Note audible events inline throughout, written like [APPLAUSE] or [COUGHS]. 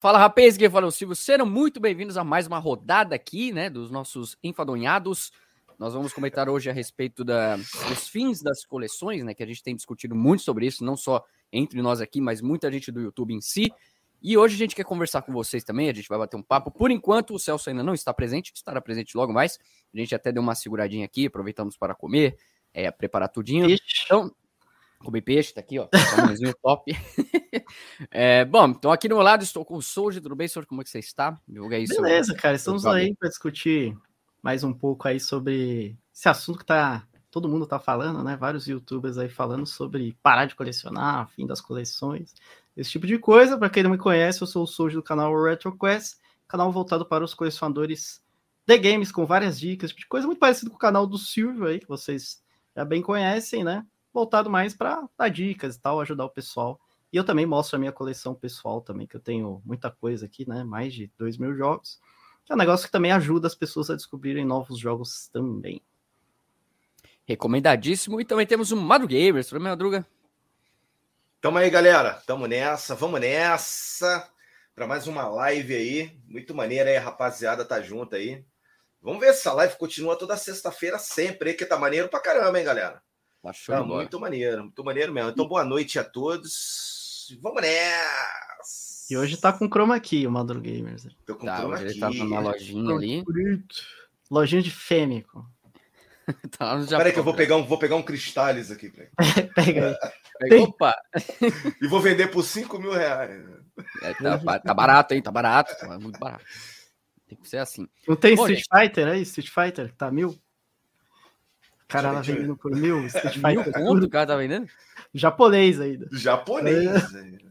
Fala rapaz, que fala o Silvio, sejam muito bem-vindos a mais uma rodada aqui, né, dos nossos enfadonhados. Nós vamos comentar hoje a respeito da, dos fins das coleções, né, que a gente tem discutido muito sobre isso, não só entre nós aqui, mas muita gente do YouTube em si. E hoje a gente quer conversar com vocês também, a gente vai bater um papo. Por enquanto, o Celso ainda não está presente, estará presente logo mais. A gente até deu uma seguradinha aqui, aproveitamos para comer, é, preparar tudinho. Então, Comi peixe, tá aqui, ó. Um [LAUGHS] top. é, bom, então aqui no meu lado estou com o Soulja, tudo bem, Soulja? Como é que você está? Divulga aí Beleza, cara, estamos aí para discutir mais um pouco aí sobre esse assunto que tá todo mundo tá falando, né? Vários youtubers aí falando sobre parar de colecionar, fim das coleções, esse tipo de coisa. Para quem não me conhece, eu sou o Soulja do canal RetroQuest, canal voltado para os colecionadores de games com várias dicas, tipo de coisa muito parecido com o canal do Silvio aí, que vocês já bem conhecem, né? Voltado mais para dar dicas e tal, ajudar o pessoal. E eu também mostro a minha coleção pessoal também, que eu tenho muita coisa aqui, né? Mais de 2 mil jogos. É um negócio que também ajuda as pessoas a descobrirem novos jogos também. Recomendadíssimo. E também temos o Madruga Gamers. Tudo bem, Madruga? Tamo aí, galera. Tamo nessa. Vamos nessa. Para mais uma live aí. Muito maneira aí, rapaziada. Tá junto aí. Vamos ver se essa live continua toda sexta-feira sempre, que tá maneiro pra caramba, hein, galera? Tá tá muito maneiro, muito maneiro mesmo. Então, boa noite a todos. Vamos nessa! E hoje tá com chroma aqui, o Maduro Gamers. Tô com tá, chroma aqui. Ele tá na lojinha ali. Lojinha de fêmico. [LAUGHS] tá no Peraí que eu vou pegar um, vou pegar um Cristales aqui. [LAUGHS] Pega aí. Opa! e vou vender por 5 mil reais. É, tá, tá, barato, hein? Tá barato. Tá muito barato. Tem que ser assim. Não tem Pô, Street gente... Fighter aí? Street Fighter? Tá mil? Cara lá [LAUGHS] vendendo por mil. mil conto o cara tá vendendo? Japonês ainda. Japonês. É.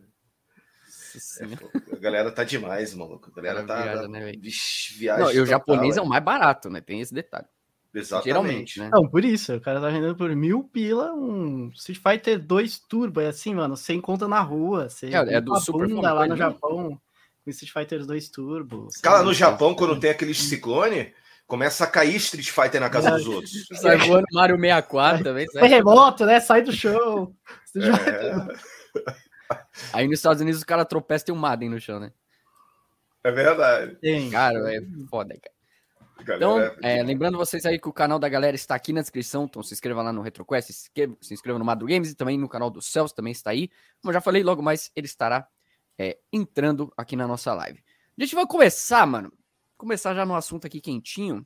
É, a galera tá demais, maluco. A galera tá. Viaja, né, Vixe, Não, e o japonês é. é o mais barato, né? Tem esse detalhe. Exatamente. Geralmente, né? Não, por isso. O cara tá vendendo por mil pila um Street Fighter 2 Turbo. É assim, mano. Você encontra na rua. Você é, é do Super bunda lá no né? Japão. Com Street Fighter 2 Turbo. Cara, no Japão, quando tem aqueles ciclone Começa a cair Street Fighter na casa dos outros. [LAUGHS] Sai voando Mario 64 também. Terremoto, né? Sai do chão. É... [LAUGHS] Aí nos Estados Unidos o cara tropeça e tem um Madden no chão, né? É verdade. Sim. Cara, é foda, cara. então, é, lembrando vocês aí que o canal da galera está aqui na descrição, então se inscreva lá no RetroQuest, se inscreva, se inscreva no Madru Games e também no canal do Celso, também está aí. Como eu já falei, logo mais ele estará é, entrando aqui na nossa live. A gente vai começar, mano, começar já no assunto aqui quentinho.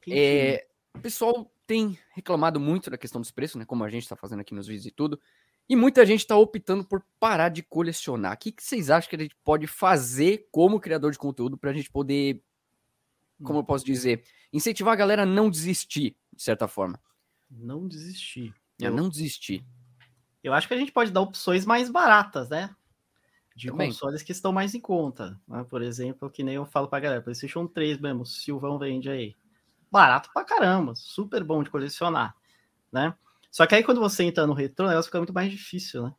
quentinho. É, o pessoal tem reclamado muito da questão dos preços, né? Como a gente está fazendo aqui nos vídeos e tudo. E muita gente está optando por parar de colecionar. O que, que, vocês acham que a gente pode fazer como criador de conteúdo para a gente poder, como eu posso dizer, incentivar a galera a não desistir, de certa forma? Não desistir. É, eu... não desistir. Eu acho que a gente pode dar opções mais baratas, né? De Também. consoles que estão mais em conta. Né? Por exemplo, que nem eu falo pra galera, PlayStation 3 mesmo, Silvão vende aí. Barato pra caramba, super bom de colecionar, né? Só que aí quando você entra no retrô, o negócio fica muito mais difícil, né?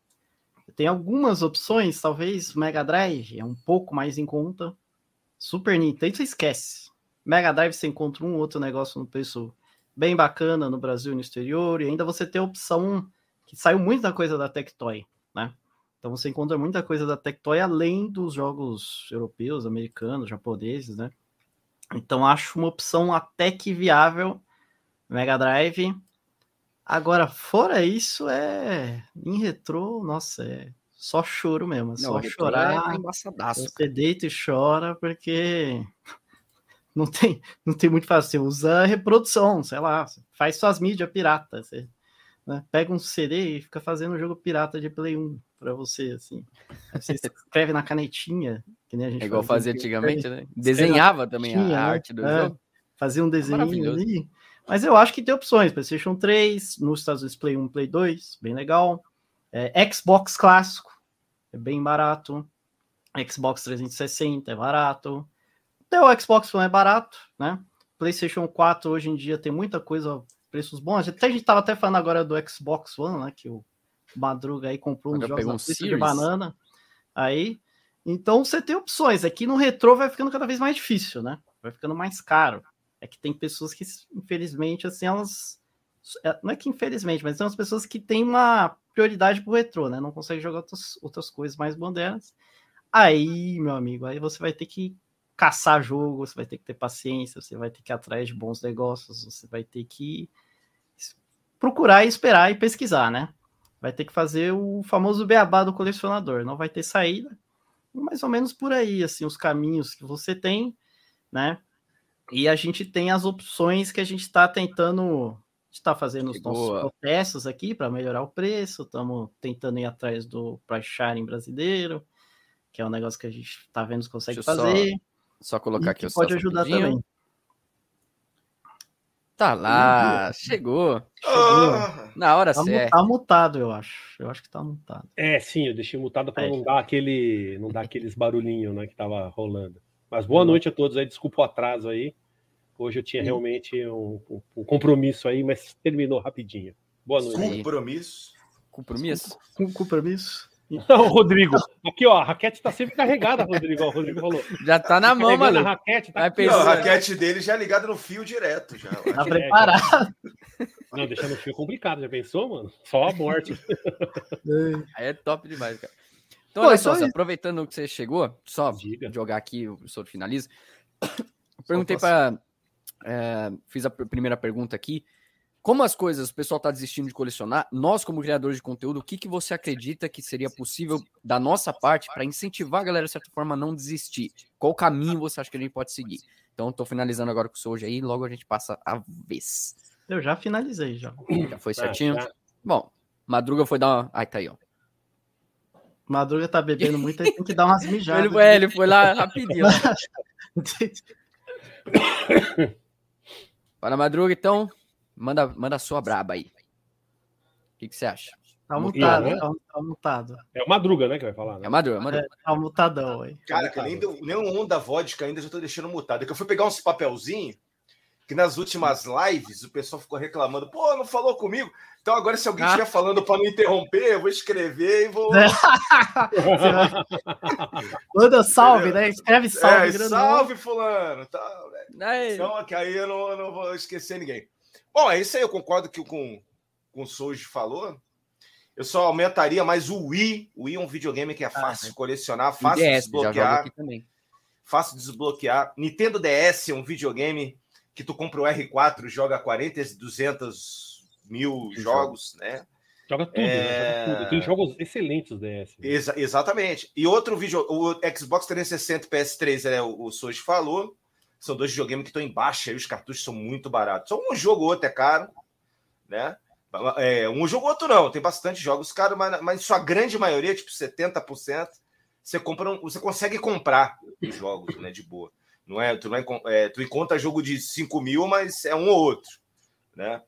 Tem algumas opções, talvez Mega Drive é um pouco mais em conta. Super Nintendo, você esquece. Mega Drive você encontra um outro negócio no preço bem bacana no Brasil e no exterior, e ainda você tem a opção que saiu muito da coisa da Tectoy, né? Então você encontra muita coisa da Tectoy além dos jogos europeus, americanos, japoneses, né? Então acho uma opção até que viável Mega Drive. Agora, fora isso, é em retrô, nossa, é só choro mesmo, é só Não, chorar. É você deita e chora porque [LAUGHS] não tem, não tem muito fácil. Você usa reprodução, sei lá, faz suas mídias pirata. Você né, pega um CD e fica fazendo um jogo pirata de Play 1 para você, assim. [LAUGHS] Você escreve na canetinha, que nem a gente É igual fazia antigamente, né? Desenhava também a, a né? arte do é, jogo. Fazia um é desenho ali. Mas eu acho que tem opções. PlayStation 3, nos Estados Unidos Play 1, Play 2, bem legal. É, Xbox clássico, é bem barato. Xbox 360 é barato. Até o Xbox One é barato, né? PlayStation 4 hoje em dia tem muita coisa, preços bons. Até a gente tava até falando agora do Xbox One, né? Que o Madruga aí comprou uns jogos um de banana. Aí, então você tem opções. Aqui no retrô vai ficando cada vez mais difícil, né? Vai ficando mais caro. É que tem pessoas que, infelizmente, assim, elas. É, não é que infelizmente, mas tem umas pessoas que têm uma prioridade pro retrô, né? Não conseguem jogar outras, outras coisas mais modernas. Aí, meu amigo, aí você vai ter que caçar jogo, você vai ter que ter paciência, você vai ter que ir atrás de bons negócios, você vai ter que procurar e esperar e pesquisar, né? Vai ter que fazer o famoso beabá do colecionador, não vai ter saída, mais ou menos por aí, assim, os caminhos que você tem, né? E a gente tem as opções que a gente está tentando, está fazendo os nossos protestos aqui para melhorar o preço, estamos tentando ir atrás do price sharing brasileiro, que é um negócio que a gente está vendo se consegue fazer. Só só colocar aqui o Pode ajudar rapidinho. também. Tá lá, chegou. chegou. Ah, na hora tá, certa. Tá mutado, eu acho. Eu acho que tá mutado. É, sim, eu deixei mutado para é. não dar aquele, não dar aqueles [LAUGHS] barulhinhos, né, que tava rolando. Mas boa noite a todos aí, desculpa o atraso aí. Hoje eu tinha realmente um, um, um compromisso aí, mas terminou rapidinho. Boa noite. Compromisso. Compromisso. Compromisso. Então, Rodrigo, aqui ó, a raquete tá sempre carregada, Rodrigo. O Rodrigo falou. Já tá na mão, mano. A raquete, tá aqui, não, a raquete dele já é ligada no fio direto. Já. Tá preparado. Não, deixar no fio é complicado, já pensou, mano? Só a morte. [LAUGHS] Aí é top demais, cara. Então, Pô, olha só, aproveitando que você chegou, só Diga. jogar aqui, o senhor finaliza. [COUGHS] perguntei para. É, fiz a primeira pergunta aqui como as coisas, o pessoal está desistindo de colecionar, nós, como criadores de conteúdo, o que, que você acredita que seria possível da nossa parte para incentivar a galera, de certa forma, a não desistir? Qual caminho você acha que a gente pode seguir? Então, estou finalizando agora com o hoje aí, logo a gente passa a vez. Eu já finalizei, já. Já foi certinho? Bom, Madruga foi dar uma. Ai, tá aí, ó. Madruga tá bebendo muito, aí tem que dar umas [LAUGHS] mijadas. Ele, é, ele foi lá rapidinho. [LAUGHS] Para Madruga, então, Manda, manda a sua braba aí. O que, que você acha? Tá mutado, né? tá, tá mutado. É o Madruga, né, que vai falar. Né? É o Madruga, é Madruga. É, tá mutadão aí. Cara, que nem, nem um onda vodka ainda já tô deixando mutado. É que eu fui pegar uns papelzinhos que nas últimas lives o pessoal ficou reclamando, pô, não falou comigo. Então agora se alguém estiver ah. falando para não interromper, eu vou escrever e vou. [LAUGHS] Manda salve, né? Escreve salve. É, salve, fulano. Tá, então, que aí eu não, eu não vou esquecer ninguém. Bom, é isso aí, eu concordo que com, com o Souji falou. Eu só aumentaria mais o Wii. O Wii é um videogame que é ah, fácil ah, de colecionar, fácil DS, de desbloquear. Fácil de desbloquear. Nintendo DS é um videogame que tu compra o R4, joga 40, 200 mil jogos, né? Joga tudo, é... né? Joga tudo. Tem jogos excelentes DS. Né? Exa exatamente. E outro vídeo, o Xbox 360 PS3, né, o, o Soji falou, são dois videogames que estão em baixa e os cartuchos são muito baratos. Só um jogo ou outro é caro, né? É, um jogo ou outro não, tem bastante jogos caros, mas, mas sua grande maioria, tipo 70%, você compra, você consegue comprar os jogos, né? De boa. Não é, tu, não é, é, tu encontra jogo de 5 mil, mas é um ou outro, né?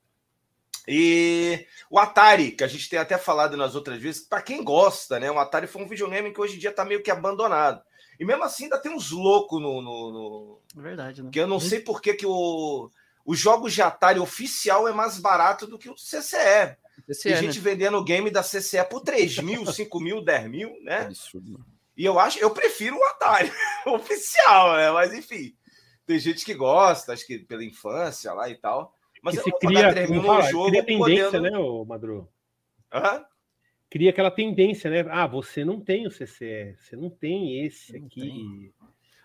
E o Atari, que a gente tem até falado nas outras vezes, para quem gosta, né? O Atari foi um videogame que hoje em dia está meio que abandonado. E mesmo assim ainda tem uns loucos no, no, no... É verdade, né? Que eu não sei por que, que o, os jogos de Atari oficial é mais barato do que o CCE. CCE tem gente né? vendendo o game da CCE por 3 mil, [LAUGHS] 5 mil, 10 mil, né? Absurdo. E eu acho, eu prefiro o Atari [LAUGHS] oficial, né? Mas enfim, tem gente que gosta, acho que pela infância lá e tal. Mas que eu se cria, 3 mil no jogo. Cria tendência, podendo... né, o Madru? Aham cria aquela tendência, né? Ah, você não tem o CCE, você não tem esse não aqui. Tem.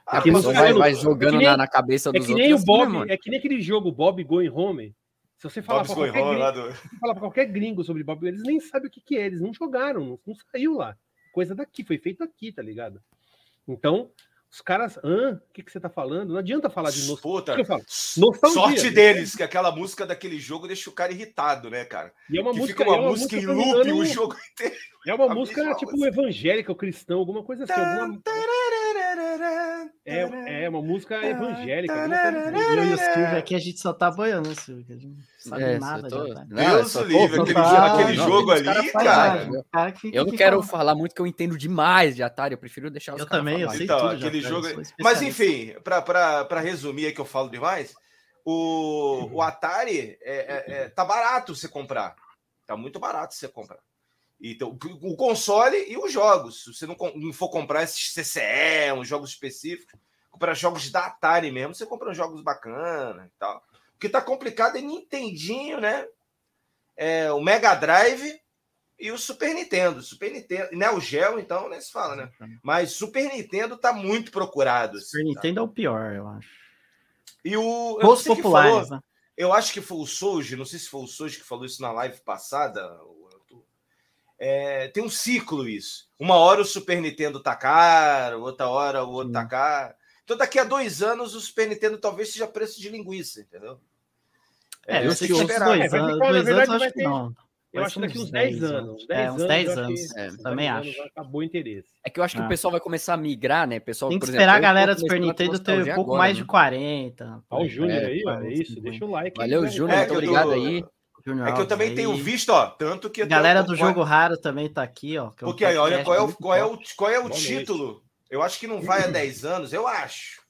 Ah, aqui vai, vai jogando nem, na, cabeça dos é que nem outros. O Bob, assim, é que nem aquele jogo Bob Going Home. Se você falar para qualquer, gringo, do... qualquer gringo sobre Bob, eles nem sabem o que, que é, eles não jogaram, não, não saiu lá. Coisa daqui, foi feito aqui, tá ligado? Então, os caras, o que, que você tá falando? Não adianta falar de nostalgia. Puta, nostalgia. Sorte deles, que aquela música daquele jogo deixa o cara irritado, né, cara? E é uma que música, fica uma, é uma música, música em loop o jogo [LAUGHS] inteiro. É uma música tipo evangélica ou cristã, alguma coisa assim. Alguma... É, é uma música evangélica. Eu e o Silvio aqui a gente só tá boiando, né, Silvio? A gente não sabe é, nada. Tô... Já, Deus tô... livre, aquele, tá... aquele não, jogo ali, cara. cara eu não quero fala. falar muito que eu entendo demais de Atari, eu prefiro deixar os Eu também, eu sei então, tudo. Aquele jogo... Mas enfim, para resumir aí que eu falo demais, o, o Atari é, é, é, tá barato você comprar. Tá muito barato você comprar. Então, o console e os jogos. Se você não, não for comprar esses CCE, uns jogos específicos, comprar jogos da Atari mesmo, você compra uns jogos bacanas e tal. O que tá complicado é Nintendinho, né? É, o Mega Drive e o Super Nintendo. Super Nintendo, Neo Geo, então, nem se fala, né? Mas Super Nintendo tá muito procurado. Super assim, Nintendo tá? é o pior, eu acho. E o. Os populares, falou, né? Eu acho que foi o Souji, não sei se foi o Souji que falou isso na live passada. É, tem um ciclo isso. Uma hora o Super Nintendo tá caro, outra hora o outro tá caro. Então, daqui a dois anos, o Super Nintendo talvez seja preço de linguiça, entendeu? É, é eu sei que esperar. Dois, é, anos, dois anos, acho que não. Eu acho que daqui uns 10 anos. 10 é, uns 10 anos. É, também acho. Acabou o interesse. É que eu acho que ah. o pessoal vai começar a migrar, né? Pessoal, Tem que esperar exemplo, a galera do Super Nintendo ter um pouco agora, mais né? de 40. Olha o Júnior é, aí. É isso, deixa o like. Valeu, Júnior. Muito obrigado aí. É que eu também tenho visto, ó, tanto que... Galera do Jogo Raro também tá aqui, ó. Porque aí, olha, qual é o, qual é o, qual é o título? Eu acho que não vai a 10 anos, eu acho.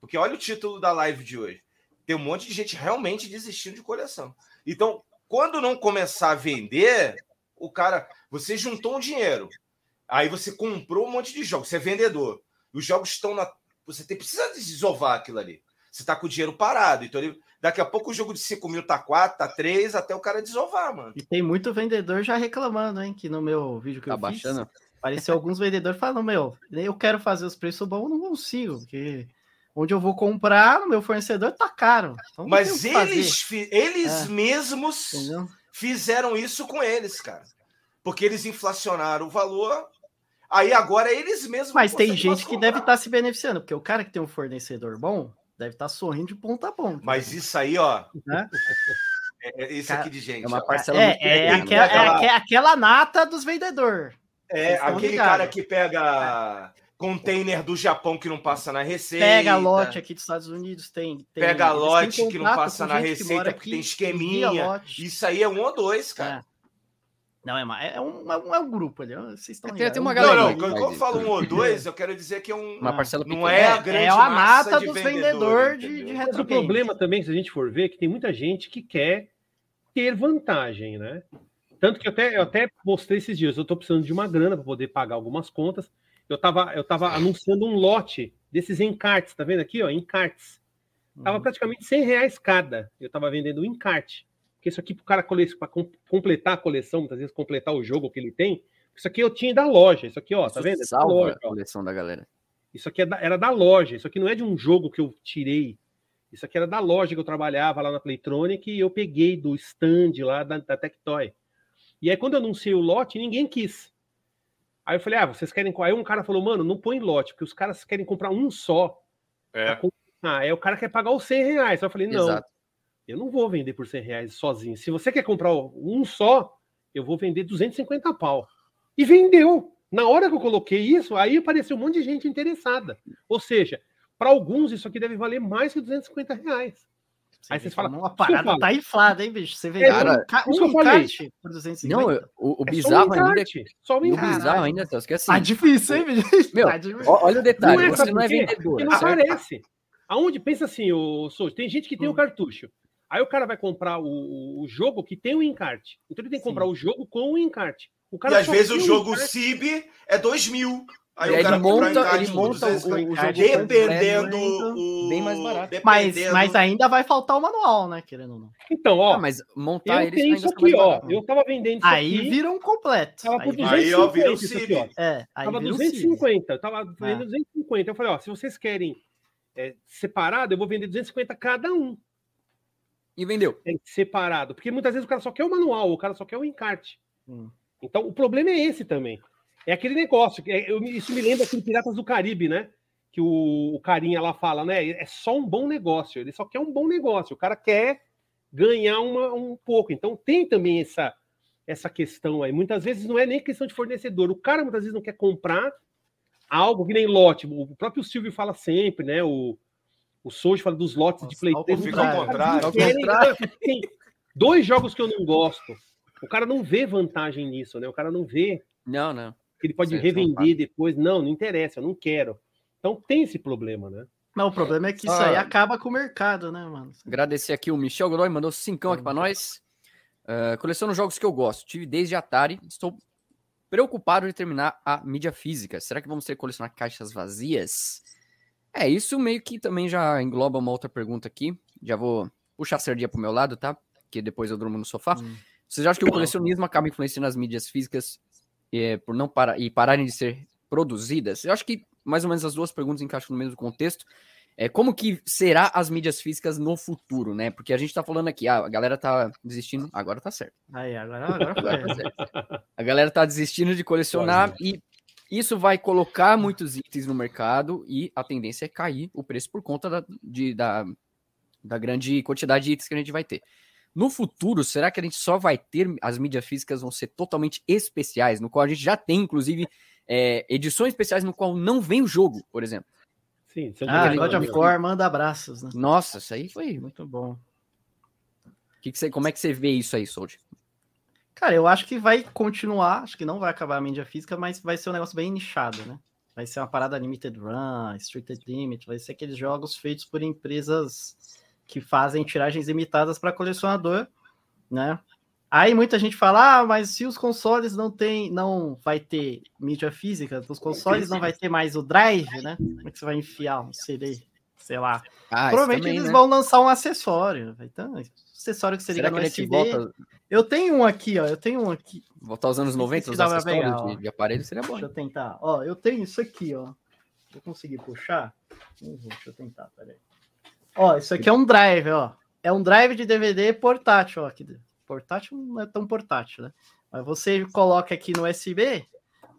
Porque olha o título da live de hoje. Tem um monte de gente realmente desistindo de coleção. Então, quando não começar a vender, o cara, você juntou um dinheiro, aí você comprou um monte de jogos, você é vendedor, os jogos estão na. Você tem, precisa desovar aquilo ali. Você está com o dinheiro parado. Então, ele, daqui a pouco o jogo de 5 mil tá 4, tá 3, até o cara desovar, mano. E tem muito vendedor já reclamando, hein? Que no meu vídeo que tá eu baixando. fiz, apareceu alguns vendedores falando: Meu, eu quero fazer os preços bons, não consigo, porque onde eu vou comprar no meu fornecedor tá caro. Então Mas eles, eles é. mesmos Entendeu? fizeram isso com eles, cara. Porque eles inflacionaram o valor. Aí agora eles mesmos. Mas tem gente que deve estar tá se beneficiando, porque o cara que tem um fornecedor bom deve estar tá sorrindo de ponta a ponta. Mas isso aí, ó. Né? É, é, isso aqui de gente. É uma parcela é, é, é, aquela, aquela... é, aquela, nata dos vendedores. É, aquele ligados. cara que pega container do Japão que não passa na receita. Pega lote aqui dos Estados Unidos, tem. tem pega lote que não passa na receita porque tem esqueminha. Isso aí é um ou dois, cara. É. Não, é, uma, é, um, é, um, é um grupo ali. Vocês estão é, tem, uma galera. Não, não, quando eu falo um ou dois, eu quero dizer que é um. Uma parcela Não é a grande É a mata dos vendedores de, de Mas o problema também, se a gente for ver, é que tem muita gente que quer ter vantagem, né? Tanto que eu até, eu até mostrei esses dias, eu estou precisando de uma grana para poder pagar algumas contas eu estava eu tava anunciando um lote desses encartes, tá vendo aqui, ó, encartes. Tava uhum. praticamente 100 reais cada. Eu estava vendendo o encarte. Porque isso aqui, para o cara para completar a coleção, muitas vezes completar o jogo que ele tem, isso aqui eu tinha da loja. Isso aqui, ó, isso tá vendo? Salva loja, a coleção da galera. Isso aqui é era da loja. Isso aqui não é de um jogo que eu tirei. Isso aqui era da loja que eu trabalhava lá na Playtronic e eu peguei do stand lá da, da Tectoy. E aí, quando eu anunciei o lote, ninguém quis. Aí eu falei, ah, vocês querem. Aí um cara falou, mano, não põe lote, porque os caras querem comprar um só. É. Ah, aí o cara quer pagar os 100 reais. Aí eu falei, não, Exato. Eu não vou vender por 100 reais sozinho. Se você quer comprar um só, eu vou vender 250 pau. E vendeu. Na hora que eu coloquei isso, aí apareceu um monte de gente interessada. Ou seja, para alguns isso aqui deve valer mais que 250 reais. Aí vocês falam, a parada tá inflada, hein, bicho? Você vê cara, um, um encarte por 250. Não, o, o é bizarro ainda. É só um encarte. O bizarro ainda, é que assim. [LAUGHS] Tá difícil, hein, bicho? Meu, tá olha o detalhe, não é, você não é vendedor. Não parece. Aonde, pensa assim, o Souza, tem gente que tem hum. o cartucho. Aí o cara vai comprar o, o jogo que tem o encarte. Então ele tem que comprar Sim. o jogo com o encarte. O e às vezes o jogo CIB é 2 mil. Aí o cara monta, ele monta o, o jogo dependendo o... bem mais barato. Dependendo... Mas, mas ainda vai faltar o manual, né, querendo ou não. Então, ó, ah, mas montar eu tenho isso aqui, ó. Eu tava vendendo isso aí aqui. vira um completo. Tava por 250 aí, ó, vira isso aqui, ó. É, aí tava 250, eu tava vendendo 250. Eu falei, ó, se vocês querem é, separado, eu vou vender 250 cada um. E vendeu. É, separado, porque muitas vezes o cara só quer o manual, o cara só quer o encarte. Hum. Então, o problema é esse também. É aquele negócio, é, eu, isso me lembra aquele Piratas do Caribe, né? Que o, o carinha lá fala, né? É só um bom negócio, ele só quer um bom negócio, o cara quer ganhar uma, um pouco. Então tem também essa, essa questão aí. Muitas vezes não é nem questão de fornecedor, o cara muitas vezes não quer comprar algo que nem lote. O próprio Silvio fala sempre, né? O, o Soji fala dos lotes Nossa, de Playtest. Fica ao contrário. Ao contrário. Tem dois jogos que eu não gosto. O cara não vê vantagem nisso, né? O cara não vê. Não, não que ele pode certo, revender depois. Não, não interessa, eu não quero. Então tem esse problema, né? Não, o problema é que isso ah, aí acaba com o mercado, né, mano? Agradecer aqui o Michel Godoy, mandou cincão aqui para nós. Uh, coleciono jogos que eu gosto. Tive desde Atari. Estou preocupado de terminar a mídia física. Será que vamos ter que colecionar caixas vazias? É, isso meio que também já engloba uma outra pergunta aqui. Já vou puxar a sardinha pro meu lado, tá? Que depois eu durmo no sofá. Hum. Vocês acham que o colecionismo acaba influenciando as mídias físicas é, por não parar e pararem de ser produzidas? Eu acho que mais ou menos as duas perguntas encaixam no mesmo contexto. É, como que será as mídias físicas no futuro, né? Porque a gente tá falando aqui, ah, a galera tá desistindo, agora tá certo. Aí, agora, [LAUGHS] agora, agora tá certo. A galera tá desistindo de colecionar e isso vai colocar muitos itens no mercado e a tendência é cair o preço por conta da, de, da, da grande quantidade de itens que a gente vai ter. No futuro, será que a gente só vai ter as mídias físicas vão ser totalmente especiais, no qual a gente já tem, inclusive, é, edições especiais no qual não vem o jogo, por exemplo? Sim, ah, God of War manda abraços, né? Nossa, isso aí foi muito bom. Que que você, como é que você vê isso aí, Soldier? Cara, eu acho que vai continuar, acho que não vai acabar a mídia física, mas vai ser um negócio bem nichado, né? Vai ser uma parada limited run, restricted limit, vai ser aqueles jogos feitos por empresas que fazem tiragens limitadas para colecionador, né? Aí muita gente fala, ah, mas se os consoles não tem, não vai ter mídia física, os consoles não vai ter mais o drive, né? Como é que você vai enfiar um CD, sei lá? Ah, Provavelmente também, eles né? vão lançar um acessório, ter acessório que você liga no USB. Volta... Eu tenho um aqui, ó. Eu tenho um aqui. Voltar os anos 90, os acessórios de, de, aparelho seria bom. Deixa eu tentar. Ó, eu tenho isso aqui, ó. Vou conseguir puxar? deixa eu tentar, peraí. Ó, isso aqui é um drive, ó. É um drive de DVD portátil, ó. Aqui. Portátil não é tão portátil, né? Mas você coloca aqui no USB,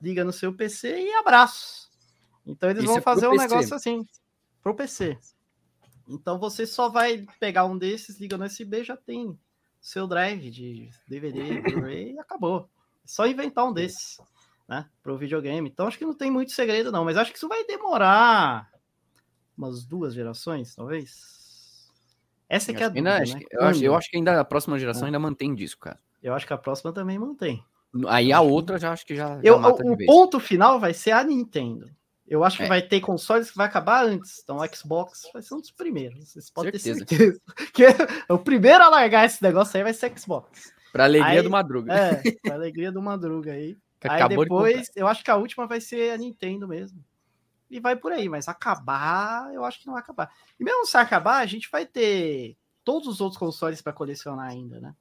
liga no seu PC e abraço. Então eles isso vão é fazer um PC. negócio assim, pro PC. Então você só vai pegar um desses, liga no USB, já tem seu drive de DVD, [LAUGHS] Blu-ray e acabou. É só inventar um desses, né, pro videogame. Então acho que não tem muito segredo não, mas acho que isso vai demorar umas duas gerações, talvez. Essa é que é a dúvida, né? eu, acho, eu acho que ainda a próxima geração é. ainda mantém disco, cara. Eu acho que a próxima também mantém. Aí a outra já acho que já. Eu, já o, o ponto final vai ser a Nintendo. Eu acho que é. vai ter consoles que vai acabar antes. Então o Xbox vai ser um dos primeiros. Vocês podem certeza. ter certeza. [LAUGHS] Que o primeiro a largar esse negócio aí vai ser Xbox. Pra alegria aí, do Madruga. É, [LAUGHS] pra alegria do Madruga aí. aí depois, de eu acho que a última vai ser a Nintendo mesmo. E vai por aí, mas acabar, eu acho que não vai acabar. E mesmo se acabar, a gente vai ter todos os outros consoles para colecionar ainda, né?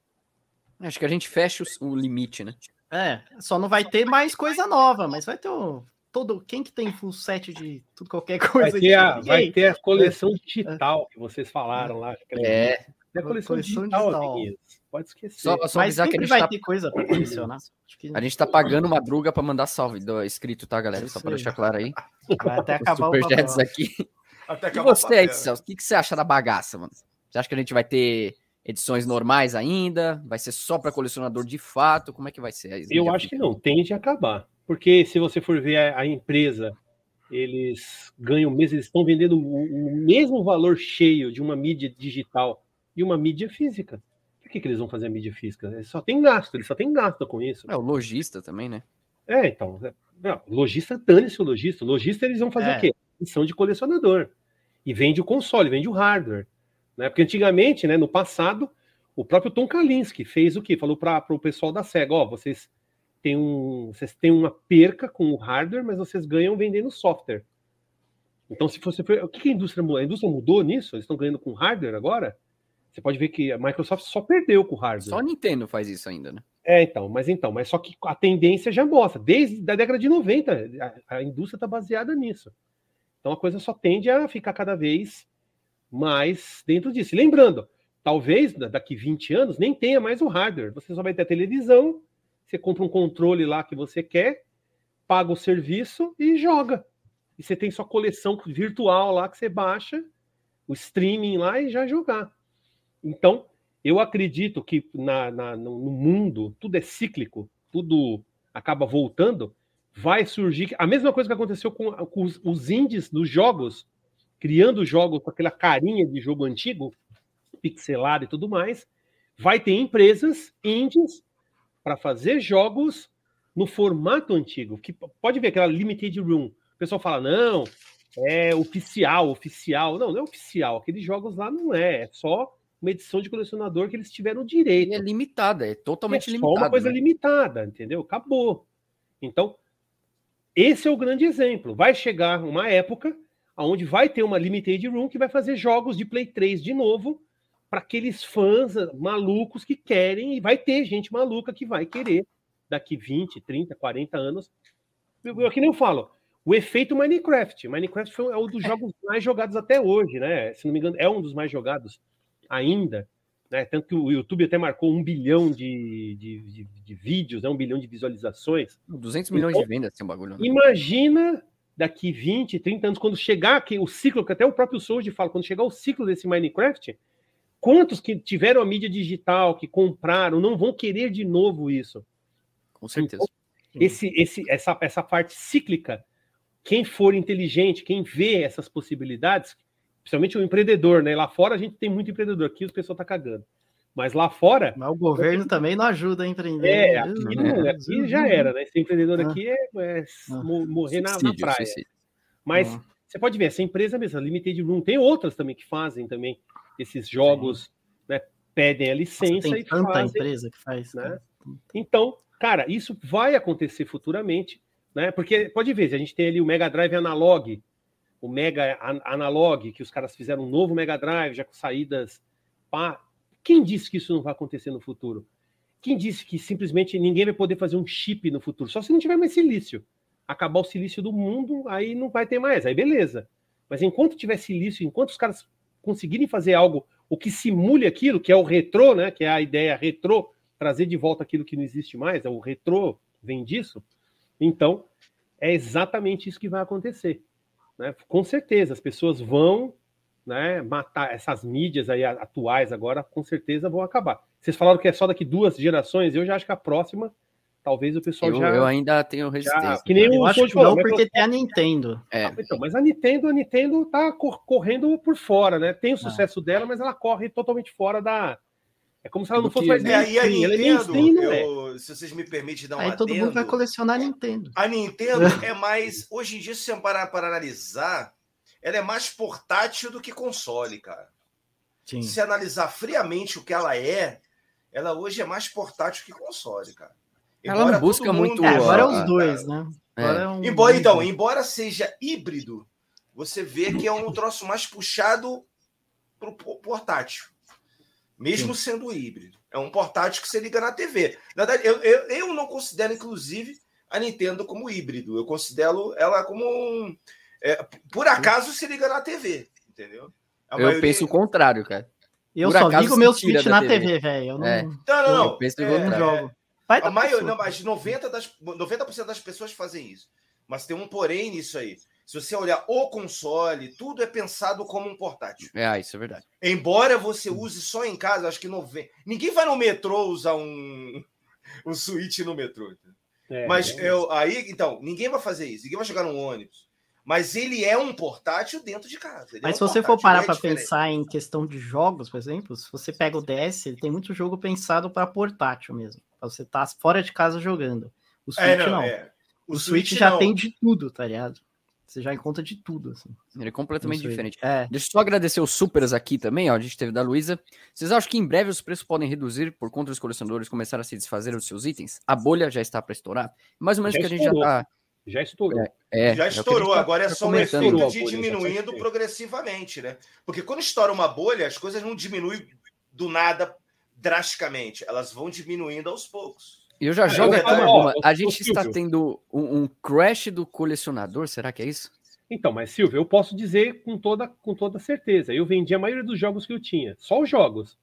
Acho que a gente fecha o, limite, né? É, só não vai ter mais coisa nova, mas vai ter o, todo quem que tem full set de tudo qualquer [LAUGHS] coisa. Vai ter, a, vai ter a coleção é. digital que vocês falaram lá. É. É a coleção, coleção digital. digital. Pode esquecer. Só, só Mas sempre que vai tá... ter coisa para colecionar. Que... A gente tá pagando madruga para mandar salve do escrito, tá, galera? Só para deixar claro aí. Vai até acabar o Superjets aqui. Até e você aí, Celso, o que, que você acha da bagaça, mano? Você acha que a gente vai ter edições normais ainda? Vai ser só para colecionador de fato? Como é que vai ser? Eu acho que não, tende a acabar. Porque se você for ver a, a empresa, eles ganham mesmo, eles estão vendendo o, o, mesmo valor cheio de uma mídia digital e uma mídia física. Por que, que eles vão fazer a mídia física? Eles só tem gasto, eles só tem gasto com isso. É, o lojista também, né? É, então. É, não, lojista, dane-se o lojista. Lojista eles vão fazer é. o quê? Edição de colecionador. E vende o console, vende o hardware. Né? Porque antigamente, né, no passado, o próprio Tom Kalinske fez o quê? Falou para o pessoal da SEGA, ó, vocês têm, um, vocês têm uma perca com o hardware, mas vocês ganham vendendo software. Então, se você o que a indústria mudou? A indústria mudou nisso? Eles estão ganhando com hardware agora? Você pode ver que a Microsoft só perdeu com hardware. Só a Nintendo faz isso ainda, né? É, então, mas então, mas só que a tendência já mostra, desde a década de 90, a, a indústria está baseada nisso. Então a coisa só tende a ficar cada vez mais dentro disso. E lembrando, talvez daqui 20 anos nem tenha mais o hardware. Você só vai ter a televisão, você compra um controle lá que você quer, paga o serviço e joga. E você tem sua coleção virtual lá que você baixa, o streaming lá e já jogar. Então, eu acredito que na, na, no mundo tudo é cíclico, tudo acaba voltando. Vai surgir a mesma coisa que aconteceu com, com os, os indies dos jogos criando jogos com aquela carinha de jogo antigo, pixelado e tudo mais, vai ter empresas indies para fazer jogos no formato antigo, que pode ver aquela limited room. O pessoal fala: "Não, é oficial, oficial". Não, não é oficial. Aqueles jogos lá não é, é só uma edição de colecionador que eles tiveram direito. E é limitada, é totalmente é limitada. Só uma coisa né? limitada, entendeu? Acabou. Então, esse é o grande exemplo. Vai chegar uma época onde vai ter uma limited room que vai fazer jogos de Play 3 de novo para aqueles fãs malucos que querem, e vai ter gente maluca que vai querer daqui 20, 30, 40 anos. Eu, eu que nem eu falo, o efeito Minecraft. Minecraft foi, é um dos jogos mais jogados até hoje, né? Se não me engano, é um dos mais jogados ainda. Né? Tanto que o YouTube até marcou um bilhão de, de, de, de vídeos, né? um bilhão de visualizações. 200 milhões então, de vendas, esse bagulho. Né? Imagina daqui 20, 30 anos, quando chegar aqui o ciclo, que até o próprio Souls fala, quando chegar o ciclo desse Minecraft, quantos que tiveram a mídia digital, que compraram, não vão querer de novo isso? Com certeza. Então, esse, esse, essa, essa parte cíclica, quem for inteligente, quem vê essas possibilidades, principalmente o empreendedor, né? Lá fora a gente tem muito empreendedor, aqui o pessoal tá cagando. Mas lá fora. Mas o governo também não ajuda a empreender. É, aqui, não, aqui já era, né? Ser empreendedor ah. aqui é, é ah. morrer na, na, praia. Mas ah. você pode ver, essa empresa mesmo, a Limited Room, tem outras também que fazem também esses jogos, né? Pedem a licença Nossa, tem e tanta fazem, empresa que faz. Né? Então, cara, isso vai acontecer futuramente, né? Porque pode ver, a gente tem ali o Mega Drive Analog, o Mega Analog, que os caras fizeram um novo Mega Drive, já com saídas. Pá. Quem disse que isso não vai acontecer no futuro? Quem disse que simplesmente ninguém vai poder fazer um chip no futuro? Só se não tiver mais silício. Acabar o silício do mundo, aí não vai ter mais, aí beleza. Mas enquanto tiver silício, enquanto os caras conseguirem fazer algo, o que simule aquilo, que é o retrô, né? Que é a ideia retrô, trazer de volta aquilo que não existe mais, é o retrô, vem disso. Então, é exatamente isso que vai acontecer. Né? Com certeza, as pessoas vão né, matar essas mídias aí atuais agora, com certeza vão acabar. Vocês falaram que é só daqui duas gerações, eu já acho que a próxima, talvez o pessoal eu, já. Eu ainda tenho resistência. Já, que nem eu o acho que não, porque tem a Nintendo. É. Ah, então, mas a Nintendo, a Nintendo tá correndo por fora, né? Tem o ah. sucesso ah. dela, mas ela corre totalmente fora da, é como se ela não fosse mais é, e a Nintendo, eu, se vocês me permitem dar uma Aí todo mundo vai colecionar a Nintendo. A Nintendo é mais, hoje em dia, se você parar para analisar, ela é mais portátil do que console, cara. Sim. Se analisar friamente o que ela é, ela hoje é mais portátil que console, cara. Ela não busca muito. É, agora é os dois, né? É. É um embora, então, embora seja híbrido, você vê que é um troço mais puxado para o portátil mesmo Sim. sendo híbrido. É um portátil que você liga na TV. Na verdade, eu, eu, eu não considero, inclusive, a Nintendo como híbrido. Eu considero ela como um. É, por acaso se liga na TV, entendeu? A eu maioria... penso o contrário, cara. Eu por só ligo meu Switch na TV, velho. Eu não... É. não, não, não. Eu penso é, não jogo. Vai a maioria, não, mas 90%, das, 90 das pessoas fazem isso. Mas tem um porém nisso aí. Se você olhar o console, tudo é pensado como um portátil. É, isso é verdade. Embora você use só em casa, acho que não vem. Ninguém vai no metrô usar um, [LAUGHS] um Switch no metrô. É, Mas é eu, aí, então, ninguém vai fazer isso. Ninguém vai chegar num ônibus. Mas ele é um portátil dentro de casa. Ele Mas é se você for parar é para pensar em questão de jogos, por exemplo, se você pega o DS, ele tem muito jogo pensado para portátil mesmo. Você tá fora de casa jogando. O é, Switch é, não. não. O, o, Switch, Switch já não. tem de tudo, tá ligado? Você já encontra de tudo, assim. Ele é completamente diferente. É. Deixa eu só agradecer os supers aqui também, ó. A gente teve da Luísa. Vocês acham que em breve os preços podem reduzir por conta dos colecionadores começarem a se desfazer dos seus itens? A bolha já está para estourar? Mais ou menos já que a gente já tá. Já estourou. É, é, já é estourou, tá, agora é tá só um efeito de diminuindo progressivamente, né? Porque quando estoura uma bolha, as coisas não diminuem do nada drasticamente, elas vão diminuindo aos poucos. Eu já jogo aqui uma bomba. A gente está tendo um, um, crash do colecionador, será que é isso? Então, mas Silvio, eu posso dizer com toda, com toda certeza. Eu vendi a maioria dos jogos que eu tinha, só os jogos.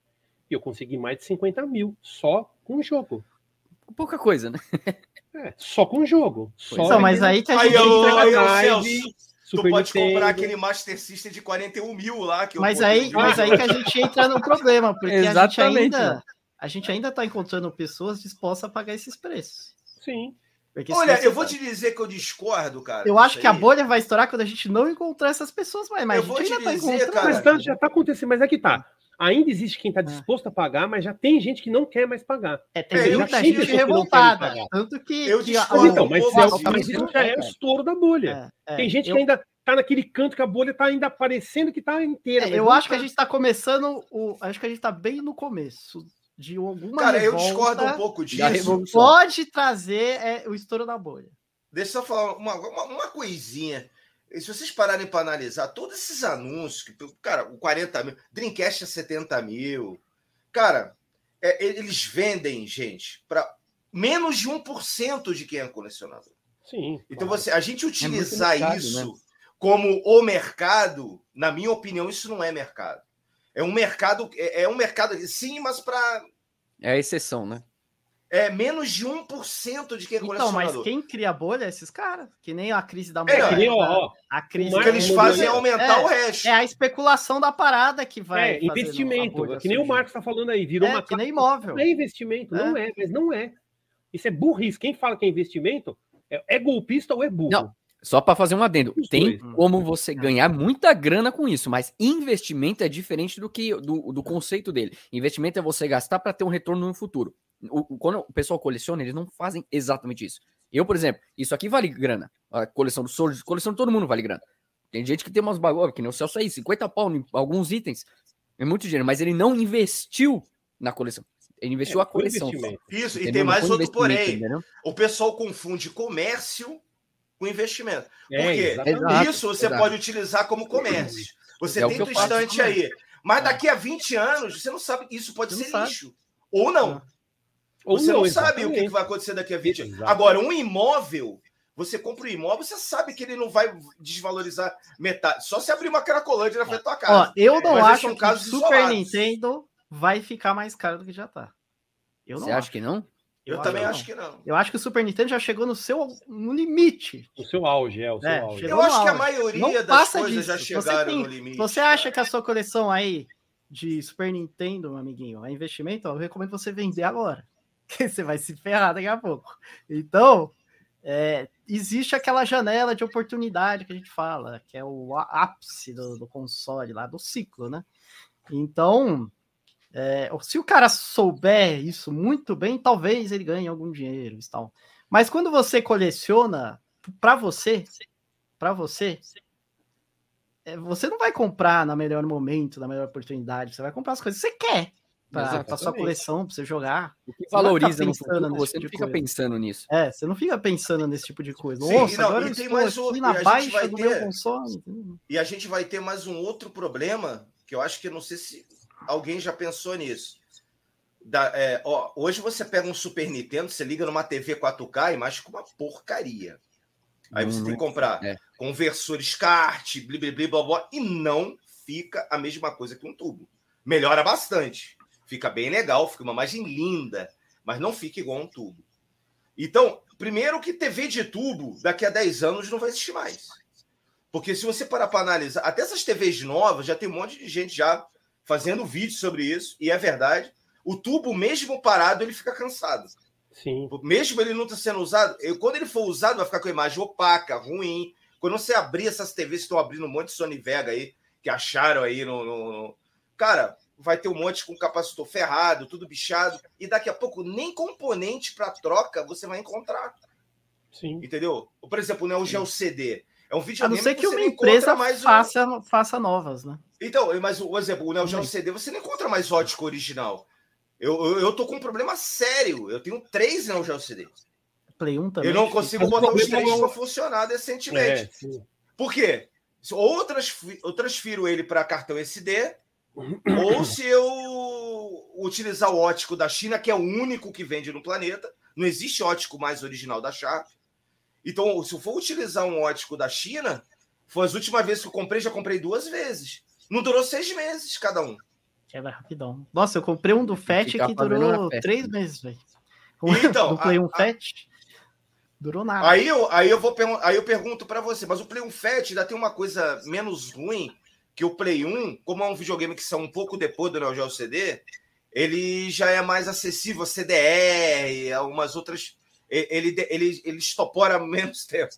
E eu consegui mais de 50 mil só com o jogo. Pouca coisa, né? É, só com o jogo. Só Não, mas aí que a gente aí, eu, aí, live, tu pode Nintendo. comprar aquele Master System de 41 mil lá. Que mas, aí, mas aí que a gente entra no problema, porque Exatamente, a gente ainda a gente ainda está encontrando pessoas dispostas a pagar esses preços. Sim. Porque Olha, eu vou te dizer que eu discordo, cara. Eu acho que a bolha vai estourar quando a gente não encontrar essas pessoas mais. Mas eu a gente ainda está encontrando. Cara, mas tá, já está acontecendo, mas é que tá. Ainda existe quem está é. disposto a pagar, mas já tem gente que não quer mais pagar. É, tem é, muita gente revoltada. Tanto que. Eu que mas, então, mas, é, mas isso já é o estouro da bolha. É, é. tem gente eu... que ainda tá naquele canto que a bolha tá ainda parecendo que tá inteira. É, eu acho tá... que a gente está começando. O... Acho que a gente está bem no começo de alguma Cara, eu discordo um pouco disso. Pode trazer é, o estouro da bolha. Deixa eu só falar uma, uma, uma coisinha. Se vocês pararem para analisar todos esses anúncios, que, cara, o 40 mil, Dreamcast é 70 mil, cara, é, eles vendem, gente, para menos de 1% de quem é colecionador. Sim. Então, claro. você, a gente utilizar é mercado, isso né? como o mercado, na minha opinião, isso não é mercado. É um mercado, é, é um mercado, sim, mas para. É a exceção, né? É menos de 1% de quem é Então, mas quem cria bolha é esses caras. Que nem a crise da mulher. É, nem, ó, a crise o que eles fazem é aumentar é, o resto. É a especulação da parada que vai. É, investimento. Que nem o Marcos está falando aí. Virou é, uma que nem imóvel. Não é investimento, não é. é, mas não é. Isso é burrice. Quem fala que é investimento é, é golpista ou é burro. Não. Só para fazer um adendo, tem como você ganhar muita grana com isso, mas investimento é diferente do que do, do conceito dele. Investimento é você gastar para ter um retorno no futuro. O, quando o pessoal coleciona, eles não fazem exatamente isso. Eu, por exemplo, isso aqui vale grana. A coleção do Soldiers, coleção de todo mundo vale grana. Tem gente que tem umas bagulho, que nem o Celso aí, 50 pau em alguns itens. É muito dinheiro, mas ele não investiu na coleção. Ele investiu é, a coleção. Isso, entendeu? e tem mais outro porém. Entendeu? O pessoal confunde comércio com investimento. É, Porque isso você exato. pode utilizar como comércio. Você é tem o instante aí. Mas daqui a 20 anos, você não sabe que isso pode você ser lixo. Ou não. Ou você não, não sabe o que vai acontecer daqui a 20 anos. Agora, um imóvel, você compra um imóvel, você sabe que ele não vai desvalorizar metade. Só se abrir uma cracolândia na frente da tua casa. Ó, eu não Mas acho que o Super Nintendo vai ficar mais caro do que já tá. Eu não você acho. acha que não? Eu, eu também acho que não. Eu acho que o Super Nintendo já chegou no seu no limite. O seu auge, é, o seu é, auge. Eu acho auge. que a maioria das coisas disso. já chegaram tem, no limite. Você acha que a sua coleção aí de Super Nintendo, meu amiguinho, é investimento? Eu recomendo você vender agora. Que [LAUGHS] você vai se ferrar daqui a pouco. Então, é, existe aquela janela de oportunidade que a gente fala, que é o ápice do, do console lá, do ciclo, né? Então, é, se o cara souber isso muito bem, talvez ele ganhe algum dinheiro e tal. Mas quando você coleciona para você, para você, é, você não vai comprar no melhor momento, na melhor oportunidade. Você vai comprar as coisas que você quer para sua coleção, para você jogar. O que valoriza no futuro, você tipo não fica pensando nisso. É, você não fica pensando nesse tipo de coisa. Sim, Nossa, não, agora estou mais aqui na baixa do ter, meu console. E a gente vai ter mais um outro problema, que eu acho que não sei se alguém já pensou nisso. Da, é, ó, hoje você pega um Super Nintendo, você liga numa TV 4K e mais com uma porcaria. Aí você hum, tem que comprar é. conversor SCART, blá, blá, blá, blá, e não fica a mesma coisa que um tubo. Melhora bastante. Fica bem legal, fica uma imagem linda, mas não fica igual um tubo. Então, primeiro que TV de tubo, daqui a 10 anos, não vai existir mais. Porque se você parar para analisar, até essas TVs novas, já tem um monte de gente já fazendo vídeo sobre isso, e é verdade. O tubo, mesmo parado, ele fica cansado. Sim. Mesmo ele não está sendo usado, quando ele for usado, vai ficar com a imagem opaca, ruim. Quando você abrir essas TVs, estão abrindo um monte de Sony Vega aí, que acharam aí no, no, no. Cara, vai ter um monte com capacitor ferrado, tudo bichado, e daqui a pouco nem componente para troca você vai encontrar. Sim. Entendeu? Por exemplo, o Neo Geo CD. É um vídeo A não ser que, que uma empresa mais faça, um... faça novas, né? Então, mas, por exemplo, o Neo Geo CD você não encontra mais ótico original. Eu, eu, eu, tô com um problema sério. Eu tenho três Neo Geo CD. Play 1 também. Eu não consigo botar os três para funcionar decentemente. É, Por quê? Ou eu transfiro, eu transfiro ele para cartão SD, ou se eu utilizar o ótico da China, que é o único que vende no planeta. Não existe ótico mais original da Sharp. Então, se eu for utilizar um ótico da China, foi as últimas vezes que eu comprei, já comprei duas vezes. Não durou seis meses cada um. Quebra rapidão. Nossa, eu comprei um do FET que durou três meses, velho. Então, [LAUGHS] do Play 1 FET durou nada. Aí eu, aí eu, vou aí eu pergunto para você, mas o Play 1 FET ainda tem uma coisa menos ruim que o Play 1, como é um videogame que são um pouco depois do Neo Geo CD, ele já é mais acessível a CDR, algumas outras ele, ele, ele estopora [LAUGHS] menos tempo.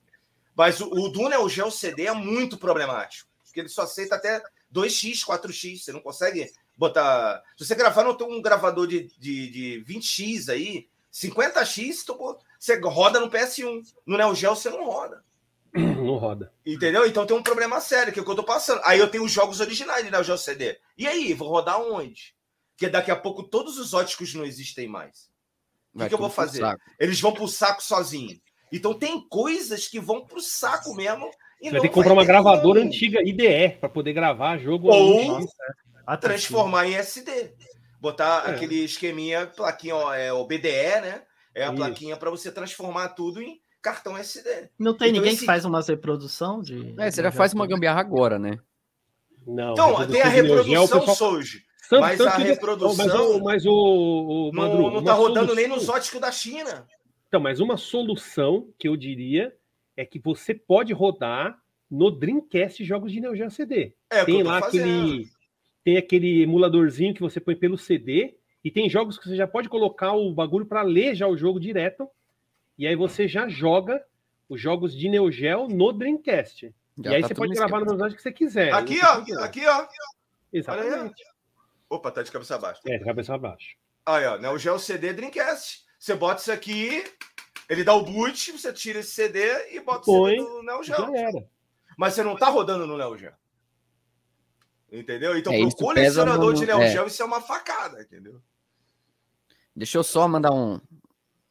Mas o, o do Neo Geo CD é muito problemático, porque ele só aceita até 2x, 4x. Você não consegue botar. Se você gravar no um gravador de, de, de 20x aí, 50x, tu, você roda no PS1. No Neo Geo você não roda. [COUGHS] Não roda. Entendeu? Então tem um problema sério que é o que eu tô passando. Aí eu tenho os jogos originais de Neo Geo CD. E aí, vou rodar onde? Porque daqui a pouco todos os óticos não existem mais. O que, que eu vou fazer? Eles vão pro saco sozinho. Então tem coisas que vão pro saco mesmo Você vai ter que comprar uma gravadora como. antiga IDE para poder gravar jogo. Ou a transformar em SD. Botar é. aquele esqueminha, plaquinha ó, é, o BDE, né? É a Isso. plaquinha para você transformar tudo em cartão SD. Não tem então, ninguém esse... que faz uma reprodução de. É, você já faz uma gambiarra agora, né? Não. Então, tem a reprodução pessoal... Soji. mas a reprodução. Mas, o, mas o, o Madru, não, não tá rodando solução... nem nos óticos da China. Então, mas uma solução que eu diria é que você pode rodar no Dreamcast jogos de Neo Geo CD. É, tem lá aquele tem aquele emuladorzinho que você põe pelo CD e tem jogos que você já pode colocar o bagulho para ler já o jogo direto e aí você já joga os jogos de Neo Geo no Dreamcast. Já e aí tá você pode gravar no velocidade que você quiser. Aqui, ó, quiser. aqui, ó. Exatamente. Opa, tá de cabeça abaixo. É, de cabeça abaixo. Aí, ó, Neo Geo CD Dreamcast. Você bota isso aqui, ele dá o boot, você tira esse CD e bota Põe, o CD no Neo Geo. Já era. Mas você não tá rodando no Neo Geo. Entendeu? Então, é, pro colecionador no... de Neo é. Geo, isso é uma facada, entendeu? Deixa eu só mandar um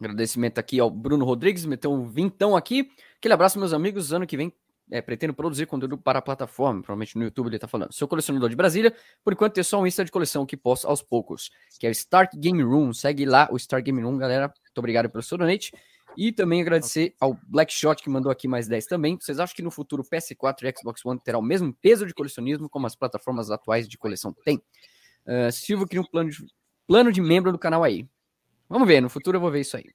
agradecimento aqui ao Bruno Rodrigues, meteu um vintão aqui. Aquele abraço, meus amigos. Ano que vem é, pretendo produzir conteúdo para a plataforma, provavelmente no YouTube ele está falando. Sou colecionador de Brasília, por enquanto tem só um Insta de coleção que posto aos poucos, que é o Start Game Room. Segue lá o Start Game Room, galera. Muito obrigado pelo seu donate. E também agradecer ao Blackshot que mandou aqui mais 10 também. Vocês acham que no futuro PS4 e Xbox One terá o mesmo peso de colecionismo como as plataformas atuais de coleção têm? Uh, Silvio cria um plano de, plano de membro do canal aí. Vamos ver, no futuro eu vou ver isso aí.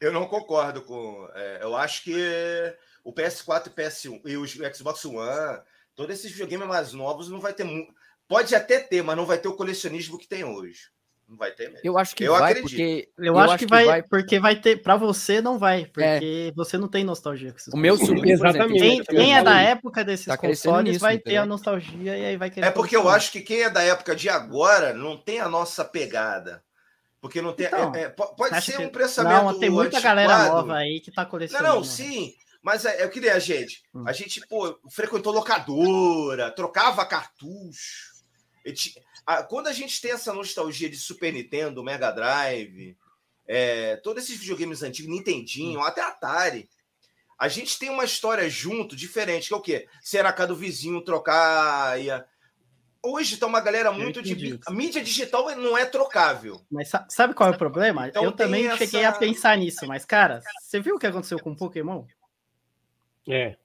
Eu não concordo com. É, eu acho que o PS4 e PS1 e o Xbox One, todos esses videogames mais novos não vai ter. Pode até ter, mas não vai ter o colecionismo que tem hoje. Não vai ter mesmo. Eu acho que eu vai, acredito. porque. Eu, eu acho, acho, que, vai, vai, porque vai ter. Para você, não vai, porque é. você não tem nostalgia com esses O meu sobrinho, exatamente. Quem, quem é da época desses tá consoles vai ter a nostalgia e aí vai querer. É porque eu acho que quem é da época de agora não tem a nossa pegada. Porque não tem. Então, é, é, pode ser um pensamento. Não, tem muita antiquado. galera nova aí que tá colecionando. Não, não, sim. Mas é, é eu queria, gente. Hum. A gente, pô, frequentou locadora, trocava cartucho. Quando a gente tem essa nostalgia de Super Nintendo, Mega Drive, é, todos esses videogames antigos, Nintendinho, hum. até Atari, a gente tem uma história junto diferente, que é o quê? Ser a casa do vizinho, trocar. Ia... Hoje tá uma galera muito de. A mídia digital não é trocável. Mas sabe qual é o problema? Então, eu também essa... cheguei a pensar nisso, mas, cara, você viu o que aconteceu com o Pokémon? É.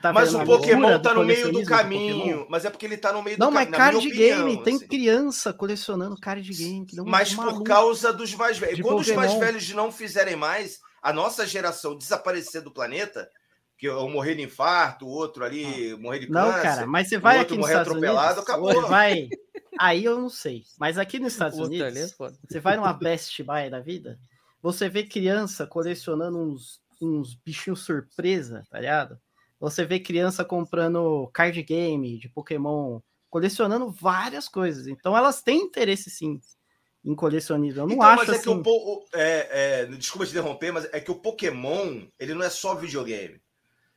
Tá mas o Pokémon tá no meio do caminho. Mas é porque ele tá no meio não, do caminho. Não, mas card opinião, game, tem assim. criança colecionando card game. Que não mas por causa dos mais velhos. Quando Pokémon. os mais velhos não fizerem mais, a nossa geração desaparecer do planeta, que eu morrer de infarto, o outro ali ah. morrer de câncer. Não, cara, mas você vai aqui nos Estados atropelado, Unidos, acabou. Vai. Aí eu não sei. Mas aqui nos Estados Unidos, é você vai numa Best Buy da vida, você vê criança colecionando uns, uns bichinhos surpresa, tá ligado? Você vê criança comprando card game de Pokémon, colecionando várias coisas. Então elas têm interesse sim em colecionismo. Eu não então, acho mas é assim... que o, é, é, desculpa te interromper, mas é que o Pokémon ele não é só videogame.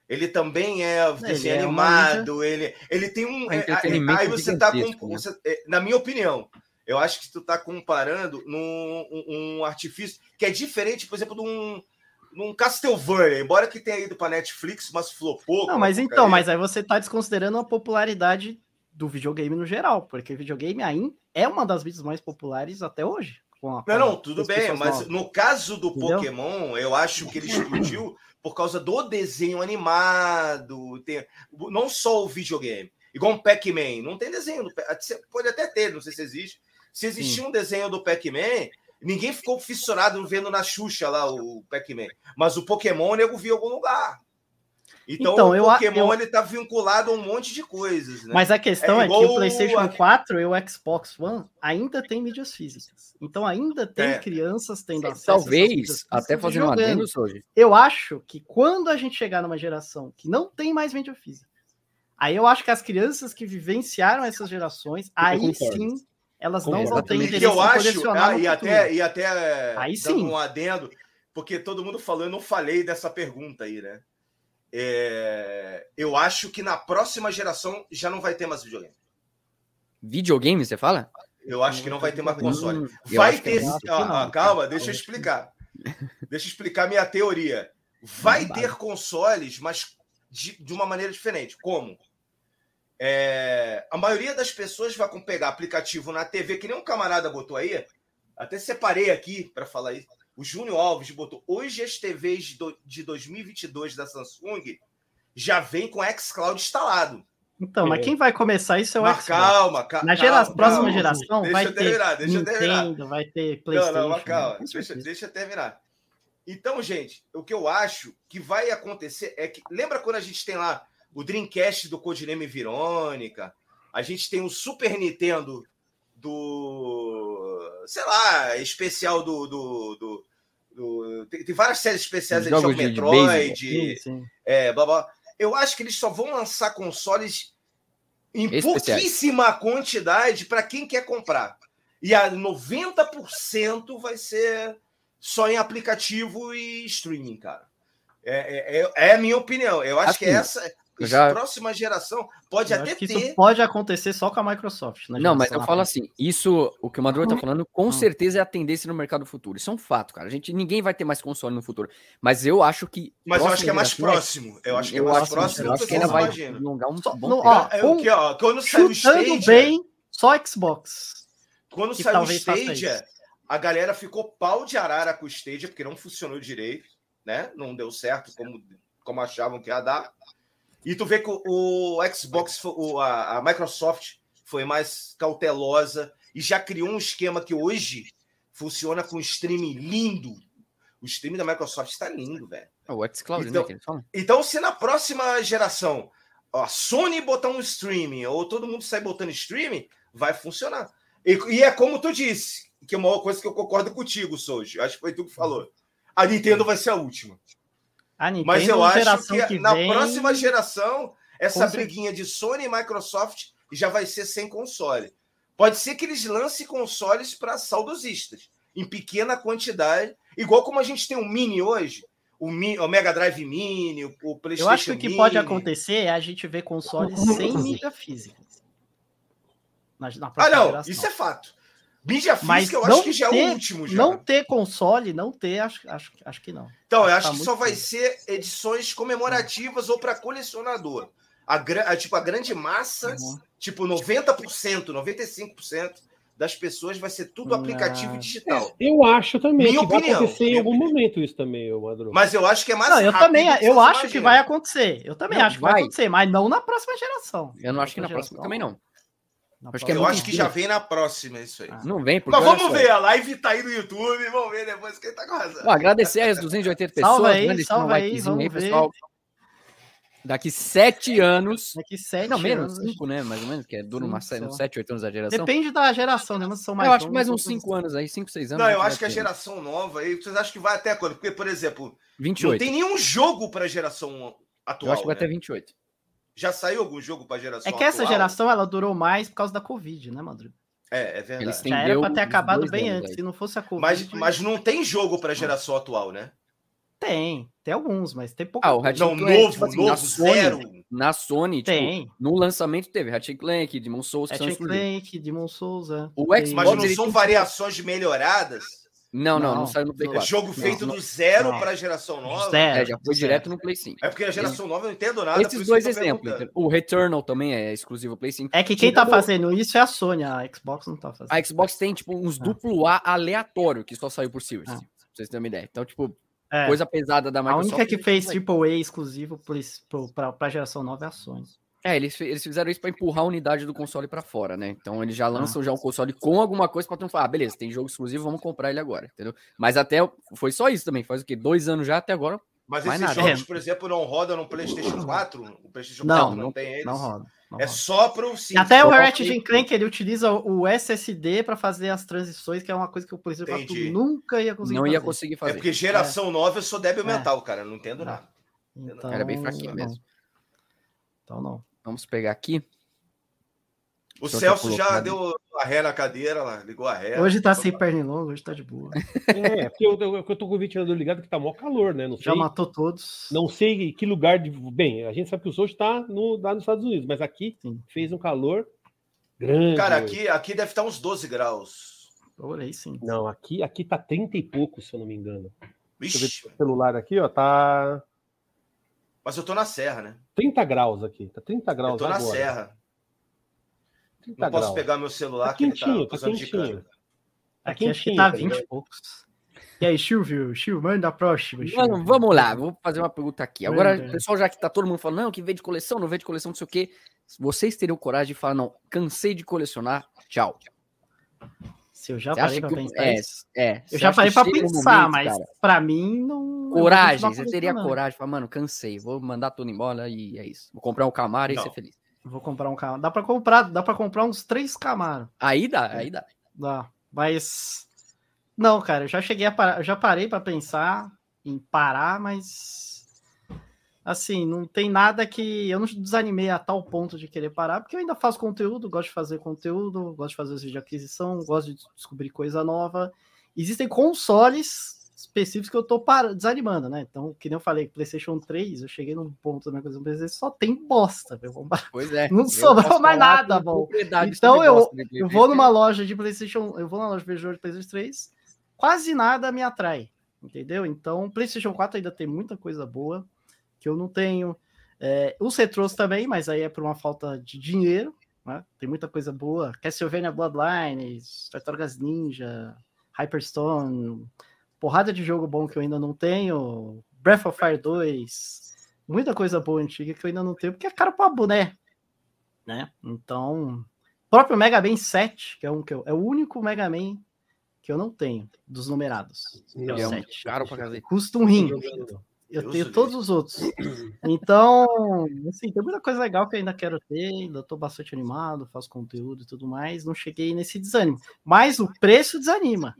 Ele também é desenho é animado, ele, ele tem um. É, aí você tá com. Né? Você, é, na minha opinião, eu acho que tu tá comparando num um, um artifício que é diferente, por exemplo, de um num Castlevania, embora que tenha ido para Netflix, mas flopou. Não, mas então, mas aí você está desconsiderando a popularidade do videogame no geral, porque videogame ainda é uma das mídias mais populares até hoje. A, não, não, tudo bem, mas no caso do Entendeu? Pokémon, eu acho que ele explodiu por causa do desenho animado, tem, não só o videogame. Igual um Pac-Man, não tem desenho, do, pode até ter, não sei se existe. Se existia um desenho do Pac-Man, Ninguém ficou fissurado vendo na Xuxa lá o Pac-Man. Mas o Pokémon, o nego viu em algum lugar. Então, então o Pokémon eu... ele tá vinculado a um monte de coisas. Né? Mas a questão é, é que o PlayStation a... 4 e o Xbox One ainda tem mídias físicas. Então ainda tem é. crianças tendo acesso. Talvez, até fazendo um adendo hoje. Eu acho que quando a gente chegar numa geração que não tem mais mídia física, aí eu acho que as crianças que vivenciaram essas gerações, aí sim elas não vão ter interesse eu acho, ah, e até e até aí sim. um adendo, porque todo mundo falou, eu não falei dessa pergunta aí, né? É, eu acho que na próxima geração já não vai ter mais videogame. Videogame, você fala? Eu acho que não vai ter mais console. Hum, vai ter. Ah, calma, deixa eu explicar. Deixa eu explicar minha teoria. Vai ter consoles, mas de, de uma maneira diferente. Como? É, a maioria das pessoas vai pegar aplicativo na TV, que nem um camarada botou aí. Até separei aqui para falar isso. O Júnior Alves botou. Hoje as TVs de 2022 da Samsung já vem com xCloud instalado. Então, é. mas quem vai começar isso é o mas Xbox. Calma, calma. Na gera calma, próxima calma. geração deixa vai ter terminar, deixa Nintendo, terminar. vai ter PlayStation. Não, não, calma. Deixa, deixa eu terminar. Então, gente, o que eu acho que vai acontecer é que. Lembra quando a gente tem lá o Dreamcast do Codiname Verônica? A gente tem o Super Nintendo do. Sei lá, especial do, do, do tem, tem, várias séries especiais de jogo Metroid. De, sim, sim. É, blá, blá. Eu acho que eles só vão lançar consoles em pouquíssima quantidade para quem quer comprar. E a 90% vai ser só em aplicativo e streaming, cara. É, é, é a minha opinião. Eu acho assim, que essa já... próxima geração pode eu até ter. Isso pode acontecer só com a Microsoft. Não, mas eu falo assim: isso, o que o Maduro está falando, com hum. certeza é a tendência no mercado futuro. Isso é um fato, cara. A gente, ninguém vai ter mais console no futuro. Mas eu acho que. Mas eu acho que é mais próximo. Eu acho que é mais próximo. Eu acho que ainda vai alongar um bom no, ó, é, o que, ó, Quando saiu o Stadia. bem, só Xbox. Quando saiu o Stadia a galera ficou pau de arara com o Stadia, porque não funcionou direito, né? Não deu certo como, como achavam que ia dar. E tu vê que o, o Xbox, o, a, a, Microsoft foi mais cautelosa e já criou um esquema que hoje funciona com streaming lindo. O streaming da Microsoft está lindo, velho. É o xCloud, então, né? Então, se na próxima geração a Sony botar um streaming ou todo mundo sair botando streaming, vai funcionar. E, e é como tu disse, que é uma coisa que eu concordo contigo, Souji. Acho que foi tu que falou. A Nintendo vai ser a última. A Nintendo, Mas eu acho que, que na próxima geração, essa Com briguinha de Sony e Microsoft já vai ser sem console. Pode ser que eles lancem consoles para saudosistas, em pequena quantidade, igual como a gente tem o um Mini hoje, o, Mi, o Mega Drive Mini, o, o PlayStation Eu acho que o que Mini. pode acontecer é a gente ver consoles [LAUGHS] sem mídia física. Na, na ah, não, geração. isso é fato. Mídia física, eu acho que já ter, é o último. Já. Não ter console, não ter, acho, acho, acho que não. Então, eu acho tá que só vai ser edições comemorativas ou para colecionador. A, a, tipo, a grande massa, uhum. tipo 90%, 95% das pessoas vai ser tudo aplicativo ah. digital. É, eu acho também minha que opinião, vai acontecer em algum opinião. momento isso também, Madru. Mas eu acho que é mais não, eu também, eu acho imagina. que vai acontecer. Eu também não, acho que vai. vai acontecer, mas não na próxima geração. Eu não acho que na próxima também não. Acho que é eu acho que já vem na próxima isso aí. não vem, porque. Mas vamos ver, a live tá aí no YouTube, vamos ver depois quem tá com razão. Bom, agradecer as 280 pessoas. Salve aí, salve aí, vamos aí, pessoal. Daqui sete anos. Daqui sete Não, menos cinco, né? Mais ou menos, que é duro uns sete, oito anos da geração. Depende da geração, né? Mas são mais eu acho que mais uns cinco anos aí, cinco, seis anos. Não, eu acho que a geração nova aí, vocês acham que vai até quando? Porque, por exemplo, 28. não tem nenhum jogo para a geração atual. Eu acho que vai né? até 28. Já saiu algum jogo para geração É que essa geração ela durou mais por causa da Covid, né, Madruga? É, é verdade. Já era para ter acabado bem antes, aí. se não fosse a Covid. Mas, mas não tem jogo para a geração atual, né? Tem, tem alguns, mas tem pouco. Ah, o Ratchet não, Clank, novo, tipo assim, novo, na zero. Sony, na Sony, tipo, tem. Tipo, no lançamento teve Ratchet Clank, Demon Souls, Ratchet Clank, Demon Souls, é. O Xbox, mas não são variações melhoradas? Não, não, não, não saiu no Play 4. É jogo feito não, do zero para a geração nova. Zero, é, já foi direto no Play 5. É porque a geração nova eu não entendo nada. Esses dois exemplos. O Returnal também é exclusivo Play 5. É que quem tá fazendo isso é a Sony, a Xbox não tá fazendo. A Xbox tem, tipo, uns ah. duplo A aleatório que só saiu por Series. Ah. Pra vocês terem uma ideia. Então, tipo, é. coisa pesada da Microsoft. A única que fez AAA exclusivo para a geração nova é a Sony. É, eles, eles fizeram isso para empurrar a unidade do console para fora, né? Então eles já lançam ah. já um console com alguma coisa para tu falar, ah, beleza, tem jogo exclusivo, vamos comprar ele agora, entendeu? Mas até foi só isso também, faz o quê? Dois anos já até agora. Mas esses nada. jogos, por exemplo, não rodam no PlayStation 4? O PlayStation 4 não, não, não tem eles? Não roda. Não é roda. só para o Até o Ratchet Clank ele utiliza o SSD para fazer as transições, que é uma coisa que o PlayStation 4 nunca ia conseguir não fazer. ia conseguir fazer. É porque geração é. nova eu sou débil é. mental, cara, não entendo nada. Então, Era bem fraquinho mesmo. Então não. Vamos pegar aqui. O Celso já deu a ré na cadeira lá, ligou a ré. Hoje tá sem perna longa, hoje tá de boa. É, porque eu, eu, eu tô com o ventilador ligado que tá mó calor, né? Não já matou todos. Não sei que lugar de. Bem, a gente sabe que o Souza tá no, lá nos Estados Unidos, mas aqui Sim. fez um calor grande. Cara, aqui, aqui deve estar uns 12 graus. Olhei sim. Não, aqui, aqui tá 30 e pouco, se eu não me engano. Vixe. Deixa eu ver o celular aqui, ó, tá Mas eu tô na serra, né? 30 graus aqui. Tá 30 graus Eu tô agora. na serra. Não graus. posso pegar meu celular tá quentinho, que ele tá, tá quentinho. Aqui acho que tá 20 e poucos. E aí, Silvio, Silvio, manda a próxima. Mano, vamos lá, vou fazer uma pergunta aqui. Agora, manda. pessoal, já que tá todo mundo falando, não, que vê de coleção, não vê de coleção, não sei o quê. Vocês teriam coragem de falar, não, cansei de colecionar, tchau. Se eu já você parei pra pensar. É, é, eu já parei pra pensar, momento, mas cara, pra mim não. Coragem, você teria coragem falar, mano, cansei, vou mandar tudo embora e é isso. Vou comprar um Camaro não. e ser feliz. Vou comprar um Camaro. Dá pra comprar, dá pra comprar uns três Camaro. Aí dá, aí dá. Dá. Mas não, cara, eu já cheguei a parar, já parei para pensar em parar, mas assim, não tem nada que eu não desanimei a tal ponto de querer parar, porque eu ainda faço conteúdo, gosto de fazer conteúdo, gosto de fazer os vídeos de aquisição, gosto de descobrir coisa nova. Existem consoles específicos que eu tô desanimando, né? Então, que nem eu falei, PlayStation 3, eu cheguei num ponto da minha coisa, PlayStation só tem bosta, meu. Pois é. Não sobrou mais nada, bom. Então eu, eu vou numa loja de PlayStation, eu vou na loja de PlayStation 3, quase nada me atrai, entendeu? Então, PlayStation 4 ainda tem muita coisa boa que eu não tenho. É, os retrôs também, mas aí é por uma falta de dinheiro, né? Tem muita coisa boa. Castlevania Bloodlines, Tartarugas Ninja, Hyperstone, porrada de jogo bom que eu ainda não tenho, Breath of Fire 2, muita coisa boa antiga que eu ainda não tenho, porque é caro pra boné, né? Então, próprio Mega Man 7, que é um que eu, é o único Mega Man que eu não tenho, dos numerados. É, é um caro pra Custa um rim. Eu Deus tenho Deus. todos os outros. [COUGHS] Então, assim, tem muita coisa legal que eu ainda quero ter, ainda estou bastante animado, faço conteúdo e tudo mais. Não cheguei nesse desânimo. Mas o preço desanima,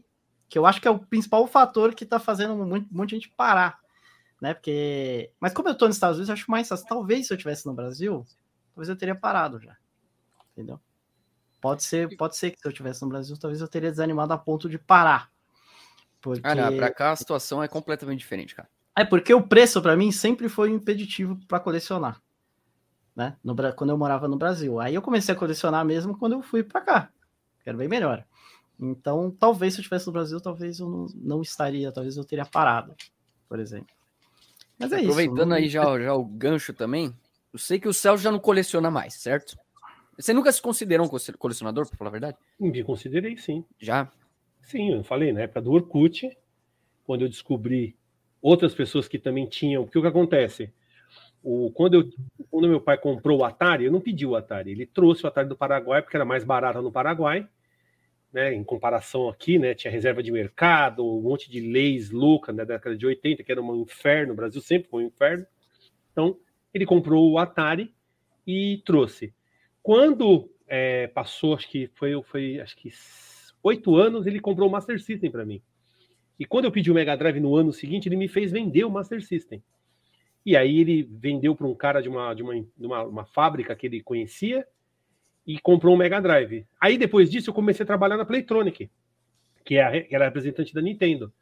que eu acho que é o principal fator que está fazendo um monte, um monte de gente parar. Né? Porque. Mas como eu estou nos Estados Unidos, eu acho mais fácil. Talvez se eu estivesse no Brasil, talvez eu teria parado já. Entendeu? Pode ser, pode ser que se eu tivesse no Brasil, talvez eu teria desanimado a ponto de parar. Porque... Ah, não, pra cá a situação é completamente diferente, cara. É porque o preço para mim sempre foi um impeditivo para colecionar, né? No, quando eu morava no Brasil. Aí eu comecei a colecionar mesmo quando eu fui para cá, era bem melhor. Então, talvez se eu estivesse no Brasil, talvez eu não, não estaria, talvez eu teria parado, por exemplo. Mas é Aproveitando isso, aí já, já o gancho também, eu sei que o Celso já não coleciona mais, certo? Você nunca se considerou um colecionador, para falar a verdade? Me considerei, sim. Já? Sim, eu falei, na época do Orkut, quando eu descobri outras pessoas que também tinham. Porque o que acontece? O, quando, eu, quando meu pai comprou o Atari, eu não pedi o Atari, ele trouxe o Atari do Paraguai, porque era mais barato no Paraguai, né, em comparação aqui, né, tinha reserva de mercado, um monte de leis loucas na década de 80, que era um inferno, o Brasil sempre foi um inferno. Então, ele comprou o Atari e trouxe. Quando é, passou, acho que foi, foi acho que oito anos, ele comprou o Master System para mim. E quando eu pedi o Mega Drive no ano seguinte, ele me fez vender o Master System. E aí ele vendeu para um cara de uma, de uma, de uma, uma fábrica que ele conhecia e comprou um Mega Drive. Aí depois disso eu comecei a trabalhar na Playtronic, que, é era representante da Nintendo.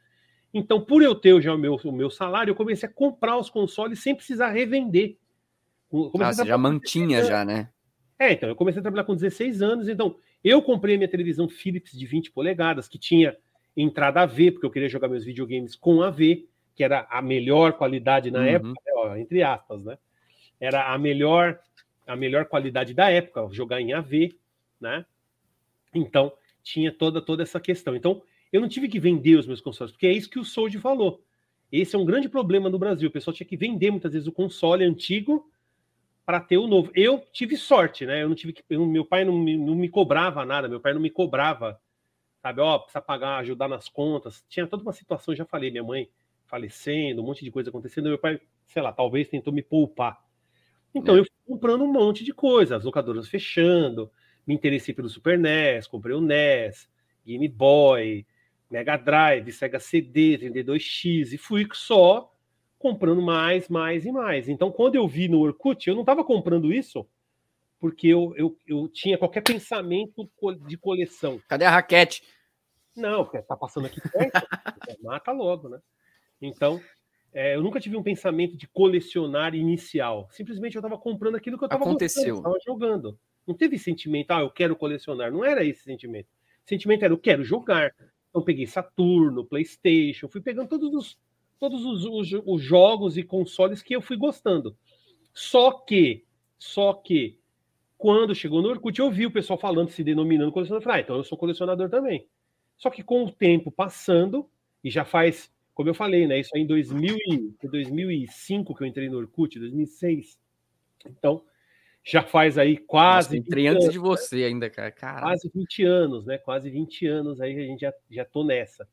Então, por eu ter já o meu, o meu salário, eu comecei a comprar os consoles sem precisar revender. Comecei ah, você já mantinha já, né? É, então, eu comecei a trabalhar com 16 anos, então eu comprei minha televisão Philips de 20 polegadas, que tinha entrada AV, porque eu queria jogar meus videogames com AV, que era a melhor qualidade na uhum. época, né, ó, entre aspas, né? Era a melhor a melhor qualidade da época, jogar em AV, né? Então, tinha toda toda essa questão. Então, eu não tive que vender os meus consoles, porque é isso que o Sold falou. Esse é um grande problema no Brasil. O pessoal tinha que vender muitas vezes o console antigo para ter o novo. Eu tive sorte, né? Eu não tive que. Eu, meu pai não me, não me cobrava nada, meu pai não me cobrava, sabe? Ó, precisa pagar, ajudar nas contas. Tinha toda uma situação, já falei, minha mãe falecendo, um monte de coisa acontecendo. Meu pai, sei lá, talvez tentou me poupar. Então é. eu fui comprando um monte de coisa, as locadoras fechando, me interessei pelo Super NES, comprei o NES, Game Boy, Mega Drive, Sega CD, 32X, e fui só comprando mais, mais e mais. Então, quando eu vi no Orkut, eu não estava comprando isso porque eu, eu, eu tinha qualquer pensamento de coleção. Cadê a raquete? Não, porque tá passando aqui perto, [LAUGHS] mata logo, né? Então, é, eu nunca tive um pensamento de colecionar inicial. Simplesmente eu estava comprando aquilo que eu estava Aconteceu. Estava jogando. Não teve sentimento, ah, eu quero colecionar. Não era esse sentimento. O sentimento era, eu quero jogar. Então, peguei Saturno, PlayStation, fui pegando todos os todos os, os, os, jogos e consoles que eu fui gostando. Só que, só que, quando chegou no Orkut, eu vi o pessoal falando, se denominando colecionador. Eu falei, ah, então eu sou colecionador também. Só que com o tempo passando, e já faz, como eu falei, né? Isso aí em 2000 e, 2005 que eu entrei no Orkut, 2006. Então, já faz aí quase. Entrei antes anos, de você né? ainda, cara. Caramba. Quase 20 anos, né? Quase 20 anos aí a gente já, já tô nessa.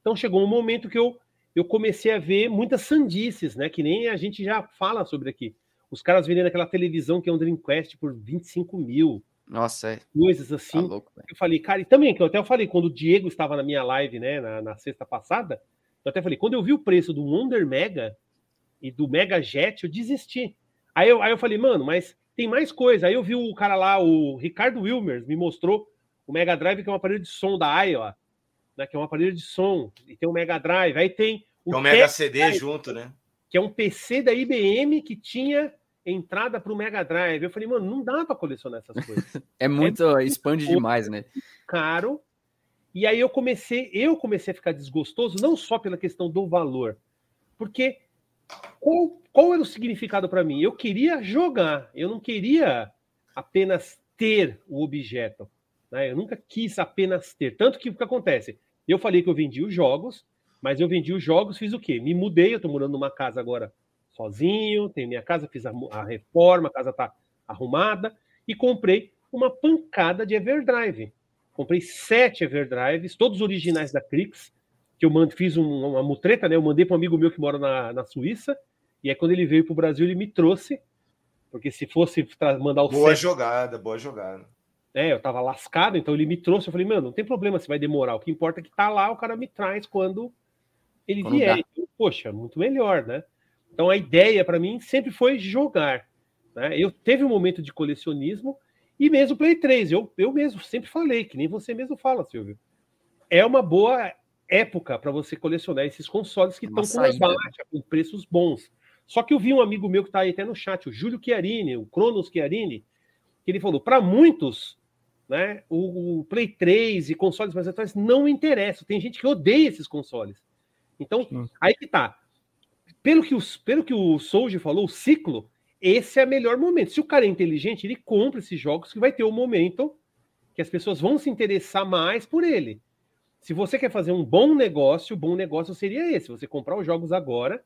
Então chegou um momento que eu, eu comecei a ver muitas sandices, né? Que nem a gente já fala sobre aqui. Os caras vendendo aquela televisão que é um Dreamcast por 25 mil. Nossa, é. Coisas assim. Tá louco, eu falei, cara, e também, que eu até falei, quando o Diego estava na minha live, né, na, na sexta passada, eu até falei, quando eu vi o preço do Wonder Mega e do Mega Jet, eu desisti. Aí eu, aí eu falei, mano, mas tem mais coisa. Aí eu vi o cara lá, o Ricardo Wilmers, me mostrou o Mega Drive, que é um aparelho de som da Iowa, né, que é um aparelho de som, e tem o Mega Drive. Aí tem o, é um Mega CD junto, né? Que é um PC da IBM que tinha entrada para o Mega Drive. Eu falei, mano, não dá para colecionar essas [LAUGHS] coisas. é muito, é expande demais, né? Caro. E aí eu comecei, eu comecei a ficar desgostoso, não só pela questão do valor, porque qual, qual era o significado para mim? Eu queria jogar, eu não queria apenas ter o objeto. Né? Eu nunca quis apenas ter. Tanto que o que acontece? Eu falei que eu vendi os jogos, mas eu vendi os jogos, fiz o quê? Me mudei, eu estou morando numa casa agora sozinho, tenho minha casa, fiz a, a reforma, a casa está arrumada, e comprei uma pancada de Everdrive. Comprei sete Everdrives, todos originais da Crix, que eu mando, fiz um, uma mutreta, né? Eu mandei para um amigo meu que mora na, na Suíça, e aí quando ele veio para o Brasil, ele me trouxe, porque se fosse mandar o Boa sete, jogada, boa jogada. É, eu tava lascado, então ele me trouxe, eu falei, mano, não tem problema se vai demorar, o que importa é que tá lá, o cara me traz quando ele quando vier. Poxa, muito melhor, né? Então a ideia para mim sempre foi jogar. Né? Eu teve um momento de colecionismo e mesmo Play 3, eu, eu mesmo sempre falei, que nem você mesmo fala, Silvio. É uma boa época para você colecionar esses consoles que estão com baixa, com preços bons. Só que eu vi um amigo meu que está aí até no chat, o Júlio Chiarini, o Cronos Chiarini, que ele falou: para muitos, né, o, o, Play 3 e consoles mais atuais não interessam. Tem gente que odeia esses consoles. Então, Sim. aí que tá pelo que, os, pelo que o Souji falou, o ciclo, esse é o melhor momento. Se o cara é inteligente, ele compra esses jogos que vai ter o um momento que as pessoas vão se interessar mais por ele. Se você quer fazer um bom negócio, o bom negócio seria esse: você comprar os jogos agora,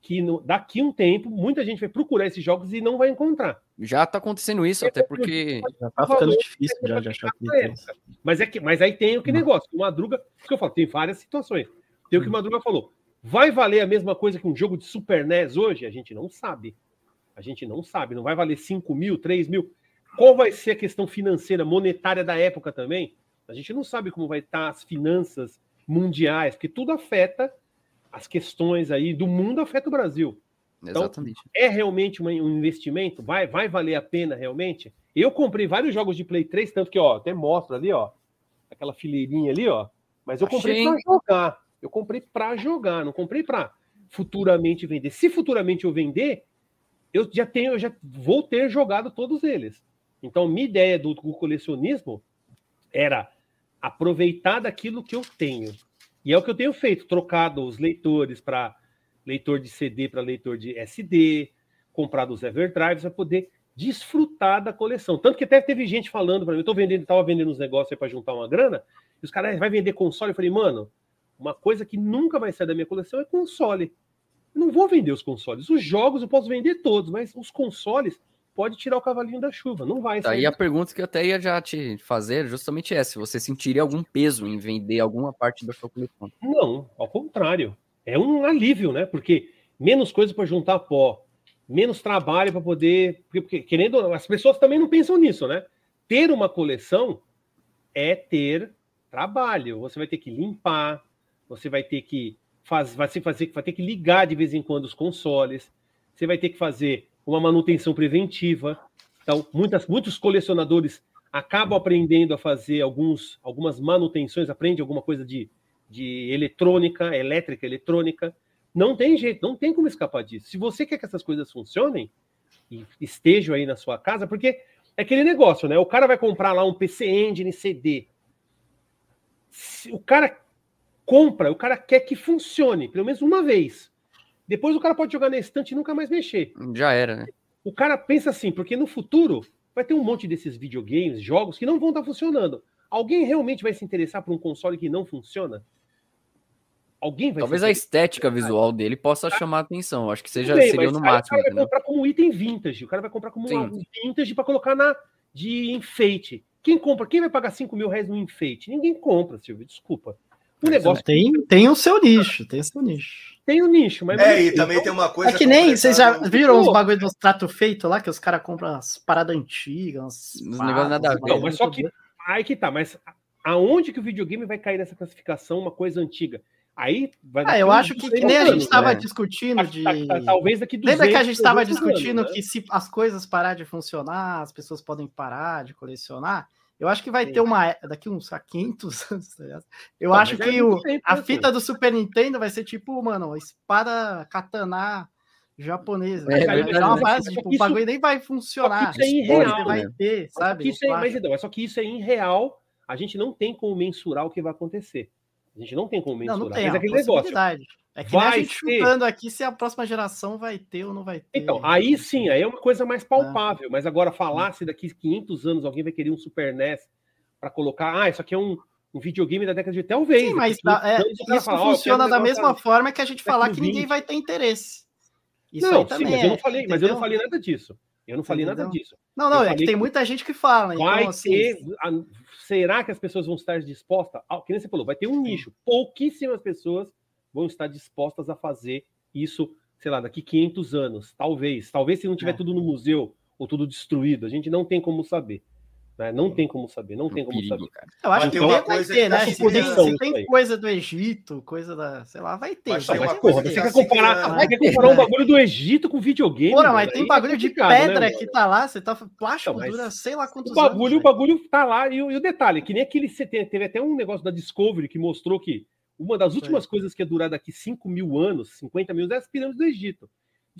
que no, daqui um tempo muita gente vai procurar esses jogos e não vai encontrar. Já está acontecendo isso, até porque. Já tá ficando difícil já de achar que mas, é que mas aí tem o que negócio. O Madruga, que eu falo, tem várias situações. Tem o que o Madruga falou. Vai valer a mesma coisa que um jogo de Super NES hoje? A gente não sabe. A gente não sabe. Não vai valer 5 mil, 3 mil. Qual vai ser a questão financeira, monetária da época também? A gente não sabe como vai estar as finanças mundiais, porque tudo afeta as questões aí do mundo, afeta o Brasil. Então, Exatamente. É realmente um investimento? Vai, vai valer a pena realmente? Eu comprei vários jogos de Play 3, tanto que, ó, até mostro ali, ó, aquela fileirinha ali, ó. Mas eu comprei para jogar. Eu comprei para jogar, não comprei para futuramente vender. Se futuramente eu vender, eu já tenho, eu já vou ter jogado todos eles. Então, minha ideia do, do colecionismo era aproveitar daquilo que eu tenho. E é o que eu tenho feito, trocado os leitores para leitor de CD para leitor de SD, comprado os Everdrives para poder desfrutar da coleção. Tanto que até teve gente falando para mim, eu tô vendendo, tava vendendo uns negócios aí para juntar uma grana, e os caras vai vender console, eu falei, mano, uma coisa que nunca vai sair da minha coleção é console. Eu não vou vender os consoles. Os jogos eu posso vender todos, mas os consoles pode tirar o cavalinho da chuva, não vai. Aí a pergunta que eu até ia já te fazer justamente é se você sentiria algum peso em vender alguma parte da sua coleção. Não, ao contrário. É um alívio, né? Porque menos coisa para juntar pó, menos trabalho para poder, porque, porque querendo, as pessoas também não pensam nisso, né? Ter uma coleção é ter trabalho. Você vai ter que limpar, você vai ter que faz, vai, fazer, vai ter que ligar de vez em quando os consoles, você vai ter que fazer uma manutenção preventiva. Então, muitas, muitos colecionadores acabam aprendendo a fazer alguns, algumas manutenções, aprende alguma coisa de, de eletrônica, elétrica, eletrônica. Não tem jeito, não tem como escapar disso. Se você quer que essas coisas funcionem e estejam aí na sua casa, porque é aquele negócio, né? O cara vai comprar lá um PC Engine CD. O cara compra, o cara quer que funcione, pelo menos uma vez. Depois o cara pode jogar na estante e nunca mais mexer. Já era, né? O cara pensa assim, porque no futuro vai ter um monte desses videogames, jogos que não vão estar funcionando. Alguém realmente vai se interessar por um console que não funciona? Alguém vai Talvez a estética visual dele possa chamar a atenção. Acho que seja, bem, seria no máximo. O cara vai comprar como item vintage. O cara vai comprar como um vintage para colocar na de enfeite. Quem compra? Quem vai pagar 5 mil reais no enfeite? Ninguém compra, Silvio. Desculpa. O negócio tem, tem o seu nicho, tem o seu nicho. Tem o nicho, mas. É, e também tem uma coisa. É que nem. Vocês já viram os bagulho dos trato feito lá, que os caras compram as paradas antigas. Os negócios nada a ver. Não, mas só que. Aí que tá, mas aonde que o videogame vai cair nessa classificação, uma coisa antiga? Aí vai ah, eu acho que, que nem a gente estava né? discutindo de. Talvez daqui 200, Lembra que a gente estava discutindo anos, né? que se as coisas parar de funcionar, as pessoas podem parar de colecionar? Eu acho que vai Sim. ter uma. Daqui uns 500 [LAUGHS] anos, tá Eu acho que é o, a né, fita do Super Nintendo vai ser tipo, mano, espada katana japonesa. É, vai uma base, tipo, isso, o bagulho nem vai funcionar. Isso é irreal, vai né? ter, sabe? Isso é, mas, então, é só que isso é irreal. A gente não tem como mensurar o que vai acontecer. A gente não tem como mensurar. Não, não tem, mas é aquele negócio. É que vai a gente ter... chutando aqui se a próxima geração vai ter ou não vai ter. Então, aí sim, aí é uma coisa mais palpável. É. Mas agora, falar se daqui 500 anos alguém vai querer um Super NES para colocar, ah, isso aqui é um, um videogame da década de talvez. Sim, mas tá, é, isso fala, funciona oh, da mesma forma que a gente falar que ninguém vai ter interesse. Isso não, sim, mas eu não falei, mas eu não falei nada disso. Eu não falei nada disso. Não, não, é que tem muita gente que fala. Então, vai assim, ter, será que as pessoas vão estar dispostas? Ah, que nem você falou, vai ter um nicho. Pouquíssimas pessoas vão estar dispostas a fazer isso, sei lá, daqui 500 anos, talvez. Talvez se não tiver é. tudo no museu ou tudo destruído, a gente não tem como saber. Né? Não tem como saber, não tem como perigo, saber. Cara. Eu acho que tem uma coisa ter, né? Se, se tem coisa do Egito, coisa da, sei lá, vai ter. Mas, vai mas porra, você quer comparar, vai quer comparar um bagulho do Egito com videogame? Porra, mas tem bagulho é de pedra né, que tá lá, você tá plástico, então, dura sei lá quantos o bagulho, anos. O bagulho tá lá e o, e o detalhe, que nem aquele teve até um negócio da Discovery que mostrou que uma das últimas Foi. coisas que ia durar daqui 5 mil anos, 50 mil, é as pirâmides do Egito.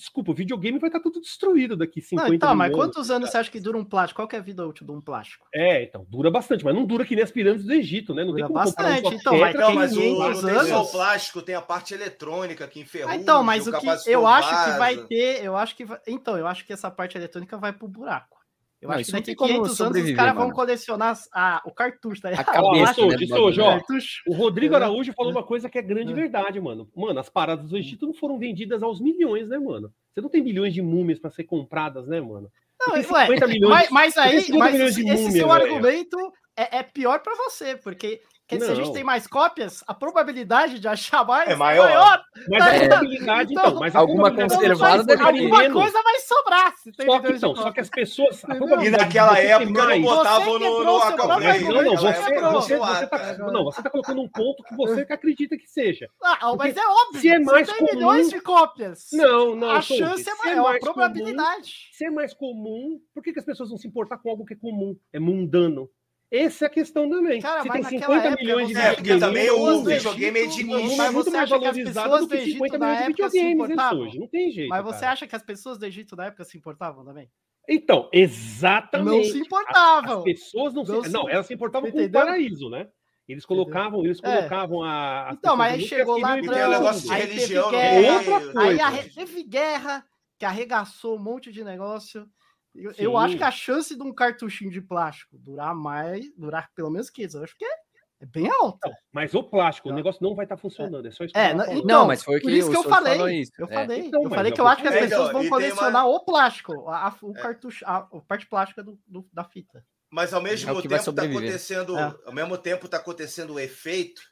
Desculpa, o videogame vai estar tudo destruído daqui 50 não, então, mas quantos anos, você acha que dura um plástico? Qual que é a vida útil de um plástico? É, então, dura bastante, mas não dura que nem as pirâmides do Egito, né? Não dura tem como bastante, um então, mas, então, mas o, anos... não tem só o plástico, tem a parte eletrônica que enferruja, ah, Então, mas o que eu acho que vai ter, eu acho que vai... então, eu acho que essa parte eletrônica vai pro buraco. Eu não, acho que daqui 500 anos os caras vão colecionar a, o cartucho. Tá? A cabeça, né, isso, hoje, ó, o Rodrigo Araújo falou uma coisa que é grande é. verdade, mano. Mano, as paradas do Egito não foram vendidas aos milhões, né, mano? Você não tem milhões de múmias para ser compradas, né, mano? Não, ué, milhões, mas, mas aí, mas esse, esse seu argumento é, é pior para você, porque porque se a gente tem mais cópias, a probabilidade de achar mais é maior. É maior. Mas a probabilidade, então, então mas alguma conservada deve Alguma coisa vai sobrar. Se tem só, que, então, só que as pessoas. E naquela época não botavam no, no Aquaplay. Não, não, você, você, você, tá, não, você tá colocando um ponto que você que acredita que seja. Ah, mas é óbvio. Se é mais tem comum, milhões de cópias. Não, não. A chance é maior, a probabilidade. Se é mais comum, por que as pessoas vão se importar com algo que é comum? É mundano. Essa é a questão também. Cara, você tem 50 milhões de é, porque também o videogame é de nicho. Mas muito mais valorizado do que 50 milhões de videogames hoje. Não tem jeito. Mas você cara. acha que as pessoas do Egito da época se importavam também? Então, exatamente. Não se importavam. As, pessoas não, não se... Não, elas se importavam Entendeu? com o paraíso, né? Eles colocavam, eles é. colocavam é. a. Então, mas aí chegou lá. E tem o negócio de religião, teve guerra, outra coisa. Aí teve guerra que arregaçou um monte de negócio. Eu, eu, acho que a chance de um cartuchinho de plástico durar mais, durar pelo menos 15 eu acho que é, é bem alta. Não, mas o plástico, o negócio não vai estar funcionando. É, só isso. É, não, então, mas foi que por isso que eu falei. Isso. Eu é. falei, então, eu falei que eu acho que as pessoas vão colecionar uma... o plástico, a, a, o é. cartucho, a, a parte plástica do, do, da fita. Mas ao mesmo é tempo está acontecendo, é. ao mesmo tempo está acontecendo o efeito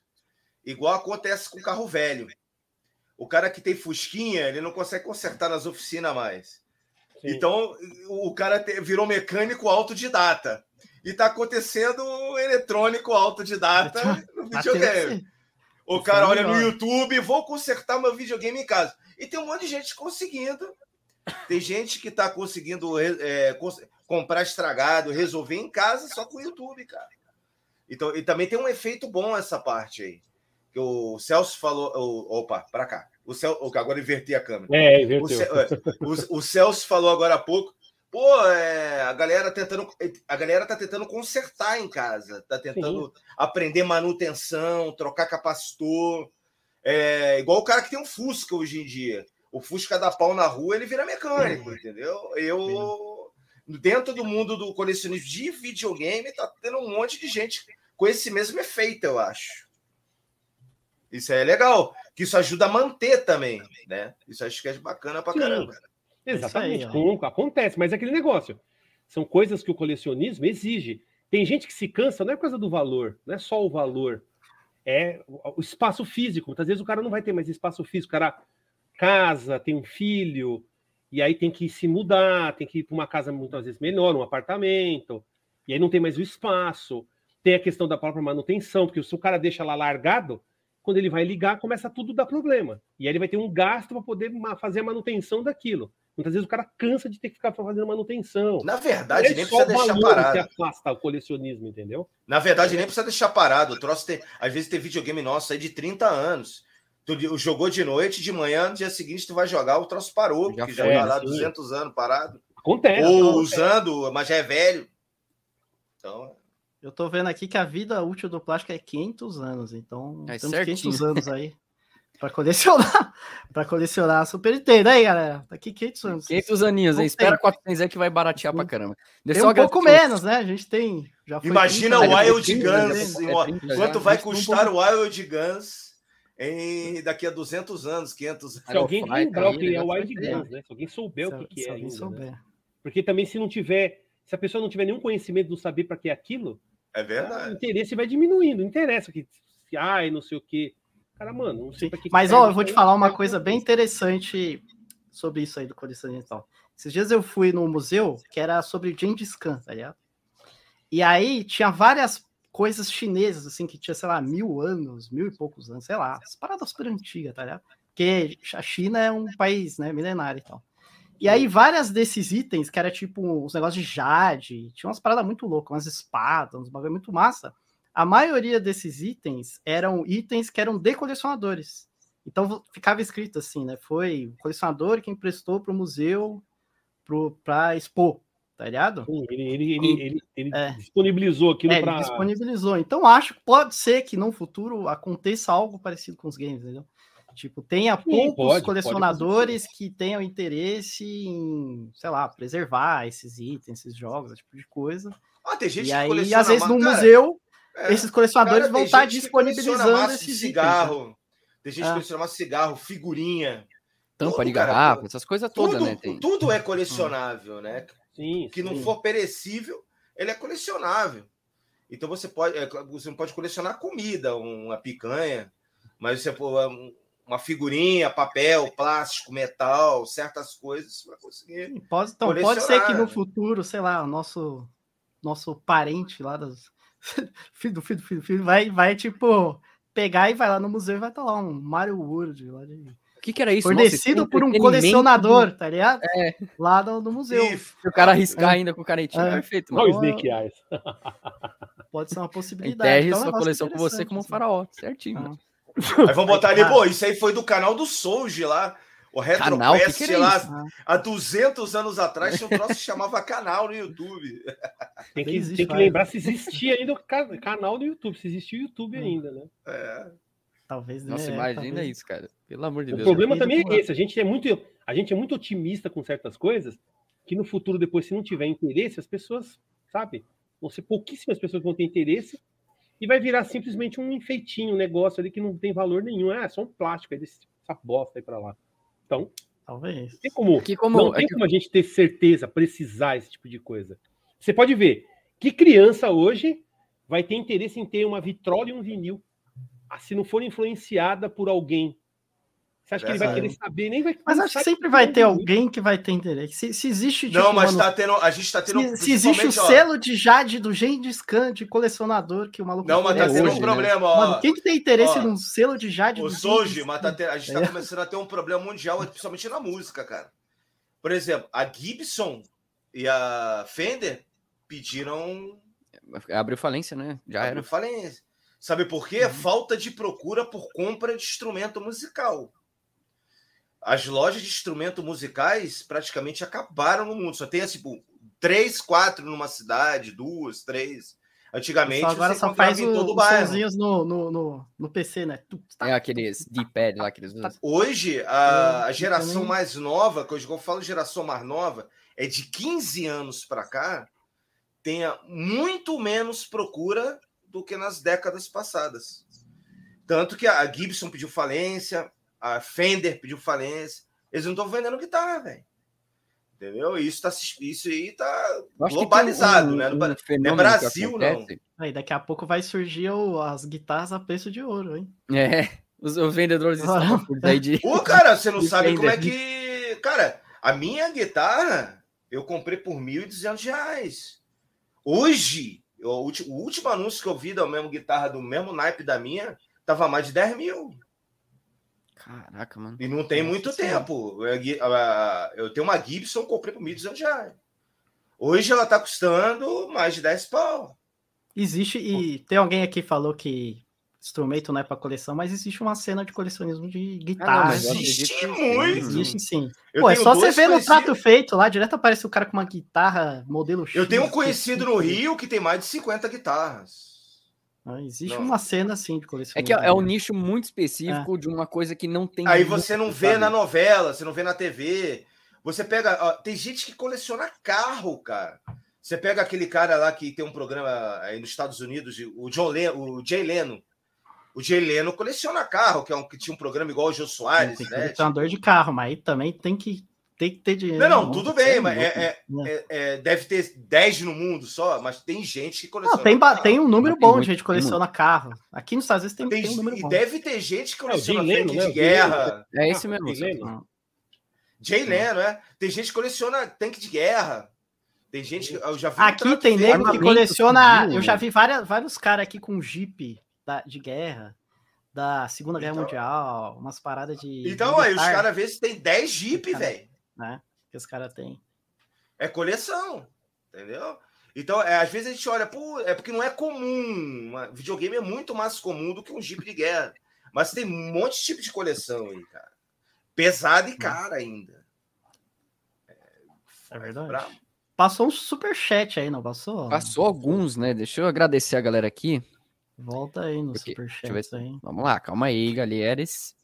igual acontece com carro velho. O cara que tem fusquinha, ele não consegue consertar nas oficinas mais. Sim. Então, o cara virou mecânico autodidata. E está acontecendo eletrônico autodidata no videogame. O cara olha no YouTube, vou consertar meu videogame em casa. E tem um monte de gente conseguindo. Tem gente que está conseguindo é, comprar estragado, resolver em casa só com o YouTube, cara. Então, e também tem um efeito bom essa parte aí. Que o Celso falou. O, opa, para cá. O Celso, agora inverti a câmera. É, inverteu. O, o, o, Celso falou agora há pouco. Pô, é, a galera tentando. A galera tá tentando consertar em casa. Tá tentando Sim. aprender manutenção, trocar capacitor. É, igual o cara que tem um Fusca hoje em dia. O Fusca dá pau na rua, ele vira mecânico, entendeu? Eu, dentro do mundo do colecionismo de videogame, tá tendo um monte de gente com esse mesmo efeito, eu acho. Isso é legal, que isso ajuda a manter também, né? Isso acho que é bacana pra Sim, caramba. Exatamente, aí, acontece, mas é aquele negócio. São coisas que o colecionismo exige. Tem gente que se cansa, não é por causa do valor, não é só o valor, é o espaço físico. Muitas vezes o cara não vai ter mais espaço físico, o cara casa, tem um filho, e aí tem que se mudar, tem que ir para uma casa muitas vezes melhor, um apartamento, e aí não tem mais o espaço. Tem a questão da própria manutenção, porque se o cara deixa lá largado, quando ele vai ligar, começa tudo a dar problema. E aí ele vai ter um gasto para poder fazer a manutenção daquilo. Muitas vezes o cara cansa de ter que ficar fazendo manutenção. Na verdade, é nem precisa deixar parado. Que afasta o colecionismo, entendeu? Na verdade, nem precisa deixar parado. O troço tem, às vezes tem videogame nosso aí de 30 anos. Tu jogou de noite, de manhã, no dia seguinte tu vai jogar, o troço parou, já porque já tá lá 200 anos parado. Acontece. Ou acontece. usando, mas já é velho. Então, eu tô vendo aqui que a vida útil do plástico é 500 anos, então é temos certinho. 500 anos aí [LAUGHS] para colecionar, [LAUGHS] para colecionar a Super Nintendo aí, galera. Tá aqui 500 anos. 500 aninhos, hein? Espera 400 aí que vai baratear pra caramba. Tem um pouco menos, né? A gente tem. Imagina o Wild Guns. É quanto vai custar o Wild Guns em daqui a 200 anos, 500 anos? Se alguém lembrar o que é o Wild Guns, né? Se alguém souber o que, é ainda, né? Porque também se não tiver, se a pessoa não tiver nenhum conhecimento do saber para que é aquilo, é verdade. O interesse vai diminuindo. Não interessa que se ai, não sei o quê. Cara, mano, não sei pra que. Mas, ó, eu vou te falar uma coisa bem interessante sobre isso aí do colecionismo e tal. Esses dias eu fui no museu que era sobre Gengis Khan, tá ligado? E aí tinha várias coisas chinesas, assim, que tinha, sei lá, mil anos, mil e poucos anos, sei lá, as paradas super antigas, tá ligado? Porque a China é um país, né, milenário e tal. E aí, várias desses itens, que era tipo os negócios de jade, tinha umas paradas muito loucas, umas espadas, uns bagulho muito massa. A maioria desses itens eram itens que eram de colecionadores. Então ficava escrito assim, né? Foi o colecionador que emprestou para o museu para expor, tá ligado? Sim, ele, ele, ele, ele, ele é. disponibilizou aquilo é, para. Disponibilizou. Então acho que pode ser que no futuro aconteça algo parecido com os games, entendeu? Tipo, tenha Sim, poucos pode, colecionadores pode que tenham interesse em, sei lá, preservar esses itens, esses jogos, esse tipo de coisa. Ah, tem gente e aí, às vezes, no cara, museu, é, esses colecionadores cara, vão estar disponibilizando esses cigarro. Itens. Né? Tem gente que ah. coleciona cigarro, figurinha. Tampa tudo, de garrafa, cara, essas coisas todas, tudo, né? Tem. Tudo é colecionável, né? Sim, que sim. não for perecível, ele é colecionável. Então você pode, é, você não pode colecionar comida, uma picanha, mas você uma figurinha, papel, plástico, metal, certas coisas para conseguir. Pode, então, pode ser que no futuro, sei lá, o nosso, nosso parente lá das. [LAUGHS] filho do filho do filho, filho vai, vai tipo pegar e vai lá no museu e vai estar tá lá um Mario World lá de. O que, que era isso? Fornecido Nossa, por um colecionador, tá ligado? É. Lá no, no museu. Se o cara arriscar é. ainda com canetinha, é. perfeito. Olha o Snake Eyes. Pode ser uma possibilidade. Enterre então, é sua coleção com você como um assim. faraó, certinho. Ah. Aí vamos botar ali, pô, isso aí foi do canal do Souji lá. O RetroQuest que lá, isso? há 200 anos atrás, tinha um troço que chamava canal no YouTube. [LAUGHS] Tem que, existe, tem que lembrar se existia ainda o canal no YouTube, se existia o YouTube hum. ainda, né? É. Talvez. Nossa, né, imagina talvez. isso, cara. Pelo amor de o Deus. O problema também é esse. A gente é, muito, a gente é muito otimista com certas coisas que no futuro, depois, se não tiver interesse, as pessoas, sabe? Vão ser pouquíssimas pessoas que vão ter interesse e vai virar simplesmente um enfeitinho, um negócio ali que não tem valor nenhum. É só um plástico aí desse, essa bosta aí para lá. Então, talvez. Tem como, como, não tem como a gente ter certeza, precisar esse tipo de coisa. Você pode ver que criança hoje vai ter interesse em ter uma vitrola e um vinil, ah, se não for influenciada por alguém você acha que ele vai querer saber? Nem vai. Mas acho que sempre vai ter alguém que vai ter interesse. Se, se existe. Tipo, não, mas mano, tá tendo, a gente tá tendo. Se, se existe o ó, selo de Jade do Gengis Khan de colecionador que o maluco. Não, mas tá tendo hoje, um né? problema, né? ó. Mano, quem que tem interesse ó, num selo de Jade do Soji, mas tá a gente tá é. começando a ter um problema mundial, principalmente na música, cara. Por exemplo, a Gibson e a Fender pediram. Abriu falência, né? Já Abriu era. falência. Sabe por quê? Uhum. Falta de procura por compra de instrumento musical. As lojas de instrumentos musicais praticamente acabaram no mundo. Só tem assim, tipo, três, quatro numa cidade, duas, três. Antigamente, só agora só faz o, todo os no, no, no, no, PC, né? É aqueles D-pad lá que eles usam. Hoje, a, a geração mais nova, que hoje eu falo geração mais nova, é de 15 anos para cá, tenha muito menos procura do que nas décadas passadas. Tanto que a Gibson pediu falência, a Fender pediu falência. Eles não estão vendendo guitarra, velho. Entendeu? Isso, tá, isso aí tá globalizado, um, né? Um não é Brasil, não. Aí daqui a pouco vai surgir o, as guitarras a preço de ouro, hein? É, os, os vendedores estão daí de. Pô, cara, você não sabe como é que. Cara, a minha guitarra eu comprei por R$ 1.200. Hoje, o último, o último anúncio que eu vi da mesma guitarra, do mesmo naipe da minha, tava mais de 10 mil. Caraca, mano. E não tem muito tempo. Eu tenho uma Gibson, comprei por 1.200 reais. Hoje ela tá custando mais de 10 pau. Existe, e tem alguém aqui que falou que instrumento não é para coleção, mas existe uma cena de colecionismo de guitarra. Ah, existe muito. Existe sim. Eu Pô, é só você ver no prato feito lá, direto aparece o cara com uma guitarra modelo X. Eu tenho um conhecido no Rio que tem mais de 50 guitarras. Ah, existe não. uma cena assim de colecionismo. É que é um nicho muito específico é. de uma coisa que não tem. Aí você não vê sabe? na novela, você não vê na TV. Você pega. Ó, tem gente que coleciona carro, cara. Você pega aquele cara lá que tem um programa aí nos Estados Unidos, o John o Jay Leno. O Jay Leno coleciona carro, que é um que tinha um programa igual o Jô Soares, tem né? Colecionador de carro, mas aí também tem que tem que ter dinheiro. Não, não, tudo bem, mas é, é, né? é, é, deve ter 10 no mundo só, mas tem gente que coleciona. Não, tem, carro. tem um número bom de gente que coleciona carro. Aqui nos Estados Unidos tem, tem, tem um número e bom. E deve ter gente que coleciona é, tanque de guerra. É esse mesmo. Jay Leno, é. Tem gente que coleciona tanque de guerra. Tem gente que. Eu já vi aqui tem nego que coleciona. Eu já vi várias, vários caras aqui com Jeep da, de guerra da Segunda Guerra então, Mundial, umas paradas de. Então, aí, os caras às vezes tem 10 Jeep, velho né? Que os caras têm. É coleção, entendeu? Então, é, às vezes a gente olha, pô, é porque não é comum. Uma, videogame é muito mais comum do que um Jeep de guerra. Mas tem um monte de tipo de coleção aí, cara. Pesado e hum. cara ainda. É, é verdade. Bravo. Passou um super chat aí, não passou? Passou alguns, né? Deixa eu agradecer a galera aqui. Volta aí no super chat aí. Vamos lá, calma aí, galheres.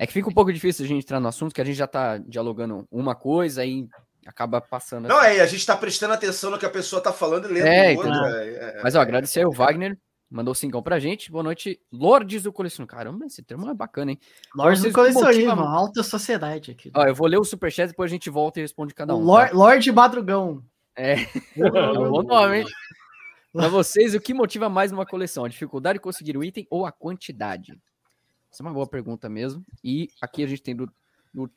É que fica um pouco difícil a gente entrar no assunto, que a gente já tá dialogando uma coisa e acaba passando. Não, é, a gente tá prestando atenção no que a pessoa tá falando e lendo é, então, outro, é, é, Mas, ó, agradecer ao Wagner, mandou cincão pra gente. Boa noite, Lordes do Colecionismo. Caramba, esse termo é bacana, hein? Lordes do Colecionismo, motiva... alta sociedade aqui. Ó, eu vou ler o superchat, depois a gente volta e responde cada um. Lord, tá? Lorde Madrugão. É, [LAUGHS] é um bom nome, hein? Pra vocês, o que motiva mais numa coleção? A dificuldade de conseguir o item ou a quantidade? Essa é uma boa pergunta mesmo. E aqui a gente tem do, do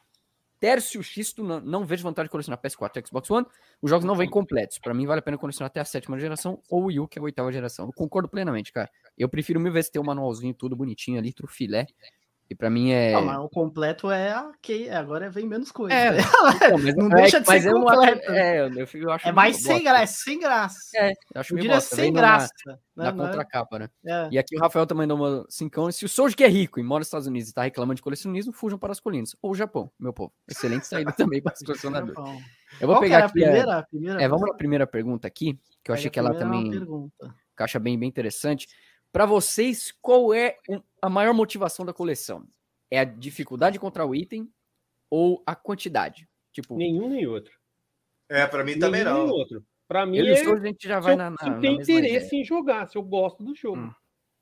Tércio Xisto, não, não vejo vantagem de colecionar PS4 e Xbox One. Os jogos não vêm completos. Para mim, vale a pena colecionar até a sétima geração ou o Wii U, que é a oitava geração. Eu concordo plenamente, cara. Eu prefiro mil vezes ter um manualzinho tudo bonitinho ali, trufilé, e para mim é. Não, mas o completo é ok, agora vem menos coisa. É, então, mas [LAUGHS] não deixa de ser completo. É, eu, eu acho é mais sem graça, sem graça. É, eu acho eu diria bosta. sem graça. Na, na né, contracapa, né? É. E aqui o Rafael também deu uma cincão. Se o Soji que é rico e mora nos Estados Unidos e está reclamando de colecionismo, fujam para as colinas. Ou o Japão, meu povo. Excelente saída [LAUGHS] também para os colecionadores. Eu vou Qual pegar aqui. A primeira, a primeira é, vamos na primeira pergunta aqui, que eu achei que ela também caixa bem, bem interessante. Para vocês, qual é a maior motivação da coleção? é a dificuldade de encontrar o item ou a quantidade? Tipo, nenhum nem outro. É, para mim também nenhum não. Nem outro. Para mim, é, a gente já vai eu, na, na, se tem interesse ideia. em jogar, se eu gosto do jogo. Hum.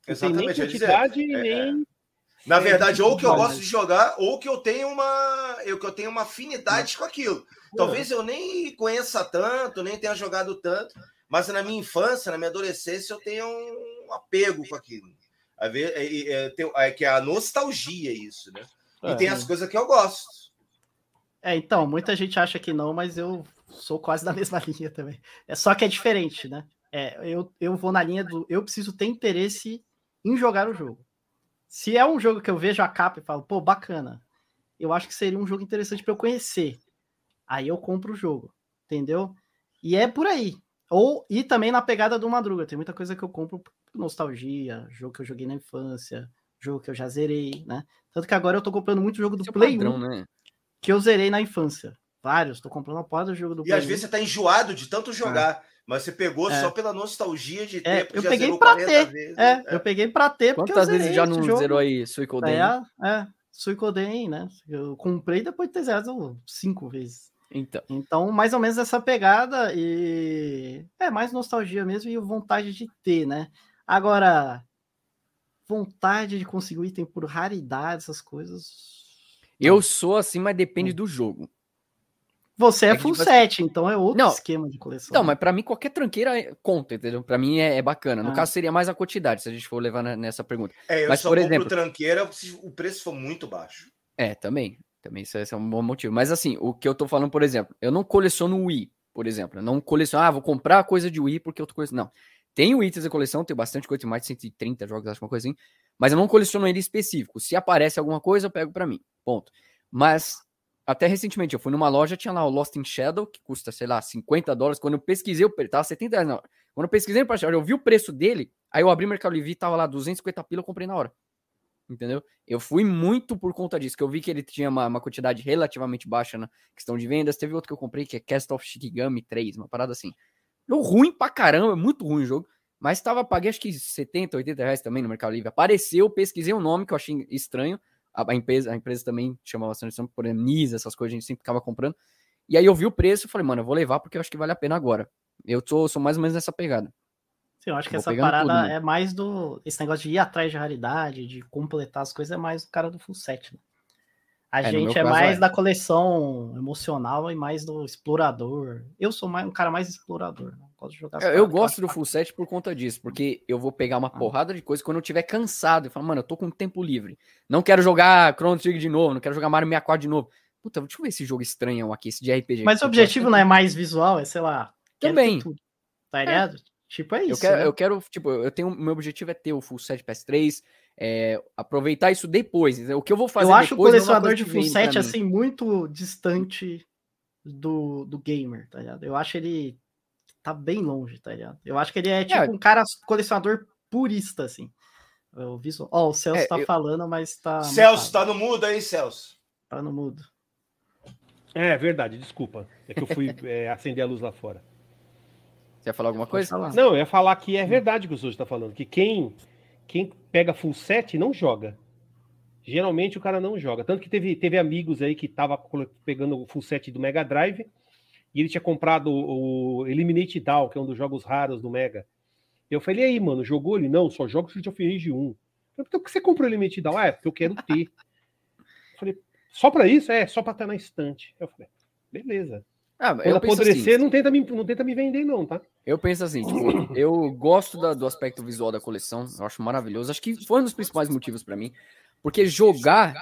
Exatamente, nem quantidade dizer, é, é, nem na verdade, ou que eu gosto de jogar, ou que eu tenho uma, eu que eu tenho uma afinidade com aquilo. Talvez eu nem conheça tanto, nem tenha jogado tanto, mas na minha infância, na minha adolescência, eu tenho um apego com aquilo. A ver, é, é, é, que é a nostalgia isso, né? E é, tem as coisas que eu gosto. É, então, muita gente acha que não, mas eu sou quase da [LAUGHS] mesma linha também. É só que é diferente, né? É, eu, eu vou na linha do eu preciso ter interesse em jogar o jogo. Se é um jogo que eu vejo a capa e falo, pô, bacana, eu acho que seria um jogo interessante para eu conhecer. Aí eu compro o jogo, entendeu? E é por aí. Ou e também na pegada do Madruga, tem muita coisa que eu compro nostalgia, jogo que eu joguei na infância, jogo que eu já zerei, né? Tanto que agora eu tô comprando muito jogo do Esse Play é padrão, 1. Né? que eu zerei na infância. Vários, tô comprando a porra do jogo do E às vezes você tá enjoado de tanto jogar. Ah. Mas você pegou é. só pela nostalgia de é, ter, eu peguei pra ter. Vezes, é, é, eu peguei pra ter. Quantas vezes já não jogo. zerou aí Suicoden? É, é, Suicoden, né? Eu comprei depois de ter zerado cinco vezes. Então. então, mais ou menos essa pegada e é mais nostalgia mesmo e vontade de ter, né? Agora, vontade de conseguir um item por raridade, essas coisas. Eu sou assim, mas depende do jogo. Você é, é full tipo set, assim... então é outro não, esquema de coleção. Não, mas para mim qualquer tranqueira é, conta, entendeu? Para mim é, é, bacana. No ah. caso seria mais a quantidade, se a gente for levar nessa pergunta. É, eu mas, só por exemplo, tranqueira se o preço for muito baixo. É, também. Também isso é um bom motivo. Mas assim, o que eu tô falando, por exemplo, eu não coleciono Wii, por exemplo. Eu não coleciono, ah, vou comprar coisa de Wii porque eu tô colecionando. Não. Tenho itens da coleção, tenho bastante coisa, tem mais de 130 jogos, acho uma coisa assim. Mas eu não coleciono ele específico. Se aparece alguma coisa, eu pego para mim. Ponto. Mas até recentemente, eu fui numa loja, tinha lá o Lost in Shadow, que custa, sei lá, 50 dólares. Quando eu pesquisei, eu tava 70 reais na hora. Quando eu pesquisei no eu vi o preço dele, aí eu abri o Mercado Livre, tava lá 250 pila, eu comprei na hora. Entendeu? Eu fui muito por conta disso, que eu vi que ele tinha uma, uma quantidade relativamente baixa na questão de vendas. Teve outro que eu comprei, que é Cast of Shikigami 3, uma parada assim. Deu ruim pra caramba, muito ruim o jogo. Mas tava, paguei acho que 70, 80 reais também no Mercado Livre. Apareceu, pesquisei o um nome que eu achei estranho a, a, empresa, a empresa também chamava bastante atenção, por Nisa, essas coisas, a gente sempre ficava comprando. E aí eu vi o preço e falei, mano, eu vou levar porque eu acho que vale a pena agora. Eu tô, sou mais ou menos nessa pegada. Sim, eu acho que essa parada tudo, né? é mais do. Esse negócio de ir atrás de raridade, de completar as coisas, é mais do cara do full set. Né? A é, gente é mais é. da coleção emocional e mais do explorador. Eu sou mais, um cara mais explorador. Né? Gosto de jogar eu, eu gosto do full set por conta disso, porque eu vou pegar uma ah. porrada de coisa quando eu tiver cansado. e falar, mano, eu tô com tempo livre. Não quero jogar Chrono Trigger de novo, não quero jogar Mario 64 de novo. Puta, deixa eu ver esse jogo estranho aqui, esse de RPG. Mas o objetivo não é mais visual, é, sei lá. Também. Tá ligado? É. Tipo, é isso. Eu quero, né? eu quero, tipo, eu tenho. Meu objetivo é ter o full set PS3, é, aproveitar isso depois. O que eu vou fazer Eu acho o colecionador de full set assim muito distante do, do gamer, tá ligado? Eu acho ele tá bem longe, tá ligado? Eu acho que ele é, é. tipo é. um cara colecionador purista, assim. O visual. Ó, oh, o Celso é, tá eu... falando, mas tá. Celso, tá no mudo aí, Celso. Tá no mudo. É verdade, desculpa. É que eu fui [LAUGHS] é, acender a luz lá fora. Você ia falar alguma coisa? Não, eu ia falar que é verdade o que o Souza está falando, que quem quem pega full set não joga. Geralmente o cara não joga. Tanto que teve, teve amigos aí que tava pegando o full set do Mega Drive e ele tinha comprado o, Eliminate Down, que é um dos jogos raros do Mega. Eu falei, e aí, mano, jogou ele? Não, só joga Street of Rage 1. Eu falei, então por que você comprou o Eliminate Down? Ah, é porque eu quero ter. Eu falei, só para isso? É, só para estar na estante. Eu falei, beleza. Ah, Quando apodrecer, assim, não, tenta me, não tenta me vender, não, tá? Eu penso assim, tipo, eu gosto da, do aspecto visual da coleção, eu acho maravilhoso. Acho que foi um dos principais motivos para mim. Porque jogar.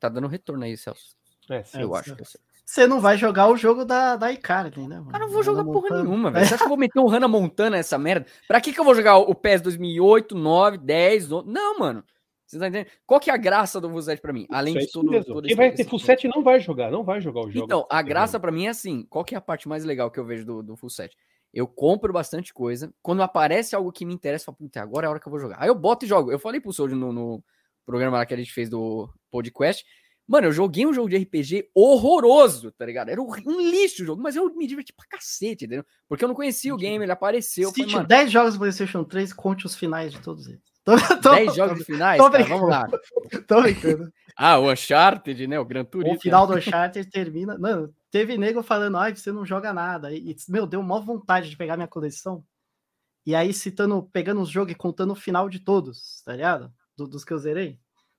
Tá dando retorno aí, Celso. É, sim, eu acho que Você não vai jogar o jogo da, da Icardi, né? Mano? Cara, não vou jogar Hannah porra Montana. nenhuma, velho. Você acha que eu vou meter um Hannah Montana nessa merda? Pra que, que eu vou jogar o PES 2008, 9, 10? 11? Não, mano. Você tá entendendo? Qual que é a graça do Full para mim? Além de tudo. todo Quem vai ter Full Set não vai jogar, não vai jogar o jogo. Então, a graça para mim é assim: qual que é a parte mais legal que eu vejo do, do Full Set? Eu compro bastante coisa. Quando aparece algo que me interessa, eu falo, puta, agora é a hora que eu vou jogar. Aí eu boto e jogo. Eu falei pro Soldier no, no programa lá que a gente fez do podcast. Mano, eu joguei um jogo de RPG horroroso, tá ligado? Era um lixo o jogo, mas eu me diverti pra cacete, entendeu? Porque eu não conhecia o game, ele apareceu. Se tiver 10 jogos do PlayStation 3, conte os finais de todos eles. Tô, tô, 10 jogos finais? Tô cara, vamos lá. [LAUGHS] tô brincando. ah, o Uncharted, né? O Gran Turismo. O final do Uncharted termina. Mano, teve nego falando, ai, você não joga nada. E, meu, deu maior vontade de pegar minha coleção. E aí, citando, pegando os jogos e contando o final de todos, tá ligado? Do, dos que eu zerei.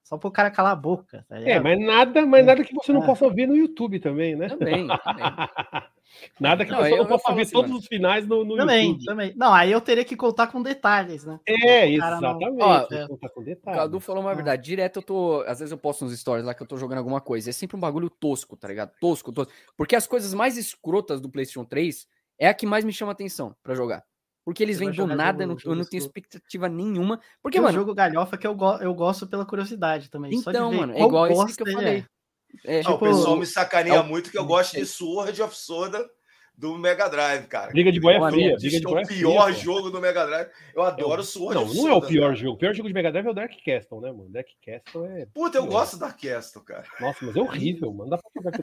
Só pro cara calar a boca. Tá é, mas nada, mas nada que você não é. possa ver no YouTube também, né? Também, também. [LAUGHS] nada que não, você não possa ver assim, todos mano. os finais no, no também, YouTube. Também, Não, aí eu teria que contar com detalhes, né? É, exatamente. Não... Ó, é. contar com detalhes. O Cadu falou uma verdade. Direto eu tô. Às vezes eu posto uns stories lá que eu tô jogando alguma coisa. É sempre um bagulho tosco, tá ligado? Tosco, tosco. Porque as coisas mais escrotas do PlayStation 3 é a que mais me chama atenção para jogar. Porque eles vêm do nada, jogo, eu não tenho expectativa nenhuma. Porque, mano. É um jogo galhofa que eu, go eu gosto pela curiosidade também. Então, mano, é igual esse que eu falei. É. É, tipo, o pessoal me sacaneia é muito que eu gosto de Sword of Soda do Mega Drive, cara. Liga de boia fria. Liga de boia o pior fria, jogo do Mega Drive. Eu adoro é, Sword Não, não é o pior jogo. O pior jogo de Mega Drive é o Dark Castle, né, mano? Dark Castle é. Puta, eu gosto do Dark Castle, cara. Nossa, mas é horrível, mano. Dá pra jogar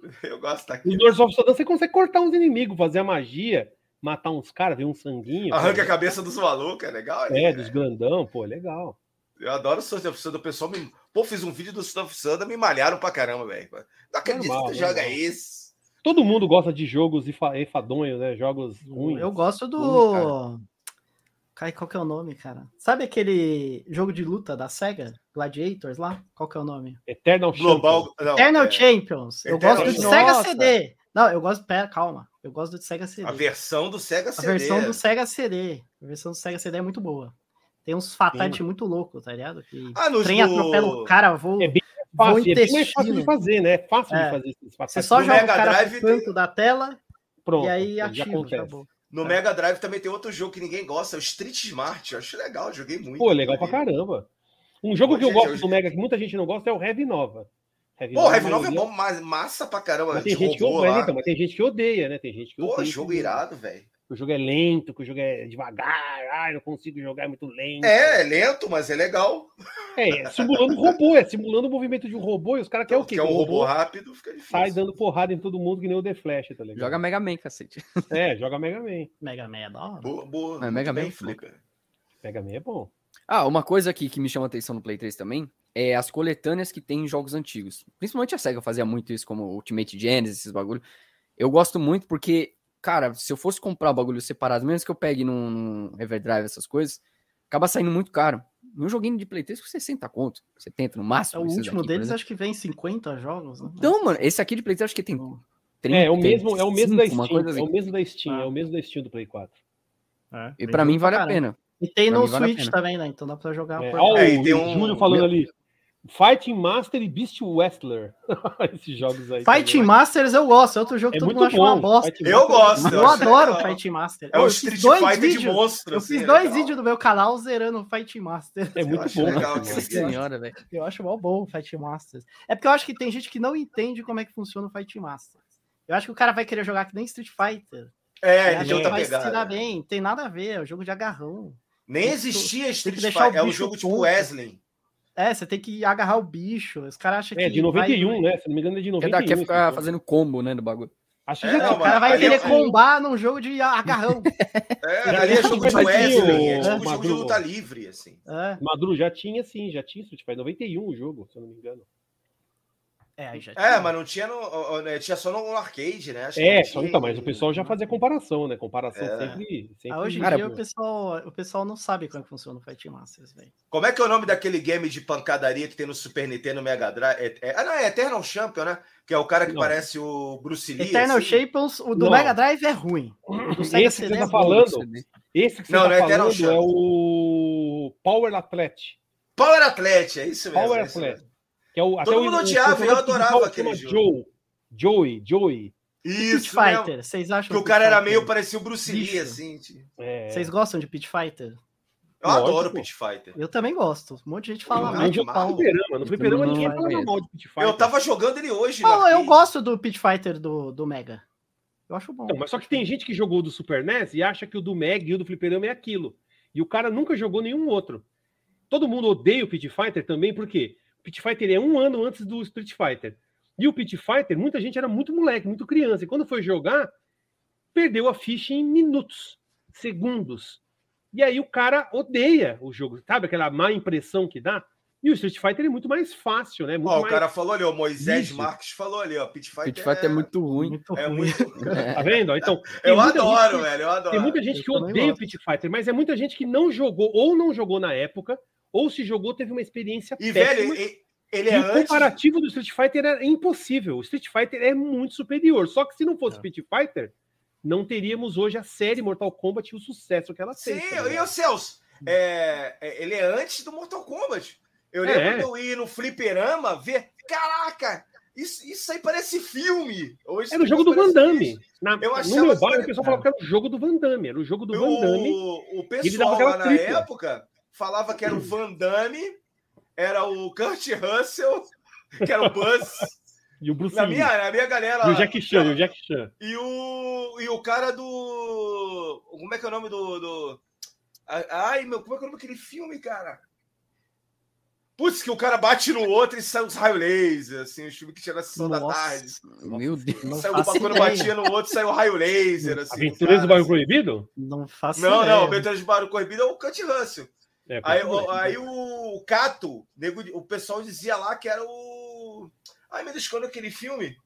[LAUGHS] Eu gosto daquilo. Os Lords of Sodan você consegue cortar uns inimigos, fazer a magia, matar uns caras, ver um sanguinho. Arranca a cabeça dos malucos, é legal. É, dos grandão, pô, legal. Eu adoro o Sons of Sanda. O pessoal me. Pô, fiz um vídeo do Sons of Sanda, me malharam pra caramba, velho. Não acredito que tu joga isso. Todo mundo gosta de jogos enfadonhos, né? Jogos ruins. Eu gosto do. Cai, qual que é o nome, cara? Sabe aquele jogo de luta da SEGA? Gladiators lá? Qual que é o nome? Eternal Global... Champions. Não, Eternal é... Champions. Eu Eternal... gosto do Nossa. SEGA CD. Não, eu gosto. Pera, calma. Eu gosto do Sega CD. A versão do Sega CD. A versão do Sega CD. A versão do Sega CD é muito boa. Tem uns fatalities muito loucos, tá ligado? Que ah, no trem atropela o cara, vou. É bem fácil, é bem mais fácil de fazer, né? É fácil é. de fazer esses Você só joga o cara Drive pro canto tem... da tela Pronto, e aí ativa, acabou. No é. Mega Drive também tem outro jogo que ninguém gosta, é o Street Smart. Eu acho legal, joguei muito. Pô, legal pra caramba. Um jogo Pô, que eu gente, gosto eu... do Mega, que muita gente não gosta, é o Heavy Nova. Heavy Pô, Heavy Nova é bom, mas massa pra caramba. Mas tem, gente que, odeia, então, mas tem gente que odeia, né? Tem gente que Pô, odeia. jogo irado, velho. O jogo é lento, que o jogo é devagar, ai, não consigo jogar, é muito lento. É, é lento, mas é legal. É, simulando robô, é simulando o movimento de um robô e os caras querem o quê? Quer um robô, robô rápido, fica difícil. Sai dando porrada em todo mundo que nem o The Flash, tá ligado? Joga Mega Man, cacete. É, joga Mega Man. Mega Man é da hora. Boa, boa. É, Mega Man é Mega Man é bom. Ah, uma coisa aqui que me chama atenção no Play 3 também é as coletâneas que tem em jogos antigos. Principalmente a SEGA fazia muito isso, como Ultimate Genesis, esses bagulho. Eu gosto muito porque, cara, se eu fosse comprar o bagulho separado, mesmo que eu pegue num, num Everdrive, essas coisas, acaba saindo muito caro. Um joguinho de Play 3 com 60 conto, 70 no máximo. É, o último aqui, deles acho que vem 50 jogos. Né? Então, mano, esse aqui de Play 3 acho que tem 30, É, é o mesmo, é o mesmo 5, da Steam, assim. é o mesmo da Steam, ah. é o mesmo da Steam do Play 4. É, e para mim vale a pena. E tem pra no Switch vale também, né? Então dá pra jogar. É, por... oh, é, tem um Júlio falando ali. Fighting Master e Beast Wrestler. [LAUGHS] Esses jogos aí. Fighting também. Masters eu gosto. É outro jogo é que todo mundo acha uma bosta. Eu gosto. Eu, eu adoro o Fighting Master. É o Street Fighter vídeos, de monstro. Eu fiz assim, dois vídeos no meu canal zerando o Fighting Master. É muito bom. Legal, senhora, velho. Eu acho mal bom o Fighting Masters. É porque eu acho que tem gente que não entende como é que funciona o Fighting Masters. Eu acho que o cara vai querer jogar que nem Street Fighter. É, ele já tá vai se dar bem. Tem nada a ver. É um jogo de agarrão. Nem existia Street Fighter. É um jogo tipo Wesley. É, você tem que agarrar o bicho. Os caras acham é, que. É, de 91, vai... né? Se não me engano, é de 91. Quer, quer ficar fazendo combo, né, do bagulho. Acho que é, não, o cara vai querer é... combar num jogo de agarrão. [LAUGHS] É, ali é jogo de Wesley, é tipo jogo de luta livre, assim. É. Madru já tinha, sim, já tinha Street Fighter 91 o jogo, se eu não me engano. É, aí já é mas não tinha no. Né, tinha só no arcade, né? Acho é, só, então, mas o pessoal já fazia comparação, né? Comparação é. sempre. sempre... Ah, hoje em Cara, dia o pessoal, o pessoal não sabe como é que funciona o Fight Masters, velho. Como é que é o nome daquele game de pancadaria que tem no Super Nintendo Mega Drive? É, é, ah, não, é Eternal Champion, né? Que é o cara que não. parece o Bruce Lee. Eternal assim. Champions, o do não. Mega Drive é ruim. Esse que você tá é falando. Esse que você não, tá não é falando é o Power Athlete. Power Athlete, é isso mesmo. Power é Athlete. Que é o, Todo mundo odiava, eu adorava aquele jogo. Joe, Joey, Joey. Isso, Pit Fighter, vocês acham que o cara era meio parecia o Bruce Lee, assim. É. Vocês gostam de Pit Fighter? Eu Lógico. adoro Pit Fighter. Eu também gosto. Um monte de gente fala mal. No fliperama, no fliperama ninguém fala mal de Pit Fighter. Eu tava jogando ele hoje. Não, eu gosto do Pit Fighter do, do Mega. Eu acho bom. Não, mas só que tem gente que jogou do Super NES e acha que o do Mega e o do fliperama é aquilo. E o cara nunca jogou nenhum outro. Todo mundo odeia o Pit Fighter também, por quê? Pit Fighter é um ano antes do Street Fighter. E o Pit Fighter, muita gente era muito moleque, muito criança. E quando foi jogar, perdeu a ficha em minutos, segundos. E aí o cara odeia o jogo, sabe aquela má impressão que dá? E o Street Fighter é muito mais fácil, né? Muito ó, mais... O cara falou ali, o Moisés Marques falou ali, ó. Pit Fighter, Pit Fighter é... é... muito ruim. Muito é muito. [LAUGHS] tá vendo? [LAUGHS] Então, eu adoro, velho. Eu adoro. Tem muita gente que odeia o Pit Fighter, mas é muita gente que não jogou ou não jogou na época, ou se jogou, teve uma experiência e, péssima. Velho, ele é e o comparativo do Street Fighter é impossível. O Street Fighter é muito superior. Só que se não fosse é. Street Fighter, não teríamos hoje a série Mortal Kombat e o sucesso que ela tem. Sim, tá e o Celso, é, é, ele é antes do Mortal Kombat. Eu lembro é. de eu ir no fliperama ver. Caraca! Isso, isso aí parece filme. Hoje era o jogo do Van Damme. Na, eu achava no meu bairro, o pessoal falava que era o jogo do Van Damme. Era o jogo do o, Van Damme. O pessoal lá na tripla. época falava que era o Van Damme, era o Kurt Russell, que era o Buzz. [LAUGHS] E o Bruce na Lee. Minha, na minha galera. E o Jack Chan, o Jack Chan. E o, e o cara do. Como é que é o nome do. do... Ai, meu, como é que é o nome daquele filme, cara? Putz, que o cara bate no outro e sai os raios laser, assim, o filme que tinha na sessão Nossa, da tarde. Meu Deus. Não saiu, quando batia no outro, saiu o raio laser. Assim, Aventuras do Bairro Proibido? Não faço Não, ideia. não, Aventuras do Bairro Proibido é o Cut Russell. É, aí, o, aí o Cato, o pessoal dizia lá que era o. Ai, meu Deus, quando aquele filme?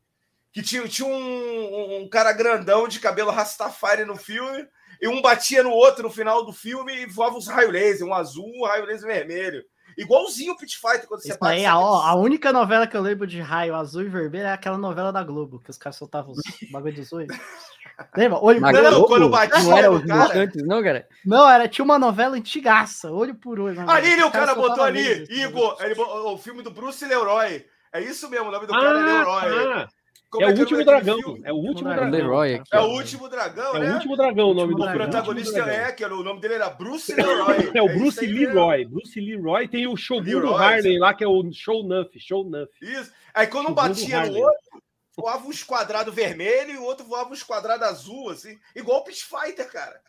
Que tinha, tinha um, um cara grandão de cabelo Rastafari no filme, e um batia no outro no final do filme e voava os raios laser, um azul, um raio laser vermelho. Igualzinho o Pit Fighter quando você bate. Aí, a, a, única novela que eu lembro de raio azul e vermelho é aquela novela da Globo, que os caras soltavam os bagulho dos olhos. [LAUGHS] Lembra? Olho por olho. Quando batia não era cara. Antes, não, cara. Não, era, tinha uma novela antigaça, olho por olho. Ali, o cara botou ali, Igor, ele, o filme do Bruce Leroy. É isso mesmo, o nome do cara é ah, é Leroy. Ah. Como é, é o último dragão. É o último dragão. Leroy aqui, é o último dragão, né? É o último dragão o nome do O protagonista é, que o nome dele era Bruce Leroy. [LAUGHS] é o Bruce Leroy. Bruce Leroy tem o Shogun do Harley lá, que é o Show Nuff. Show Nuff. Isso. Aí quando batia no outro, voava um esquadrado vermelho e o outro voava um esquadrado azul, assim. Igual o Pit Fighter, cara.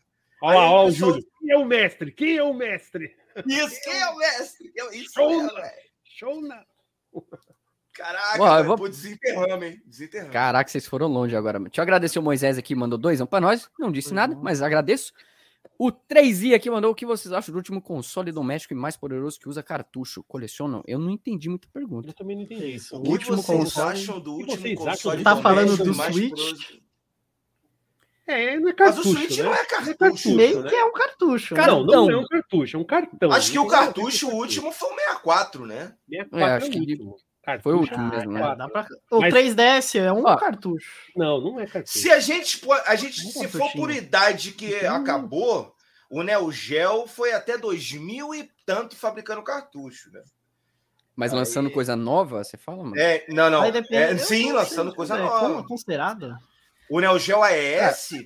Olha lá, olha o Júlio. Quem é o mestre? Quem é o mestre? Isso, quem é o mestre? Isso Show, é, Show Caraca, Bom, vou... pô, desenterramos, hein? Desenterramos. Caraca, vocês foram longe agora. Deixa eu agradecer o Moisés aqui, mandou dois para nós. Não disse nada, mas agradeço. O 3i aqui mandou o que vocês acham do último console doméstico e mais poderoso que usa cartucho? Colecionam? Eu não entendi muita pergunta. Eu também não entendi isso. O, o último console. acham do último console? Tá falando do Switch? É, não é cartucho. Mas o Switch né? não é cartucho. Meio né? que é um cartucho. Né? Não, não é um cartucho, é um cartão. Acho que o cartucho, o último foi o 64, né? 64 é, acho é que Cartucho, Foi o último mesmo, né? Pra... O Mas... 3DS é um cartucho. Não, não é cartucho. Se a gente, a gente se for por idade que hum. acabou, o Neo Geo foi até 2000 e tanto fabricando cartucho, né? Mas lançando Aí... coisa nova, você fala, mano? É, não, não. É, sim, lançando coisa é, nova. considerado? O Neo Geo AES, é.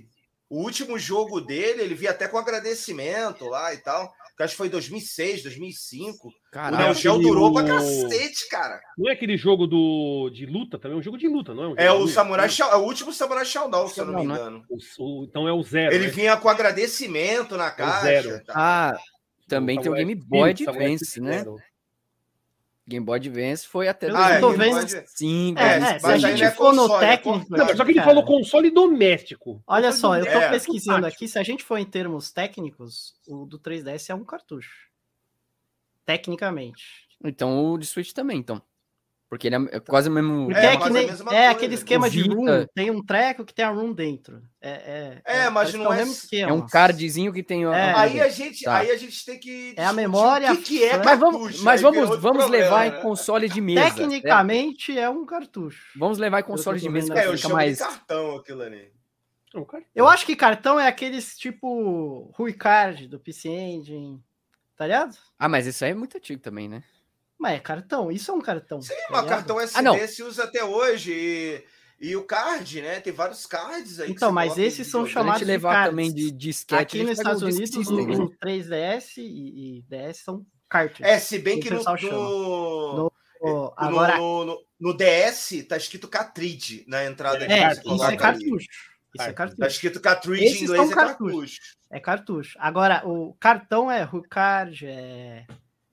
o último jogo dele, ele via até com agradecimento lá e tal que acho que foi 2006, 2005. Caraca, o Neo Geo durou pra cacete, cara. Não é aquele jogo do, de luta também? É um jogo de luta, não é? Um é o Samurai Shao, é o último Samurai Shodown, se eu não me né? engano. O, o, então é o zero. Ele né? vinha com agradecimento na caixa. Tá? Ah, também tem o Game Boy Advance, né? Zero. Game Boy Advance foi até ah, 2005. É, é, se a gente é for no é técnico. Não, só que ele falou console doméstico. Olha só, eu tô é, pesquisando aqui. Se a gente for em termos técnicos, o do 3DS é um cartucho. Tecnicamente. Então o de Switch também, então. Porque ele é quase o mesmo. Porque é, é, que nem, é aquele esquema de room. Tem um treco que tem a room dentro. É, é, é mas não é. É um cardzinho que tem. É. Aí, a gente, tá. aí a gente tem que. É a memória. O que, que é mas vamos, mas vamos, vamos levar em console de mesa. Tecnicamente é um cartucho. Vamos levar em console de mesa. É, eu chamo mais... de cartão aquilo ali. Eu acho que cartão é aqueles tipo Rui Card do PC Engine. Tá ligado? Ah, mas isso aí é muito antigo também, né? Mas é cartão, isso é um cartão. Sim, tá mas cartão SD ah, se usa até hoje. E, e, o card, né? Tem vários cards aí. Então, mas esses são chamados de levar cards. também de disquete. Aqui nos Estados Unidos, system, né? 3DS e, e, DS são cards. É, se bem que no, no, no, agora... no, no, no, DS tá escrito cartridge na entrada. É, é isso é cartucho. Isso é cartucho. Tá escrito cartridge Esses em inglês, é cartucho. É cartucho. Agora, o cartão é card, é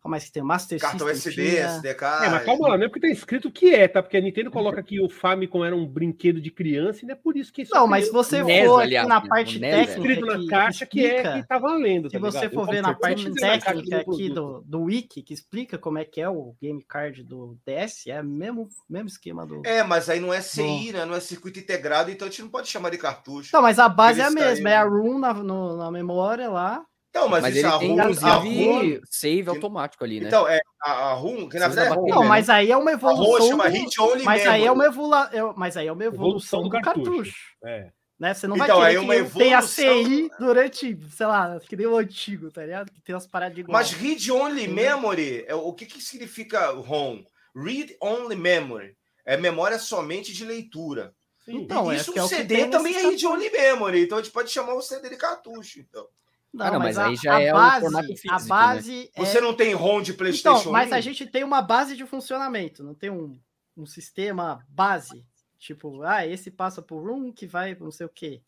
como é que tem? Master Cartão System. SD, tinha... SDK. É, mas calma lá, não é porque tá escrito que é, tá? Porque a Nintendo coloca que o Famicom era um brinquedo de criança e não é por isso que isso Não, mas se você NES, for aliás, na parte técnica. escrito na caixa que, explica, que é que tá valendo. Tá se você for ver na parte técnica aqui do, do Wiki, que explica como é que é o game card do DS, é o mesmo, mesmo esquema do. É, mas aí não é CI, né? Não é circuito integrado, então a gente não pode chamar de cartucho. Não, mas a base é a mesma, é a room na, no, na memória lá. Então, mas, mas ele tem, inclusive, save automático ali, né? Então, é, a, a RUM, que na verdade é Não, mas aí é uma evolução. chama do... mas aí é uma evolu... mas aí é uma evolução, evolução do, do cartucho. cartucho. É. Né? Você não então, vai querer é que tenha CI durante, sei lá, que nem o antigo, tá ligado? Que tem umas paradas igual. Mas read only memory, é, o que, que significa ROM? Read only memory. É memória somente de leitura. Sim. Então, e isso é, o CD também é read only memory, então a gente pode chamar o CD de cartucho, então. Não, ah, não mas, mas, aí já é base, o formato físico, A né? base né? é... Você não tem ROM de PlayStation então, Mas a gente tem uma base de funcionamento, não tem um um sistema base. Tipo, ah, esse passa por um que vai não sei o quê.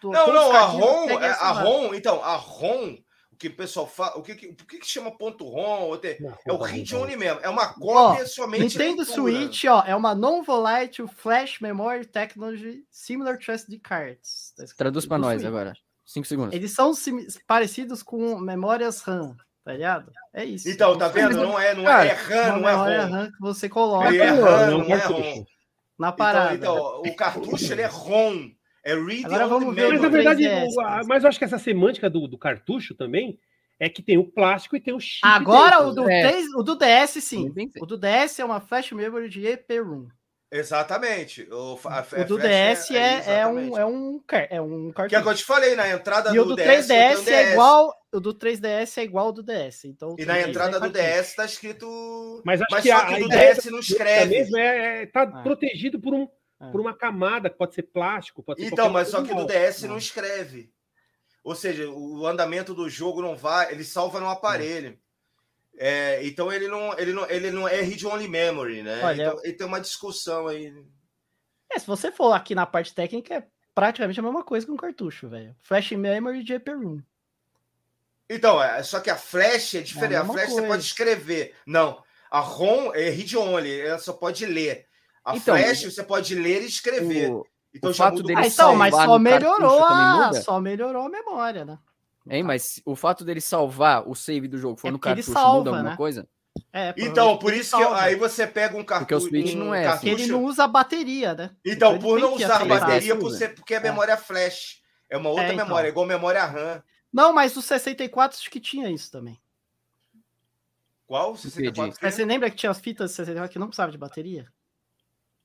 Tô, não, não, a ROM, é, a ROM, então, a ROM, o que o pessoal fala, o que, o que, que chama ponto ROM? É o read only mesmo, é uma cópia ó, somente. Nintendo Switch, ó, é uma non-volatile flash memory technology similar to SD cards. Tá Traduz para nós Switch. agora. Cinco segundos. Eles são parecidos com memórias RAM, tá ligado? É isso. Então, tá vendo? Não é, não é, é RAM, não é ROM. RAM que você coloca. Ele é RAM, não, não é ROM. Na parada. Então, então, o cartucho ele é ROM. É read Agora vamos ver. Mas na verdade, mas eu acho que essa semântica do, do cartucho também é que tem o plástico e tem o chip. Agora dentro, o, do né? 3, o do DS, sim. O do DS é uma flash memory de EPROM. Exatamente. O, o do DS é, é, é, um, é um é um cartucho. Que é o que eu te falei, na entrada e do, o do 3DS DS, é igual. O do 3DS é igual ao do DS. Então, e na entrada do DS tá escrito. Mas acho Mas que, a, que o DS não escreve. Mesmo é, é, tá ah. protegido por, um, ah. por uma camada, que pode ser plástico, pode ser Então, mas só que do DS não. não escreve. Ou seja, o andamento do jogo não vai, ele salva no aparelho. É, então ele não, ele não, ele não é read only memory, né? Olha, então, ele tem uma discussão aí. É, se você for aqui na parte técnica, é praticamente a mesma coisa que um cartucho, velho. Flash memory de EPROM. Então, é, só que a flash é diferente. É a, a flash coisa. você pode escrever. Não, a ROM é read only, ela só pode ler. A então, flash você pode ler e escrever. O, então, o fato dele ah, então, mas só melhorou, a, só melhorou a memória, né? Hein, mas o fato dele salvar o save do jogo for é no cartucho salva, muda alguma né? coisa? É, então, por isso que aí você pega um cartucho. Porque o Switch não é. Cartucho... Ele não usa bateria, né? Então, então por não usar bateria, você, porque é memória flash. É uma outra é, então. memória, igual memória RAM. Não, mas o 64 acho que tinha isso também. Qual? 64? Você lembra que tinha as fitas 64 que não precisava de bateria?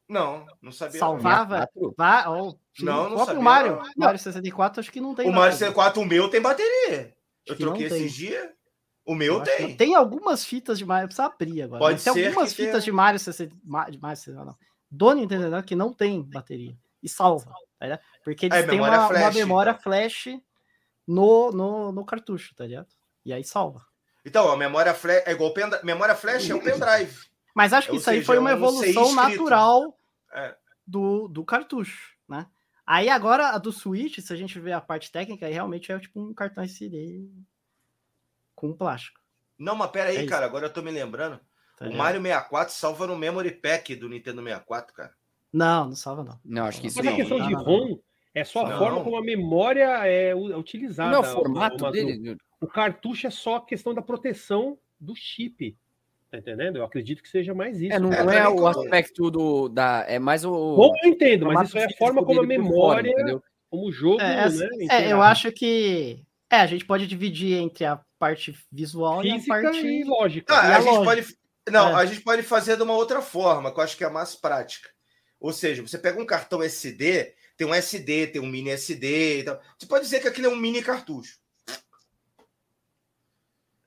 Não, não sabia. Salvava? Vá, oh, não, não sabia. O Mario, não. Mario 64 acho que não tem. O Mario 64, o meu tem bateria. Eu troquei esses dias. O meu eu tem. Tem algumas fitas de Mario, precisa abrir agora. Pode ser. Tem algumas fitas tem... de Mario 64, de Mario, não. Do Nintendo que não tem bateria. E salva. Tá Porque eles é, têm uma, flash, uma, memória então. flash no, no, no cartucho, tá ligado? E aí salva. Então, a memória flash é igual pendrive. Memória flash é um pendrive. Mas acho que Ou isso seja, aí foi uma evolução natural é. do, do cartucho, né? Aí agora a do Switch, se a gente ver a parte técnica, aí realmente é tipo um cartão SD com plástico. Não, mas pera aí, é cara, agora eu tô me lembrando. Tá o Mario 64 salva no Memory Pack do Nintendo 64, cara. Não, não salva não. Não, acho que isso Mas a questão de ROM é só a não. forma como a memória é utilizada. Não, o formato dele. O cartucho é só a questão da proteção do chip. Tá entendendo? Eu acredito que seja mais isso. É, não é, é o aspecto do. Da, é mais o. Bom, eu entendo, mas isso é a forma como a memória, fora, como o jogo. É, né, é, eu acho que. É, a gente pode dividir entre a parte visual Física e a parte e lógica. Ah, e a, a gente lógica. pode. Não, é. a gente pode fazer de uma outra forma, que eu acho que é mais prática. Ou seja, você pega um cartão SD, tem um SD, tem um mini SD. Então, você pode dizer que aquilo é um mini cartucho.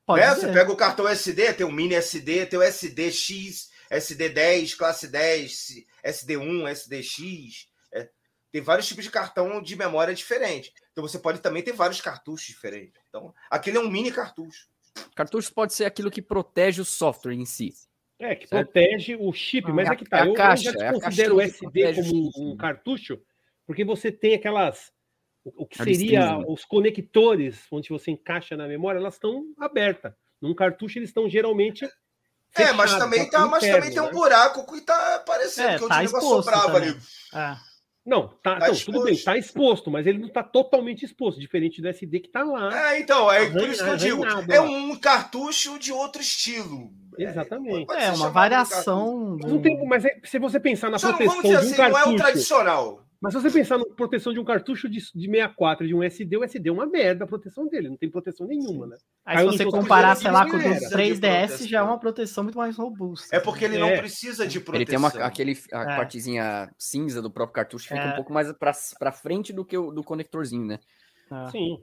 Pode né? Você pega o cartão SD, tem o mini SD, tem o SDX, SD10, classe 10, SD1, SDX. É, tem vários tipos de cartão de memória diferente. Então você pode também ter vários cartuchos diferentes. Então, aquele é um mini cartucho. Cartucho pode ser aquilo que protege o software em si. É, que certo? protege o chip, mas é, é que tá. É eu, caixa, eu já considero o SD como um, um cartucho, porque você tem aquelas o, que seria os conectores onde você encaixa na memória, elas estão abertas. Num cartucho eles estão geralmente é, mas também, tá, mas também tem um né? buraco que tá aparecendo, é, que tá o negócio sobrava ali. É. Não, tá, tá tudo bem, tá exposto, mas ele não tá totalmente exposto, diferente do SD que tá lá. É, então, é por isso que eu digo, é um cartucho de outro estilo. Exatamente. É, é uma variação. Do... Não tem, mas é, se você pensar na Só proteção de um assim, cartucho... Não é o tradicional. Mas se você pensar na proteção de um cartucho de, de 64 de um SD, o SD é uma merda a proteção dele, não tem proteção nenhuma, né? Aí, se você comparar, sei lá, com o 3DS, já é uma proteção muito mais robusta. É porque ele é. não precisa de proteção. Ele tem uma, aquele, a é. partezinha cinza do próprio cartucho que fica um é. pouco mais para frente do que o do conectorzinho, né? Ah. Sim.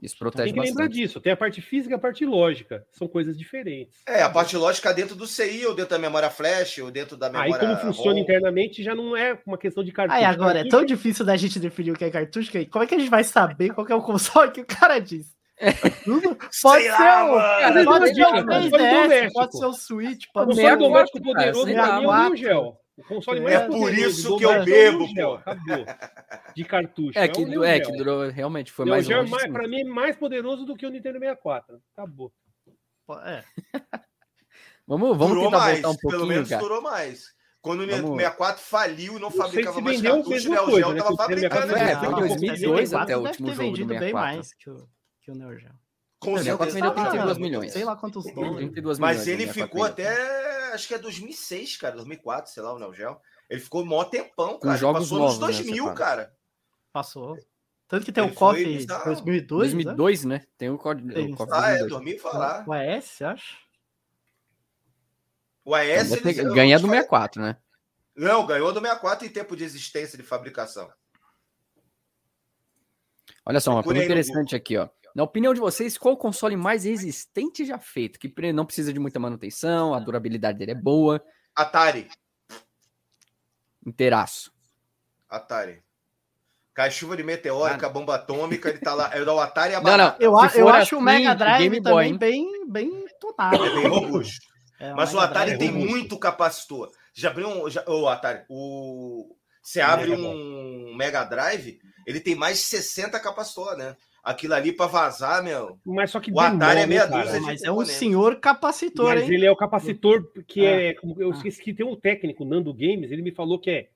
Isso protege Tem que bastante. lembrar disso. Tem a parte física e a parte lógica. São coisas diferentes. É, a parte lógica dentro do CI, ou dentro da memória flash, ou dentro da memória. Aí, como funciona ROM. internamente, já não é uma questão de cartucho. Aí, agora, cartucho... é tão difícil da gente definir o que é cartucho, que como é que a gente vai saber qual é o console que o cara diz? [LAUGHS] pode, ser lá, o, cara, pode ser o 3DS, pode ser o Switch, pode ser o doméstico poderoso pra mim é o Gel. O console mais é por isso que eu bebo, pô. Acabou. De cartucho. É, que, é, é que durou, realmente foi mais Gel longe. Para mim é mais poderoso do que o Nintendo 64. Acabou. É. [LAUGHS] vamos vamos durou tentar mais, voltar um pouquinho, Pelo menos cara. durou mais. Quando o Nintendo 64 faliu e não fabricava mais cartucho, o Neo Geo tava fabricando. É, foi 2002 até o último jogo do 64. bem mais que o, que o Neo Geo. Com certeza. vendeu 32 milhões. Sei lá quantos dólares. 32 Mas ele ficou até, acho que é 2006, cara, 2004, sei lá, o Neo Geo. Ele ficou mó tempão, cara. jogos Passou novos, nos 2000, né, cara. Passou. Tanto que tem o KOF 2002, 2002, né? Tem o KOF. Ah, é, dormi falar. O AS, acha? O AS... Ganha do 64, né? Não, ganhou do 64 em tempo de existência de fabricação. Olha só, uma coisa interessante aqui, ó. Na opinião de vocês, qual o console mais resistente já feito? Que não precisa de muita manutenção, a durabilidade dele é boa. Atari. Inteiraço. Atari. Cai chuva de meteórica, ah. bomba atômica, ele tá lá. É o Atari a Não, não. Eu, eu acho assim, o Mega Drive o também bem, bem tonado. É bem robusto. É, Mas o Atari tem muito capacitor. Já abriu um. Já, o Atari. O, você abre um Mega Drive, ele tem mais de 60 capacitor, né? Aquilo ali para vazar, meu. Mas só que o Atari é meia dúzia Mas é um senhor capacitor, Mas hein? ele é o capacitor que é. é eu esqueci que tem um técnico, Nando Games, ele me falou que é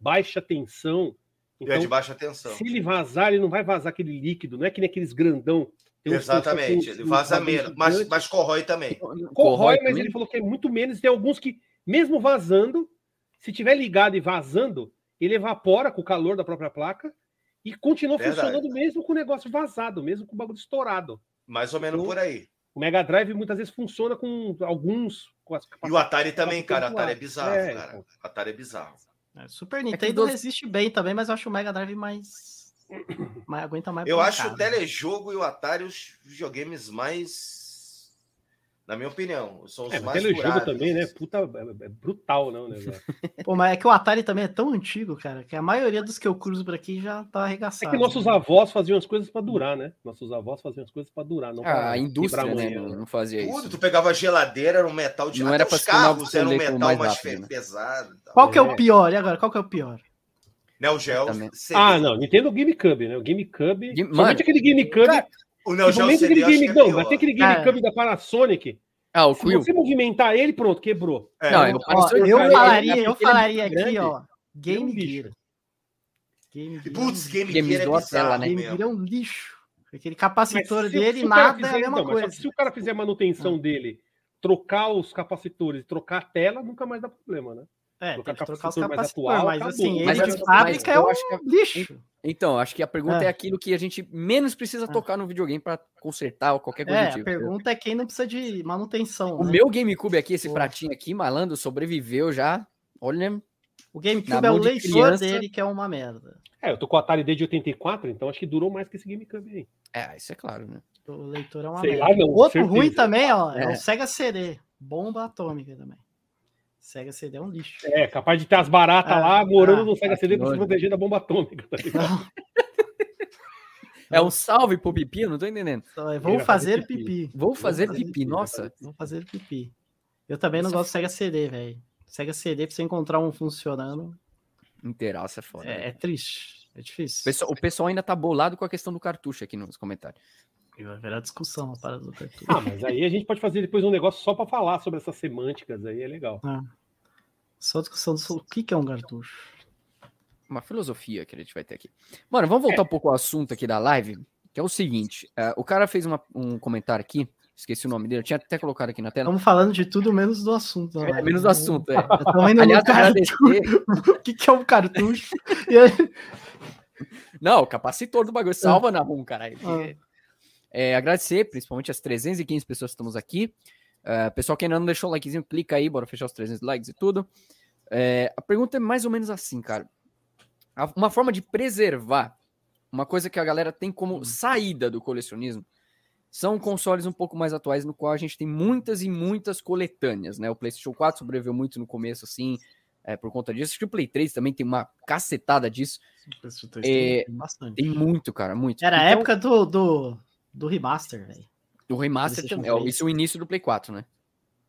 baixa tensão. Então, é de baixa tensão. Se ele vazar, ele não vai vazar aquele líquido, não é que nem aqueles grandão. Exatamente, ele vaza menos, mas, mas corrói também. Corrói, corrói mas também? ele falou que é muito menos. Tem alguns que, mesmo vazando, se tiver ligado e vazando, ele evapora com o calor da própria placa e continua Verdade. funcionando mesmo com o negócio vazado, mesmo com o bagulho estourado. Mais ou menos então, por aí. O Mega Drive muitas vezes funciona com alguns. Com e o Atari também, cara. O Atari é bizarro, é, cara. O Atari é bizarro. É, Super é Nintendo é resiste bem também, mas eu acho o Mega Drive mais. mais aguenta mais. Eu acho o telejogo e o Atari os videogames mais na minha opinião, são os é, mais jogo também, né? Puta, é, é brutal, não, né? [LAUGHS] Pô, mas é que o Atari também é tão antigo, cara, que a maioria dos que eu cruzo por aqui já tá arregaçado. É que nossos né? avós faziam as coisas para durar, né? Nossos avós faziam as coisas para durar, não ah, a indústria, né? Não, não fazia Tudo, isso. tu pegava geladeira, era um metal de não era para os carros eram um metal mais, mais rápido, né? pesado. Qual que é o pior? E agora, qual que é o pior? Neo Geo. Ah, não, Nintendo GameCube, né? O GameCube. Game... Somente aquele GameCube. Cara, o Neo Geo CD, Game, é não, mas tem aquele GameCube da Panasonic. Ah, o Se Quill. você movimentar ele, pronto, quebrou. É, não, eu, ó, eu falaria, eu falaria aqui, ó, Game Gear. Game Gear. Putz, Game, Gear é bizarro, né? Game Gear é um lixo. Aquele capacitor dele, nada fizer, é a mesma não, coisa. Se o cara fizer a manutenção ah. dele, trocar os capacitores, trocar a tela, nunca mais dá problema, né? É, trocar, trocar os capacitores, atual, mas assim, ele mas, de fábrica é um que... lixo. Então, acho que a pergunta é. é. aquilo que a gente menos precisa é. tocar no videogame para consertar ou qualquer coisa é, tipo. A pergunta é quem não precisa de manutenção. O né? meu GameCube aqui, esse Pô. pratinho aqui, malandro, sobreviveu já. Olha. O GameCube é o leitor criança. dele que é uma merda. É, eu tô com o Atari desde 84, então acho que durou mais que esse GameCube aí. É, isso é claro, né? O leitor é uma Sei merda. Lá, não, Outro certeza. ruim também, ó, é. é o Sega CD. Bomba atômica também. Sega CD é um lixo. É, capaz de ter as baratas ah, lá morando ah, no Sega CD para se proteger da bomba atômica. Tá [LAUGHS] é um salve pro pipi, eu não tô entendendo. Vou fazer pipi. Vou fazer, Vou fazer pipi, pipi, nossa. Vou fazer pipi. Eu também não gosto do Sega CD, velho. Sega CD, pra você encontrar um funcionando. Inteiraça é foda. É, é, triste. É difícil. O pessoal, o pessoal ainda tá bolado com a questão do cartucho aqui nos comentários. Vai virar discussão a parada do cartucho. Ah, mas aí a gente pode fazer depois um negócio só para falar sobre essas semânticas aí, é legal. Ah. Só discussão sobre o que é um cartucho. Uma filosofia que a gente vai ter aqui. Mano, vamos voltar é. um pouco ao assunto aqui da live, que é o seguinte: uh, o cara fez uma, um comentário aqui, esqueci o nome dele, eu tinha até colocado aqui na tela. Estamos falando de tudo menos do assunto. É, menos do assunto, é. Aliás, agradecer. [LAUGHS] o que, que é um cartucho? Não, o capacitor do bagulho salva na RUM, caralho. Ah. É, agradecer, principalmente as 315 pessoas que estamos aqui. Uh, pessoal que ainda não deixou o likezinho, clica aí, bora fechar os 300 likes e tudo. É, a pergunta é mais ou menos assim, cara. Uma forma de preservar uma coisa que a galera tem como hum. saída do colecionismo são consoles um pouco mais atuais, no qual a gente tem muitas e muitas coletâneas, né? O PlayStation 4 sobreviveu muito no começo, assim, é, por conta disso. Acho que o Play 3 também tem uma cacetada disso. É, tem, tem muito, cara, muito. Era então, a época do, do do remaster, velho. Do remaster também. É, isso é o início do Play 4, né?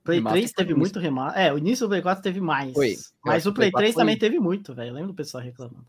Play remaster 3 teve muito remaster. É, o início do Play 4 teve mais. Foi. Mas o Play, Play 3 foi... também teve muito, velho. Lembro do pessoal reclamando.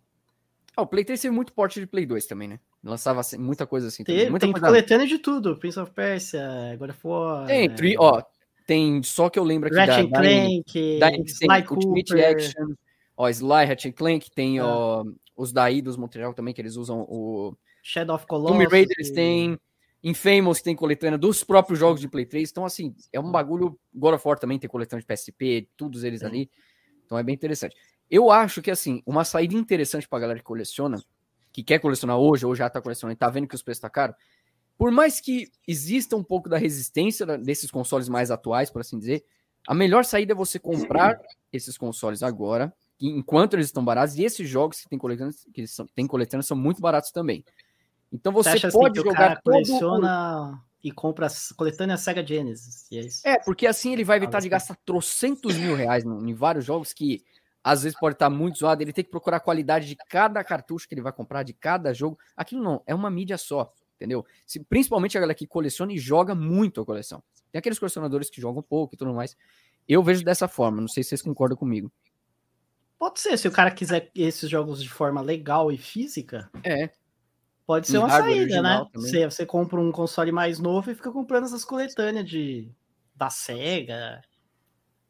Ah, o Play 3 teve muito porte de Play 2 também, né? Lançava assim, muita coisa assim. Teve, muita tem coisa... coletânea de tudo. Prince of Persia, God of War. Tem, é... ó, tem só que eu lembro aqui Ratchet da, Clank, da, da Sly Ultimate Cooper. Action, ó, Sly, Ratchet Clank, tem ah. ó, os daí dos Montreal também, que eles usam o... Shadow of Colossus. Tomb Raiders tem... Infamous tem coletânea dos próprios jogos de Play 3. Então, assim, é um bagulho. God of War também tem coletânea de PSP, todos eles ali. Então é bem interessante. Eu acho que, assim, uma saída interessante pra galera que coleciona, que quer colecionar hoje, ou já tá colecionando e tá vendo que os preços tá caro, por mais que exista um pouco da resistência desses consoles mais atuais, por assim dizer, a melhor saída é você comprar esses consoles agora, enquanto eles estão baratos, e esses jogos que tem coletânea, que são, tem coletânea são muito baratos também. Então você, você pode assim jogar coleciona e compra coletânea Sega Genesis. É, é, porque assim ele vai evitar de gastar trocentos mil reais em vários jogos que às vezes pode estar muito zoado, ele tem que procurar a qualidade de cada cartucho que ele vai comprar, de cada jogo. Aquilo não, é uma mídia só, entendeu? Se, principalmente a galera que coleciona e joga muito a coleção. Tem aqueles colecionadores que jogam pouco e tudo mais. Eu vejo dessa forma, não sei se vocês concordam comigo. Pode ser, se o cara quiser esses jogos de forma legal e física. É. Pode ser uma saída, né? Você, você compra um console mais novo e fica comprando essas coletâneas de da Sega.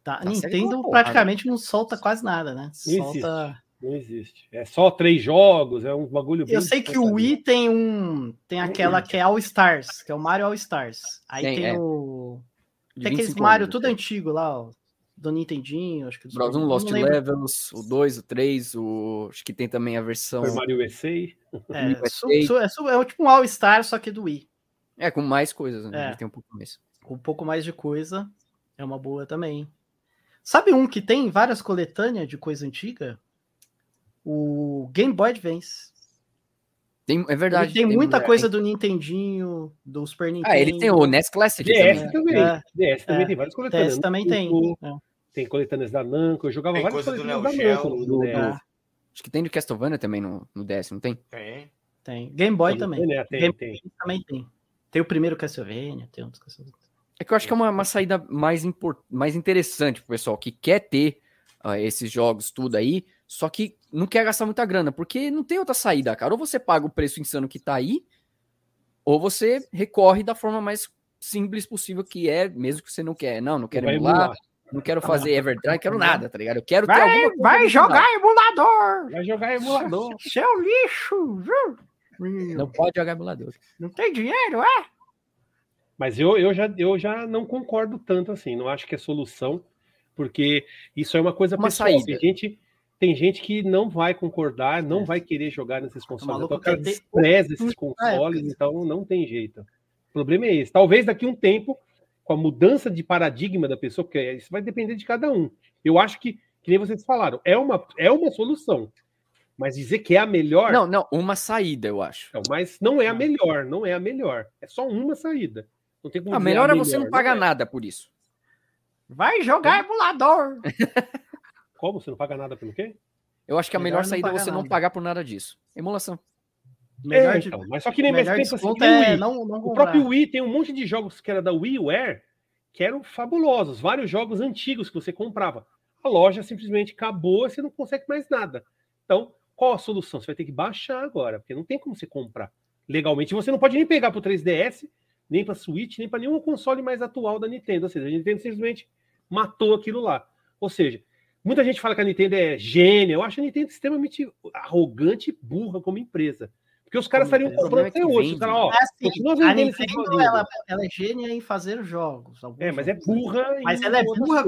Da, da Nintendo Sega praticamente não solta quase nada, né? Não solta... existe. Não existe. É só três jogos, é um bagulho Eu sei que o Wii tem um. Tem aquela que é All Stars, que é o Mario All Stars. Aí tem, tem é. o. Tem aqueles Mario tudo antigo lá, ó do Nintendinho, acho que Bros 1, Lost Levels, o 2, o 3, o acho que tem também a versão Super Mario USA. É, é, é, tipo um All Star só que do Wii. É, com mais coisas, né? É. Tem um pouco mais. Um pouco mais de coisa é uma boa também. Sabe um que tem várias coletâneas de coisa antiga? O Game Boy Advance. Tem, é verdade. Ele tem, tem muita coisa do Nintendinho, do Super Nintendo. Ah, ele tem o NES Classic DS também. também. É, DS também é, tem várias coletâneas. DS também tem. É. Tem coletâneas da Namco, eu jogava tem várias coletâneas da Namco no, no DS. É. Acho que tem do Castlevania também no, no DS, não tem? Tem. Tem. Game Boy tem, também. Né? Tem, Game tem. também tem. Tem o primeiro Castlevania, tem outros Castlevania. É que eu acho que é uma, uma saída mais, import, mais interessante pro pessoal que quer ter uh, esses jogos, tudo aí, só que não quer gastar muita grana, porque não tem outra saída, cara. Ou você paga o preço insano que tá aí, ou você recorre da forma mais simples possível, que é, mesmo que você não quer. Não, não quero emular, emular, não quero fazer Everdrive, não quero nada, tá ligado? Eu quero vai, ter alguma Vai jogar emulador! Vai jogar emulador! [LAUGHS] Seu lixo! Viu? Não pode jogar emulador. Não tem dinheiro, é? Mas eu, eu, já, eu já não concordo tanto assim, não acho que é solução, porque isso é uma coisa uma pessoal. Saída. A gente tem gente que não vai concordar, não é. vai querer jogar nesses consoles. Então, o cara despreza esses consoles, então não tem jeito. O problema é esse. Talvez daqui a um tempo, com a mudança de paradigma da pessoa, porque isso vai depender de cada um. Eu acho que, que nem vocês falaram, é uma, é uma solução. Mas dizer que é a melhor. Não, não, uma saída, eu acho. Não, mas não é a melhor, não é a melhor. É só uma saída. Não tem como a melhor a é você não pagar é. nada por isso. Vai jogar emulador! Como? Você não paga nada pelo quê? Eu acho que a melhor, melhor saída é você nada. não pagar por nada disso. Emulação. Melhor é, então, mas só que nem mais pensa assim, é não, não o próprio Wii tem um monte de jogos que era da WiiWare que eram fabulosos, vários jogos antigos que você comprava. A loja simplesmente acabou, você não consegue mais nada. Então, qual a solução? Você vai ter que baixar agora, porque não tem como você comprar legalmente. Você não pode nem pegar para o 3DS, nem para Switch, nem para nenhum console mais atual da Nintendo. Ou seja, a Nintendo simplesmente matou aquilo lá. Ou seja, Muita gente fala que a Nintendo é gênia. Eu acho a Nintendo extremamente arrogante e burra como empresa. Porque os caras estariam comprando até hoje. Os ó, é assim, a Nintendo, ela, ela, é gênia em fazer jogos. É, mas é burra Mas ela é burra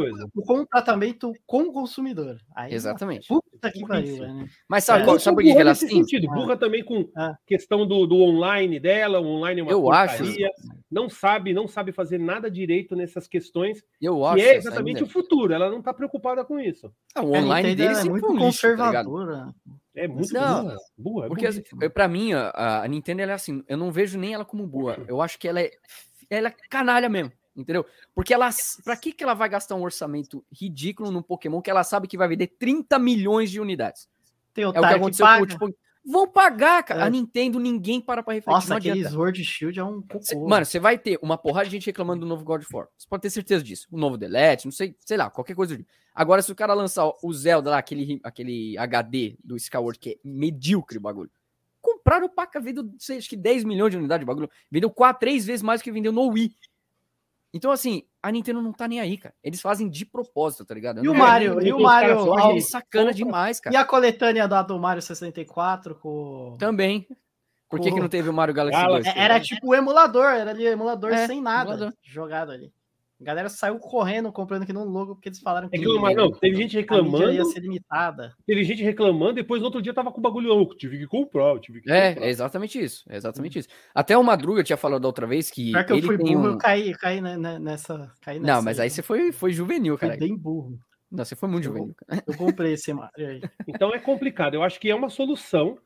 com o tratamento com o consumidor. Aí, Exatamente. Puta que pariu, né? Mas sabe, é, sabe por que ela é assim? sentido. Burra também com ah. questão do, do online dela. O online é uma Eu porcaria. acho. Não sabe, não sabe fazer nada direito nessas questões. Eu acho. é exatamente o futuro. Ela não está preocupada com isso. Ah, o online deles é muito conservadora. Tá é muito não, burra. burra é porque assim, para mim a, a, Nintendo ela é assim, eu não vejo nem ela como boa. Eu acho que ela é ela é canalha mesmo, entendeu? Porque ela para que que ela vai gastar um orçamento ridículo num Pokémon que ela sabe que vai vender 30 milhões de unidades? Tem o é o que aconteceu com o tipo, Vão pagar, cara. É. A Nintendo, ninguém para pra refletir. Nossa, aquele Sword Shield é um cocô. Mano, você vai ter uma porrada de gente reclamando do novo God of War. Você pode ter certeza disso. O novo Delete, não sei, sei lá, qualquer coisa. Agora, se o cara lançar o Zelda lá, aquele, aquele HD do Skyward, que é medíocre o bagulho. Compraram o Paca, vendeu, sei, acho que 10 milhões de unidades de bagulho. Vendeu 4, 3 vezes mais do que vendeu no Wii. Então, assim, a Nintendo não tá nem aí, cara. Eles fazem de propósito, tá ligado? E o Mario? E o Mario? Ele sacana demais, cara. E a coletânea da do Mario 64 com. Também. Por que, com... que não teve o Mario Galaxy, Galaxy 2? Era tipo o emulador, era ali emulador é, sem nada emulador. jogado ali. A galera saiu correndo comprando aqui no logo porque eles falaram que. Reclama, não, teve gente reclamando. ia ser limitada. Teve gente reclamando, depois no outro dia tava com o bagulho louco. Tive que comprar, tive que é, comprar. É, exatamente isso. É exatamente isso. Até o Madruga tinha falado da outra vez que. Pior que eu fui burro, um... eu caí, caí nessa. Caí nessa não, mas aí, aí você foi, foi juvenil, cara. Foi bem burro. Não, você foi muito eu, juvenil. Cara. Eu comprei esse Mario aí. [LAUGHS] Então é complicado. Eu acho que é uma solução,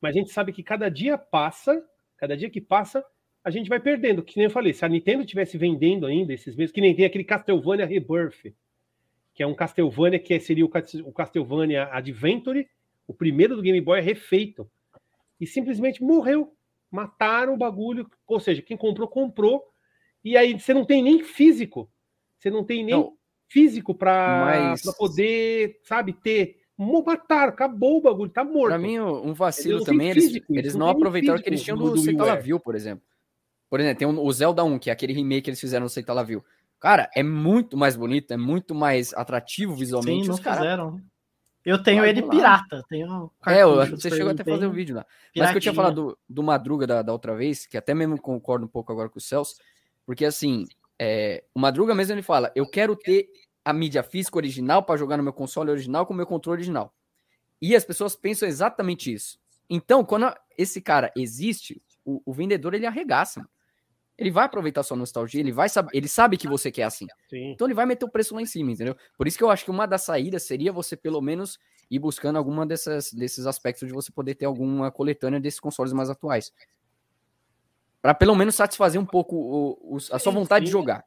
mas a gente sabe que cada dia passa, cada dia que passa, a gente vai perdendo. Que nem eu falei, se a Nintendo tivesse vendendo ainda esses meses, que nem tem aquele Castlevania Rebirth, que é um Castlevania que seria o Castlevania Adventure, o primeiro do Game Boy é refeito. E simplesmente morreu. Mataram o bagulho. Ou seja, quem comprou, comprou. E aí você não tem nem físico. Você não tem nem não, físico para mas... poder, sabe, ter. Mataram, acabou o bagulho, tá morto. Pra mim, um vacilo também, eles, eles não, aproveitaram o que eles tinham do, do Secala por exemplo. Por exemplo, tem o Zelda 1, que é aquele remake que eles fizeram no Seita La Viu. Cara, é muito mais bonito, é muito mais atrativo visualmente. Sim, não cara... fizeram. Eu tenho ele pirata. Tenho é, eu, você chegou até a fazer um vídeo lá. Piratinha. Mas que eu tinha falado do, do Madruga da, da, outra vez, que até mesmo concordo um pouco agora com o Celso, porque assim, é, o Madruga mesmo ele fala: eu quero ter a mídia física original para jogar no meu console original com o meu controle original. E as pessoas pensam exatamente isso. Então, quando esse cara existe, o, o vendedor ele arregaça. Mano. Ele vai aproveitar sua nostalgia, ele vai saber, ele sabe que você quer assim. Sim. Então ele vai meter o preço lá em cima, entendeu? Por isso que eu acho que uma das saídas seria você pelo menos ir buscando alguma dessas, desses aspectos de você poder ter alguma coletânea desses consoles mais atuais. Para pelo menos satisfazer um pouco o, o, a sua vontade Sim. de jogar.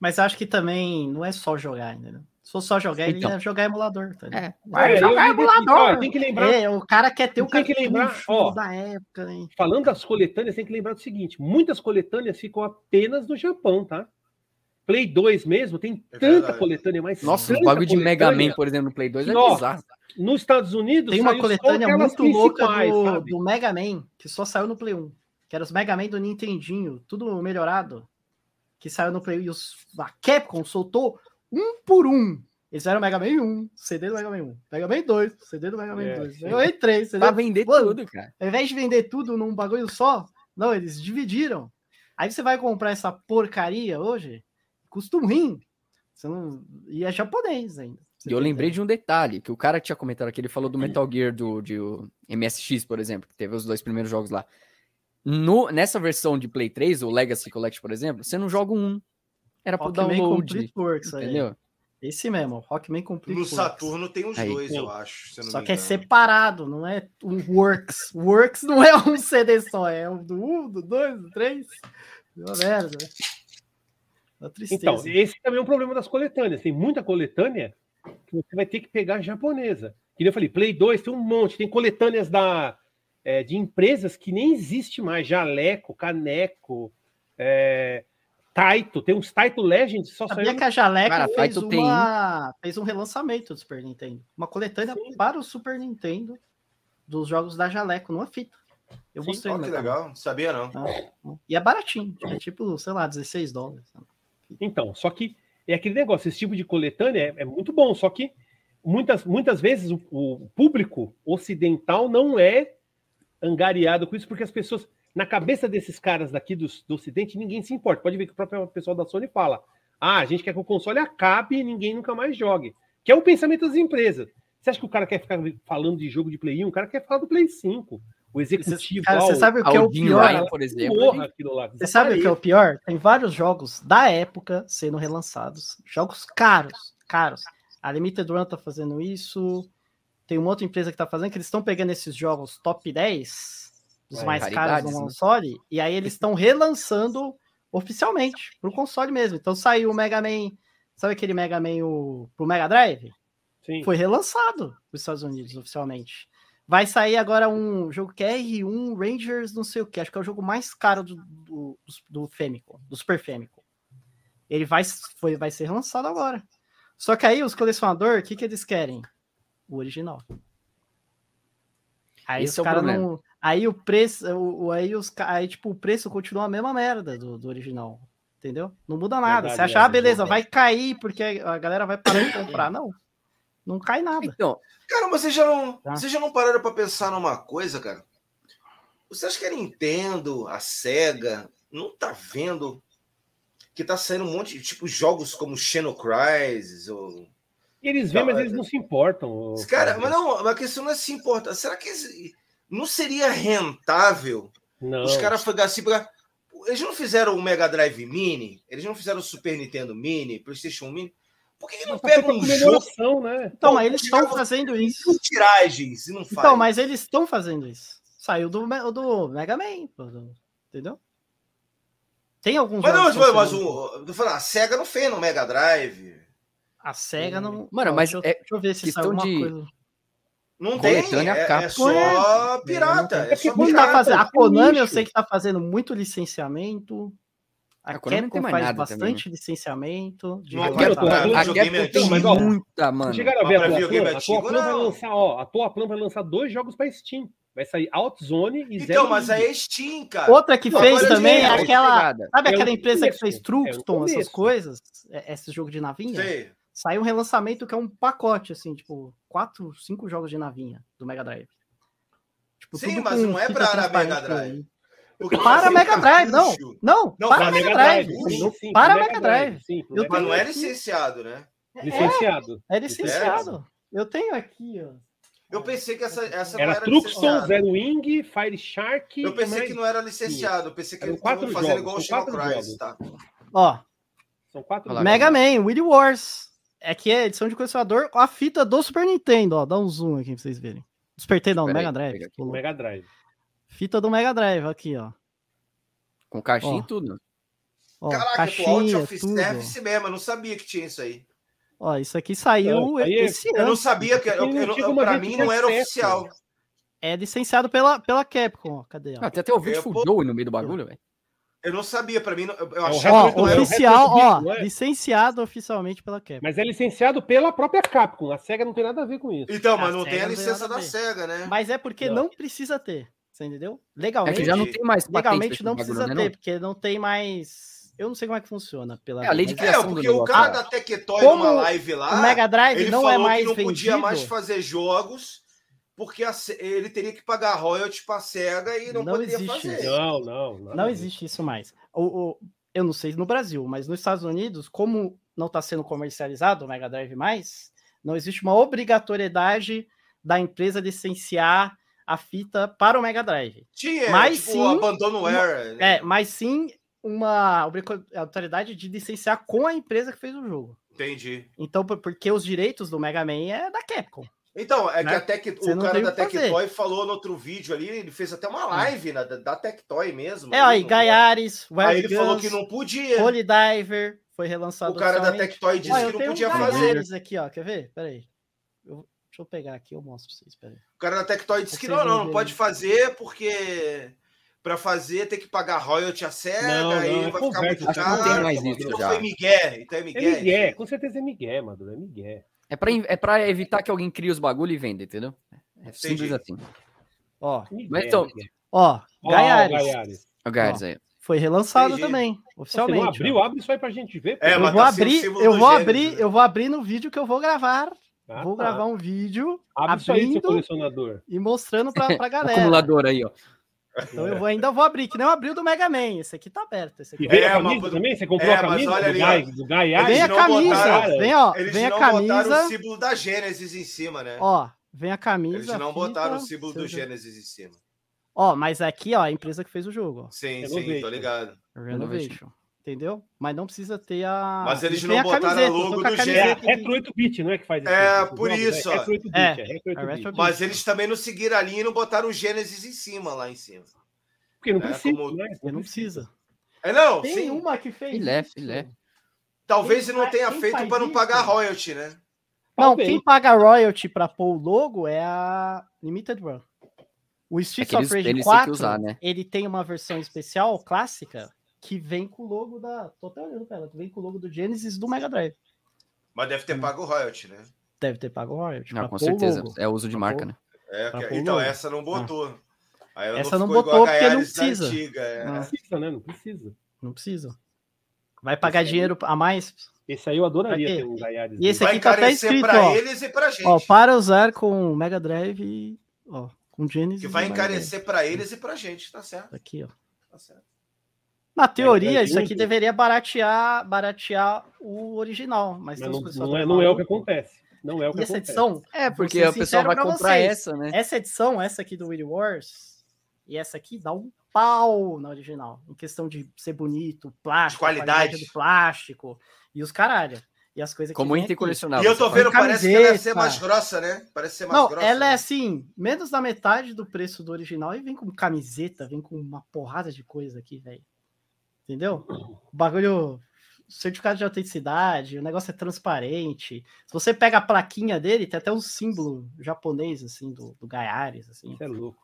Mas acho que também não é só jogar, entendeu? Se for só jogar, então. ele ia jogar emulador. Tá é, vai é, jogar emulador. tem que lembrar. É, o cara quer ter o tem que lembrar, ó, da época. Hein? Falando das coletâneas, tem que lembrar do seguinte: muitas coletâneas ficam apenas no Japão, tá? Play 2 mesmo, tem é tanta coletânea mais. Nossa, o bagulho de Mega Man, por exemplo, no Play 2 é ó, bizarro. Nos Estados Unidos, tem uma coletânea muito louca do, do, Mega Man, que só saiu no Play 1. Que era os Mega Man do Nintendinho, tudo melhorado. Que saiu no Play 1. E os, a Capcom soltou um por um eles fizeram Mega Man 1, CD do Mega Man 1, Mega Man 2, CD do Mega Man é, 2, Mega Man 3, CD Pra vender Mano, tudo, cara. Ao invés de vender tudo num bagulho só, não, eles dividiram. Aí você vai comprar essa porcaria hoje, custa um rim. Você não... E é japonês ainda. E eu lembrei de um detalhe, que o cara tinha comentado aqui, ele falou do Metal Gear do de, MSX, por exemplo, que teve os dois primeiros jogos lá. No, nessa versão de Play 3, o Legacy Collection, por exemplo, você não joga um. Era pro download. Works, entendeu? Aí. Esse mesmo, Rockman Complete No Saturno tem os Aí, dois, eu acho. só que é separado, não é um Works. [LAUGHS] Works não é um CD só, é um do 1, um, do 2, do 3. Uma merda. Então, esse também é um problema das coletâneas. Tem muita coletânea que você vai ter que pegar japonesa. Que eu falei, Play 2 tem um monte, tem coletâneas da, é, de empresas que nem existe mais, Jaleco, Caneco, é, Taito, tem uns Taito Legends só Sabia saiu... que a Jaleco Cara, fez, uma... fez um relançamento do Super Nintendo. Uma coletânea Sim. para o Super Nintendo dos jogos da Jaleco, numa fita. Eu Sim, mostrei. Oh, que legal, não sabia não. Ah, e é baratinho, é tipo, sei lá, 16 dólares. Então, só que é aquele negócio, esse tipo de coletânea é, é muito bom, só que muitas, muitas vezes o, o público ocidental não é angariado com isso, porque as pessoas na cabeça desses caras daqui do, do Ocidente, ninguém se importa. Pode ver que o próprio pessoal da Sony fala: ah, a gente quer que o console acabe e ninguém nunca mais jogue. Que é o pensamento das empresas. Você acha que o cara quer ficar falando de jogo de Play 1? O cara quer falar do Play 5. O executivo. Cara, você sabe o que é o pior? Ryan, por exemplo. Porra, você sabe o que é o pior? Tem vários jogos da época sendo relançados. Jogos caros, caros. A Limited Run tá fazendo isso. Tem uma outra empresa que tá fazendo, que eles estão pegando esses jogos top 10 os é, mais caros no né? console, e aí eles estão relançando oficialmente pro console mesmo. Então saiu o Mega Man, sabe aquele Mega Man o, pro Mega Drive? Sim. Foi relançado nos Estados Unidos oficialmente. Vai sair agora um jogo que é R1 Rangers, não sei o que. Acho que é o jogo mais caro do, do, do Famicom, do Super Famicom. Ele vai, foi, vai ser lançado agora. Só que aí os colecionadores, o que, que eles querem? O original. Aí Esse os é caras não. Aí o preço. O, aí, os, aí, tipo, o preço continua a mesma merda do, do original. Entendeu? Não muda nada. Verdade, Você acha, é, ah, beleza, vai cair porque a galera vai parar de [COUGHS] comprar. Não. Não cai nada. Então, cara, mas vocês já não, tá. vocês já não pararam para pensar numa coisa, cara? Você acha que a Nintendo, a Sega, não tá vendo que tá saindo um monte de tipo jogos como Shadow Crisis ou eles veem, mas eles não se importam. Cara, mas não, a questão não é se importar. Será que não seria rentável não. os caras assim, eles não fizeram o Mega Drive Mini, eles não fizeram o Super Nintendo Mini, PlayStation Mini. Por que, que não pegam um jogo? Né? Então, mas eles estão fazendo isso. Tiragens, e não faz. Então, mas eles estão fazendo isso. Saiu do, do Mega Man, entendeu? Tem alguns. Mas não, mas, o, a SEGA não fez no Mega Drive. A SEGA não. Mano, mas deixa, é deixa eu ver se questão de. Coisa. Não tem, é, é, só é. pirata. É, só pirata. Tá fazendo, a Konami eu sei que tá fazendo muito licenciamento. A, a Capcom faz bastante também, né? licenciamento. De não, a Capcom, a tem mas, ó, muita, mano. Chegaram a ver a tua Plan? A tua Plan vai lançar, ó, a tua Plan vai lançar dois jogos pra Steam. Vai sair Outzone e Então, mas aí é Steam, cara. Outra que fez também é aquela. Sabe aquela empresa que fez Truxton, essas coisas? Esse jogo de navinha? Sei. Saiu um relançamento que é um pacote, assim, tipo, quatro, cinco jogos de navinha do Mega Drive. Tipo, Sim, mas não é para Mega Drive. para Mega Drive, não. Não, não para Mega Drive. Drive. para Mega Drive. Sim, eu mas não é licenciado, né? É, licenciado. É, é licenciado. Eu tenho aqui, ó. Eu pensei que essa, essa era, era Truxton, Zero Wing, Fire Shark. Eu pensei que não era licenciado. Eu pensei que eles estavam fazendo igual o Shadow Crisis, tá? Ó. São quatro Mega Man, Willy Wars. É que é edição de colecionador com a fita do Super Nintendo, ó. Dá um zoom aqui pra vocês verem. Super Nintendo, não, Mega Drive. Mega Drive. Fita do Mega Drive, aqui, ó. Com caixinha e tudo. Ó, Caraca, caixinha, Out of Service mesmo, eu não sabia que tinha isso aí. Ó, isso aqui saiu não, esse eu ano. Eu não sabia que, eu, eu, eu, pra mim não era oficial. É licenciado pela, pela Capcom, ó. Cadê? Ó? Ah, tem até o vídeo Full no meio do bagulho, velho. Eu não sabia, para mim, eu é achava ó, que oficial, ó, é? licenciado oficialmente pela Capcom. Mas é licenciado pela própria Capcom. A Sega não tem nada a ver com isso. Então, mas a não Sega tem a licença da Sega, né? Mas é porque não, não precisa ter, você entendeu? Legalmente. É que já não tem mais Legalmente não precisa bagulho, né, ter, não? porque não tem mais eu não sei como é que funciona pela É a lei de criação é, porque o cara da Tectoy numa live lá, o Mega Drive ele não é mais que não vendido. podia mais fazer jogos porque a, ele teria que pagar royalties para a SEGA e não, não poderia existe fazer. Não, não, não. Não existe isso mais. O, o, eu não sei no Brasil, mas nos Estados Unidos, como não está sendo comercializado o Mega Drive mais, não existe uma obrigatoriedade da empresa licenciar a fita para o Mega Drive. Tinha, mas tipo, sim, abandono era. Né? É, mas sim uma obrigatoriedade de licenciar com a empresa que fez o jogo. Entendi. Então, porque os direitos do Mega Man é da Capcom. Então, é né? que a Tec, o cara da Tectoy falou no outro vídeo ali, ele fez até uma hum. live né, da Tectoy mesmo. É, aí, Gaiares, Aí ele Guns, falou que não podia. Holy Diver foi relançado. O cara da Tectoy disse que não podia um fazer. aqui, ó, quer ver? Peraí. Eu, deixa eu pegar aqui, eu mostro pra vocês, peraí. O cara da Tectoy disse que não, não, não pode fazer porque para fazer tem que pagar royalty a SEGA, não, aí é vai ficar muito caro. Não tem mais isso então já. foi Miguel, então é Miguel. É Miguel, com certeza é Miguel, mano, é Miguel. É pra, é pra evitar que alguém crie os bagulho e venda, entendeu? É simples assim. Ó, mas então. Ó, Gaiares. O Gaiares aí. Foi relançado também, oficialmente. Você não abriu, abre isso aí pra gente ver. É, eu vou tá abrir, eu vou abrir, eu vou abrir no vídeo que eu vou gravar. Ah, vou tá. gravar um vídeo Abre abrindo colecionador. e mostrando pra, pra [LAUGHS] galera. Acumulador aí, ó. Então eu vou, ainda vou abrir, que nem eu abri o do Mega Man. Esse aqui tá aberto. Esse aqui. E vem é, a camisa uma... também? Você comprou é, a camisa olha ali, do, Gai, do Gai Vem a camisa, botaram, vem, ó. Eles vem não a camisa. botaram o símbolo da Gênesis em cima, né? Ó, vem a camisa. Eles não botaram o símbolo do Gênesis em cima. Ó, mas aqui, ó, a empresa que fez o jogo. Ó. Sim, sim, tô ligado. Renovation entendeu? Mas não precisa ter a. Mas eles não botaram a, camiseta, logo do G. É Retro 8-bit, não é que faz isso? É, por isso. É, é, é Mas eles também não seguiram a linha e não botaram o Gênesis em cima, lá em cima. Porque não é, precisa. Como... Né? Não precisa. É, não, Tem sim. uma que fez. Filé, filé. Talvez ele não tenha feito para não pagar royalty, né? Não, quem paga royalty pra pôr o logo é a Limited Run. O Streets é of Rage 4, usar, né? ele tem uma versão especial, clássica, que vem com o logo da. Tô até olhando pra ela, vem com o logo do Genesis do Mega Drive. Mas deve ter hum. pago o royalty, né? Deve ter pago o royalty. Não, com certeza. É uso de marca, né? É, que... então essa não botou. Ah. essa não, não botou porque não precisa. Antiga, é. Não precisa, né? Não precisa. Não precisa. Vai pagar esse dinheiro aí... a mais? Esse aí eu adoraria ter um Gaiares. E esse aqui tá até escrito, pra ó, eles e pra gente. Ó, para usar com Mega Drive e, ó, com Genesis. Que vai encarecer para eles e para gente, tá certo? Aqui, ó. Tá certo. Na teoria, é, é isso aqui deveria baratear, baratear o original, mas, mas não, não, é, não é o que acontece. Não é o que e essa acontece. edição, é porque a pessoa vai comprar vocês, essa, né? Essa edição, essa aqui do Wii Wars e essa aqui dá um pau na original, em questão de ser bonito, plástico, qualidade. qualidade do plástico e os caralho. E as coisas Como item colecionável. E eu tô vendo, parece que ela ia ser mais grossa, né? Parece ser mais Não, grossa. ela é assim, menos da metade do preço do original e vem com camiseta, vem com uma porrada de coisa aqui, velho. Entendeu? O bagulho. Certificado de autenticidade, o negócio é transparente. Se você pega a plaquinha dele, tem até um símbolo japonês, assim, do, do Gaiares, assim. Isso é louco.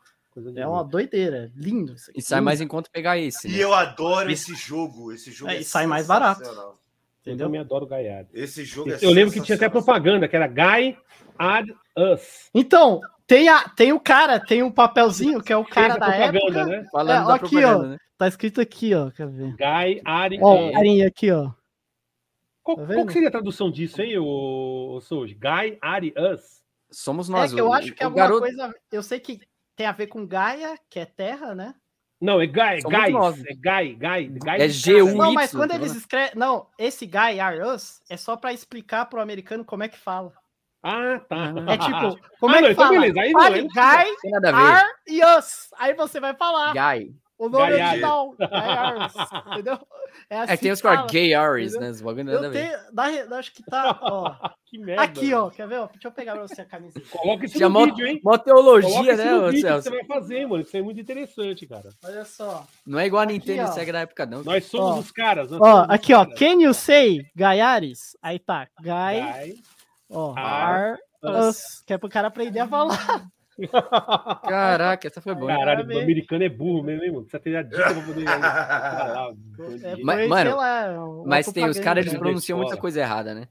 é uma doideira. Lindo isso aqui. E sai mais em conta pegar esse. Né? E eu adoro esse jogo. Esse jogo é, é e sai mais barato. Entendeu? Eu também adoro Gaiares. Esse jogo esse, é Eu lembro que tinha até propaganda, que era Guy Ad Us. Então, tem, a, tem o cara, tem um papelzinho que é o cara da época. Né? Falando é, aqui, ó. Né? Tá escrito aqui, ó. Quer ver? Guy Ari. Ó, o carinha aqui, ó. Qual, tá qual seria a tradução disso, hein, o, o Souji? Guy Ari Us? Somos nós. É que eu acho que é alguma garoto... coisa. Eu sei que tem a ver com Gaia, que é terra, né? Não, é Guy, Guy, é Guy, Guy, Guy. É G U Não, mas quando eles escrevem, não, esse Guy Are Us é só para explicar pro americano como é que fala. Ah, tá. [LAUGHS] É tipo, como ah, é que não, então fala? Então beleza. Aí Fale não, Guy, Are e Us. Aí você vai falar. Guy. O nome Gay original. Ares, entendeu? [LAUGHS] É, assim é tem os que Gay Ares, né? Os bagulho nada eu tenho, acho que tá, ó. [LAUGHS] que merda. Aqui, ó. Quer ver? Deixa eu pegar pra você a camiseta. Coloca isso Já no vídeo, hein? Mó teologia, né, no vídeo que você vai fazer, mano. Isso é muito interessante, cara. Olha só. Não é igual a Nintendo aqui, segue na época, não. Nós somos ó. os caras. Ó, aqui, ó. Can you say Gaiares? Aí tá. Guy. Guy ó. Are, us. Que é pro cara aprender a falar. [LAUGHS] Caraca, essa foi boa. Caralho, o americano é burro mesmo, hein, mano? Precisa ter a dica pra poder [LAUGHS] falar. É, mas, mano, lá, mas tem os caras, eles pronunciam muita coisa errada, né?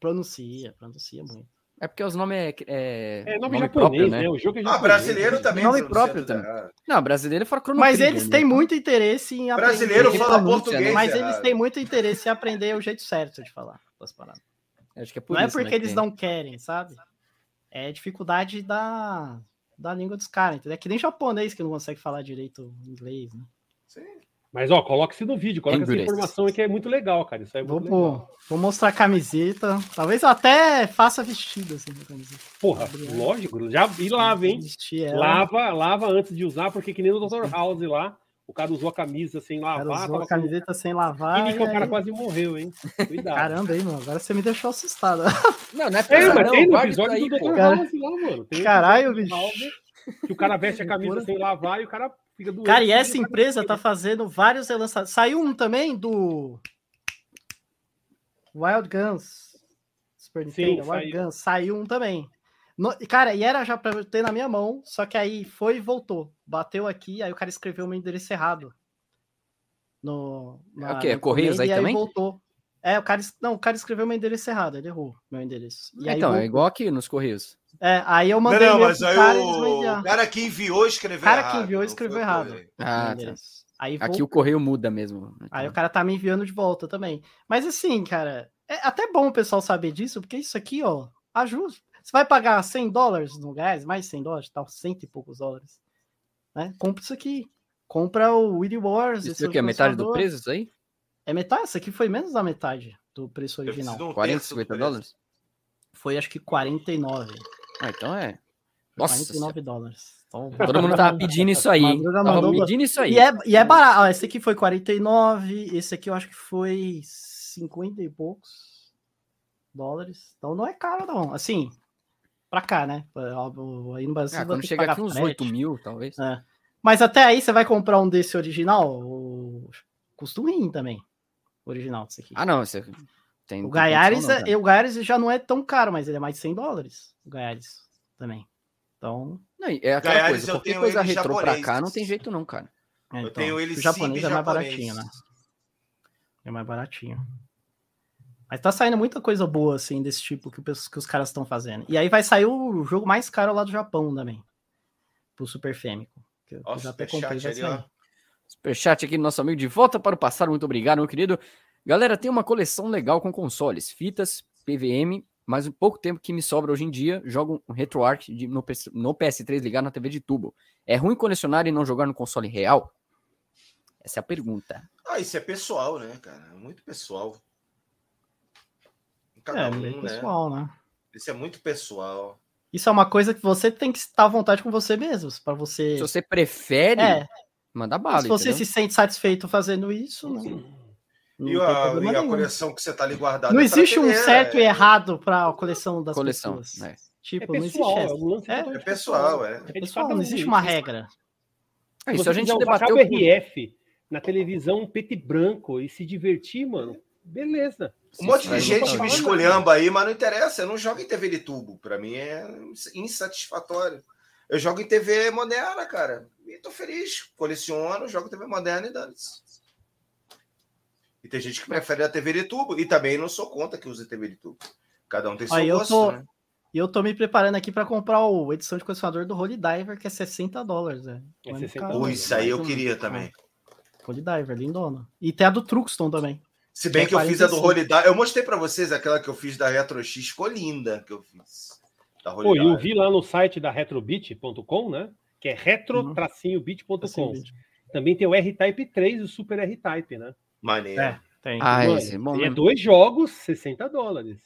Pronuncia, pronuncia muito. É porque os nomes é. É, é nome, nome japonês, próprio, né? né? O jogo é japonês. Ah, brasileiro também. Nome próprio também. Não, brasileiro fora Chrono Mas eles né? têm muito interesse em aprender. Brasileiro fala português. Mas eles têm muito interesse em aprender o jeito certo de falar as paradas. Acho que é por não é isso, é porque né, eles tem. não querem, sabe? é dificuldade da, da língua dos caras, entendeu? É que nem japonês que não consegue falar direito inglês, né? Sim. Mas, ó, coloque-se no vídeo, coloque essa informação aí que é muito legal, cara. Isso é muito vou, legal. Vou mostrar a camiseta. Talvez eu até faça vestido assim camiseta. Porra, lógico. Já e lava, hein? Lava, lava antes de usar, porque que nem o Dr. House lá. O cara usou a camisa sem lavar. O cara usou a camiseta com... sem lavar. E, o cara quase morreu, hein? Cuidado. Caramba, aí, mano. Agora você me deixou assustado. Não, não é pra é, mas tem no episódio aí, do Dr. House lá, mano. Tem Caralho, bicho. Que o cara veste a camisa sem lavar e o cara fica doente. Cara, e essa empresa tá fazendo vários relançamentos. Saiu um também do Wild Guns. Super Nintendo, Sim, Wild saiu. Guns. Saiu um também. No, cara, e era já pra ter na minha mão, só que aí foi e voltou. Bateu aqui, aí o cara escreveu o meu endereço errado. No, na, é o quê? Correios aí, aí também? voltou. É, o cara, não, o cara escreveu meu endereço errado, ele errou meu endereço. E então, é igual aqui nos Correios. É, aí eu mandei. Não, não mas aí cara, o... o cara que enviou escreveu errado. O cara que enviou escreveu errado. Ah, tá. Aí aqui o correio muda mesmo. Aí o cara tá me enviando de volta também. Mas assim, cara, é até bom o pessoal saber disso, porque isso aqui, ó, ajuda. Você vai pagar 100 dólares no gás, mais 100 dólares, tal, cento e poucos dólares. Né? Compra isso aqui. Compra o Willy Wars. Isso aqui é metade do preço, isso aí? É metade? Isso aqui foi menos da metade do preço original. 40, 50 dólares? Foi acho que 49. Ah, então é. Nossa. 49 dólares. Então, Todo mundo tava [LAUGHS] pedindo isso aí. Tava pedindo isso aí. E é, e é barato. Ah, esse aqui foi 49. Esse aqui eu acho que foi 50 e poucos dólares. Então não é caro, não. Assim, pra cá, né? Aí no Brasil. Ah, quando chega aqui uns frete. 8 mil, talvez. É. Mas até aí você vai comprar um desse original, custa um rim também. Original, isso aqui. Ah, não. Você... Tem, o Gaiares, é, o Gaiares já não é tão caro, mas ele é mais de 100 dólares. O Gaiares também. Então. Não, é aquela Gaiares, coisa, qualquer coisa retrô pra cá não tem jeito, não, cara. É, então, eu tenho ele o japonês é mais japonês. baratinho, né? É mais baratinho. Mas tá saindo muita coisa boa, assim, desse tipo que, que os caras estão fazendo. E aí vai sair o jogo mais caro lá do Japão também. Pro Super Fêmico. Que eu já até comprei, vai sair. Superchat aqui do nosso amigo de volta para o passado. Muito obrigado, meu querido. Galera, tem uma coleção legal com consoles, fitas, PVM, mas um pouco tempo que me sobra hoje em dia, jogo um RetroArch no, PS, no PS3 ligado na TV de tubo. É ruim colecionar e não jogar no console real? Essa é a pergunta. Ah, isso é pessoal, né, cara? É muito pessoal. Cada é, um, né? pessoal, né? Isso é muito pessoal. Isso é uma coisa que você tem que estar à vontade com você mesmo, para você. Se você prefere, é. manda bala. Se você entendeu? se sente satisfeito fazendo isso, né? e a, e a coleção que você tá ali guardada. Não é existe um certo é... e errado para a coleção das coleção, pessoas. É. Tipo, é pessoal, não existe é, é, pessoal, é. é pessoal, não existe uma regra. É, isso a gente debateu. O RF na televisão preto e branco e se divertir, mano, beleza. Um monte de gente me escolhendo aí, mas não interessa. Eu não jogo em TV de tubo. Para mim é insatisfatório. Eu jogo em TV moderna, cara. E tô feliz. Coleciono, jogo TV moderna e dane-se. E tem gente que prefere a TV de tubo. E também não sou contra que use TV de tubo. Cada um tem seu gosto, tô... né? E eu tô me preparando aqui para comprar o edição de colecionador do Holy Diver, que é 60 dólares. Né? É 60 Pô, isso aí eu queria também. Holy Diver, lindona. E tem a do Truxton também. Se bem que, que é eu fiz a do Diver. Eu mostrei para vocês aquela que eu fiz da Retro X. Ficou linda que eu fiz. Pô, eu vi lá no site da retrobit.com, né? Que é retro-bit.com. Também tem o R-Type 3 e o Super R-Type, né? Maneiro. É, tem. Ah, esse, bom, é dois jogos, 60 dólares.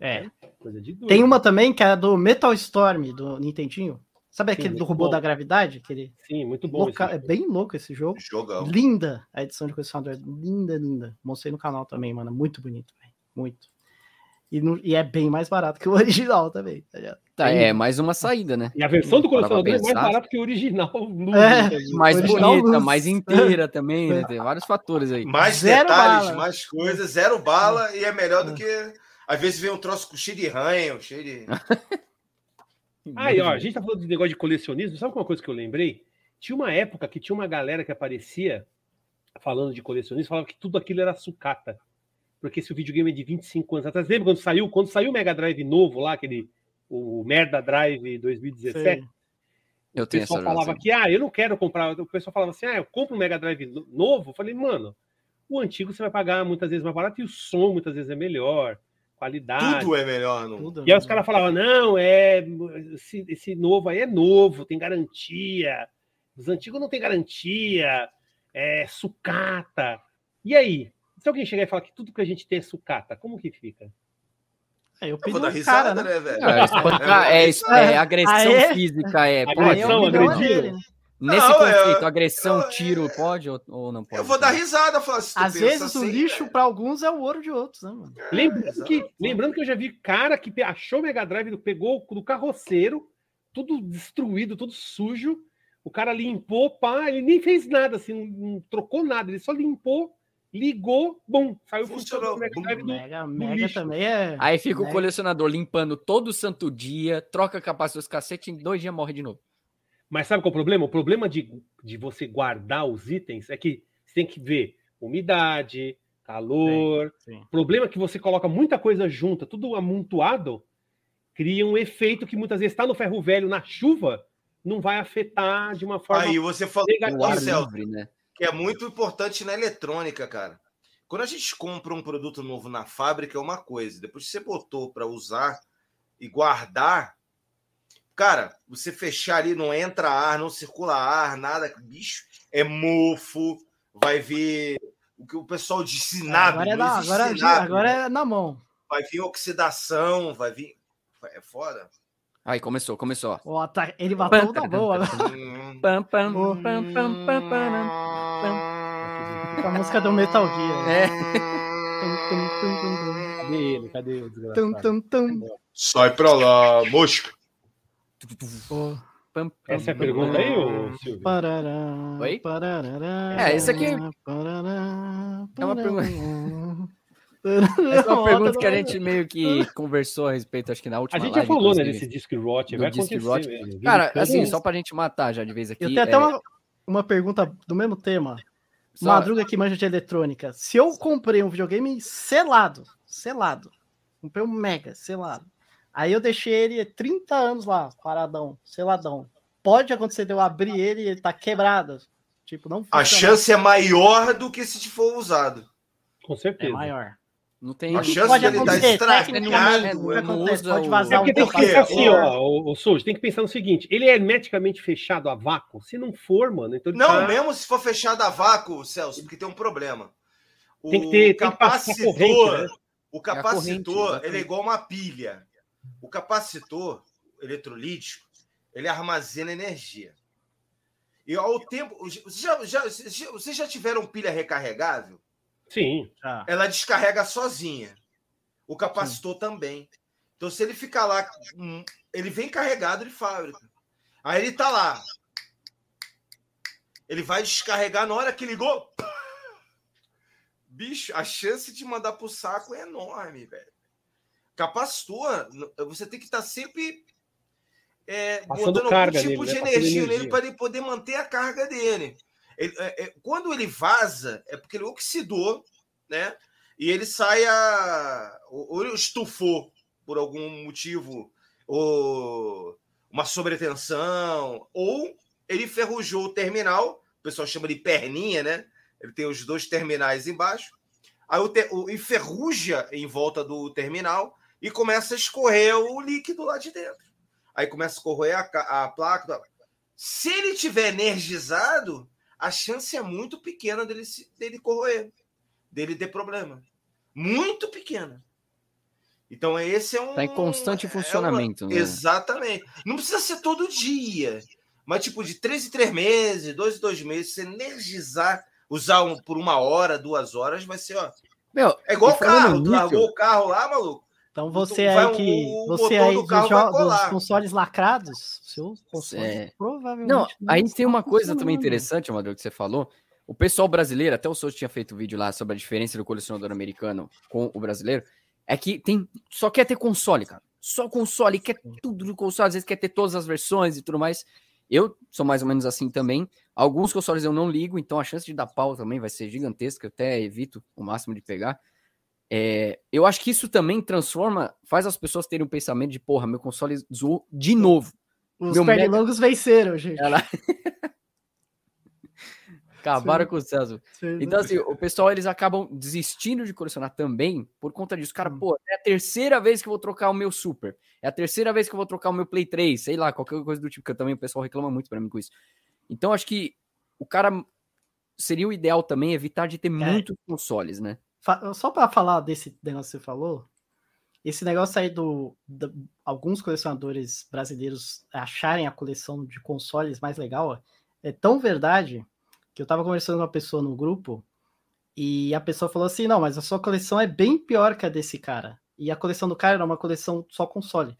É. Coisa de Tem uma também que é do Metal Storm, do Nintendinho. Sabe Sim, aquele do robô bom. da gravidade? Aquele... Sim, muito bom. Louca... É bem louco esse jogo. Jogão. Linda a edição de colecionador. Linda, linda. Mostrei no canal também, mano. Muito bonito, véio. Muito. E, no, e, é bem mais barato que o [LAUGHS] original também. Tá, tá é mais uma saída, né? E a versão do colecionador é mais barata que o original. [LAUGHS] É, mais original bonita, luz. mais inteira também, né? Tem vários fatores aí. Mais zero detalhes, bala. mais coisas, zero bala e é melhor do é. que. Às vezes vem um troço cheio de ranho, cheio de. [LAUGHS] Aí, ó, a gente tá falando de negócio de colecionismo. Sabe uma coisa que eu lembrei? Tinha uma época que tinha uma galera que aparecia falando de colecionismo, falava que tudo aquilo era sucata porque esse videogame é de 25 anos atrás. Lembra quando saiu? Quando saiu o Mega Drive novo lá, aquele o Merda Drive 2017? Sim. Eu o pessoal falava que, ah, eu não quero comprar. O pessoal falava assim, ah, eu compro um Mega Drive novo. Eu falei, mano, o antigo você vai pagar muitas vezes mais barato e o som muitas vezes é melhor, qualidade. Tudo é melhor, não. Tudo é e aí os caras falavam, não, é esse, esse novo aí é novo, tem garantia. Os antigos não tem garantia, é sucata. E aí? Se alguém chegar e falar que tudo que a gente tem é sucata, como que fica? É, eu, eu vou dar risada, cara, né? né, velho? É, espancar, é, é, é, agressão ah, física, é. Agressão, agredir? Nesse não, conflito, eu, agressão, eu, tiro, pode ou, ou, não pode? Eu vou dar risada, falar assim. Às vezes assim, o lixo é... para alguns é o ouro de outros, né, mano? É, lembrando, que, lembrando que eu já vi cara que achou o Mega Drive, pegou do carroceiro, tudo destruído, tudo sujo. O cara limpou, pá, ele nem fez nada, assim, não, não trocou nada, ele só limpou ligou, bom, saiu funcionando o Mega Drive do, Mega, do Mega lixo. também é. Aí fica Mega. o colecionador limpando todo santo dia, troca capacidade dos cacete, em dois dias morre de novo. Mas sabe qual é o problema? O problema de, de você guardar os itens é que você tem que ver umidade, calor. Sim, sim. O problema é que você coloca muita coisa junta, tudo amontoado, cria um efeito que muitas vezes está no ferro velho na chuva, não vai afetar de uma forma. Aí você falou negativa. Livre, né? que é muito importante na eletrônica, cara. Quando a gente compra um produto novo na fábrica é uma coisa, depois que você botou para usar e guardar, cara, você fechar ali, não entra ar, não circula ar, nada, bicho, é mofo, vai vir o que o pessoal disse nada. Agora, é na, agora, nada, agora é na mão. Vai vir oxidação, vai vir. É foda. Aí começou, começou. Ó, tá, ele matou da boa. Pam, pam, pam, pam, pam, pam, a música do Metal Gear. É. Cadê ele? Cadê o desgraçado? Tum, tum, tum. Sai pra lá, mosca. Essa é a pergunta aí, ô Silvio? Oi? É, isso aqui é uma pergunta. [LAUGHS] Essa é uma pergunta que a gente meio que conversou a respeito, acho que na última A gente já falou, né, desse Disc Rot, vai Disc Rot. Cara, assim, só pra gente matar já de vez aqui. Eu tenho até é... uma, uma pergunta do mesmo tema. Só... Madruga que manja de eletrônica. Se eu comprei um videogame selado, selado, comprei um mega selado, aí eu deixei ele 30 anos lá, paradão, seladão. Pode acontecer de eu abrir ele e ele tá quebrado. Tipo, não A chance é maior do que se for usado. Com certeza. É maior. Não tem a chance pode dele estar estragado. pode vazar é um tem que pensar assim, ó, o, o tem que pensar no seguinte: ele é hermeticamente fechado a vácuo? Se não for, mano, então Não, tá... mesmo se for fechado a vácuo, Celso, porque tem um problema. O tem que ter capacitor, tem que corrente, né? o capacitor, é corrente, ele é igual uma pilha. O capacitor eletrolítico, ele armazena energia. E ao tempo, vocês já, já, vocês já tiveram pilha recarregável? Sim. Ah. Ela descarrega sozinha. O capacitor Sim. também. Então, se ele ficar lá, hum, ele vem carregado de fábrica. Aí ele tá lá. Ele vai descarregar na hora que ligou. [LAUGHS] Bicho, a chance de mandar pro saco é enorme, velho. Capacitor, você tem que estar tá sempre é, botando algum tipo nele, de né? energia, energia nele para ele poder manter a carga dele. Ele, é, é, quando ele vaza, é porque ele oxidou, né? E ele sai a. Ou ele estufou por algum motivo, ou uma sobretensão, ou ele ferrujou o terminal, o pessoal chama de perninha, né? Ele tem os dois terminais embaixo. Aí o, te, o enferruja em volta do terminal e começa a escorrer o líquido lá de dentro. Aí começa a escorrer a, a placa. Se ele tiver energizado, a chance é muito pequena dele, dele corroer, dele ter problema. Muito pequena. Então, esse é um. Está em constante é funcionamento. Uma, né? Exatamente. Não precisa ser todo dia. Mas, tipo, de três em três meses, dois em dois meses, você energizar, usar um, por uma hora, duas horas, vai ser, ó. Meu, é igual o carro. Tu largou o carro lá, maluco. Então você aí que. O, você aí do dos consoles lacrados, seu console é. provavelmente. Não, aí tem uma coisa também interessante, Amador, que você falou. O pessoal brasileiro, até o Souto tinha feito um vídeo lá sobre a diferença do colecionador americano com o brasileiro. É que tem. Só quer ter console, cara. Só console, quer tudo do console, às vezes quer ter todas as versões e tudo mais. Eu sou mais ou menos assim também. Alguns consoles eu não ligo, então a chance de dar pau também vai ser gigantesca. Eu até evito o máximo de pegar. É, eu acho que isso também transforma, faz as pessoas terem um pensamento de, porra, meu console zoou de novo. Os meu pernilongos mega... venceram, gente. Ela... [LAUGHS] Acabaram Sim. com o César. Sim. Então, assim, o pessoal, eles acabam desistindo de colecionar também por conta disso. Cara, hum. pô, é a terceira vez que eu vou trocar o meu Super. É a terceira vez que eu vou trocar o meu Play 3, sei lá, qualquer coisa do tipo, que também o pessoal reclama muito para mim com isso. Então, acho que o cara seria o ideal também evitar de ter é. muitos consoles, né? Só para falar desse negócio que você falou, esse negócio aí do, do, alguns colecionadores brasileiros acharem a coleção de consoles mais legal é tão verdade que eu tava conversando com uma pessoa no grupo e a pessoa falou assim: não, mas a sua coleção é bem pior que a desse cara. E a coleção do cara era uma coleção só console.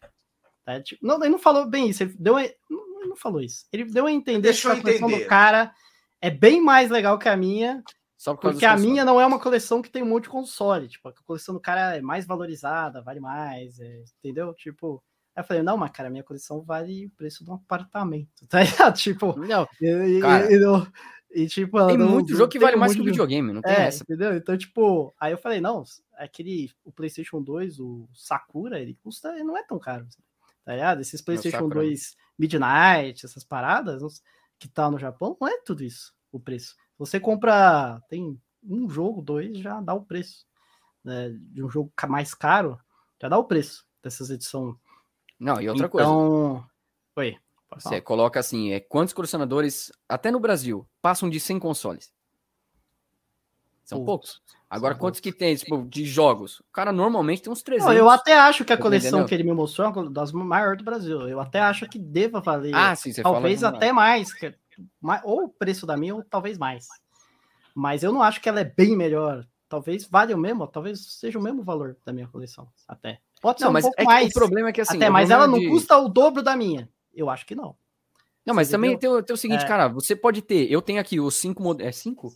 Tá? Tipo, não, ele não falou bem isso, ele deu a, não, não falou isso. Ele deu a entender Deixa que a coleção entender. do cara é bem mais legal que a minha só por Porque a minha não é uma coleção que tem um monte de console. Tipo, a coleção do cara é mais valorizada, vale mais, é, entendeu? Tipo, aí eu falei, não, mas cara, minha coleção vale o preço de um apartamento, [LAUGHS] tá ligado? Tipo, não, e, cara, e, e, e tipo, tem não, muito jogo que vale mais que o videogame, não tem é, essa. Entendeu? Então, tipo, aí eu falei, não, aquele, o PlayStation 2, o Sakura, ele custa, ele não é tão caro, tá ligado? Esses PlayStation 2 Midnight, essas paradas que tá no Japão, não é tudo isso o preço. Você compra, tem um jogo, dois, já dá o preço. Né, de um jogo mais caro, já dá o preço dessas edições. Não, e outra então... coisa. Oi. Você coloca assim, é, quantos colecionadores, até no Brasil, passam de 100 consoles? São poucos. Agora, São quantos poucos. que tem, tipo, de jogos? O cara normalmente tem uns 300. Não, eu até acho que a coleção que ele me mostrou é uma das maiores do Brasil. Eu até acho que deva valer. Ah, sim, você Talvez até mais. Que ou o preço da minha, ou talvez mais. Mas eu não acho que ela é bem melhor. Talvez valha o mesmo, talvez seja o mesmo valor da minha coleção, até. Pode ser não, um mas pouco é mais. o problema é que assim. Até, mas ela não de... custa o dobro da minha. Eu acho que não. Não, mas Você também tem o, tem o, seguinte, é... cara, você pode ter. Eu tenho aqui os cinco modelos. É cinco?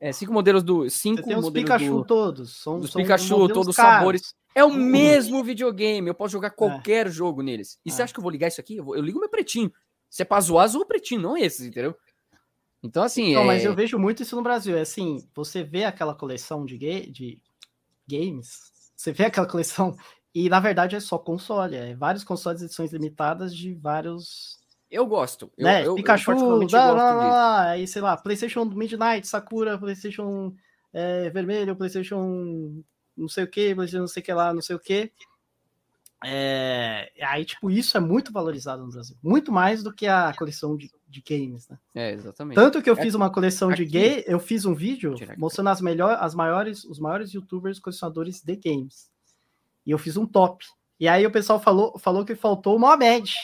É, cinco modelos do. Cinco tem os Pikachu do, todos. São, são Pikachu, todos os sabores. É o mesmo videogame. Eu posso jogar qualquer jogo neles. E É. você acha que eu vou ligar isso aqui? Eu, vou- eu ligo meu pretinho. Se é pra zoar, zoa o pretinho, não esses, entendeu? Então, assim. Não, é... mas eu vejo muito isso no Brasil. É assim, você vê aquela coleção de, ga de games, você vê aquela coleção e na verdade é só console, é vários consoles edições limitadas de vários, eu gosto. Eu, né? eu, eu Pikachu, particularmente lá, gosto lá, disso. lá, aí sei lá, PlayStation Midnight, Sakura, PlayStation é, vermelho, PlayStation não sei o que, PlayStation não sei o que lá, não sei o que. É, aí, tipo, isso é muito valorizado no Brasil. Muito mais do que a coleção de, de games, né? É, exatamente. Tanto que eu É- fiz uma coleção de aqui- gay, eu fiz um vídeo mostrando as melhores, as maiores, os maiores youtubers colecionadores de games. E eu fiz um top. E aí o pessoal falou, falou que faltou o Mohamed.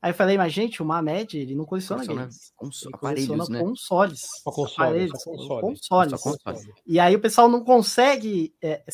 Aí eu falei, mas gente, o Mohamed, ele não coleciona, Coleciona games. cons- Ele aparelhos, coleciona né? consoles. Só console, aparelhos, só console. consoles. Só console. E aí o pessoal não consegue é,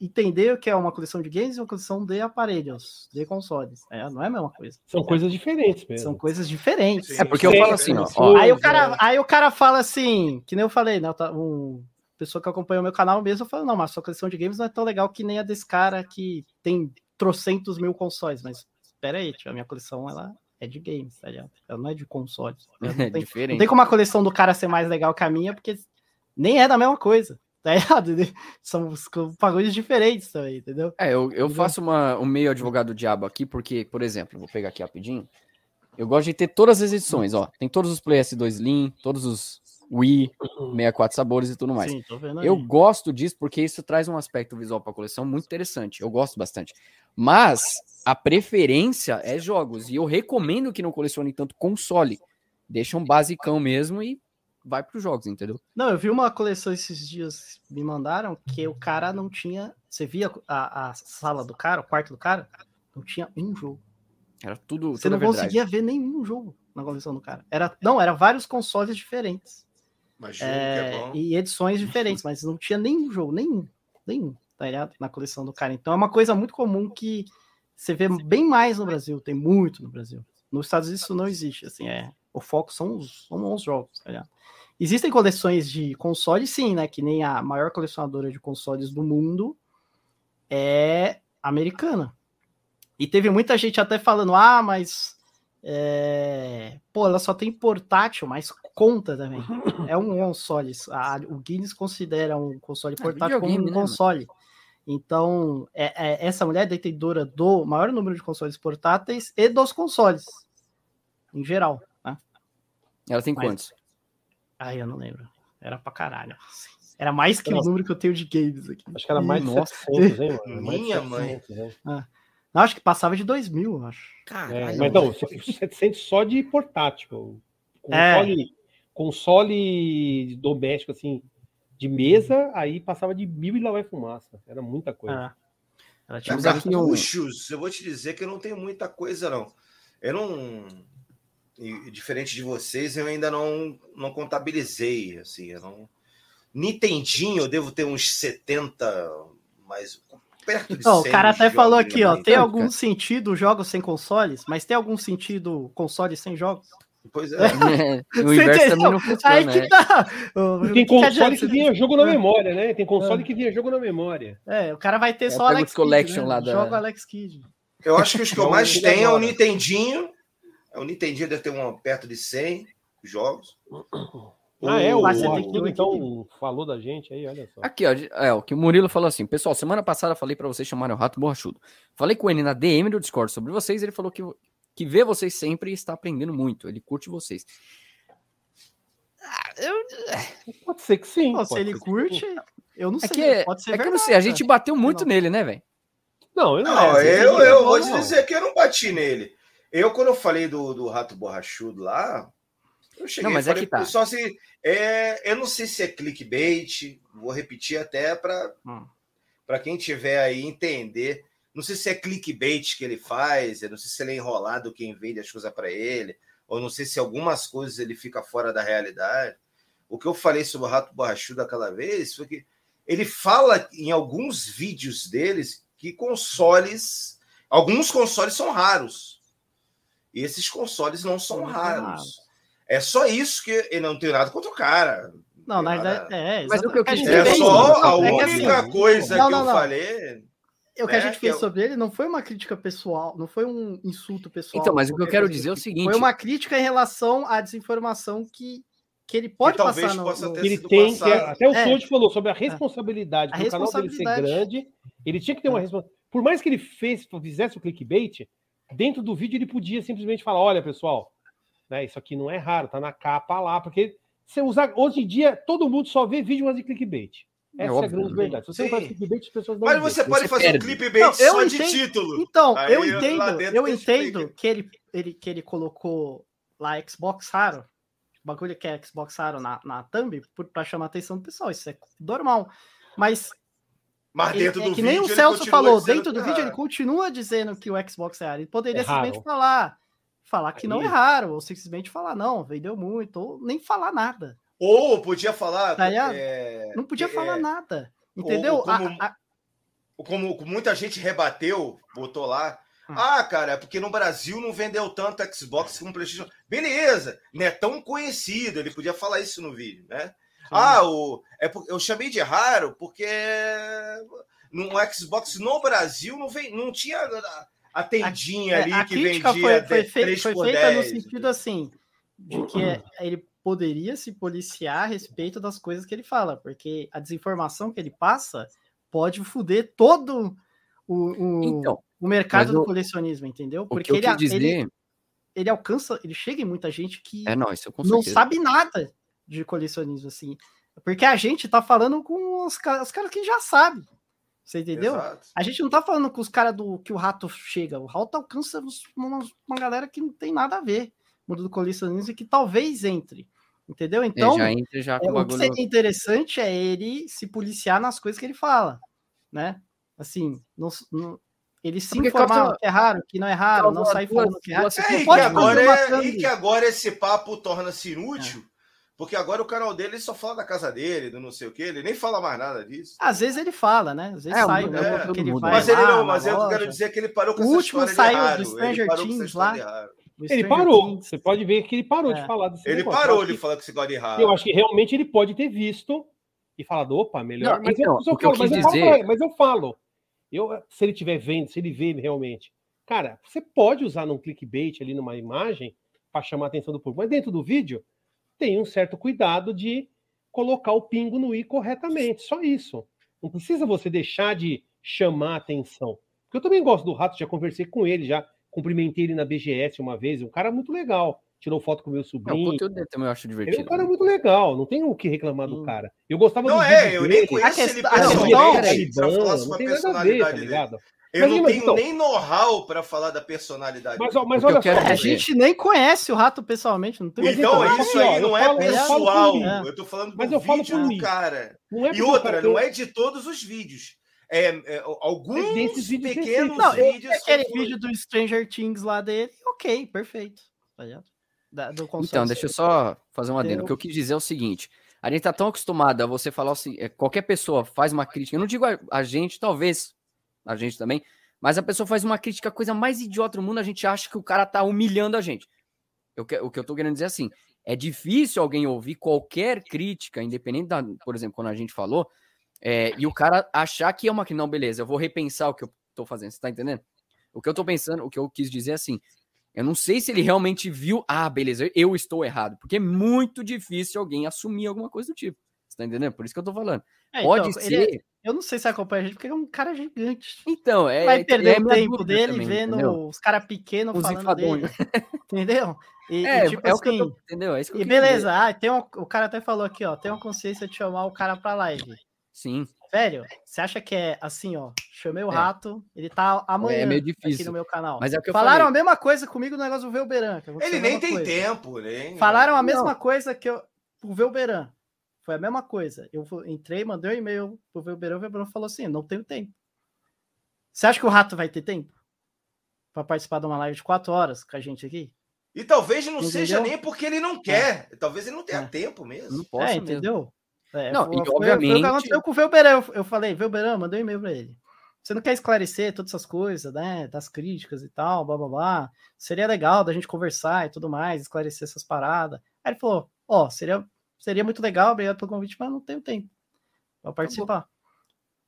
entender o que é uma coleção de games e uma coleção de aparelhos, de consoles. É, não é a mesma coisa. São coisas diferentes mesmo. São coisas diferentes. É porque eu Sim, falo assim, ó. sim. ó, Aí o, cara, é. aí o cara fala assim, que nem eu falei, né? Um pessoa que acompanha o meu canal mesmo, eu falo, não, mas sua coleção de games não é tão legal que nem a desse cara que tem trocentos mil consoles. Mas espera aí, tio, a minha coleção ela é de games, tá ligado? Ela não é de consoles. É [LAUGHS] tem, diferente. não tem como a coleção do cara ser mais legal que a minha, porque nem é da mesma coisa. Tá [LAUGHS] ligado? São os bagulhos diferentes também, entendeu? É, eu, eu faço uma, um meio advogado do diabo aqui, porque, por exemplo, vou pegar aqui rapidinho. Eu gosto de ter todas as edições, ó. Tem todos os Play S2 Slim, todos os Wii, 64 sabores e tudo mais. Sim. Eu gosto disso porque isso traz um aspecto visual para a coleção muito interessante. Eu gosto bastante. Mas a preferência é jogos. E eu recomendo que não colecione tanto console. Deixa um basicão mesmo e vai para os jogos, entendeu? Não, eu vi uma coleção esses dias, me mandaram, que o cara não tinha. Você via a, a sala do cara, o quarto do cara? Não tinha um jogo. Era tudo. Você não verdade. conseguia ver nenhum jogo na coleção do cara. Era, não, era vários consoles diferentes. Mas jogo É, que é bom. e edições diferentes, mas não tinha nenhum jogo, nenhum, nenhum, tá ligado? Na coleção do cara. Então é uma coisa muito comum que você vê bem mais no Brasil, tem muito no Brasil. Nos Estados Unidos isso não existe, assim, é, o foco são os, são os jogos, tá ligado? Existem coleções de consoles, sim, né? Que nem a maior colecionadora de consoles do mundo é americana. E teve muita gente até falando, ah, mas é, pô, ela só tem portátil, mas conta também. É um console. A- o Guinness considera um console É, portátil como um né, console. Então, é- é- essa mulher é detentora do maior número de consoles portáteis e dos consoles, em geral. Ela tem Mas- quantos? Ai, eu não lembro. Era pra caralho. Era mais que o Nossa. número que eu tenho de games aqui. Acho que era mais de Nossa. 700, hein, mano? Mais de Minha mãe. 700, hein? Não, acho que passava de 2 mil, eu acho. É, Caralho. mas não, 700 só de portátil. É. Console, console doméstico, assim, de mesa, aí passava de mil e lá vai fumaça. Era muita coisa. É. Ela tinha Cartuchos, eu vou te dizer que eu não tenho muita coisa, não. Eu não. E, Diferente de vocês, eu ainda não, não contabilizei. Assim, eu não. Nintendinho, eu devo ter uns 70, mas perto de Não, o 100 cara até falou aqui, ó. Tem Então, algum cara. sentido jogos sem consoles, mas tem algum sentido consoles sem jogos? Pois é. [LAUGHS] o inverso entendeu? também não funciona, Aí né? que tá. O- E o tem console que vinha jogo na É. memória, né? Tem console que vinha jogo na memória. É, o cara vai ter É, só Alex os collection Kidd, né? lá da- Joga Alex Kidd. Eu acho que os que eu mais tenho é o. Nintendinho. O Nintendinho deve ter um, perto de 100 jogos. [CLEARS THROAT] Ah, é? O Arthur, um então, falou da gente aí, olha só. Aqui, ó, é, o que o Murilo falou assim, pessoal, semana passada falei pra vocês chamarem o Rato Borrachudo. Falei com ele na DM do Discord sobre vocês, ele falou que, que vê vocês sempre e está aprendendo muito, ele curte vocês. Ah, eu- [LAUGHS] Pode ser que sim. Pô, se ele curte, sim. eu não é sei. que, pode ser é que eu não sei, a gente né? bateu muito Não. nele, né, velho? Não, eu não, Não, é, eu, você- eu vou não. dizer que eu não bati nele. Eu, quando eu falei do, do rato borrachudo lá, eu cheguei Não, mas é falei que tá. pro pessoal assim, é, eu não sei se é clickbait, vou repetir até para Hum. para quem tiver aí entender. Não sei se é clickbait que ele faz, eu não sei se ele é enrolado quem vende as coisas para ele, ou não sei se algumas coisas ele fica fora da realidade. O que eu falei sobre o Rato Borrachudo aquela vez foi que ele fala em alguns vídeos deles que consoles, alguns consoles são raros. E esses consoles não são raros. É só isso que eu não tenho nada contra o cara. Não, na verdade, é. Mas o que eu quis dizer é só a única assim, coisa não, que não, eu falei. O que a né, gente fez sobre ele não foi uma crítica pessoal, não foi um insulto pessoal. Então, mas o que eu quero dizer é o seguinte: foi uma crítica em relação à desinformação que, que ele pode que passar no, no... Ele tem, que, até o é. falou sobre a responsabilidade, é. a responsabilidade. o canal dele ser grande, ele tinha que ter uma é. responsabilidade. Por mais que ele fez, fizesse o clickbait, dentro do vídeo ele podia simplesmente falar: olha, pessoal, né, isso aqui não é raro, tá na capa lá, porque você usar. Hoje em dia, todo mundo só vê vídeo mais de clickbait. É Essa é, é a grande verdade. Se você não faz clickbait, as pessoas não Mas você pode você fazer perde. um clickbait não, só entendo, de título. Então, Aí eu entendo, eu entendo que ele, ele, que ele colocou lá Xbox raro, o bagulho que é Xbox raro na, na thumb, para chamar a atenção do pessoal. Isso é normal. Mas mas dentro ele, é que nem o Celso falou, dentro do vídeo ele continua dizendo que o Xbox é raro. Ele poderia é simplesmente falar, falar que Aí. não é raro, ou simplesmente falar, não, vendeu muito, ou nem falar nada. Ou podia falar. Tá é, não podia é, falar nada. Entendeu? Ou, como, a, a... como, muita gente rebateu, botou lá. Hum. Ah, cara, é porque no Brasil não vendeu tanto Xbox como PlayStation. Beleza, não é tão conhecido. Ele podia falar isso no vídeo, né? Ah, o, é, eu chamei de raro porque no Xbox no Brasil não, vem, não tinha a tendinha a, ali a que vendia foi, foi, foi, foi feita no sentido assim de que ele poderia se policiar a respeito das coisas que ele fala, porque a desinformação que ele passa pode foder todo o, o, então, o mercado do colecionismo, entendeu? Porque ele, dizer... ele, ele, alcança, ele chega em muita gente que é, não, não sabe nada de colecionismo, assim. Porque a gente tá falando com os, os caras que já sabem. Você entendeu? Exato. A gente não tá falando com os caras do que o rato chega. O rato alcança uma, uma galera que não tem nada a ver mundo do colecionismo que talvez entre. Entendeu? Então, já entra já é, o que seria interessante é ele se policiar nas coisas que ele fala, né? Assim, não, não, ele se Porque informar causa... que é raro, que não é raro, não sair falando que é raro. É, e, que agora é, e que agora esse papo torna-se inútil, é. Porque agora o canal dele só fala da casa dele, do não sei o que, ele nem fala mais nada disso. Às vezes ele fala, né? Às vezes é, sai, né? Que ele vai mas ele não, mas eu quero dizer que ele parou com o essa último saiu do Stranger Things lá. Ele parou. Things. Você pode ver que ele parou é. de falar desse Ele negócio. parou de falar que você gosta de errado. Eu acho que realmente ele pode ter visto e falado, opa, melhor. Não, mas, então, eu, eu falo, mas, eu falo, mas eu falo. Eu, se ele estiver vendo, se ele vê realmente. Cara, você pode usar num clickbait ali numa imagem para chamar a atenção do público, mas dentro do vídeo tem um certo cuidado de colocar o pingo no i corretamente. Só isso. Não precisa você deixar de chamar a atenção. Porque eu também gosto do rato, já conversei com ele, já Cumprimentei ele na BGS uma vez, um cara muito legal. Tirou foto com meu sobrinho. Não, o conteúdo dele também eu acho divertido. Ele é um cara muito legal, não tem o que reclamar do cara. Eu gostava não do é, eu nem conheço ele pessoalmente. Não tem nada a ver, tá ligado? Eu mas, não tenho então, nem know-how para falar da personalidade. Mas, mas olha só, a gente nem conhece o rato pessoalmente. Não tem então, isso aí não é falo, pessoal. Eu, eu tô falando do eu vídeo do cara. É e outra, não é de todos os vídeos é, é, alguns pequenos não, vídeos. Aquele vídeo do Stranger Things lá dele, ok, perfeito. Tá da, então, deixa eu só fazer um adendo. O que eu quis dizer é o seguinte: a gente tá tão acostumado a você falar assim, qualquer pessoa faz uma crítica. Eu não digo a, a gente, talvez a gente também, mas a pessoa faz uma crítica, a coisa mais idiota do mundo, a gente acha que o cara tá humilhando a gente. Eu, o que eu tô querendo dizer é assim: é difícil alguém ouvir qualquer crítica, independente da, por exemplo, quando a gente falou, é, e o cara achar que é uma que não, beleza, eu vou repensar o que eu tô fazendo, você tá entendendo? O que eu tô pensando, o que eu quis dizer é assim, eu não sei se ele realmente viu, ah, beleza, eu estou errado, porque é muito difícil alguém assumir alguma coisa do tipo. Você tá entendendo? Por isso que eu tô falando. É, Pode então, ser. Ele, eu não sei se acompanha a gente, porque ele é um cara gigante. Então, é. Vai perder é o tempo dele também, vendo entendeu? os caras pequenos os falando dele. [LAUGHS] entendeu? E, é, e, tipo é assim, o que eu assim, tô, entendeu? É isso que eu E beleza, ah, tem um, o cara até falou aqui, ó, tem uma consciência de chamar o cara pra live. Sim. Velho, você acha que é assim, ó? Chamei o é. rato, ele tá amanhã é meio difícil. aqui no meu canal. Mas é o que eu Falaram falei. a mesma coisa comigo no negócio do Velberan. Ele nem tem coisa. tempo, nem. Falaram a mesma Não. coisa que eu pro Velberan. Foi a mesma coisa. Eu entrei, mandei um e-mail pro Velberan, o Velberan falou assim: não tenho tempo. Você acha que o rato vai ter tempo? Pra participar de uma live de quatro horas com a gente aqui? E talvez não entendeu? seja nem porque ele não quer. É. Talvez ele não tenha é. tempo mesmo. Não posso é, entendeu? Mesmo. É, não, foi, e obviamente. Foi o que aconteceu com o Velberan. Eu, eu falei, Velberan, mandei um e-mail para ele. Você não quer esclarecer todas essas coisas, né? Das críticas e tal, blá blá blá. Seria legal da gente conversar e tudo mais, esclarecer essas paradas. Aí ele falou: Ó, oh, seria seria muito legal, obrigado pelo convite, mas não tenho tempo para participar.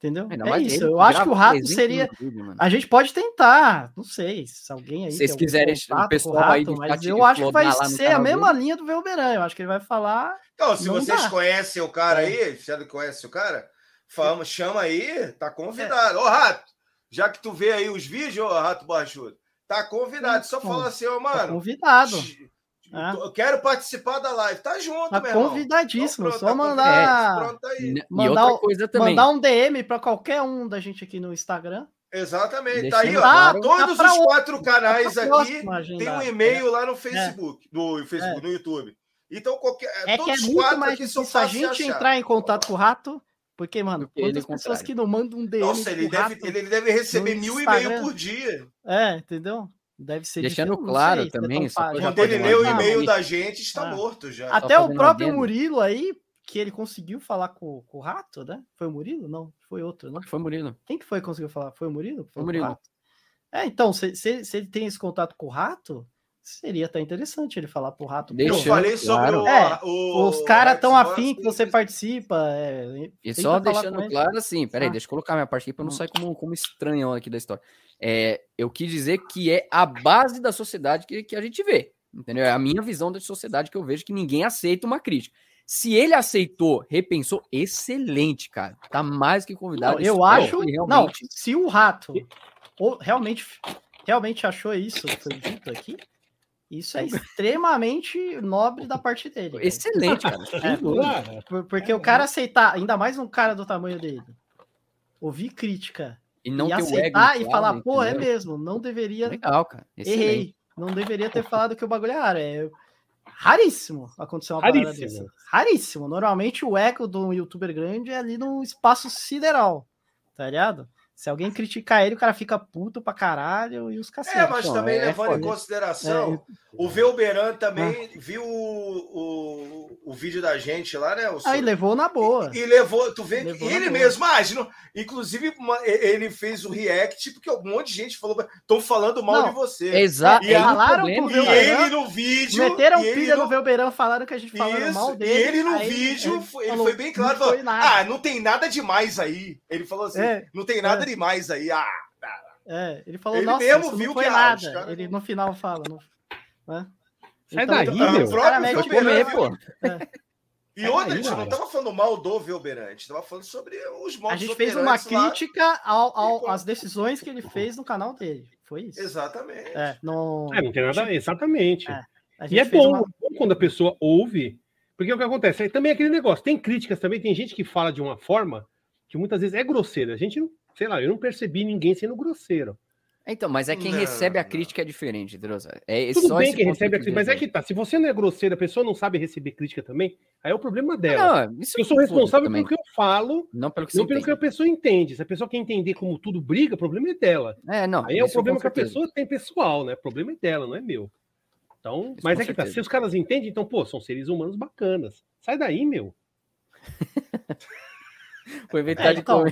Entendeu? é isso. Eu acho que o rato seria. Vídeo, a gente pode tentar. Não sei se alguém aí. Se vocês quiserem, o pessoal rato, aí mas eu acho que vai ser a mesma dele. linha do Velberan. Eu acho que ele vai falar. Então, se vocês dá. conhecem o cara é. aí, já conhece o cara, fama, chama aí, tá convidado. Ô, Rato, já que tu vê aí os vídeos, ô, Rato Baixudo, tá convidado. Só fala assim, ô, tá mano. Tá convidado. É. Eu quero participar da live. Tá junto, tá meu convidadíssimo. Então, pronto, só tá mandar. Pronto aí. Mandar, coisa também. mandar um DM para qualquer um da gente aqui no Instagram. Exatamente. tá aí, ó. Claro, todos tá os quatro canais aqui tem um e-mail é. lá no Facebook, é. no Facebook, é. no YouTube. Então, qualquer. É que é muito mais difícil a gente entrar em contato com o rato. Porque, mano, Porque quantas pessoas que não mandam um DM. Nossa, ele deve, ele deve receber mil e-mail por dia. É, entendeu? Deve ser Deixando claro sei, também. Quando ele lê o e-mail da gente, está ah. morto já. Até o próprio Murilo aí, que ele conseguiu falar com, com, o Rato, né? Foi o Murilo? Não, foi outro, né? Foi o Murilo. Quem que foi que conseguiu falar? Foi o Murilo? Foi o Murilo. É, então, se, se, se, ele tem esse contato com o Rato, seria até interessante ele falar pro Rato. Deixa, eu falei sobre claro. o, é, o, Os caras tão afim que você participa. É, e só deixando claro assim, peraí, ah. deixa eu colocar minha parte aqui para não hum. sair como, como estranhão aqui da história. É, eu quis dizer que é a base da sociedade que, que a gente vê. Entendeu? É a minha visão da sociedade que eu vejo que ninguém aceita uma crítica. Se ele aceitou, repensou, excelente, cara. Tá mais que convidado. Não, eu acho. Realmente... Não, se o rato realmente, realmente achou isso que foi dito aqui, isso é extremamente nobre da parte dele. Excelente, cara. [LAUGHS] É, porque o cara aceitar, ainda mais um cara do tamanho dele, ouvir crítica e não e aceitar e falar, pô, é mesmo, não deveria. Legal, cara. Excelente. Errei. Não deveria ter falado que o bagulho é raro. É raríssimo acontecer uma raríssimo. parada dessa. Raríssimo. Normalmente o eco do youtuber grande é ali no espaço sideral, tá ligado? Se alguém criticar ele, o cara fica puto pra caralho e os cacetes. É, mas também é, levando é em consideração, é, o Velberan também ah. viu o, o, o, vídeo da gente lá, né? Aí levou na boa. E, e levou, tu vê levou ele mesmo, imagina. Inclusive, uma, ele fez o react, porque um monte de gente falou, estão falando mal Não, de você. Exato. E, falaram e ele no vídeo. Meteram pilha no Velberan, falaram que a gente falou mal dele. E ele no vídeo, ele, foi, ele falou, foi bem claro, falou, ah, não tem nada demais aí. Ele falou assim, é, não tem nada é demais aí. Ah, é, ele falou, ele nossa, mesmo viu que nada. Cara... Ele no final fala, no, né? Sai então, daí, então, meu. Próprio comer, pô. É. E outra, a gente não estava falando mal do Velberan, a gente estava falando sobre os modos A gente fez uma crítica ao, ao, às decisões que ele fez no canal dele. Foi isso. Exatamente. É, não, é, não tem nada. Exatamente. É, e é bom, uma... bom quando a pessoa ouve, porque o que acontece? É também aquele negócio. Tem críticas também, tem gente que fala de uma forma que muitas vezes é grosseira. A gente não sei lá, eu não percebi ninguém sendo grosseiro. Então, mas é quem não, recebe a crítica não. é diferente, Drosa. É Tudo bem que recebe a crítica, mas é que tá. Se você não é grosseiro, a pessoa não sabe receber crítica também, aí é o problema dela. Não, eu sou responsável pelo que eu falo, não pelo que, não pelo que a pessoa entende. Se a pessoa quer entender como tudo briga, o problema é dela. É, não. Aí é o problema que a pessoa tem pessoal, né? O problema é dela, não é meu. Então, isso mas é que tá. Se os caras entendem, então, pô, são seres humanos bacanas. Sai daí, meu. Foi inventar é, de então,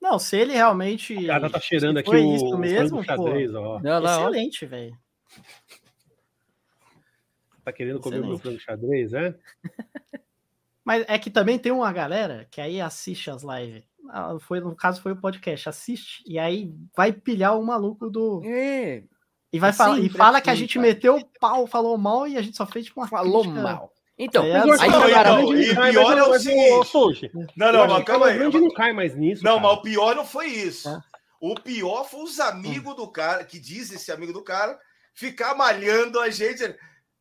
não, se ele realmente. Ela tá cheirando aqui foi o, isso mesmo, xadrez, pô, ó. Não, não, excelente, velho. Tá querendo excelente. comer o meu frango xadrez, é? [LAUGHS] Mas é que também tem uma galera que aí assiste as lives. Ah, foi, no caso, foi o podcast. Assiste e aí vai pilhar o maluco do. É. E vai falar, e fala que a gente meteu o pau, falou mal e a gente só fez tipo uma. Falou crítica. mal. Então, é, aí, não, cara, não, e pior é o seguinte. Não, não, mas calma aí. não cai mais nisso. Não, cara. mas o pior não foi isso. É. O pior foi os amigos do cara, que diz esse amigo do cara, ficar malhando a gente.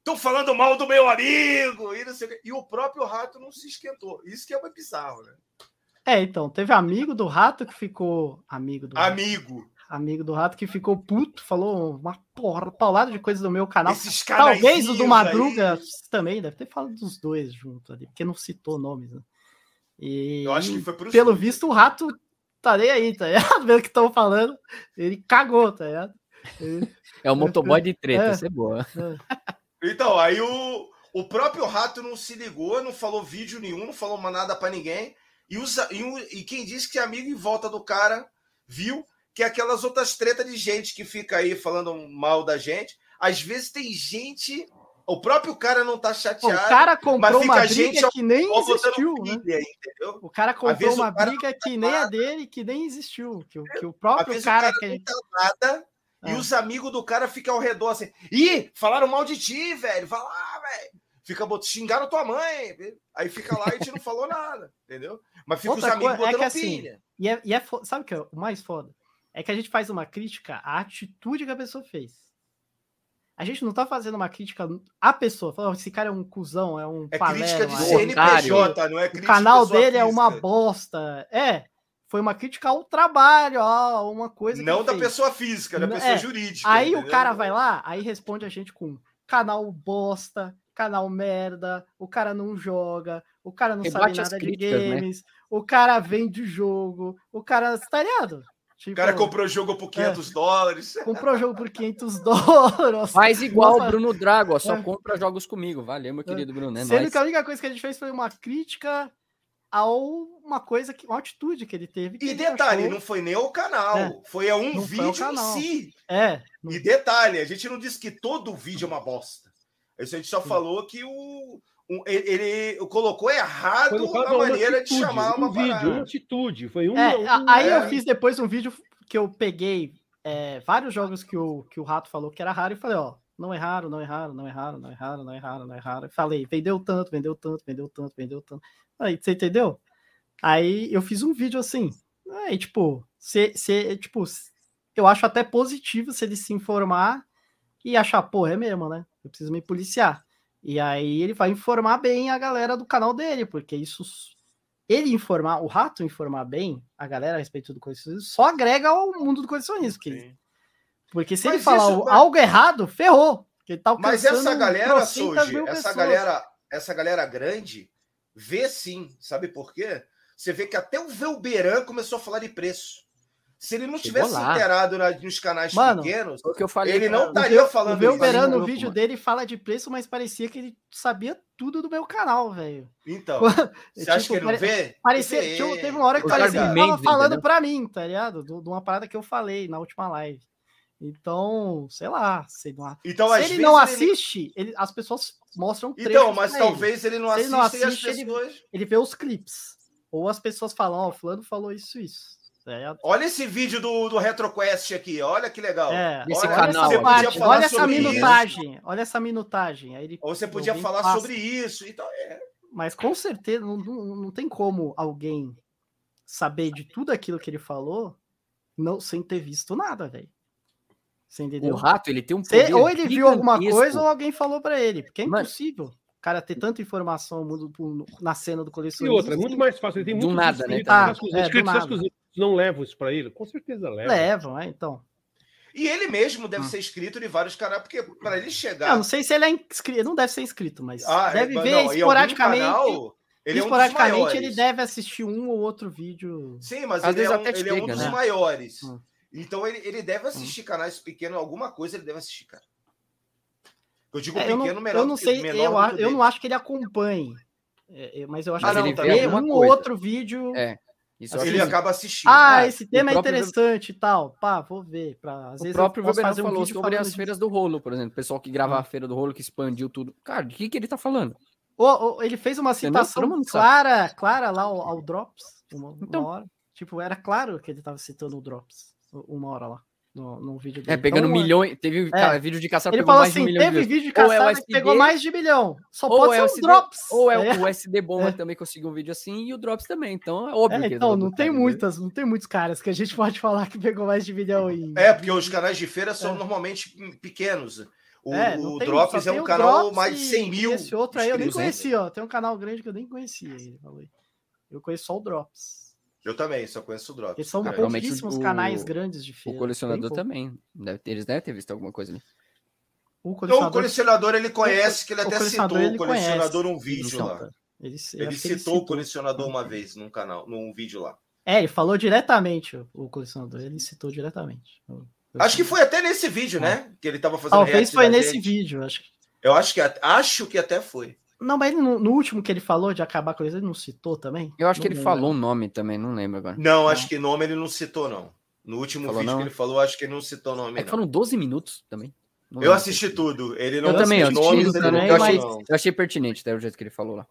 Tô falando mal do meu amigo! E, e o próprio rato não se esquentou. Isso que é bizarro, né? É, então, teve amigo do rato que ficou. Amigo do Amigo. Rato amigo do rato, que ficou puto, falou uma porra, paulada de coisas do meu canal. Esses Talvez o do Madruga aí. também, deve ter falado dos dois junto ali, porque não citou nomes. Né? E, Eu acho que foi por pelo visto, o rato tá nem aí, tá ligado? [LAUGHS] Vendo que estão falando, ele cagou, tá ligado? Ele... É o motoboy de treta, é, isso é boa. É. Então, aí o, o próprio rato não se ligou, não falou vídeo nenhum, não falou nada para ninguém. E, usa, e, e quem disse que é amigo em volta do cara viu que é aquelas outras tretas de gente que fica aí falando mal da gente. Às vezes tem gente o próprio cara não tá chateado. O cara comprou uma briga que nem existiu, né? Pilha, o cara comprou uma briga que nem a dele, que nem existiu. Que, que o próprio cara, o cara que. nada, é. E os amigos do cara ficam ao redor assim. Ih, falaram mal de ti, velho. Vai lá, velho. Fica xingaram tua mãe. Aí fica lá e a gente não falou [LAUGHS] nada, entendeu? Mas fica Outra os amigos coisa, é que assim, E é, e é sabe o que é o mais foda? É que a gente faz uma crítica à atitude que a pessoa fez. A gente não tá fazendo uma crítica à pessoa, falando, esse cara é um cuzão, é um É crítica de CNPJ, não é crítica O canal dele física. é uma bosta. É, foi uma crítica ao trabalho, a uma coisa Não da fez. pessoa física, da pessoa é. jurídica. Aí entendeu? o cara vai lá, aí responde a gente com canal bosta, canal merda, o cara não joga, o cara não sabe nada de né? games, né? o cara vende jogo, o cara, tá ligado? Tipo, o cara comprou o jogo por 500 é, dólares. Comprou o jogo por 500 dólares. [LAUGHS] Faz igual o Bruno Drago, ó, só é. compra jogos comigo. Valeu, meu é. querido Bruno. É Sendo nóis. que a única coisa que a gente fez foi uma crítica a uma coisa, que, uma atitude que ele teve. Que e detalhe, achou... não foi nem o canal, é. foi a um não vídeo em si. É. E detalhe, a gente não disse que todo vídeo é uma bosta. Isso a gente só Sim. falou que o um, ele, ele, colocou errado a maneira atitude, de chamar uma um vídeo, uma atitude. Foi um. É, um aí é. eu fiz depois um vídeo que eu peguei é, vários jogos que o, que o Rato falou que era raro e falei, ó, não erraram, não erraram, não erraram, não erraram, não erraram, não erraram. Falei, vendeu tanto, vendeu tanto, vendeu tanto, vendeu tanto. Aí, você entendeu? Aí eu fiz um vídeo assim. Aí, tipo, se, se, tipo, eu acho até positivo se ele se informar e achar, pô, é mesmo, né? Eu preciso me policiar. E aí ele vai informar bem a galera do canal dele, porque isso ele informar, o rato informar bem a galera a respeito do colecionismo, só agrega ao mundo do colecionismo. Porque, porque se mas ele falar isso, algo errado, ferrou. Tá mas essa galera, Soji, essa galera, essa galera grande, vê sim. Sabe por quê? Você vê que até o Velberan começou a falar de preço. Se ele não tivesse se inteirado na, nos canais Mano, pequenos, o que eu falei, ele não estaria falando isso. O Verano, no vídeo dele, fala de preço, mas parecia que ele sabia tudo do meu canal, velho. Então, você tipo, acha que ele não vê? Parecia, vê. Tipo, teve uma hora que parecia que ele tava falando entendeu? pra mim, tá ligado? De uma parada que eu falei na última live. Então, sei lá, se, não, então, se ele não assiste, ele... Ele, as pessoas mostram Então, mas talvez ele, ele não assista ele não assiste, pessoas... ele, ele vê os clipes. Ou as pessoas falam, ó, oh, fulano falou isso, isso. É. Olha esse vídeo do, do RetroQuest aqui, olha que legal. É, esse olha, canal. Essa parte, olha essa minutagem, isso. olha essa minutagem. Aí ele, Ou você podia falar passa. sobre isso. Então, é. Mas com certeza não, não, não tem como alguém saber de tudo aquilo que ele falou não sem ter visto nada, velho. O rato, ele tem um poder Ou ele viu alguma coisa ou alguém falou para ele, porque é impossível. Mano, cara ter tanta informação na cena do colecionismo. E outra, é muito mais fácil. Ele tem muito do nada, né? Ah, é, do nada não levam isso para ele? Com certeza levam. Levam, é, então. E ele mesmo deve hum. ser inscrito em vários canais, porque para ele chegar. Eu não sei se ele é inscrito, não deve ser inscrito, mas ah, é, deve é, ver não, esporadicamente. Canal, ele esporadicamente é um ele deve assistir um ou outro vídeo. Sim, mas Às ele, é um, ele é um dos né? maiores. Hum. Então ele, ele deve assistir hum. canais pequenos, alguma coisa ele deve assistir, cara. Eu digo é, pequeno, eu não, menor. Eu não sei, eu, eu não acho que ele acompanhe. É, mas eu acho mas que ele vê um ou outro vídeo. É. Isso ele assim, acaba assistindo. Ah, ah esse tema é interessante e tal. Pá, vou ver. Pra, às o vezes próprio Weber fazer um falou sobre as feiras do rolo, por exemplo. O pessoal que grava hum. a feira do rolo, que expandiu tudo. Cara, de que, que ele tá falando? Oh, oh, ele fez uma citação clara, clara lá ao, ao Drops. Uma, então, uma hora. Tipo, era claro que ele tava citando o Drops. Uma hora lá no, no vídeo é, dele. É, pegando então, milhões. Teve é. vídeo de caçada Ele falou assim: um teve de vídeo de caçada é SD, que pegou mais de milhão. Só pode ser é o Drops. Ou é, é. o SD Bomba também conseguiu um vídeo assim e o Drops também. Então é óbvio é, que Então, não tem muitas, não tem muitos caras que a gente [LAUGHS] pode falar que pegou mais de milhão em. É, porque os canais de feira são normalmente pequenos. O, é, o tem, Drops é um canal Drops mais de 100 mil. Esse outro aí eu nem conhecia, ó. Tem um canal grande que eu nem conhecia. Ele falou. Eu conheço só o Drops. Eu também, só conheço o Drops. Eles são cara. pouquíssimos o, canais grandes de feira. O colecionador também. Deve, eles devem ter visto alguma coisa ali. O colecionador, então, o colecionador ele conhece, que ele até citou o colecionador num vídeo lá. Ele, ele citou, ele citou o colecionador uma vez num canal, num vídeo lá. É, ele falou diretamente o colecionador, ele citou diretamente. Acho que foi até nesse vídeo, né? Que ele tava fazendo Talvez foi nesse gente. vídeo, acho. Eu acho que acho que até foi. Não, mas no, no, último que ele falou de acabar com ele, ele não citou também? Eu acho não que ele falou um nome também, não lembro agora. Não, não, acho que nome ele não citou, não. No último falou vídeo não? que ele falou, acho que ele não citou nome. É que foram 12 minutos também. eu assisti tudo. Ele não eu também, eu, nomes, também, eu, achei, eu achei pertinente até o jeito que ele falou lá.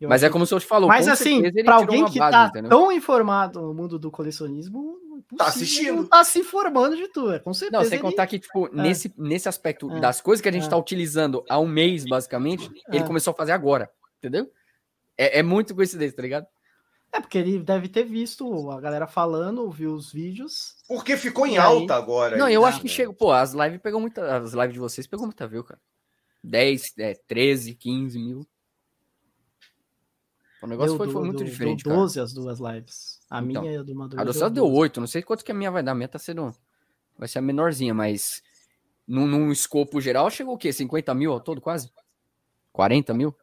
Eu mas é como o senhor te falou. Mas assim, para alguém que base, tá entendeu? tão informado no mundo do colecionismo, tá assistindo. Tá se informando de tudo, é, com certeza. Não, sem ele... contar que, tipo, é. nesse, nesse aspecto é. das coisas que a gente é. tá utilizando há um mês, basicamente, ele é. começou a fazer agora, entendeu? É, é muito coincidência, tá ligado? É, porque ele deve ter visto a galera falando, viu os vídeos. Porque ficou em alta aí... agora. Não, aí, eu acho que chegou. Pô, as lives pegou muita. As lives de vocês pegou muita view, cara. 10, é, 13, 15 mil. O negócio foi, foi, muito diferente. Deu 12 cara. as duas lives. A então, minha e a do Maduro. A do céu deu 8. Não sei quanto que a minha vai dar. A minha tá sendo. Vai ser a menorzinha, mas. Num, num escopo geral, chegou o quê? 50 mil ao todo, quase? 40 mil?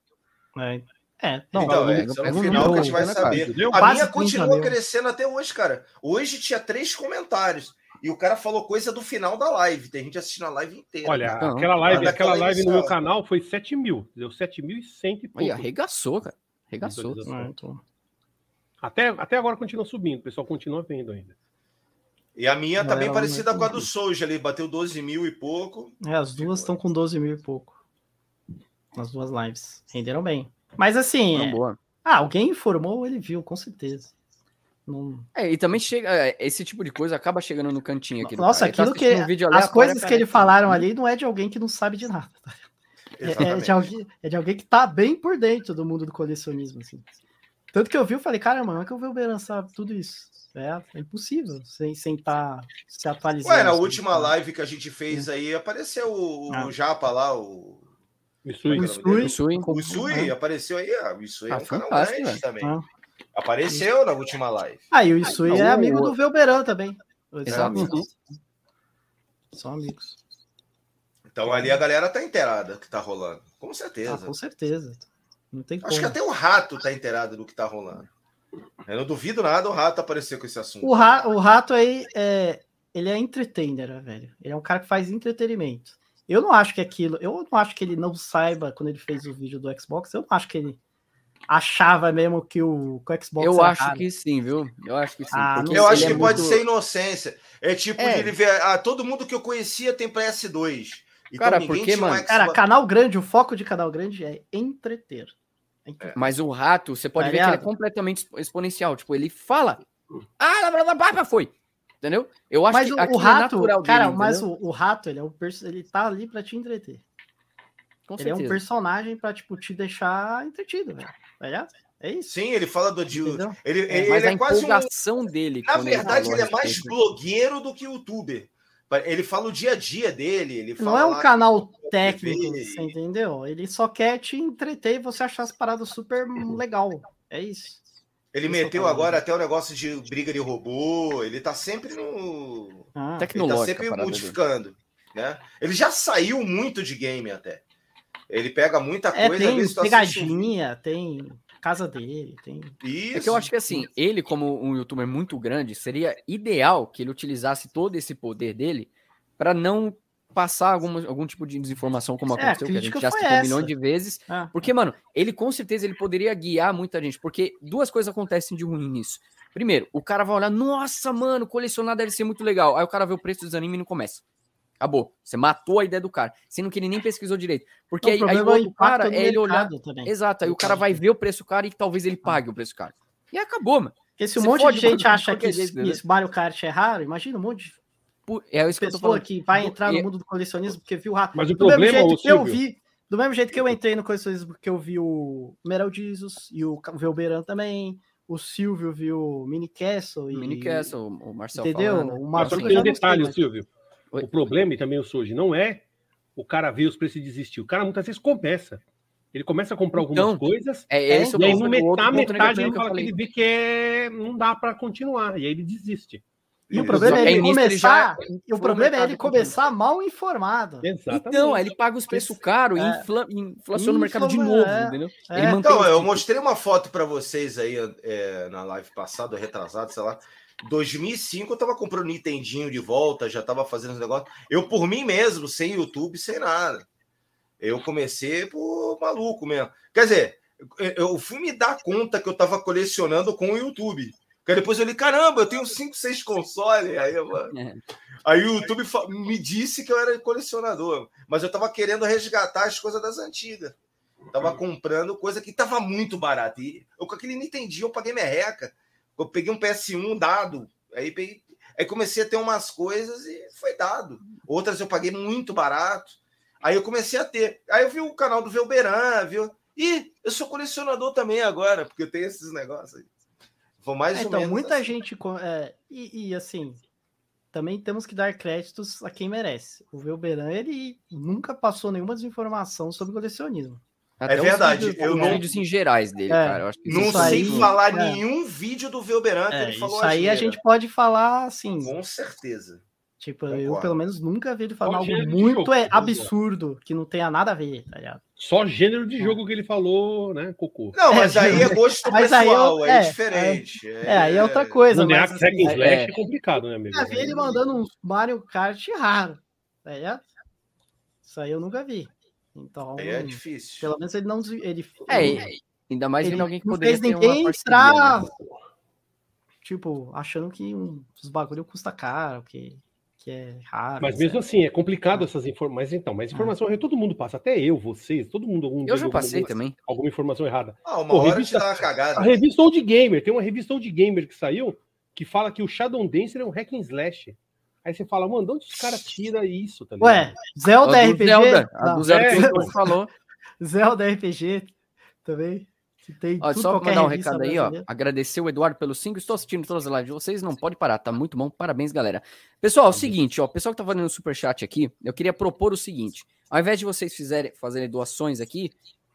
É. É, não, então, é, no, no final que a gente vai né, saber. A minha continua crescendo até hoje, cara. Hoje tinha três comentários. E o cara falou coisa do final da live. Tem gente assistindo a live inteira. Olha, não, aquela live, aquela live no meu canal foi 7 mil. Deu 7.100 e pouco. Aí, arregaçou, cara. Arregaçou. então. Até, até agora continua subindo. O pessoal continua vendo ainda. E a minha tá bem é parecida com a do Souja ali. Bateu 12 mil e pouco. É, as duas estão com 12 mil e pouco. As duas lives. Renderam bem. Mas assim. É... Ah, alguém informou, ele viu, com certeza. Não... É, e também chega. É, esse tipo de coisa acaba chegando no cantinho aqui. Nossa, tá aquilo tá que. Um as coisas que ele falaram ali não é de alguém que não sabe de nada. Tá? É, é, de alguém, é de alguém que tá bem por dentro do mundo do colecionismo, assim. Tanto que eu vi, eu falei, cara, mano, como é que eu vi o Beran sabe tudo isso? É, é impossível, sem sem estar tá se atualizando. Ué, na última tá? live que a gente fez aí, apareceu o, ah. o Japa lá, o Isui. O Isui, Isui, o Isui apareceu aí. Ah, o Isui ah, é um canal grande também. Ah. Apareceu na última live. Ah, e o Isui ah, é amigo do Velberan também. Exato. São amigos. Então ali a galera tá inteirada do que tá rolando. Com certeza. Ah, com certeza. Não tem Acho como. que até o rato tá inteirado do que tá rolando. Eu não duvido nada o rato aparecer com esse assunto. O, ra o rato aí é. Ele é entertainer, velho. Ele é um cara que faz entretenimento. Eu não acho que aquilo. Eu não acho que ele não saiba quando ele fez o vídeo do Xbox. Eu não acho que ele achava mesmo que o, que o Xbox. Eu acho que sim, viu? Eu acho que sim. Ah, eu acho que é pode muito... ser inocência. É tipo é. ele ver. Ah, todo mundo que eu conhecia tem PS2. Então, cara, porque, mano. Um cara, canal grande, o foco de canal grande é entreter. É. Mas o rato, você pode ver que ele é completamente exponencial. Tipo, ele fala. Ah, blá, blá, blá, foi. Entendeu? Eu acho mas que o, o é rato, é cara, dele, mas o, o, rato, ele é um ele tá ali para te entreter. Com ele certeza. é um personagem para tipo te deixar entretido, velho. Tá é isso. Sim, ele fala do Jill. Ele, é, ele, mas ele a é quase um... dele. Na verdade, ele, ele é mais blogueiro do que youtuber. Ele fala o dia a dia dele. Ele não é um canal técnico, você entendeu? Ele só quer te entreter e você achar as paradas super legal. É isso. Ele meteu agora até o negócio de briga de robô. Ele tá sempre no. Ah, Tecnológico. Ele tá sempre modificando. Né? Ele já saiu muito de game até. Ele pega muita é, coisa. Tem pegadinha, tem casa dele, tem. Isso. É que eu acho que assim, ele, como um youtuber muito grande, seria ideal que ele utilizasse todo esse poder dele para não passar algum, algum tipo de desinformação, como é, aconteceu, que a gente já citou um milhão de vezes. Ah. Porque, mano, ele com certeza ele poderia guiar muita gente, porque duas coisas acontecem de ruim nisso. Primeiro, o cara vai olhar, nossa, mano, colecionar deve ser muito legal. Aí o cara vê o preço dos animes e não começa. Acabou. Você matou a ideia do cara, sendo que ele nem pesquisou direito. Porque não, aí, aí o outro cara é ele olhar. Também. Exato, aí o cara vai ver o preço caro e talvez ele pague o preço caro. E acabou, mano. Porque se um monte de gente acha que, jeito, que Mario Kart é raro, imagina um monte de é isso que pessoa que vai entrar no mundo do colecionismo porque viu o rato. Mas o do problema mesmo jeito que eu vi, do mesmo jeito que eu entrei no colecionismo porque eu vi o Meraldizus e o Velberan também, o Silvio viu o Mini Castle e Mini Castle, o Marcelo Entendeu? Falando. O Marcelo tem um detalhe, mas... Silvio. O problema e também o Soji não é o cara ver os preços e desistir. O cara muitas vezes começa. Ele começa a comprar algumas então, coisas é, é, e aí no metade, metade ele fala que ele vê que é, não dá para continuar e aí ele desiste. E o problema é ele começar, o problema é ele começar mal informado. Exatamente. Então, ele paga os preços caros é. e infla, inflaciona o mercado de novo, é. entendeu? É. então, eu mostrei uma foto para vocês aí é, na live passada, retrasado, sei lá. 2005 eu tava comprando Nintendinho de volta, já tava fazendo os negócios. Eu por mim mesmo, sem YouTube, sem nada. Eu comecei por maluco mesmo. Quer dizer, eu fui me dar conta que eu tava colecionando com o YouTube. Porque depois eu li, caramba, eu tenho 5, 6 consoles. Aí eu, é. Aí o YouTube me disse que eu era colecionador, mas eu tava querendo resgatar as coisas das antigas. Tava comprando coisa que tava muito barata. E eu com aquele Nintendo eu paguei merreca. Eu peguei um PS1 dado, aí peguei, aí comecei a ter umas coisas e foi dado. Outras eu paguei muito barato. Aí eu comecei a ter. Aí eu vi o canal do Velberan, viu? E eu sou colecionador também agora, porque eu tenho esses negócios aí. Vou mais é, então, muita assim. gente. É, e, e, assim, também temos que dar créditos a quem merece. O Velberan, ele nunca passou nenhuma desinformação sobre colecionismo. Até é verdade. Vídeos, eu não... vídeos em gerais dele, é, cara. não sei aí, falar é. nenhum vídeo do Velberan que é, ele falou Isso aí a gente pode falar assim. Com certeza. Tipo, Concordo. eu pelo menos nunca vi ele falar algo muito é, absurdo, que não tenha nada a ver, tá ligado? Só gênero de jogo que ele falou, né, Cocô? Não, mas é, aí é gosto mas pessoal, aí é, é diferente. É, é, aí é outra coisa. Mas, assim, é, é, complicado, né, amigo? Eu vi ele mandando um Mario Kart raro, tá ligado? Isso aí eu nunca vi. Então, é difícil. Pelo menos ele não. Ele, é, ele, ainda mais vendo alguém que poderia fez ninguém entrar, né? tipo, achando que um, os bagulho custa caro, que que é raro. Mas mesmo assim, é complicado essas informações. Então, mas informação ah. todo mundo passa, até eu, vocês, todo mundo. Algum eu já passei alguma, também. Alguma informação errada. Ah, uma Pô, hora revista, te dá uma cagada. A revista Old Gamer, tem uma revista Old Gamer que saiu que fala que o Shadow Dancer é um hack and slash. Aí você fala, mano, onde os caras tiram isso? Tá Ué, Zelda RPG? Zelda, a do Zelda é, que falou. [LAUGHS] Zelda RPG também. Tem ó, só para mandar um recado aí, ó. Agradecer o Eduardo pelo 5. Estou assistindo todas as lives de vocês. Não pode parar, tá muito bom. Parabéns, galera. Pessoal, é o seguinte, ó. O pessoal que tá fazendo o superchat aqui, eu queria propor o seguinte: ao invés de vocês fizerem, fazerem doações aqui,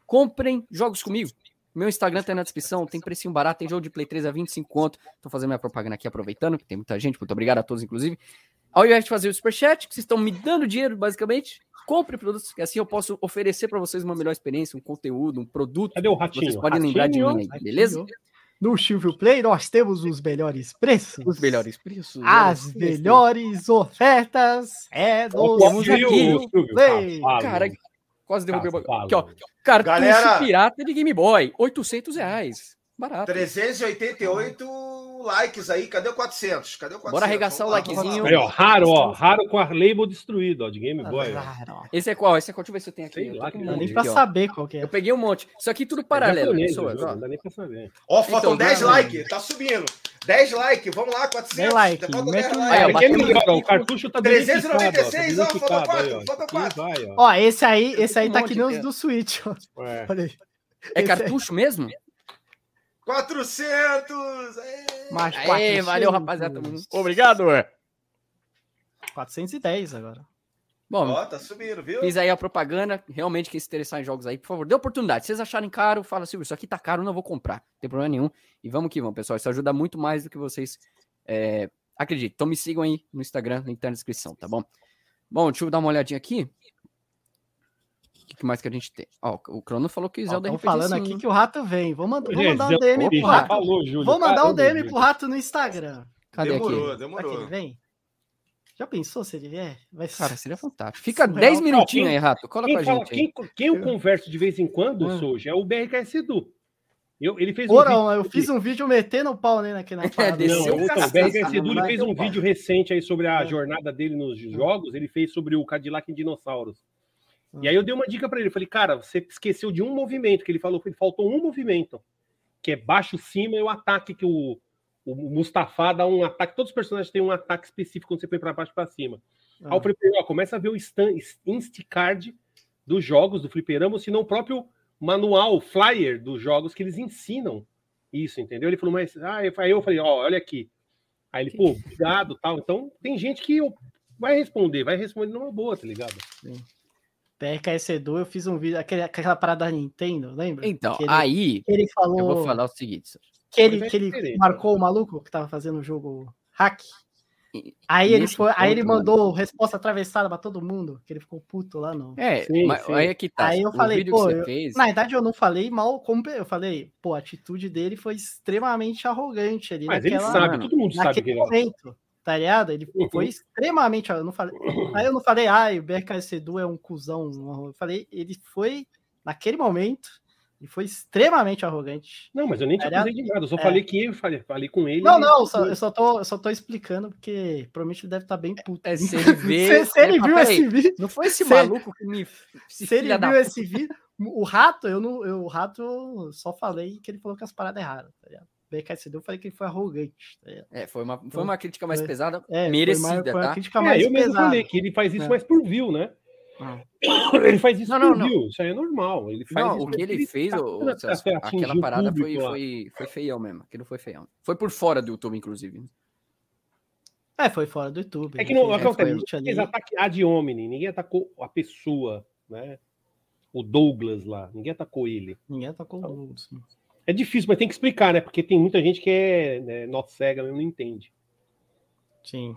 comprem jogos comigo. Meu Instagram tá aí na descrição, tem precinho barato, tem jogo de Play 3 a 25 conto. Tô fazendo minha propaganda aqui, aproveitando, que tem muita gente. Muito obrigado a todos, inclusive. Ao invés de fazer o superchat, que vocês estão me dando dinheiro, basicamente, compre produtos, que assim eu posso oferecer para vocês uma melhor experiência, um conteúdo, um produto. Cadê o ratinho? Vocês podem ratinho, lembrar de mim aí, beleza? No Silvio Play nós temos os melhores preços. Os melhores preços. As melhores ofertas é do Silvio Play. Cara, quase derrubei o Aqui, ó. Cartucho Galera... pirata de Game Boy, 800 reais. Barato. 388 likes aí. Cadê o 400? Cadê o 400? Bora arregaçar o likezinho. Aí, ó, raro, ó. Raro com a label destruído, ó, de Game Boy. Esse é qual? Esse é qual? Deixa eu ver se eu tenho aqui. Sei lá, não dá nem pra saber qual que é. Eu peguei um monte. Isso aqui tudo paralelo, pessoas. Não dá nem pra saber. Ó, faltam então, 10 likes. Tá subindo. 10 likes. Vamos lá, 400. 10 like. Faltam 10 likes. o cartucho tá 396, ó. Falta 4. Falta 4. Ó, esse aí, esse aí tá aqui nos do Switch, ó. Aí. É cartucho mesmo? 400! Mais 400. Aê, valeu, rapaziada. Obrigado. 410 agora. Bom, Ó, tá subindo, viu? Fiz aí a propaganda. Realmente, quem se interessar em jogos aí, por favor, dê oportunidade. Se vocês acharem caro, fala, Silvio, isso aqui tá caro, não vou comprar. Não tem problema nenhum. E vamos que vamos, pessoal. Isso ajuda muito mais do que vocês é, acreditem. Então me sigam aí no Instagram, link tá na descrição, tá bom? Bom, deixa eu dar uma olhadinha aqui que mais que a gente tem? Ó, o Crono falou que Zelda Ó, RPG falando sim. aqui que o rato vem. Vou, mand vou mandar um DM pro rato. Falou, Júlio, vou mandar um DM pro rato no Instagram. Cadê demorou, aqui? Demorou, demorou. vem? Já pensou se ele vier? Vai. Cara, seria fantástico. Fica 10 minutinhos aí, Rato. Cola com a fala, gente. Quem, quem, eu converso de vez em quando, hum. Soja, é o BRKS Edu. Eu, ele fez um vídeo... eu fiz um vídeo metendo o pau nele aqui na [LAUGHS] é, parada. É, não, então, o BRKS Edu ele fez um vídeo recente aí sobre a jornada dele nos jogos. Ele fez sobre o Cadillac em Dinossauros. E aí eu dei uma dica para ele, falei, cara, você esqueceu de um movimento, que ele falou que faltou um movimento, que é baixo, cima e o ataque que o, o Mustafa dá um ataque, todos os personagens têm um ataque específico quando você põe para baixo para cima. Ah. Aí eu falei, ó, começa a ver o insta card dos jogos do fliperama, se não o próprio manual, flyer dos jogos que eles ensinam isso, entendeu? Ele falou, mas ah, aí eu falei, ó, olha aqui. Aí ele, pô, cuidado, tal. Então tem gente que vai responder, vai responder numa boa, tá ligado? Sim. PRKS Edu, eu fiz um vídeo, aquele, aquela parada da Nintendo, lembra? Então, ele, aí ele falou, eu vou falar o seguinte. Que ele, que ele marcou o maluco que tava fazendo o jogo hack. Aí ele, foi, aí ele mandou resposta atravessada para todo mundo, que ele ficou puto lá, não. É, sim, mas sim. aí é que tá. Aí eu falei, pô, eu, fez... na verdade eu não falei mal, como eu falei, pô, a atitude dele foi extremamente arrogante ali. Mas naquela, ele sabe, todo mundo sabe que ele momento tá ligado? Ele uhum. foi extremamente. Eu não falei, aí eu não falei, ah, o BRKS Edu é um cuzão. Eu falei, ele foi, naquele momento, Ele foi extremamente arrogante. Não, mas eu nem te acusei de nada. Eu só é. falei que eu falei, falei com ele. Não, não, eu só, eu só, tô, eu só tô explicando porque provavelmente ele deve estar tá bem puto. É, se [LAUGHS] ele vê. se, se ele viu esse vídeo. Não foi esse se, maluco que me. Se ele viu esse vídeo. O rato, eu não. Eu, o rato, eu só falei que ele falou que as paradas erradas, tá ligado? BKSD, eu falei que ele foi arrogante. Tá é, foi uma, foi uma crítica mais pesada, é, merecida, foi, mais, foi tá? crítica mais é, eu mesmo falei que ele faz isso é. mais por view, né? Ah. [COUGHS] Ele faz isso não, não, não. Isso aí é normal. Ele faz não, o que ele fez, o, o, aquela parada foi, foi, foi feião mesmo. Aquilo foi feião. Foi por fora do YouTube, inclusive. É, foi fora do YouTube. É que não acontece. Eles atacaram a de homem, ninguém atacou a pessoa, né? O Douglas lá, ninguém atacou ele. Ninguém atacou o Douglas. É difícil, mas tem que explicar, né? Porque tem muita gente que é né, not cega, não entende. Sim.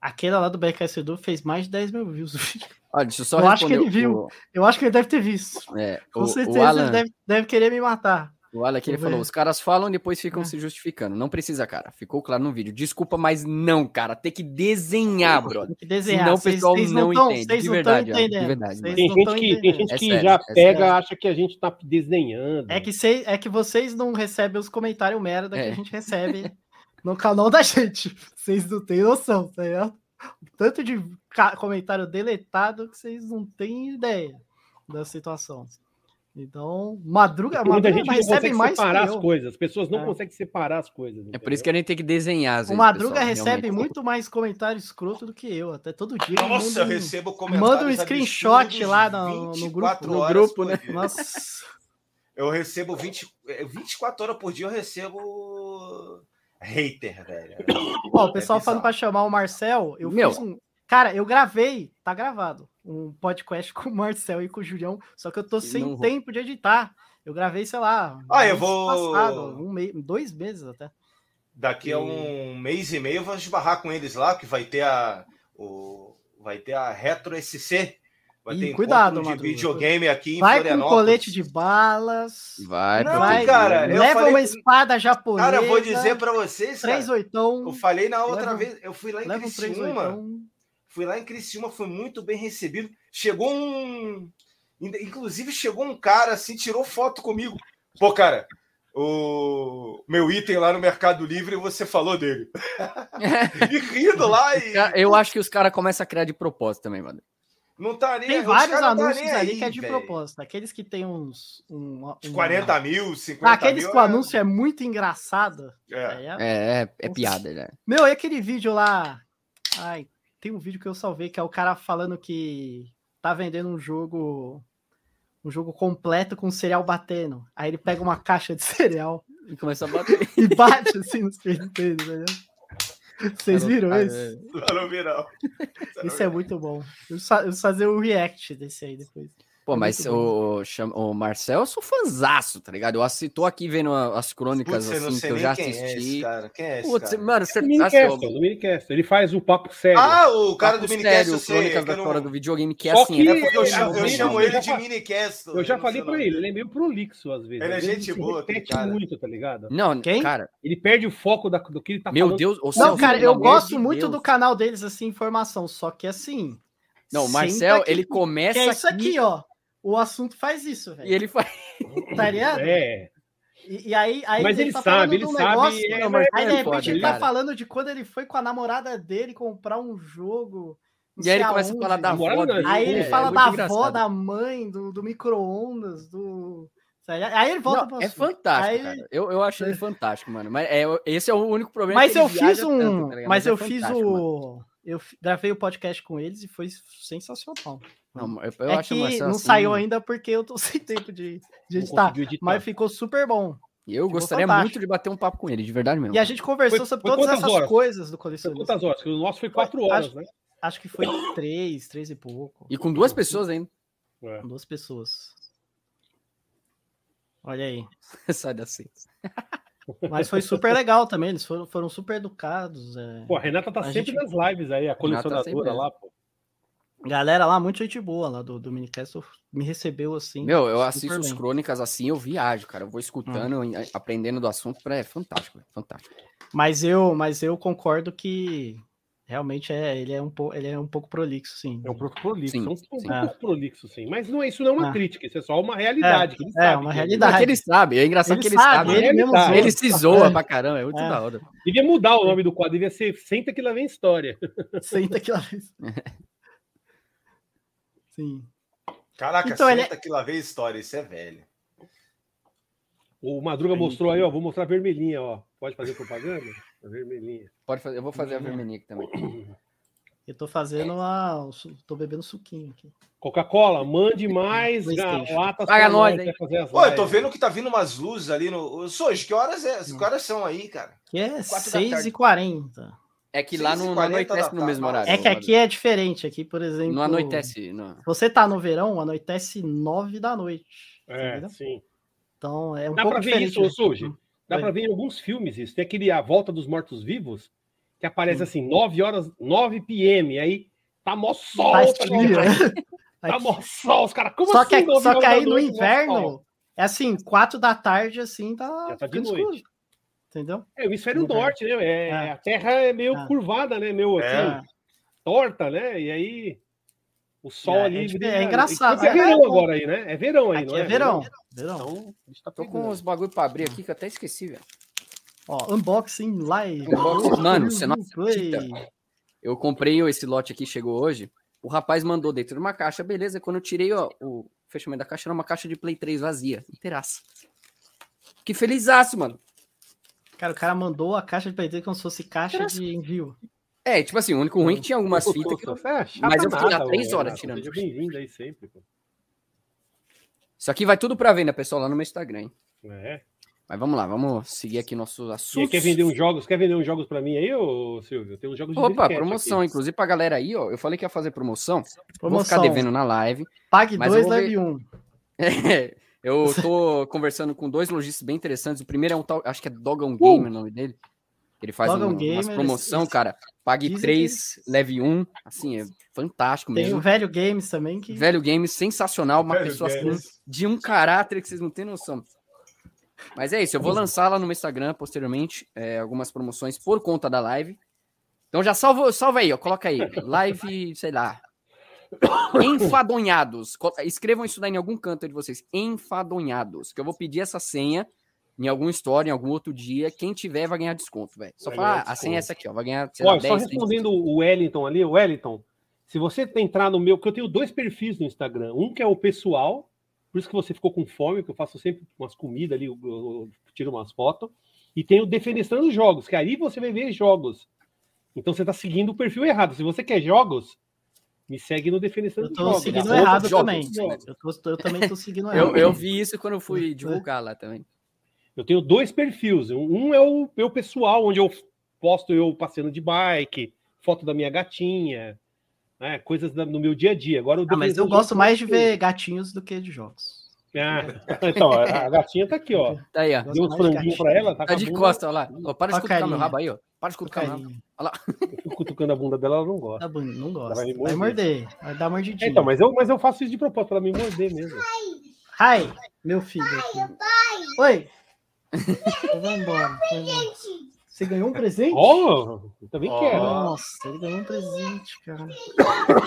Aquele lá do BKS Edu fez mais de 10 mil views. [LAUGHS] Olha, deixa eu só Eu acho que ele viu. O... Eu acho que ele deve ter visto. É, Com o, certeza o Alan... ele deve, deve, querer me matar. O Alan que ele falou, os caras falam e depois ficam é. se justificando. Não precisa, cara. Ficou claro no vídeo. Desculpa, mas não, cara. Tem que desenhar, brother. Tem que desenhar. Senão o pessoal vocês não, não entende. De verdade, de verdade. Tem gente que, tem gente é que sério, já é pega, sério. acha que a gente tá desenhando. É que, cê, é que vocês não recebem os comentários merda que a é. gente recebe no canal da gente. Vocês não têm noção, tá ligado? Tanto de comentário deletado que vocês não têm ideia da situação. Então, Madruga, Madruga gente recebe mais separar as coisas. As pessoas não é. conseguem separar as coisas. Entendeu? É por isso que a gente tem que desenhar. Vezes, o Madruga pessoal, recebe realmente. muito mais comentário escroto do que eu, até todo dia. Nossa, eu recebo comentários. Manda um screenshot lá no, no grupo. No grupo, né? Nossa. Eu recebo 20, 24 horas por dia, eu recebo hater, velho. Ó, o pessoal é falando para chamar o Marcel, eu Meu. fiz um. Cara, eu gravei, tá gravado, um podcast [LAUGHS] com o Marcel e com o Julião, só que eu tô sem tempo de editar. Eu gravei, sei lá. Ah, eu vou. Passado, um mês, dois meses até. Daqui e... a um mês e meio eu vou esbarrar com eles lá, que vai ter a. O, vai ter a Retro SC Vai ter cuidado, de videogame aqui em Vai com colete de balas. Vai, não, vai cara. Leva falei, uma espada japonesa. Cara, eu vou dizer para vocês, três cara, oitão. Eu falei na outra leva, vez, eu fui lá em Criciúma. Um fui lá em Criciúma, foi muito bem recebido. Chegou um inclusive chegou um cara assim, tirou foto comigo. Pô, cara, o meu item lá no Mercado Livre, você falou dele. [LAUGHS] e rindo lá. E... Eu acho que os caras começam a criar de propósito também, mano. Não tá nem Tem vários tá anúncios tá ali aí, que é de véio. propósito. Aqueles que tem uns. Um, um, 40 mil, 50 Aqueles mil. que o é anúncio é, é muito engraçado. É. É, é, é, é piada, né? Meu, e aquele vídeo lá. Ai, tem um vídeo que eu salvei que é o cara falando que tá vendendo um jogo. Um jogo completo com cereal batendo. Aí ele pega uma caixa de [LAUGHS] cereal. E começa a bater. [LAUGHS] e bate assim nos peitos dele, entendeu? Vocês viram ah, isso? Não viram. Isso é muito bom. Eu vou fazer o react desse aí depois. Pô, é mas o, o Marcel, eu sou fãzaço, tá ligado? Eu assi, tô aqui vendo as crônicas Putz, assim, que eu já assisti. É esse cara? Quem é esse Putz, cara? Mano, você é Ele faz o papo sério. Ah, o cara papo do Minicast, sério, crônicas da não... do videogame, que é Só assim. Que é porque eu, chamo, eu chamo ele de Minicast. Eu já falei pra ele, ele é meio prolixo às vezes. Ele é gente boa, repete muito, tá ligado? Não, quem? Cara, ele perde o foco da, do que ele tá Meu falando. Meu Deus, Não, cara, eu gosto muito do canal deles, assim, informação, só que assim... Não, o Marcel, ele começa. É isso aqui, ó o assunto faz isso, velho. E ele faz. Tá ligado? É. E, e aí, aí mas ele, ele tá sabe, ele sabe. Negócio, é, não, mas aí, de repente, pode, ele tá cara. falando de quando ele foi com a namorada dele comprar um jogo. E aí ele começa a falar da avó. Aí ele é, fala é da engraçado. avó, da mãe, do, do micro-ondas, do. Aí ele volta não, É fantástico, aí... Eu, eu acho ele fantástico, mano. Mas é, esse é o único problema. Mas eu fiz um. Tanto, tá mas, mas, eu é fiz o. Mano. Eu gravei o podcast com eles e foi sensacional. Não, eu, eu é acho que não assim... saiu ainda porque eu tô [LAUGHS] sem tempo de, de editar, editar, mas ficou super bom. E eu ficou gostaria fantástico. muito de bater um papo com ele, de verdade mesmo. E a gente conversou foi, sobre foi todas essas horas? coisas do colecionismo. Quantas horas? O nosso foi quatro horas, acho, né? Acho que foi [COUGHS] três, três e pouco. E com duas pessoas ainda. É. Com duas pessoas. Olha aí. [LAUGHS] Sai assim. [LAUGHS] Mas foi super legal também, eles foram, foram super educados. É... Pô, a Renata tá a sempre gente... nas lives aí, a colecionadora lá, pô. Galera lá, muito gente boa lá do, do Minicast, me recebeu assim. Meu, eu assisto as crônicas assim, eu viajo, cara. Eu vou escutando, hum. aprendendo do assunto, é fantástico, fantástico. Mas eu, mas eu concordo que Realmente é, ele é um pouco, ele é um pouco prolixo, sim. É um pouco prolixo, sim, é um, sim. pouco prolixo, sim. Mas não é, isso não é uma ah. crítica, isso é só uma realidade. É, é uma realidade. É ele sabe, é engraçado ele que ele sabe. Ele, ele, mesmo ele se zoa é. pra caramba, é muito é. da hora. Devia mudar o nome do quadro, devia ser Senta que lá vem história. Senta que lá vem [LAUGHS] Sim. Caraca, então, senta ele... que lá vem história, isso é velho. O Madruga mostrou aí, ó. Vou mostrar a vermelhinha, ó. Pode fazer propaganda? A vermelhinha. Pode fazer, eu vou fazer a vermelhinha aqui também. Eu tô fazendo a. tô bebendo suquinho aqui. Coca-Cola, mande mais latas. Paga nós, hein? Pô, eu tô vendo que tá vindo umas luzes ali no. Soji, que horas é? Que horas são aí, cara? Que é 6h40. É que lá não, não anoitece no mesmo horário. É que aqui é diferente. Aqui, por exemplo. Não anoitece. Não. Você tá no verão, anoitece 9 da noite. É, sim. Então é um Dá pouco pra ver isso, Suji? Dá para ver em alguns filmes isso. Tem aquele A Volta dos Mortos Vivos, que aparece assim, 9 horas, 9 p.m. Aí tá mó sol, tá, tá, [LAUGHS] tá mó sol, os caras. Como só assim? Que, só que aí no inverno é assim, 4 da tarde, assim, tá. Já tá de noite. Escuro. Entendeu? É o hemisfério norte, né? É, é. A terra é meio é. curvada, né? Meio assim, é. torta, né? E aí. O sol é, ali. É, é engraçado. É verão agora aí, né? É verão aí, aqui não é? É verão. verão. Então, tá Tô com uns bagulho pra abrir aqui que eu até esqueci, velho. Ó, unboxing live. Unboxing. Mano, você não acredita. Eu comprei esse lote aqui, chegou hoje. O rapaz mandou dentro de uma caixa, beleza. Quando eu tirei ó, o fechamento da caixa, era uma caixa de Play 3 vazia, inteiraça. Que felizaço, mano. Cara, o cara mandou a caixa de Play 3 como se fosse caixa de envio. É, tipo assim, o único ruim é que tinha algumas fitas. Que eu... mas eu fiquei há três horas tirando. Seja bem-vindo aí sempre, pô. Isso aqui vai tudo para venda, pessoal, lá no meu Instagram, hein? É. Mas vamos lá, vamos seguir aqui nossos assuntos. E quer vender uns jogos? Quer vender uns jogos para mim aí, ô Silvio? Tem uns jogos de Opa, promoção, aqui. inclusive pra galera aí, ó. Eu falei que ia fazer promoção. promoção. Vou ficar devendo na live. Pague dois, leve um. [LAUGHS] É, eu [LAUGHS] tô conversando com dois lojistas bem interessantes. O primeiro é um tal, acho que é Dogon Game, uh! o nome dele. Ele faz um, umas promoção, cara. Pague 3, que... leve 1. Um, assim, é fantástico mesmo. Tem o Velho Games também. Que... Velho Games, sensacional. Uma velho pessoa assim, de um caráter que vocês não têm noção. Mas é isso, eu vou lançar lá no meu Instagram posteriormente é, algumas promoções por conta da live. Então já salva, salva aí, ó, coloca aí. [LAUGHS] Live, sei lá. Enfadonhados. Escrevam isso daí em algum canto de vocês. Enfadonhados. Que eu vou pedir essa senha em alguma história, em algum outro dia, quem tiver vai ganhar desconto, velho. Só falar, ah, a senha é essa aqui, ó, vai ganhar. Olha, só respondendo o Wellington ali, o Wellington, se você entrar no meu, porque eu tenho dois perfis no Instagram, um que é o pessoal, por isso que você ficou com fome, que eu faço sempre umas comidas ali, eu, eu, tiro umas fotos, e tem o Defenestrando Jogos, que aí você vai ver jogos. Então você tá seguindo o perfil errado. Se você quer jogos, me segue no Jogos. Eu tô seguindo errado jogos, também. Eu, tô, eu, também tô seguindo errado. eu, eu vi isso quando eu fui [LAUGHS] divulgar lá também. Eu tenho dois perfis. Um é o meu pessoal, onde eu posto eu passeando de bike, foto da minha gatinha, né, coisas no meu dia a dia. Agora, ah, mas eu gosto mais de ver gatinhos do que de jogos. Ah, [LAUGHS] então, a gatinha tá aqui, ó. Tá aí, ó. Deu uns franguinhos pra ela. Tá, tá de costa, olha lá. Ó, para de cutucar meu rabo aí, ó. Para de cutucar. Olha lá. [LAUGHS] Eu fico cutucando a bunda dela, ela não gosta. Tá não gosta. Vai morder. vai morder. Vai dar mordidinha. Então, mas eu, mas eu faço isso de propósito pra ela me morder mesmo. Ai, meu filho. Aqui. Oi. [LAUGHS] Vai embora. Você ganhou um presente? Oh, eu também oh. quero. Nossa, ele ganhou um presente, cara.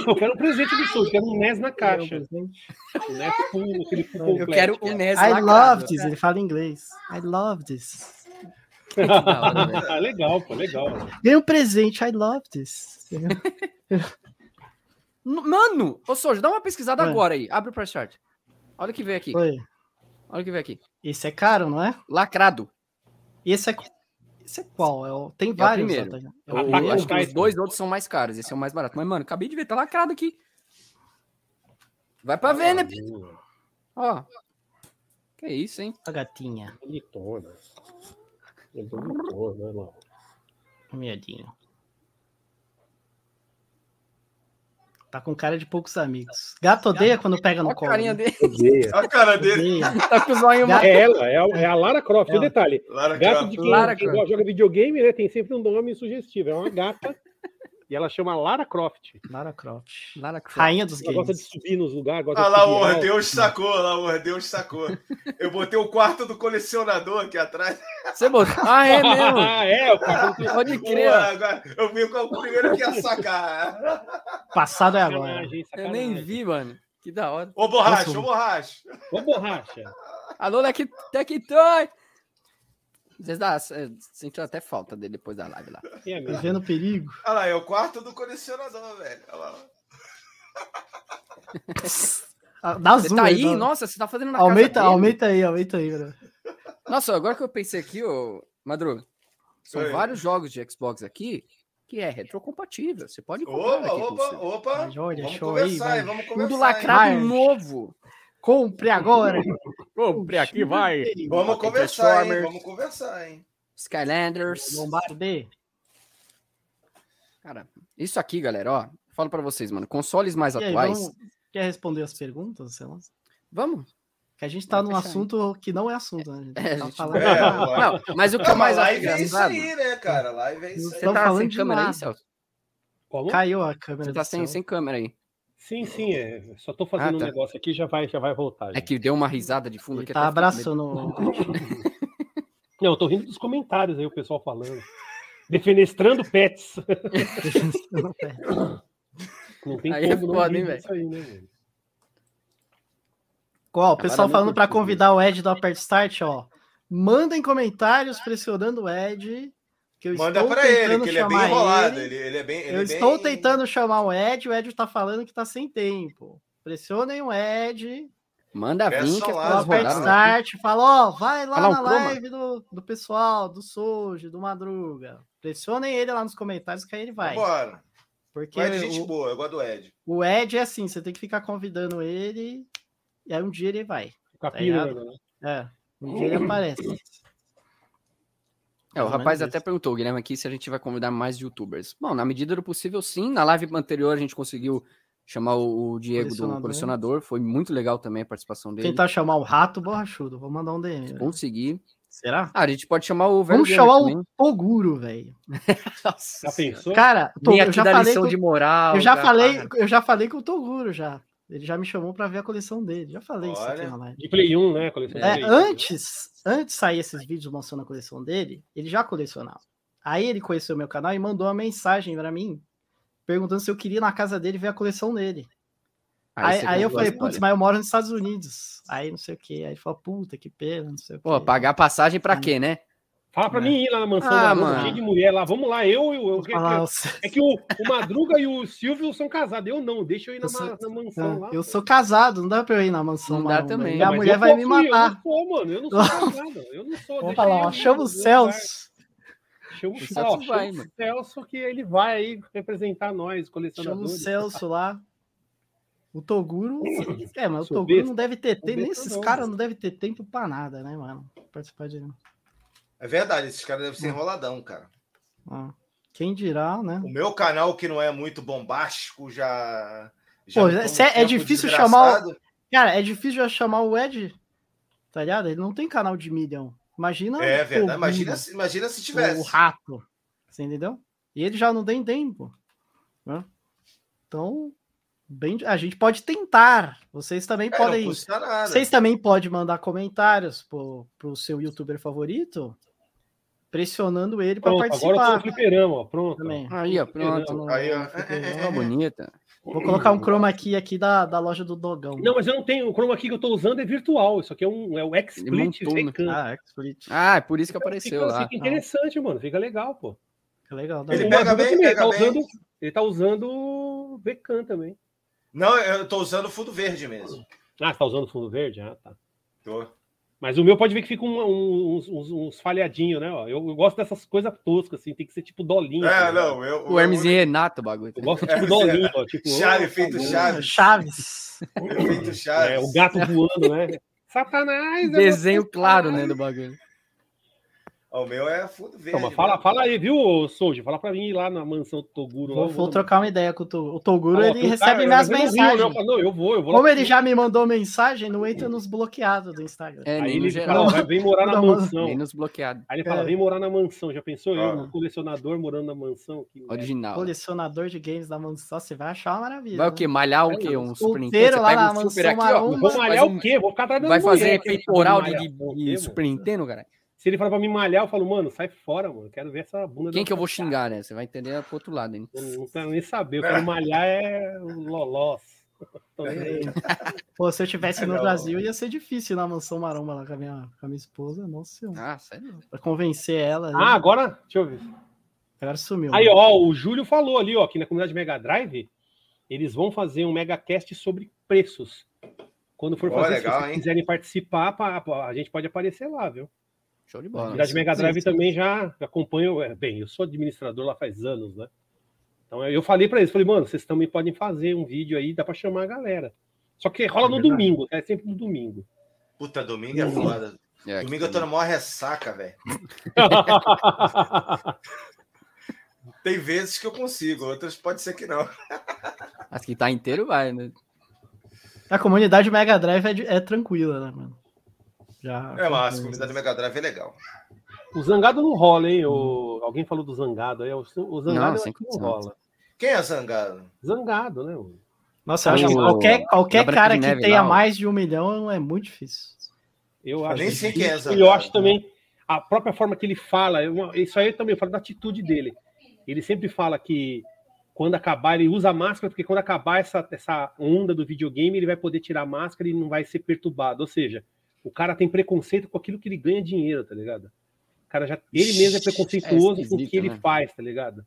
Eu quero um presente do Sul, eu quero um NES na caixa. Um NES full, aquele full Eu quero um NES I love this, ele fala em inglês. I love this. Ah, [LAUGHS] legal, pô, legal. Ganhei um presente, I love this. [LAUGHS] Mano, ô Soja, dá uma pesquisada agora aí. Abre o press chart. Olha o que veio aqui. Oi. Olha o que veio aqui. Esse é caro, não é? Lacrado. Esse é. Esse é qual? É o... Tem é vários. É primeiro. Eu, eu acho que os dois outros são mais caros. Esse é o mais barato. Mas, mano, acabei de ver, tá lacrado aqui. Vai pra ver, né? Ó. Que isso, hein? A gatinha. Bonitona. É lá. Miadinho. Tá com cara de poucos amigos. Gato odeia quando pega no colo. Carinha né? dele. Odeia. A cara dele. tá com o zóio Gato... É ela, é a, é a Lara Croft. É o detalhe. Lara gato Croft. de quem, Lara quem joga videogame, né? Tem sempre um nome sugestivo. É uma gata e ela chama Lara Croft. Lara Croft. Lara Croft. Rainha dos Ela games. gosta de subir nos lugares. Ah lá, o Ordeus sacou, lá, o Ordeus sacou. Eu botei o quarto do colecionador aqui atrás. Você botou. Ah, é [LAUGHS] mesmo? ah, é, o quarto do Pode crer. agora, eu vi qual o primeiro que ia sacar. Passado é agora. Sacanagem, Eu nem vi, mano. Que da hora. Ô, borracha, Nossa. ô, borracha. Ô, borracha. Alô, Leque Tectoy! Vocês dá, sentiu até falta dele depois da live lá. É. Vivendo perigo. Olha lá, é o quarto do colecionador, velho. Olha lá. [LAUGHS] Ah, Dá Você zoom tá aí? dá- Nossa, você tá fazendo na Aumenta, aumenta aí, aumenta aí, bro. Nossa, agora que eu pensei aqui, ô Madruga, são Oi. vários jogos de Xbox aqui que é retrocompatível. Você pode comprar Opa, opa, opa. Mas olha, Vamos show aí, conversar vai. aí, vamos conversar. Tudo lacrado Vai. novo. Compre agora. [LAUGHS] Compre aqui, vai. Vamos conversar, hein? Vamos conversar, hein? Skylanders. Bombardeio. Cara, isso aqui, galera, ó. Falo pra vocês, mano. Consoles mais aí, atuais. vamos... Quer responder as perguntas, sei lá? Vamos. Que a gente tá Vamos num fechar, assunto que não é assunto, né? A gente É, tá gente- falando. É, Não, mas o que Não, é mais mas live é isso aí, né, cara? Live é isso aí. Você tá falando sem de câmera aí, nada. Celso? Como? Caiu a câmera. Você tá sem, sem câmera aí. Sim, sim, é. Só tô fazendo Ah, tá. um negócio aqui já vai, já vai voltar. É já. que deu uma risada de fundo aqui. tá abraçando. [LAUGHS] [LAUGHS] Não, eu tô rindo dos comentários aí, o pessoal falando. Defenestrando pets. [LAUGHS] Não tem Aí é como não foda, hein, velho? aí, né, velho? Ó, o pessoal Agora falando curti, convidar o Ed do Apert Start, ó. Mandem comentários pressionando o Ed. Que eu Manda estou pra ele, que ele é bem enrolado. ele. Ele, ele é bem. ele Eu é bem- estou tentando chamar o Ed, o Ed tá falando que tá sem tempo. Pressionem o Ed, Manda vir que as lá, rodaram. né? Start, fala, ó, vai lá Fala um na croma. live do, do pessoal, do Soji, do Madruga. Pressionem ele lá nos comentários que aí ele vai. Vambora. Porque O Ed é gente o, boa, eu gosto do Ed. o Ed é assim, você tem que ficar convidando ele, e aí um dia ele vai. Capira, ligado? né? É, um dia ele [CLEARS THROAT] aparece. É, o rapaz até isso. perguntou, Guilherme, aqui se a gente vai convidar mais youtubers. Bom, na medida do possível, sim. Na live anterior a gente conseguiu chamar o Diego do Colecionador. Foi muito legal também a participação dele. Tentar chamar o rato borrachudo. Vou mandar um DM. velho. Conseguir. Será? Ah, a gente pode chamar o velho Vamos chamar também. o Toguro, velho. [LAUGHS] Nossa Já pensou? Cara, tô- eu aqui já falei lição com, de moral. eu já cara. falei, eu já falei com o Toguro já. Ele já me chamou pra ver a coleção dele. Já falei isso aqui Olha. na live. De Play 1, né? Coleção É, Play 1. antes, antes de sair esses vídeos mostrando a coleção dele, ele já colecionava. Aí ele conheceu meu canal e mandou uma mensagem pra mim, perguntando se eu queria ir na casa dele ver a coleção dele. Aí, você aí eu falei, putz, mas eu moro nos Estados Unidos. Aí não sei o que. Aí ele falou, puta, que pena, não sei o que. Pô, pagar passagem pra quê, né? Fala pra É. mim ir lá na mansão Ah, mano. cheio de mulher lá. Vamos lá, eu e o. eu- Falar, É que o, o Madruga e o [LAUGHS] Silvio são casados. Eu não, deixa eu ir na, Eu sou- na mansão lá. eu sou casado, não dá pra eu ir na mansão. Não dá também. Não, Minha mas mulher eu vai me ir, Eu matar. não sou, mano. Eu não [LAUGHS] sou casado. Eu não sou. Falar, eu ó, chama o Celso. Chama o Celso, chama o. Celso que ele vai aí representar nós, Chama o colecionadores. Celso lá. O Toguro. [LAUGHS] É, mas o Toguro não deve ter tempo. Nesses não, caras não deve ter tempo pra nada, né, mano? Participar de. É verdade, esses caras devem ser Hum. enroladão, cara. Ah, quem dirá, né? O meu canal, que não é muito bombástico, já. já Pô, é- é difícil desgraçado. Cara, é difícil já chamar o Ed. Tá ligado? Ele não tem canal de Medium. Imagina. É verdade. Imagina, se- imagina se tivesse. o rato. Você entendeu? E ele já não tem tempo. né? Então, bem, a gente pode tentar. Vocês também É, podem. Vocês também podem mandar comentários pro, pro seu youtuber favorito, pressionando ele para Pronto, agora eu tô participar no fliperama, ó. Pronto. também. Aí, ó, pronto. Aí, ó. Ficou bonita. Vou colocar um chroma key aqui da, da loja do Dogão. Não, mas eu não tenho. O chroma key que eu tô usando é virtual. Isso aqui é, um, é o XSplit montou, né? Ah, Explit. Ah, é por isso que apareceu fica, lá. fica interessante, mano. Fica legal, pô. Que legal. Ele bom. O pega bem, pega tá bem. Usando, ele tá usando também. Não, eu tô usando o fundo verde mesmo. Ah, você tá usando fundo verde? Ah, tá. Tô. Mas o meu pode ver que fica um- um- uns, uns, falhadinhos, né? ó. Eu, eu gosto dessas coisas toscas, assim. Tem que ser tipo dolinho. É, tá ligado? não, eu. O Hermes e Renato, o bagulho. Eu gosto [LAUGHS] É, tipo dolinho, ó. Tipo, Chave, ô, feito tá chave. Chaves. Efeito Chaves. É, o gato voando, né? [LAUGHS] Satanás! é Desenho claro, né, do bagulho. O meu é fundo verde. Toma, fala, fala aí, viu, Souji? Fala pra mim ir lá na mansão do Toguro. Vou, lá, vou trocar uma ideia com o Toguro. O Toguro, ele recebe minhas mensagens. Rio, não, eu vou, eu vou. Como ele já me mandou mensagem, não entra nos bloqueados do Instagram. É, aí ele geral. fala, vem morar na [LAUGHS] mansão. Nem nos bloqueados. Aí ele fala, é. vem morar na mansão. Já pensou ah. eu, um colecionador morando na mansão? Que Original. Colecionador de games da mansão, você vai achar uma maravilha. Vai o quê? Malhar o quê? Um Super Nintendo? lá na mansão aqui, ó. Vou malhar o quê? Vou ficar atrás Vai fazer peitoral de Super Nintendo, cara? Se ele falar pra me malhar, eu falo, mano, sai fora, mano. Quero ver essa bunda. Quem que eu vou xingar, né? Você vai entender pro outro lado, hein? Eu não quero nem saber. Eu quero malhar é o Lolós. [LAUGHS] [LAUGHS] Pô, se eu estivesse no Brasil, ia ser difícil na mansão maromba lá com a minha, com a minha esposa. Nossa senhora. Ah, sério? Pra convencer ela. Ah, agora? Deixa eu ver. Agora sumiu. Aí, ó, o Júlio falou ali, ó, aqui na comunidade Mega Drive, eles vão fazer um Mega Cast sobre preços. Quando for fazer, legal, se vocês hein? quiserem participar, a gente pode aparecer lá, viu? Show de bola. A Mega Drive sim, sim. também já acompanho. É, bem, eu sou administrador lá faz anos, né? Então eu falei para eles, falei, mano, vocês também podem fazer um vídeo aí, dá para chamar a galera. Só que rola é no domingo, é sempre no domingo. Puta, domingo é foda. É, domingo eu tô na maior ressaca, velho. [LAUGHS] Tem vezes que eu consigo, outras pode ser que não. As que tá inteiro vai, né? A comunidade Mega Drive é, é tranquila, né, mano? Já é massa, a comunidade Mega Drive é legal. O Zangado não rola, hein? O... Alguém falou do Zangado aí. O Zangado não, não rola. Quem é Zangado? Zangado, né? Nossa, eu acho que qualquer, qualquer cara que tenha mais de um milhão é muito difícil. Eu acho. nem sei quem é Zangado. Eu acho também a própria forma que ele fala, isso aí também eu falo da atitude dele. Ele sempre fala que quando acabar, ele usa máscara, porque quando acabar essa, essa onda do videogame, ele vai poder tirar a máscara e não vai ser perturbado. Ou seja, o cara tem preconceito com aquilo que ele ganha dinheiro, tá ligado? O cara já ele mesmo é preconceituoso é com o que ele né? faz, tá ligado?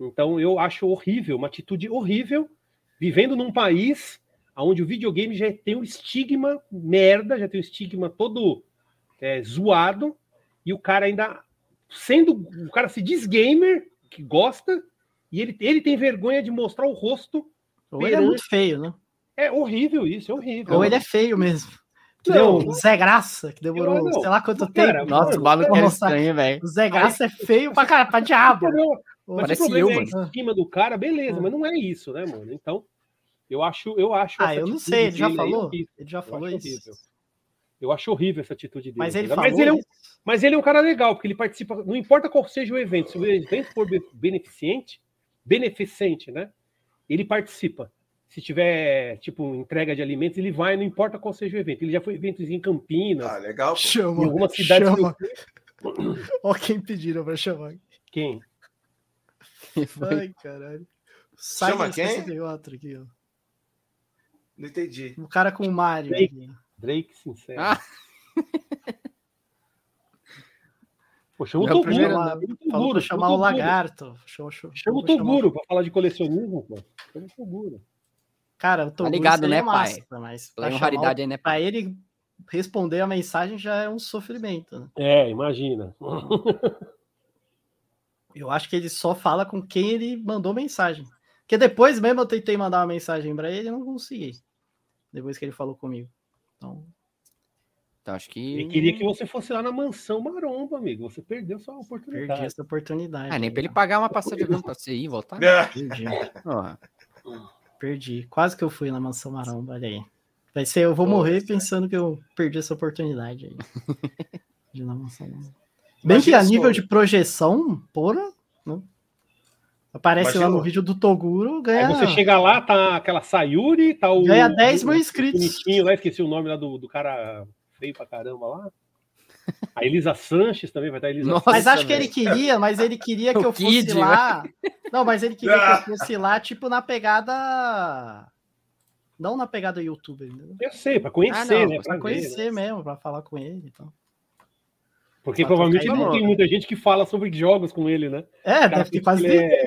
Então eu acho horrível, uma atitude horrível, vivendo num país onde o videogame já tem um estigma merda, já tem um estigma todo é, zoado, e o cara ainda sendo o cara se diz gamer, que gosta, e ele, ele tem vergonha de mostrar o rosto. Ou perante... ele é muito feio, né? É horrível isso, é horrível. Ou ele é feio mesmo. Que não, deu Zé Graça, que demorou não, sei lá quanto cara, tempo. Nossa, o maluco é estranho, velho. O Zé Graça é feio pra, cara, pra diabo. Mas Parece eu, é mano. Em cima do cara, beleza, mas não é isso, né, mano? Então, eu acho, eu acho. Ah, eu não sei, ele já falou? Ele já falou isso. Horrível. Eu acho horrível essa atitude dele. Mas ele, falou mas ele, é um, mas ele é um cara legal, porque ele participa, não importa qual seja o evento, se o evento for beneficente, beneficente, né? Ele participa se tiver, tipo, entrega de alimentos, ele vai, não importa qual seja o evento. Ele já foi eventos em Campinas. Ah, legal. Pô. Chama, em algumas cidades. Chama. [COUGHS] Ó, quem pediram pra chamar. Quem? Ai, caralho. Sai Chama quem? outro aqui, ó. Não entendi. O cara com o Mario. Drake, Drake sincero. Ah. Pô, chama o Toguro. Chamar, Toguro chamar o Lagarto. Chama, chama, chama o Toguro para falar de colecionismo, pô. Chama o Toguro. Cara, o Toguro tá ligado, né, pai? Massa, mas pra, raridade aí, né, pra ele responder a mensagem já é um sofrimento. Né? É, imagina. [LAUGHS] eu acho que ele só fala com quem ele mandou mensagem. Porque depois mesmo eu tentei mandar uma mensagem para ele e não consegui. Depois que ele falou comigo. Então, então, acho que. Ele queria que você fosse lá na mansão maromba, amigo. Você perdeu sua oportunidade. Perdi essa oportunidade. Ah, nem para ele pagar uma passagem de avião para você ir e voltar. [LAUGHS] Perdi. Perdi. Quase que eu fui na mansão maromba, olha aí. Vai ser, eu vou morrer pensando que eu perdi essa oportunidade aí. [LAUGHS] de na mansão maromba. Bem que a nível de projeção, porra, né? Aparece Imagina. lá no vídeo do Toguro, ganha. Aí você chega lá, tá aquela Sayuri, tá o. Ganha 10 mil inscritos. Bonitinho lá, esqueci o nome lá do, do cara feio pra caramba lá. A Elisa Sanches também vai estar Elisa Nossa, Mas acho que ele queria, mas ele queria que eu fosse Kid, lá. Não, mas ele queria que eu fosse lá, tipo, na pegada. Não na pegada youtuber. Entendeu? Eu sei, pra conhecer, ah, não, né? Pra, pra conhecer né? mesmo, pra falar com ele então. Porque pra provavelmente não tem muita gente que fala sobre jogos com ele, né? É, deve ter quase. É...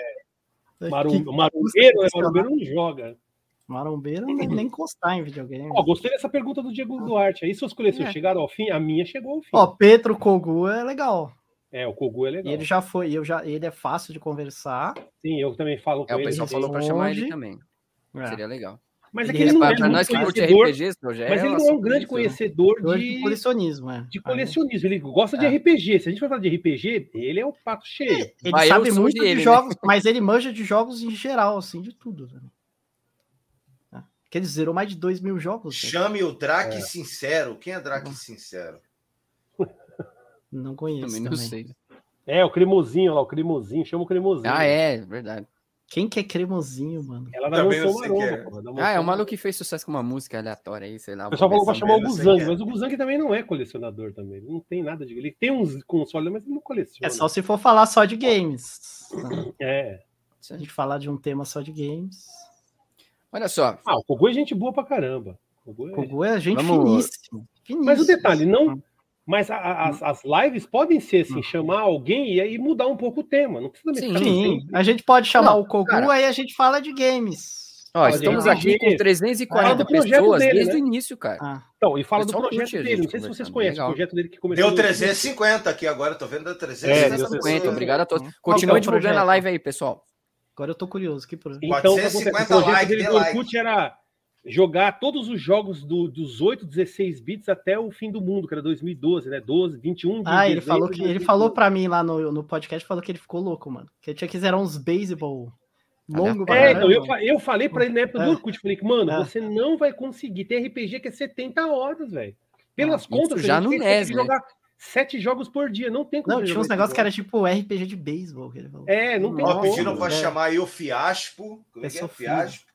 [LAUGHS] Marum... Marumbeiro, né? Marumbeiro não joga. Marombeiro nem, nem [LAUGHS] encostar em videogame. Ó, gostei dessa pergunta do Diego Duarte. Aí suas coleções é. chegaram ao fim? A minha chegou ao fim. Ó, Petro Kogu é legal. É, o Kogu é legal. E ele já foi, eu já, ele é fácil de conversar. Sim, eu também falo com é, ele. O pessoal falou para chamar ele também. É. Seria legal. Mas ele é que ele não é, nós que conhecedor, RPGs, mas ele não é um grande conhecedor de, de colecionismo. É. De colecionismo. Ele gosta de é. RPG. Se a gente for falar de RPG, ele é o pato cheio. Ele mas sabe muito de, ele, jogos, né? mas ele manja de jogos em geral, assim, de tudo. Né? Que ele zerou mais de 2 mil jogos. Chame o Drake é. Sincero. Quem é Drake Sincero? Não conheço. Também não também. sei. É, o cremosinho lá, o cremosinho, chama o cremosinho. Ah, é, verdade. Quem que é cremosinho, mano? Ela vai lançou uma aroma, é. porra. Ah, é o maluco que fez sucesso com uma música aleatória aí, sei lá. O pessoal falou pra chamar o Guzang, mas o Guzang também não é colecionador também. Ele não tem nada de. Ele tem uns consoles, mas ele não coleciona. É só se for falar só de games. É. Se a gente falar de um tema só de games. Olha só. Ah, o Kogu é gente boa pra caramba. O Kogu é, Kogu é gente Vamos... finíssimo. Mas o detalhe, não, mas a, a, as, as, lives podem ser assim, chamar alguém e aí mudar um pouco o tema. Não precisa Sim, sim. a gente pode chamar não, o Kogu, cara. aí a gente fala de games. Ó, estamos aqui com 340 pessoas dele, desde né? o início, cara. Ah. Então, e fala do projeto dele. Não sei se vocês conhecem o projeto dele que começou. Deu 350 aqui agora, tô vendo 350. É, obrigado a todos. Continue divulgando a live aí, pessoal. Agora eu tô curioso. Que pro... Então, 450 o projeto dele do Orkut era jogar todos os jogos do, dos 8, 16 bits até o fim do mundo, que era 2012, né? 12, 21. Ah, ele falou que ele falou para mim lá no, no podcast, falou que ele ficou louco, mano. Que ele tinha que zerar uns baseball longo. É, então, eu, eu falei para ele na época é. do Orkut, falei que, mano, é. você não vai conseguir ter RPG que é 70 horas, velho. Pelas ah, contas, já não é, jogar sete jogos por dia, não tem como. Não, tinha uns negócios que era tipo RPG de beisebol. É, não tem como. pediram pra chamar aí o Fiaspo. Como é que é? Fiaspo.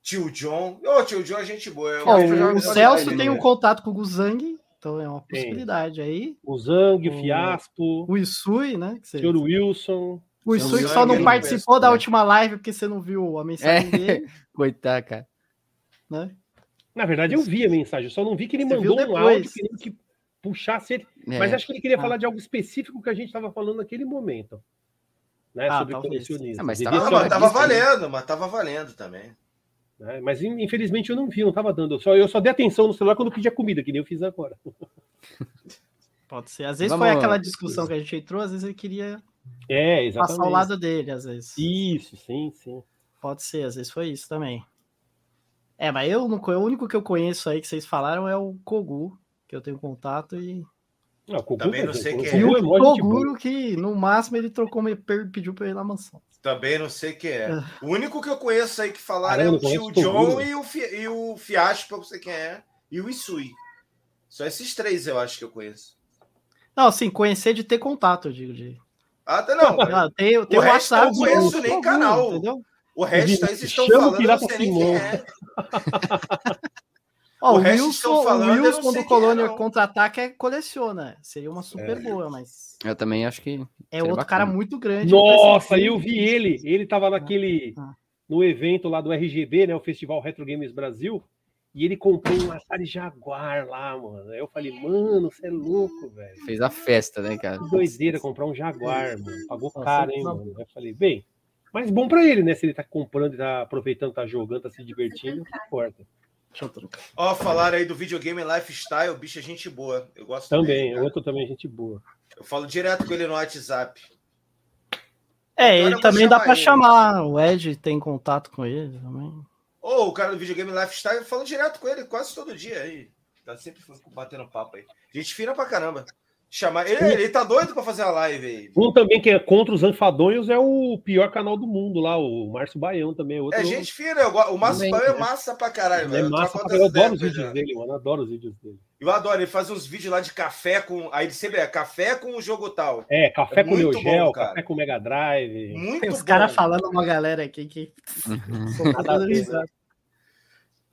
Tio John. Ô, oh, tio John é gente boa. Oh, o Celso tem um contato com o Guzang, então é uma possibilidade aí. O Zang, o Fiaspo. O Isui, né? O senhor Wilson. O Isui que só não participou da última live porque você não viu a mensagem é. dele. [LAUGHS] Coitado, cara. Né? Na verdade, eu vi a mensagem, só não vi que ele você mandou um áudio querendo que puxasse ele. É. Mas acho que ele queria ah. falar de algo específico que a gente estava falando naquele momento. Né, ah, sobre colecionismo. Ah, mas tava, tava valendo, mas tava valendo também. Né? Mas infelizmente eu não vi, não estava dando. Eu só, eu só dei atenção no celular quando pedia comida, que nem eu fiz agora. [LAUGHS] Pode ser. Às vezes Vamos... foi aquela discussão que a gente entrou, às vezes ele queria é, passar ao lado dele, às vezes. Isso, sim, sim. Pode ser, às vezes foi isso também. É, mas eu não o único que eu conheço aí que vocês falaram é o Kogu, que eu tenho contato e. Não, Também não sei quem é. E o Koguro, que no máximo ele trocou, pediu pra ir na mansão. Também não sei quem é. é. O único que eu conheço aí que falaram é o tio John e o, Fi, e o Fiasco, pra você quem é, e o Isui. Só esses três eu acho que eu conheço. Não, sim, conhecer de ter contato, eu digo. De... Ah, tá, não. [LAUGHS] não tem, tem o, o WhatsApp. Eu não conheço nem canal. Entendeu? O resto aí vocês estão falando, eu não sei nem quem é. [LAUGHS] Ó, o, o Wilson, falando, o Wilson do Colônia contra-ataque é coleciona. Seria uma super é. boa, mas. Eu também acho que. É outro bacana. cara muito grande. Nossa, eu vi ele. Ele tava naquele. Ah. No evento lá do RGB, né? O Festival Retro Games Brasil. E ele comprou um Atari Jaguar lá, mano. Aí eu falei, mano, você é louco, velho. Fez a festa, né, cara? Que doideira comprar um Jaguar, mano. Pagou caro, hein, mano. Aí eu falei, bem, mas bom pra ele, né? Se ele tá comprando e tá aproveitando, tá jogando, tá se divertindo, não importa. Ó, falaram aí do videogame lifestyle, o bicho é gente boa. Eu gosto também. Também, outro também é gente boa. Eu falo direto com ele no WhatsApp. É, ele também dá para chamar. O Ed tem contato com ele também. Ou oh, o cara do videogame lifestyle, eu falo direto com ele quase todo dia aí. Tá sempre batendo papo aí. Gente fina pra caramba. Chamar. Ele, ele tá doido pra fazer a live aí. Um também que é contra os anfadonhos é o pior canal do mundo lá, o Márcio Baião também. É, outro... é gente fina, eu, o Márcio Baião é massa pra caralho, velho. É massa pra eu adoro os vídeos dele, mano. Eu adoro os vídeos dele. Eu adoro, ele faz uns vídeos lá de café com. Aí ele sempre é café com o jogo tal. É, café é com Neo Geo, café com Mega Drive. Muito Tem os caras falando uma galera aqui que. Uhum.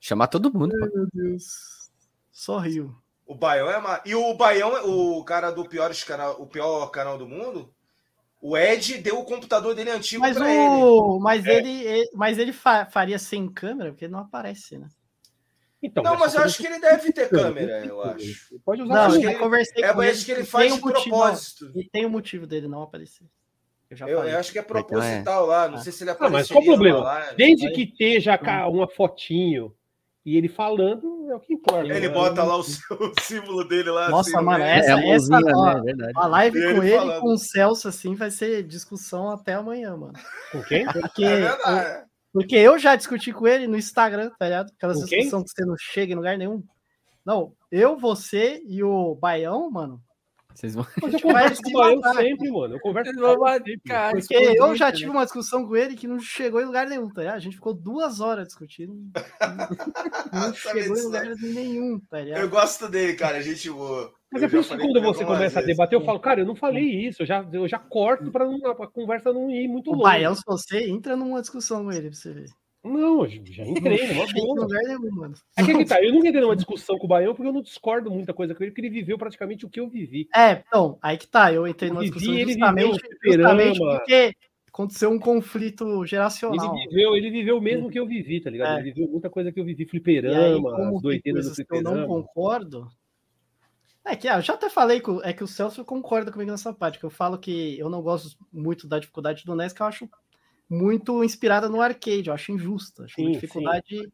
Chamar todo mundo. Ai, meu Deus. Só rio. O Baião é uma... E o Baião, o cara do pior canal, o pior canal do mundo, o Ed deu o computador dele antigo mas pra o... ele. Mas é. ele, mas ele faria sem câmera, porque ele não aparece, né? Então, não, mas eu acho que ele deve ter câmera, eu acho. Pode usar. Não, eu ele, conversei é, com ele. que ele faz de um propósito. E tem o um motivo dele não aparecer. Eu, já eu, eu acho que é proposital lá. Não ah. sei se ele apareceu. Mas qual o problema? Desde que esteja uma fotinho e ele falando é o que importa. Ele né? bota lá o, o, símbolo dele lá. Nossa, assim, mano, essa, é essa né? a live com ele falando. com o Celso assim vai ser discussão até amanhã, mano. Com quem? [LAUGHS] Porque é Porque eu já discuti com ele no Instagram, tá ligado? Aquela discussão que você não chega em lugar nenhum. Não, eu, você e o Baião, mano, vocês vão. Mas eu converso com o sempre, mano. Eu converso com o sempre. Cara, porque eu já tive uma discussão com ele que não chegou em lugar nenhum, tá ligado? A gente ficou duas horas discutindo. [LAUGHS] Não, chegou em lugar nenhum, tá ligado? Eu gosto dele, cara. A gente voa. Mas é por isso que quando você começa a debater, eu falo, cara, eu não falei isso, eu já, eu já corto para a conversa não ir muito longe. O Baião, se você entra numa discussão com ele, pra você ver. Não, já [LAUGHS] entrei numa boa. Nenhum, é que, é que tá, eu nunca entrei numa [LAUGHS] discussão com o Baião porque eu não discordo muita coisa com ele, porque ele viveu praticamente o que eu vivi. É, então, aí que tá, eu entrei numa discussão vivi, justamente, justamente porque aconteceu um conflito geracional. Ele viveu, ele viveu mesmo que eu vivi, tá ligado? É. Ele viveu muita coisa que eu vivi, fliperama, doideiras do fliperama. Eu não concordo. É que ah, eu já até falei que, é que o Celso concorda comigo nessa parte, que eu falo que eu não gosto muito da dificuldade do NES, que eu acho muito inspirada no arcade, eu acho injusta. Acho sim, uma dificuldade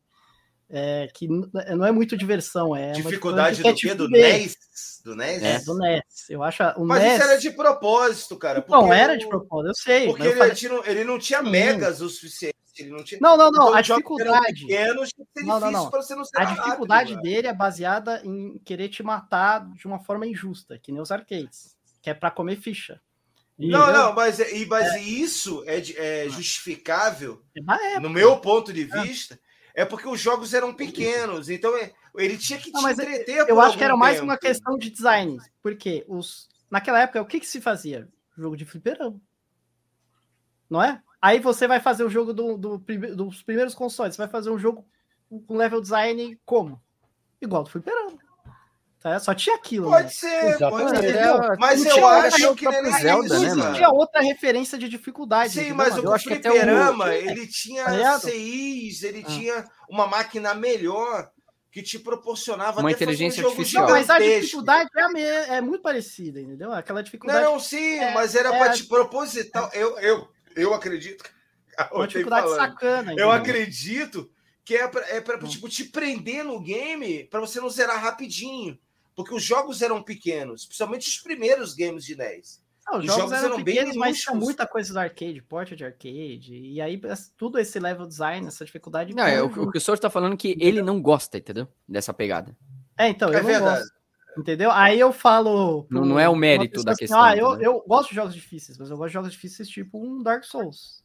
é, que não é muito diversão. É dificuldade do quê? Do NES? Do NES? É, do NES. Eu acho o mas NES... isso era de propósito, cara. Não, era de propósito, eu sei. Porque ele, falei... não, ele não tinha megas o suficiente. Ele não, tinha... não, não, não. Então, a dificuldade. Pequenos, não, não, não. não a dificuldade rápido, dele é baseada em querer te matar de uma forma injusta, que nem os arcades, que é para comer ficha. Não, não, mas, é, mas é. isso é, é justificável, é no meu ponto de é. vista, é. porque os jogos eram pequenos, então ele tinha que te não, entreter. Eu acho que era mais uma questão de design, porque os, naquela época, o que, que se fazia? Jogo de fliperama. Não é? Aí você vai fazer o jogo do, do, dos primeiros consoles, você vai fazer um jogo com level design como? Igual do fliperama. Tá? Só tinha aquilo. Pode né? ser, pode ser. É, mas eu acho que ele Zelda, né, não tinha outra referência de dificuldade. Sim, mas o fliperama, o... ele tinha tá CIs, ele ah. tinha uma máquina melhor que te proporcionava uma inteligência um artificial. mas a dificuldade é, me... é, muito parecida, entendeu? Aquela dificuldade. Não, sim, é, mas era é, para te proposital. Eu, eu, eu acredito. Uma dificuldade falando. sacana. Eu acredito que é para é hum. tipo, te prender no game para você não zerar rapidinho porque os jogos eram pequenos, principalmente os primeiros games de NES. Não, os, os, jogos, eram, eram pequenos, bem mas tinha muita coisa do arcade, porta de arcade, e aí tudo esse level design, essa dificuldade. Não, é, o, o que o senhor está falando é que ele não gosta, entendeu? Dessa pegada. É, então, é eu verdade. não gosto. Entendeu? Aí eu falo. Não, não é o mérito da assim, questão. ah, eu, eu gosto de jogos difíceis, mas eu gosto de jogos difíceis tipo um Dark Souls.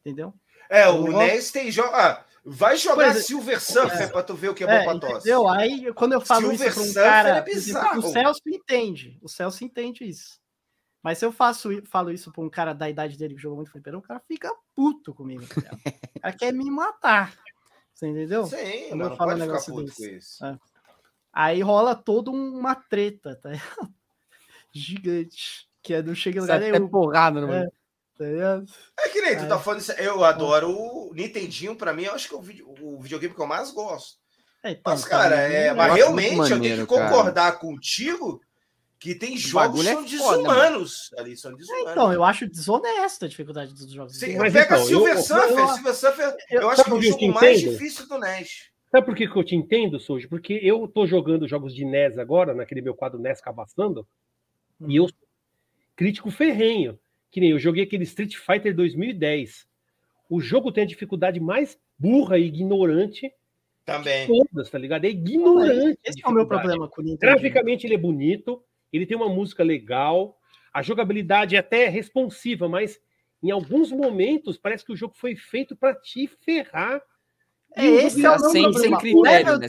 Entendeu? É, o NES tem jogos. Ah, Vai jogar exemplo, Silver Surfer é, pra tu ver o que é, é bom pra tosse. Entendeu? Aí, quando eu falo Silver isso pra um cara, é exemplo, o Celso entende. O Celso entende isso. Mas se eu faço, falo isso pra um cara da idade dele que jogou muito fliperão, o cara fica puto comigo. Tá [LAUGHS] o cara quer me matar. Você entendeu? Sim, quando mano, eu falo um negócio desse. É. Aí rola toda uma treta, tá? [LAUGHS] Gigante. Que é não chega em lugar nenhum. É porrada no é. Tá é que nem tu tá falando isso. Eu adoro o Nintendinho, pra mim, eu acho que é o, video, o videogame que eu mais gosto. É, então, mas, cara, é, mas realmente maneiro, eu tenho que concordar cara. contigo que tem jogos que são é desumanos. Foda, ali, são desumanos. É, então, eu acho desonesta a dificuldade dos jogos. Sim, mas pega então, Silver eu, Surfer. Eu, Silver Surfer, eu, eu acho que é o jogo mais difícil do NES. Sabe por que, que eu te entendo, Soji? Porque eu tô jogando jogos de NES agora, naquele meu quadro NES Cabaçando, hum. e eu sou crítico ferrenho. Que nem eu joguei aquele Street Fighter 2010. O jogo tem a dificuldade mais burra e ignorante também. todas, tá ligado? É ignorante. Esse é o meu problema com o Nintendo. Graficamente ele é bonito, ele tem uma música legal, a jogabilidade é até responsiva, mas em alguns momentos parece que o jogo foi feito para te ferrar. É, esse é o sem, sem critério, né,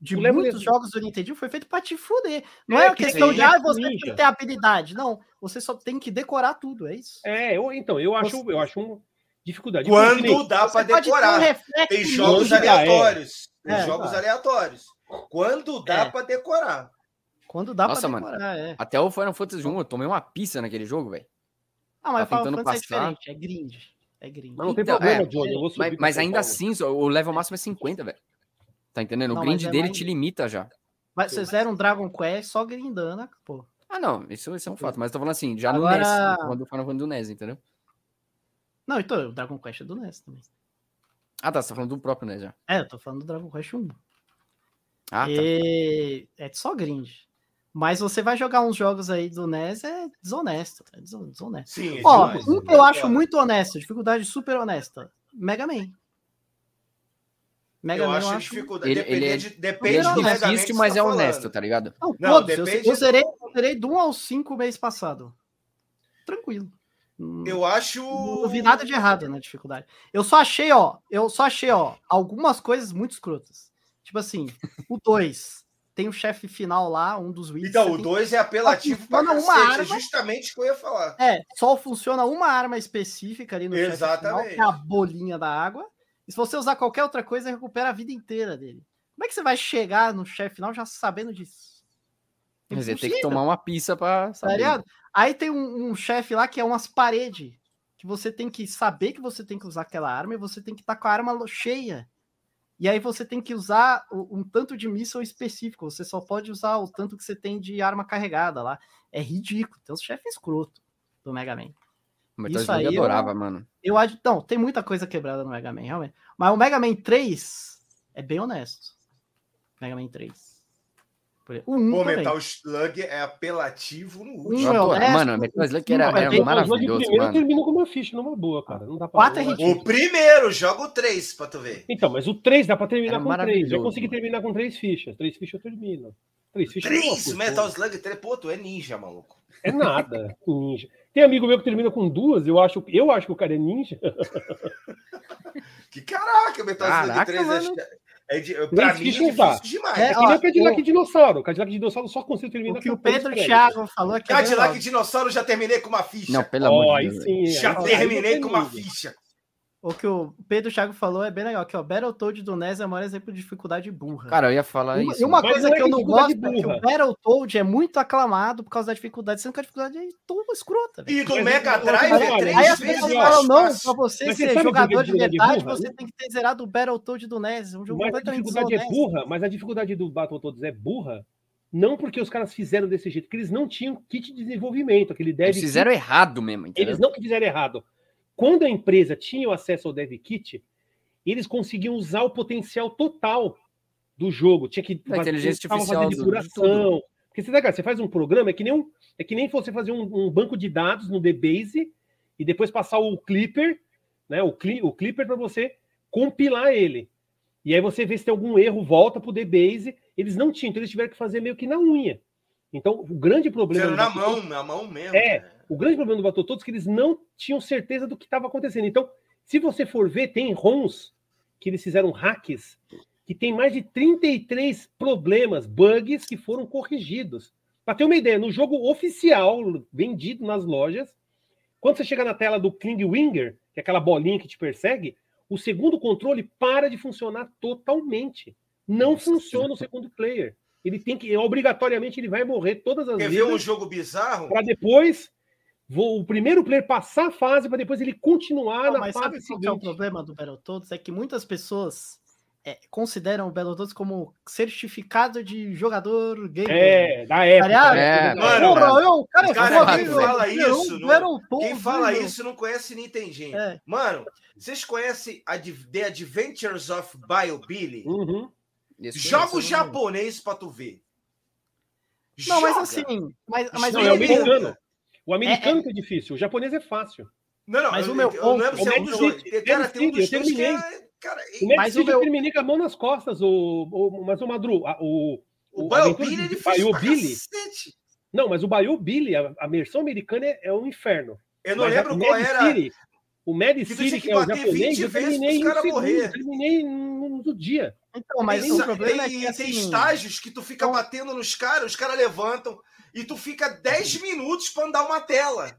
de o muitos jogos do Nintendo foi feito para te fuder. Não é, é questão de ah, você tem que ter habilidade. Não, você só tem que decorar tudo, é isso. É, eu, então, eu acho, você... eu acho uma dificuldade. Quando dá para decorar. Um tem jogos aleatórios. É. Tem é, jogos tá. aleatórios. Quando dá é. para decorar. Quando dá Nossa, pra decorar, mano, é. Até o Final Fantasy 1 eu tomei uma pista naquele jogo, velho. Ah, mas tá Final Fantasy passar. é diferente, é grind. É grind. Mas não tem então, problema, é, Johnny. Mas, mas ainda assim, o level máximo é 50, velho. Tá entendendo? Não, o grind é dele mais... te limita já. Mas vocês eram Dragon Quest só grindando, pô. Ah, não, isso, isso é um fato. Mas eu tô falando assim, já Agora... no NES, quando eu falando do NES, entendeu? Não, então, o Dragon Quest é do NES também. Ah, tá, você tá falando do próprio NES já. É, eu tô falando do Dragon Quest 1. Ah, e... tá. É só grind. Mas você vai jogar uns jogos aí do NES, é desonesto. É desonesto. Sim, Ó, um que eu acho muito honesto, dificuldade super honesta. Mega Man. Mega eu Man, acho, eu acho dificuldade. Ele, ele é, de, depende ele é difícil, mas tá é honesto, tá ligado? Não, não depende... eu, eu, zerei, eu zerei do 1 ao 5 mês passado. Tranquilo. Eu acho. Não vi nada de errado na dificuldade. Eu só achei, ó. Eu só achei, ó, algumas coisas muito escrotas. Tipo assim, o 2 tem o chefe final lá, um dos Wits. Então, o 2 é apelativo para uma cacete, arma, é justamente o que eu ia falar. É, só funciona uma arma específica ali no Exatamente. chefe final, que é a bolinha da água. E se você usar qualquer outra coisa, recupera a vida inteira dele. Como é que você vai chegar no chefe final já sabendo disso? Quer dizer, tem que tomar uma pizza pra saber. Tá Aí tem um, um chefe lá que é umas paredes. Que você tem que saber que você tem que usar aquela arma e você tem que estar tá com a arma cheia. E aí você tem que usar um tanto de míssil específico. Você só pode usar o tanto que você tem de arma carregada lá. É ridículo. Tem os chefes escroto do Mega Man. Mas Isso aí eu adorava, eu, mano. Eu não, tem muita coisa quebrada no Mega Man, realmente. Mas o Mega Man 3 é bem honesto. Mega Man 3. O 1 Pô, Metal Slug é apelativo no último. Um é mano, Metal Slug era, era, era maravilhoso. O primeiro mano. termina com uma ficha numa boa, cara. Não dá pra é O primeiro, joga o 3 pra tu ver. Então, mas o 3 dá pra terminar era com 3. Já consegui terminar com 3 fichas. 3 fichas eu termino. 3 fichas 3 Metal Slug 3, pô, tu é ninja, maluco. É nada, ninja. Tem amigo meu que termina com duas, eu acho, eu acho que o cara é ninja. [LAUGHS] que caraca, Metal Slug 3 mano. é. É de, pra mim, é difícil demais. É, é que nem o Cadillac o... Dinossauro. O Cadillac Dinossauro só consigo terminar o que o Pedro Thiago falou é que Cadillac é Dinossauro já terminei com uma ficha. Não, pelo oh, amor de Deus. Sim, já terminei com uma ficha. O que o Pedro Thiago falou é bem legal, que o Battletoad do NES é o maior exemplo de dificuldade burra. Cara, eu ia falar uma, isso. E uma coisa que eu não gosto burra. é que o Battletoad é muito aclamado por causa da dificuldade, sendo que a dificuldade é toda escrota. Véio. E do Mega Drive é três Aí as pessoas falam, não, pra você mas ser jogador de verdade, você tem que ter zerado o Battletoad do NES. Um jogo mas a dificuldade é burra, mas a dificuldade do Battletoads é burra não porque os caras fizeram desse jeito, porque eles não tinham kit de desenvolvimento, aquele dev Eles fizeram kit. errado mesmo, entendeu? Eles não fizeram errado. Quando a empresa tinha o acesso ao Dev Kit, eles conseguiam usar o potencial total do jogo. Tinha que a inteligência artificial depuração. Porque você, tá, você faz um programa, é que nem, um, é que nem você fazer um, um banco de dados no DBase e depois passar o Clipper, né, o, cli, o Clipper para você compilar ele. E aí você vê se tem algum erro, volta para o DBase. Eles não tinham, então eles tiveram que fazer meio que na unha. Então, o grande problema. na mão, na mão mesmo. É, né? O grande problema do Battletoads é que eles não tinham certeza do que estava acontecendo. Então, se você for ver, tem ROMs que eles fizeram hacks que tem mais de 33 problemas, bugs que foram corrigidos. Para ter uma ideia, no jogo oficial, vendido nas lojas, quando você chega na tela do King Winger, que é aquela bolinha que te persegue, o segundo controle para de funcionar totalmente. Não Nossa, funciona o segundo player. Ele tem que, obrigatoriamente, ele vai morrer todas as Quer vezes. Quer ver um jogo bizarro? Para depois o primeiro player passar a fase para depois ele continuar Não, na mas fase sabe qual é o problema do Battletoads? É que muitas pessoas é, consideram o Battletoads como certificado de jogador gamer. É, da época. é, mano, Porra, eu, cara, cara quem fala isso, não, quem fala isso não conhece Nintendinho. É. Mano, vocês conhecem a The Adventures of Bio Billy? Uhum. Joga o japonês para tu ver. Não, Joga. mas assim, mas, mas não, é o americano. O americano é, que é difícil, o japonês é fácil. Não, não, mas eu, o meu eu, ponto, eu não lembro é um dos dois. Cara, tem um dos dois que é. Cara, o mas o meu... eu terminei com a mão nas costas, o, o, mas o Madru, o. O, o Billy é difícil Billy. Não, mas o Bayou Billy, a, a versão americana é, é um inferno. Eu não mas lembro qual era. City, o Mad City, que, é o japonês, eu terminei em segundo, morrer. terminei no dia. Então, mas Isso, o problema tem, é que assim, tem estágios que tu fica então... batendo nos caras, os caras levantam, e tu fica 10 minutos para andar uma tela.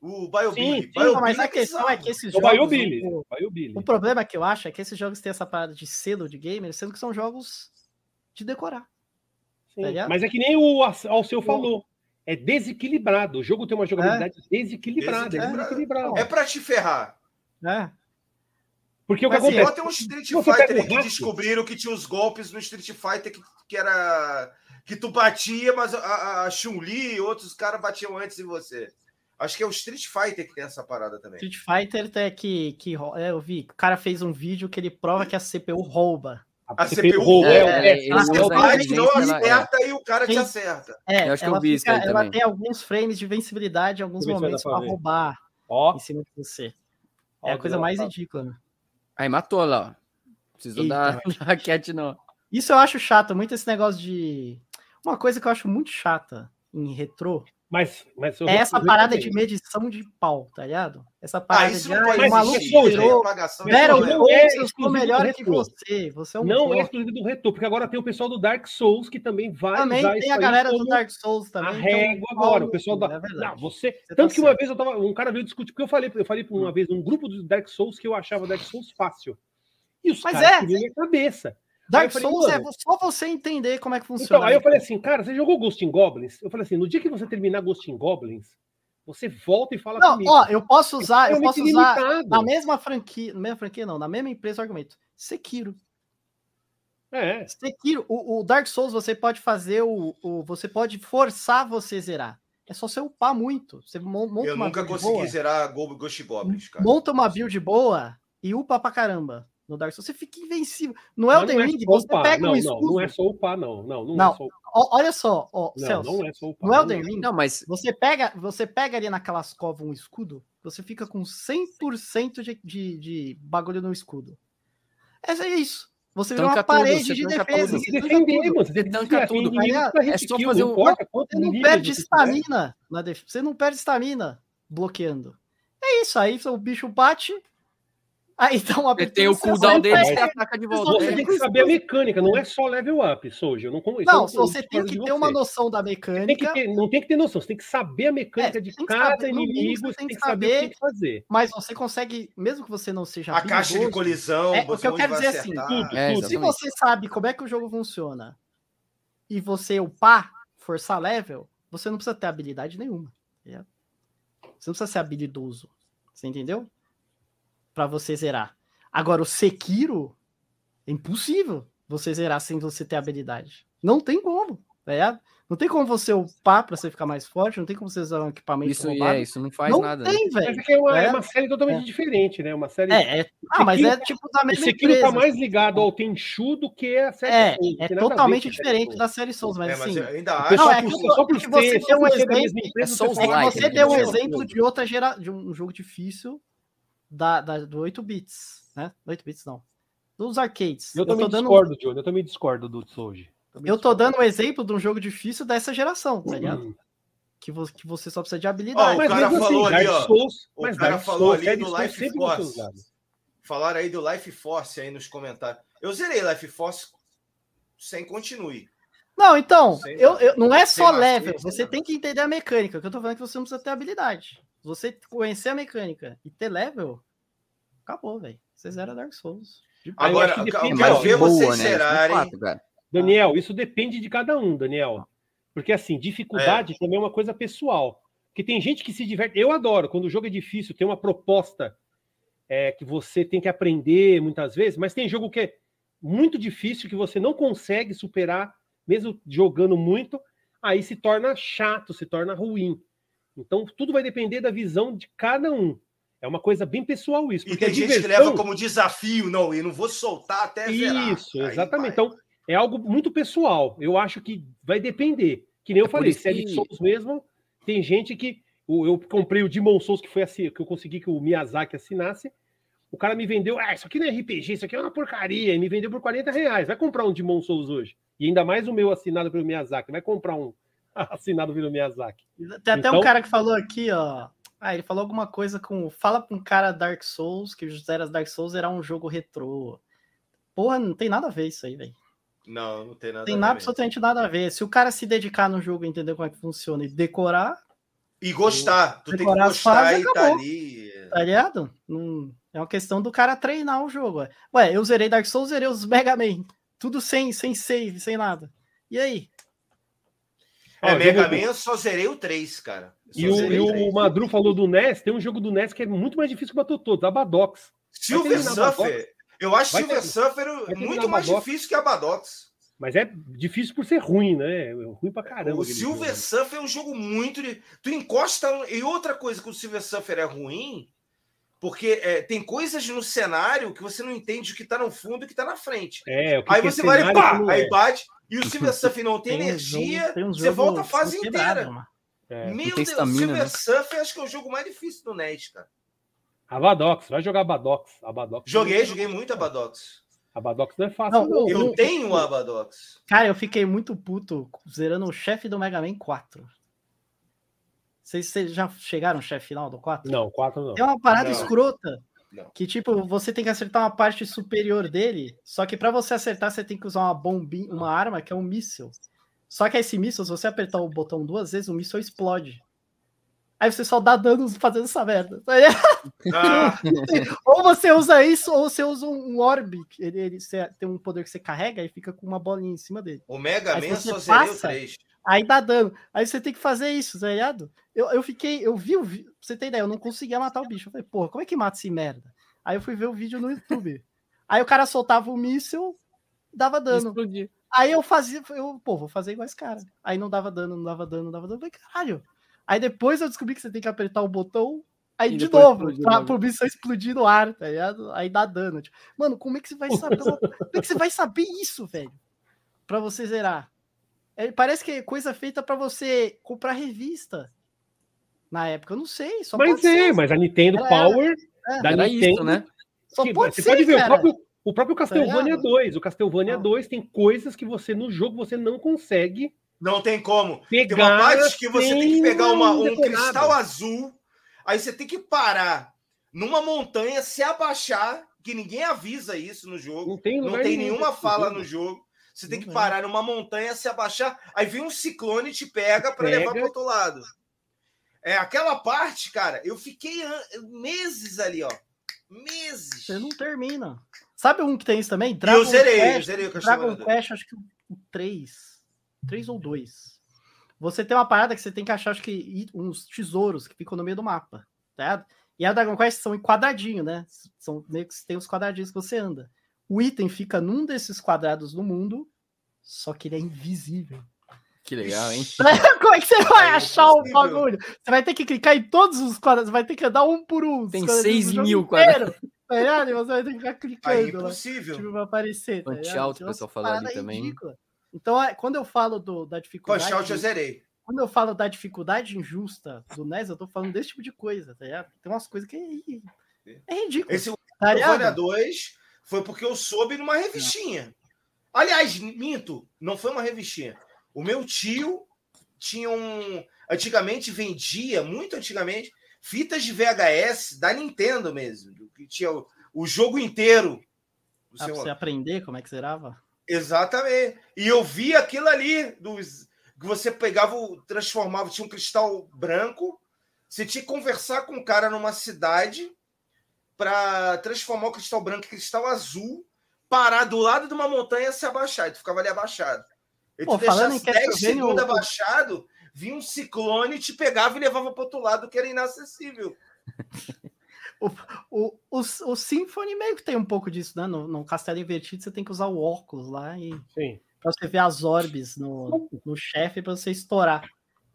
O Biobilly. mas a é questão é que esses jogos. O, Billy. O, o problema que eu acho é que esses jogos têm essa parada de selo de gamer, sendo que são jogos de decorar. Tá mas é que nem o Alceu falou. É desequilibrado. O jogo tem uma jogabilidade é. desequilibrada. É, desequilibrado. é pra te ferrar. É. Porque o que assim, acontece? Tem um Street Fighter que descobriram que tinha os golpes no Street Fighter que, que era que tu batia, mas a, a Chun-Li e outros caras batiam antes em você. Acho que é o Street Fighter que tem essa parada também. Street Fighter é que, que é, eu vi, o cara fez um vídeo que ele prova que a CPU rouba. A, CPU, rouba. É, é, é, a CPU não acerta e o cara te acerta. É, eu acho que eu vi fica, isso ela tem alguns frames de vencibilidade em alguns momentos para roubar oh. em cima de você. É a coisa mais ridícula. Né? Aí matou lá, ó. Precisou dar, [LAUGHS] dar raquete, não. Isso eu acho chato, muito esse negócio de. Uma coisa que eu acho muito chata em retrô mas, mas é essa parada de medição de pau, tá ligado? Essa ah, parada ah, de ah, o maluco virou. Zero eu sou melhor que você. Você é um Não é exclusivo do retorno, porque agora tem o pessoal do Dark Souls que também vai. Também tem a galera do Dark Souls também. A régua agora, o pessoal da. É não, você. você Tanto tá que uma certo. vez eu tava. Um cara veio discutir, porque eu falei, eu falei uma vez num grupo do Dark Souls que eu achava Dark Souls fácil. E os Mas caras é. minha cabeça. Dark falei, Souls é só você entender como é que então, funciona. Então, aí eu falei assim, cara, você jogou Ghost in Goblins? Eu falei assim, no dia que você terminar Ghost in Goblins, você volta e fala não, comigo. Ó, eu posso usar, eu posso usar limitado. na mesma franquia, na mesma franquia não, na mesma empresa o argumento. Sekiro. É. Sekiro, o, o, Dark Souls você pode fazer o, o, você pode forçar você zerar. É só você upar muito. Você monta eu nunca consegui boa, zerar Ghost Goblins, cara. Monta uma build boa e upa pra caramba no Dark Souls, você fica invencível. No Elden é Ring, você upar. pega não, um escudo. Não, não é só upar, não. Não, não, não é só Olha só, ó, não, Celso, não é só upar. No Elden Ring, não, mas... você, pega, você pega ali naquelas covas um escudo, você fica com 100% de, de, de bagulho no escudo. É isso. Você vê uma parede tudo, de defesa. Você defender, você tanca tudo. É só fazer um... Você não perde estamina na defesa. Você não perde estamina bloqueando. É isso aí, o bicho bate, Aí dá uma Tem o cooldown dele e ataca de volta. Você tem que saber a mecânica, não é só level up, Soja. Não, não você tem que ter uma noção da mecânica. Ter, não tem que ter noção, você tem que saber a mecânica é, de cada inimigo, você tem que saber, saber o que, que fazer. Mas você consegue, mesmo que você não seja. A caixa de colisão, é, o que eu quero dizer assim: tudo, é, tudo. se você sabe como é que o jogo funciona e você upar, forçar level, você não precisa ter habilidade nenhuma. Você não precisa ser habilidoso. Você entendeu? Para você zerar. Agora, o Sekiro é impossível você zerar sem você ter habilidade. Não tem como, tá Não tem como você upar para você ficar mais forte, não tem como você usar um equipamento Isso, é, isso não faz não nada. Né? Tem, velho. É, uma, é. é uma série totalmente é. diferente, né? Uma série. É, é... Ah, mas é tipo da mesma O Sekiro tá empresa. tá mais ligado ao Tenchu do que a série É, Souls, é totalmente diferente da série Souls, mas, é, mas assim. ainda acho. Não, é que, só porque você deu um exemplo. É, que você deu um exemplo de outra geração, de um jogo difícil da, da, do 8 bits, né? 8 bits não. Dos arcades. Eu, eu também dando... discordo, John. Eu também discordo do Soji. Eu tô dando um exemplo de um jogo difícil dessa geração, tá ligado? Uhum. Que, vo que você só precisa de habilidade. Oh, o cara falou assim, ali, ó. Souls, o cara Dark falou Souls, ali do Life Force. Falaram aí do Life Force aí nos comentários. Eu zerei Life Force sem continue. Não, então, eu, eu, não é só level, você tem que entender a mecânica. Que eu tô falando que você não precisa ter habilidade você conhecer a mecânica e ter level, acabou, velho. Você zera Dark Souls. Agora, eu quero ver vocês né? zerarem. Daniel, isso depende de cada um, Daniel. Porque, assim, dificuldade é. também é uma coisa pessoal. Porque tem gente que se diverte. Eu adoro, quando o jogo é difícil, tem uma proposta é, que você tem que aprender muitas vezes, mas tem jogo que é muito difícil, que você não consegue superar, mesmo jogando muito, aí se torna chato, se torna ruim. Então, tudo vai depender da visão de cada um. É uma coisa bem pessoal isso. Porque e tem gente diversão... que leva como desafio, não, e não vou soltar até zerar. Isso, exatamente. Então, é algo muito pessoal. Eu acho que vai depender. Que nem eu é falei, se é de Souls mesmo, tem gente que. Eu comprei o Demon Souls, que foi assim, que eu consegui que o Miyazaki assinasse. O cara me vendeu, ah, isso aqui não é RPG, isso aqui é uma porcaria, e me vendeu por 40 reais. Vai comprar um Demon Souls hoje. E ainda mais o meu assinado pelo Miyazaki. Vai comprar um [LAUGHS] assinado pelo Miyazaki. Tem até então... um cara que falou aqui, ó. Ah, ele falou alguma coisa com. Fala pra um cara Dark Souls que os Zeras Dark Souls era um jogo retrô. Porra, não tem nada a ver isso aí, velho. Não, não tem nada tem a ver. Tem absolutamente nada a ver. Se o cara se dedicar no jogo, entender como é que funciona e decorar. E gostar. Tu tem que gostar e tá ali. Tá ligado? Não... É uma questão do cara treinar o jogo. Ué, eu zerei Dark Souls, zerei os Mega Man. Tudo sem, sem save, sem nada. E aí? É, Mega jogo... Man eu só zerei o 3, cara. E o, e o Madru falou do NES, tem um jogo do NES que é muito mais difícil que o todos, a Badox. Silver Surfer, eu acho Vai Silver ter... Surfer muito mais difícil que a Badox. Mas é difícil por ser ruim, né? É ruim pra caramba. O Silver jogo. Surfer é um jogo muito. Tu encosta. E outra coisa que o Silver Surfer é ruim, porque é, tem coisas no cenário que você não entende o que tá no fundo e o que tá na frente. É, aí você vai e pá, aí é. bate. E o Silver Surf não tem, tem energia, jogo, você volta a fase inteira. É, Meu Deus, o Silver né? Surf acho que é o jogo mais difícil do NES, cara. Abadox, vai jogar Abadox. Abadox joguei, joguei muito Abadox. Abadox não é fácil, não. não. Eu tenho o Abadox. Cara, eu fiquei muito puto zerando o chefe do Mega Man 4. Vocês, vocês já chegaram no chefe final do 4? Não, 4 não. É uma parada não. escrota. Não. Que tipo, você tem que acertar uma parte superior dele, só que para você acertar você tem que usar uma bombinha, uma arma que é um míssil. Só que esse míssil, se você apertar o botão duas vezes, o míssil explode. Aí você só dá danos fazendo essa merda. [LAUGHS] Ah. ou você usa isso, ou você usa um orb. Ele, ele tem um poder que você carrega e fica com uma bolinha em cima dele. O Mega Man só zerei o 3. Aí dá dano. Aí você tem que fazer isso, tá ligado? Eu, eu fiquei, eu vi o vídeo. Você ter ideia, eu não conseguia matar o bicho. Eu falei, porra, como é que mata esse merda? Aí eu fui ver o vídeo no YouTube. [LAUGHS] Aí o cara soltava o míssil, dava dano. Explodir. Aí eu fazia, eu, pô, vou fazer igual esse cara. Aí não dava dano, não dava dano, não dava dano. Eu falei, caralho. Aí depois eu descobri que você tem que apertar o botão, aí e de novo, pra, pro bicho explodir no ar, tá ligado? Aí dá dano. Tipo, mano, como é que você vai saber? [LAUGHS] como é que você vai saber isso, velho? Pra você zerar. É, parece que é coisa feita para você comprar revista. Na época, eu não sei. Só mas é, ser. mas a Nintendo era, Power é, da Nintendo, isso, né? Só que, pode você ser, pode ver cara. o próprio, o próprio Castlevania tá 2. O Castlevania não. 2 tem coisas que você no jogo você não consegue não tem como. Pegar, tem uma parte que você tem que pegar uma, um cristal azul, aí você tem que parar numa montanha, se abaixar, que ninguém avisa isso no jogo. Não tem, não tem nenhuma fala no jogo. Você tem que parar numa montanha, se abaixar, aí vem um ciclone e te pega para levar para outro lado. É aquela parte, cara, eu fiquei meses ali, ó. Meses. Você não termina. Sabe um que tem isso também? Dragon eu zerei, Quest, eu zerei o Dragon Quest, acho que o 3 três ou dois. Você tem uma parada que você tem que achar, acho que, uns tesouros que ficam no meio do mapa, tá? E a Dragon Quest são em quadradinho, né? São meio que tem os quadradinhos que você anda. O item fica num desses quadrados do mundo, só que ele é invisível. Que legal, hein? [LAUGHS] Como é que você vai é achar o bagulho? Você vai ter que clicar em todos os quadrados, vai ter que andar um por um. Tem 6 mil quadrados. Tá Você vai ter que ficar clicando. É impossível. Lá, tipo, vai aparecer. Tá Punch-out, o pessoal falou ali também. Ridícula. Então, é, quando eu falo do, da dificuldade. Punch Out eu zerei. Quando eu falo da dificuldade injusta do NES, eu tô falando desse tipo de coisa, tá ligado? Tem umas coisas que é, é ridículo. Esse tá 2 foi porque eu soube numa revistinha. Aliás, minto, não foi uma revistinha. O meu tio tinha um. Antigamente vendia, muito antigamente, fitas de VHS da Nintendo mesmo. Que tinha o, o jogo inteiro. Ah, pra você aprender como é que zerava? Exatamente. E eu vi aquilo ali dos que você pegava, transformava, tinha um cristal branco, você tinha que conversar com um cara numa cidade para transformar o cristal branco em cristal azul, parar do lado de uma montanha e se abaixar. E tu ficava ali abaixado. E Pô, tu deixasse 10 segundos abaixado, vinha um ciclone, te pegava e levava para outro lado, que era inacessível. [LAUGHS] O, o, o, o Symphony meio que tem um pouco disso, né? No, no Castelo Invertido você tem que usar o óculos lá e Sim. pra você ver as orbes no, no chefe pra você estourar.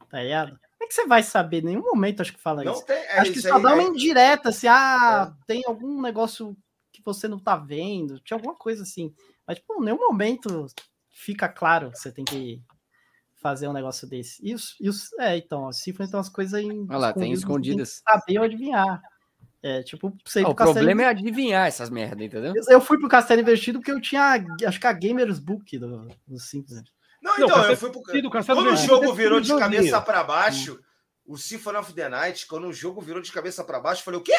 Tá ligado? Como é que você vai saber? Em nenhum momento acho que fala não isso. Tem, é, acho que só dá uma é... indireta, assim, ah, é. tem algum negócio que você não tá vendo, tinha alguma coisa assim. Mas, tipo, em nenhum momento fica claro que você tem que fazer um negócio desse. E os, e os é, então, o Symphony tem umas coisas em. Olha lá, tem escondidas. Saber ou adivinhar. É, tipo, sei ah, O problema é adivinhar essas merdas, entendeu? Eu fui pro Castelo Invertido porque eu tinha, acho que a Gamers Book do, do Simples. Não, então, não, eu fui pro. Quando o jogo virou de cabeça para baixo, o Symphony of the Night, quando o jogo virou de cabeça para baixo, eu falei, o quê?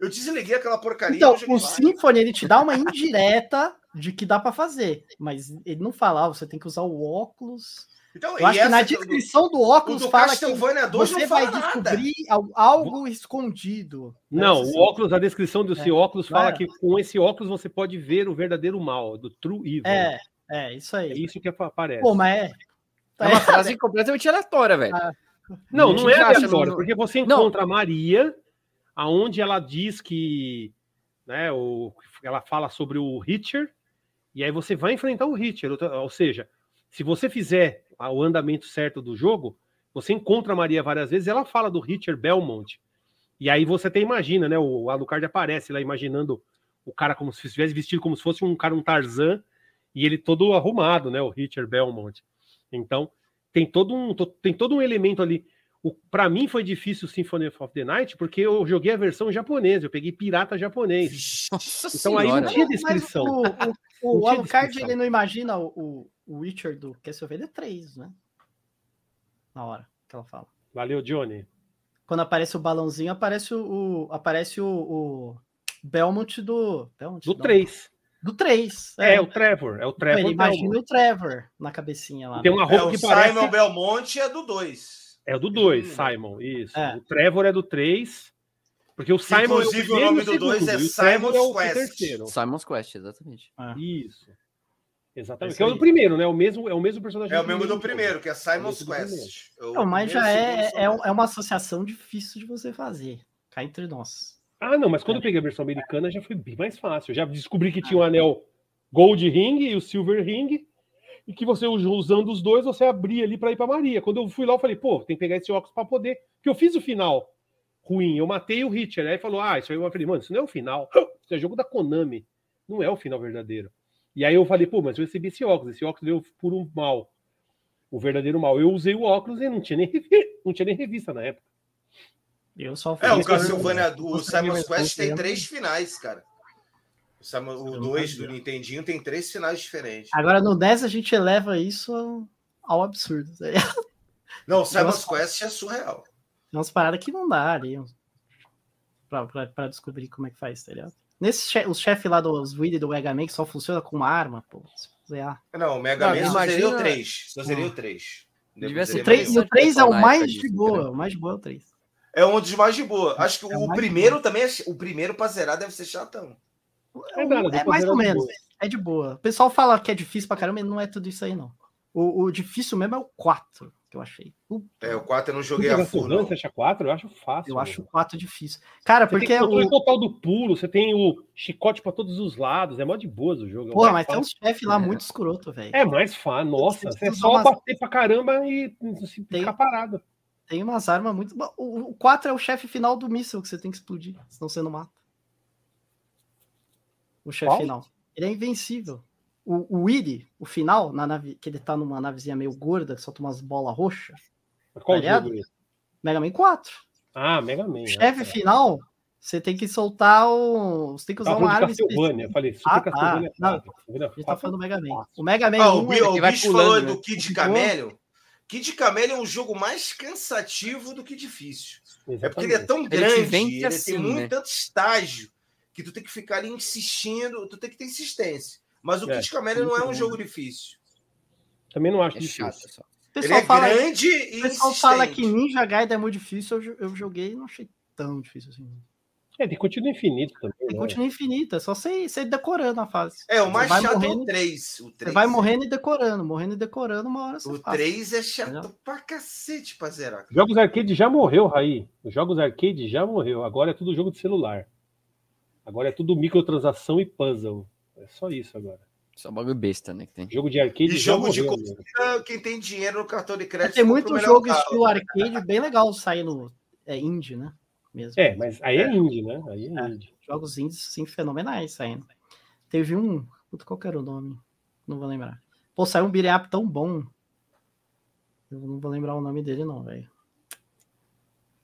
Eu desliguei aquela porcaria. Então, o Symphony, ele te dá uma indireta de que dá para fazer, mas ele não fala, ah, você tem que usar o óculos então, eu acho que na descrição do, do óculos do fala que você vai descobrir algo escondido. Não, o óculos, a descrição do é, seu óculos fala é. que com esse óculos você pode ver o verdadeiro mal, do true evil. É, é isso aí. É isso que aparece. Pô, mas é. É uma frase completamente aleatória, velho. Ah. Não, não é aleatória, porque você encontra não. Maria, aonde ela diz que, né, o, ela fala sobre o Hitcher, e aí você vai enfrentar o Hitcher, ou seja, se você fizer o andamento certo do jogo, você encontra a Maria várias vezes, ela fala do Richard Belmont. E aí você até imagina, né? O Alucard aparece lá imaginando o cara como se estivesse vestido como se fosse um cara, um Tarzan, e ele todo arrumado, né? O Richard Belmont. Então, tem todo um, tem todo um elemento ali. O, pra mim foi difícil o Symphony of the Night, porque eu joguei a versão japonesa, eu peguei pirata japonês. Nossa então senhora. aí não tinha descrição. Mas o, o, o [LAUGHS] Alucard, ele não imagina o, o Witcher do Castlevania 3, né? Na hora que ela fala. Valeu, Johnny. Quando aparece o balãozinho, aparece o, o aparece o, o Belmont do. Belmont, do 3. Do 3. É, é, o Trevor. É o Trevor. Ele imagina o Trevor na cabecinha lá. Tem uma roupa é, que o parece. Simon Belmont é do 2. É o do 2, Simon, isso. É. O Trevor é do 3. Porque o Simon. Inclusive, é o, o nome do 2 é Simon's é Quest. Simon's Quest, exatamente. Ah. Isso. Exatamente. Que é o do primeiro, né? O mesmo, é o mesmo personagem. É o mesmo do primeiro, que é Simon's Quest. Não, mas já é, é, é uma associação difícil de você fazer. Cá entre nós. Ah, não, mas quando eu peguei a versão americana já foi bem mais fácil. Eu já descobri que tinha o um anel Gold Ring e o Silver Ring e que você usando os dois, você abria ali para ir para Maria. Quando eu fui lá, eu falei, pô, tem que pegar esse óculos para poder. Porque eu fiz o final ruim, eu matei o Richard. Aí falou, ah, isso aí eu falei, mano, isso não é o final. [GASPS] Isso é jogo da Konami. Não é o final verdadeiro. E aí eu falei, pô, mas eu recebi esse óculos. Esse óculos veio por um mal. O verdadeiro mal. Eu usei o óculos e não tinha nem, [LAUGHS] não tinha nem revista na época. Eu só É, o Castlevania do Simon Quest tem três finais, cara. O 2 do Nintendinho tem três finais diferentes. Agora no 10 a gente eleva isso ao absurdo. Tá não, o Simon's Quest é surreal. Tem umas paradas que não dá ali. Pra, pra, pra descobrir como é que faz, tá ligado? Nesse che os chefes lá dos Weed do Mega Man que só funciona com uma arma, pô. Não, o Mega Man só seria o 3. Só seria o 3. Devia ser o 3, o 3 é o mais de boa. O mais de boa é o 3. É um dos mais de boa. Acho que é o primeiro também é, o primeiro pra zerar deve ser chatão. É, nada, é mais ou menos. É de boa. O pessoal fala que é difícil pra caramba, mas não é tudo isso aí, não. O, o difícil mesmo é o 4, que eu achei. O... É, o 4 eu não joguei a full. Você acha 4? Eu acho fácil. Eu acho o 4 difícil. Cara, você porque. Tem o total do pulo, você tem o chicote pra todos os lados, é mó de boas o jogo. É Porra, mas fácil. tem uns chefes lá muito escroto, velho. É mais fácil, nossa. Você é só umas... bater pra caramba e tem... ficar parado. Tem umas armas muito. O 4 é o chefe final do míssil que você tem que explodir, senão você não mata. O chefe final. Ele é invencível. O, o Willy, o final, na nave, que ele tá numa navezinha meio gorda, que solta umas bolas roxas. Qual tá jogo é Mega Man 4. Ah, Mega Man. O chefe é. final, você tem que soltar o. Você tem que usar uma arma específica. Eu falei, Super ah, tá. Castlevania. Não, a gente tá falando do Mega Man. O Mega Man. Ah, 1, o, o, o bicho falou né? do Kid Camélio. Kid Camelo é um jogo mais cansativo do que difícil. Exatamente. É porque ele é tão grande, ele, ele assim, tem muito né? tanto estágio que tu tem que ficar ali insistindo, tu tem que ter insistência. Mas o é, Kid Camelo não é um jogo difícil. Também não acho é difícil. Chato, ele é fala, grande e O pessoal fala que Ninja Gaiden é muito difícil, eu, eu joguei e não achei tão difícil assim. É, tem continua infinito também. Tem né? continua infinito, é só você, você decorando a fase. É, o mais chato morrendo, é o 3. o 3. Você vai morrendo e decorando, morrendo e decorando, uma hora você O faz. 3 é chato Entendeu? pra cacete pra zerar. Jogos arcade já morreu, Raí. Os jogos arcade já morreu. Agora é tudo jogo de celular. Agora é tudo microtransação e puzzle. É só isso agora. Só bagulho besta, né? Que tem. Jogo de arcade. E jogo morreu, de corrida, quem tem dinheiro no cartão de crédito. Tem muito jogo estilo arcade bem legal saindo é, indie, né? Mesmo. É, mas aí é, é indie, né? Aí é, é indie. Jogos indies, sim, fenomenais saindo. Teve um. Puta, qual que era o nome? Não vou lembrar. Pô, saiu um beat'em up tão bom. Eu não vou lembrar o nome dele, não, velho.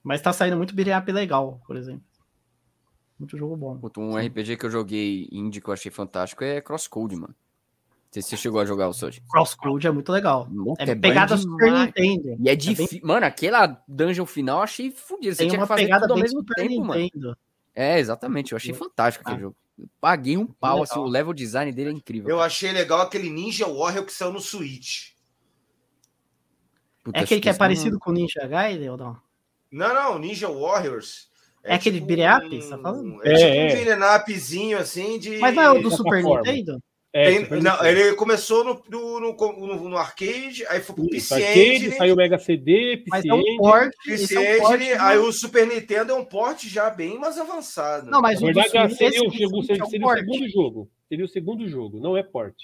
Mas tá saindo muito beat'em up legal, por exemplo. Muito jogo bom. Um RPG que eu joguei indie que eu achei fantástico é Crosscode, mano sei se você chegou a jogar o Soji. Crosscode é muito legal. é, é pegada Super Nintendo. E é difícil. É bem... Mano, aquela dungeon final eu achei fodido. Você Tem tinha que fazer tudo ao mesmo tempo, Nintendo. mano. É, exatamente. Eu achei fantástico aquele ah. jogo. Eu paguei um pau, assim, o level design dele é incrível. Eu cara. achei legal aquele Ninja Warrior que saiu no Switch. Puta, é aquele que é parecido com o Ninja Gaiden ou não? Não, não, Ninja Warriors. É, é aquele tipo beat'em up, você tá falando? É, é tipo é. um beat'em upzinho, assim, de... Mas não é o do Super Nintendo? É, Tem, não, ele começou no, no, no, no, arcade, aí foi pro PC arcade, Engine, saiu Mega CD, PC mas é um port, PC é um port, aí o Super Nintendo é um port já bem mais avançado. Não, mas Na verdade, seria, o, seria, seria, seria o segundo jogo. Seria o segundo jogo, não é port.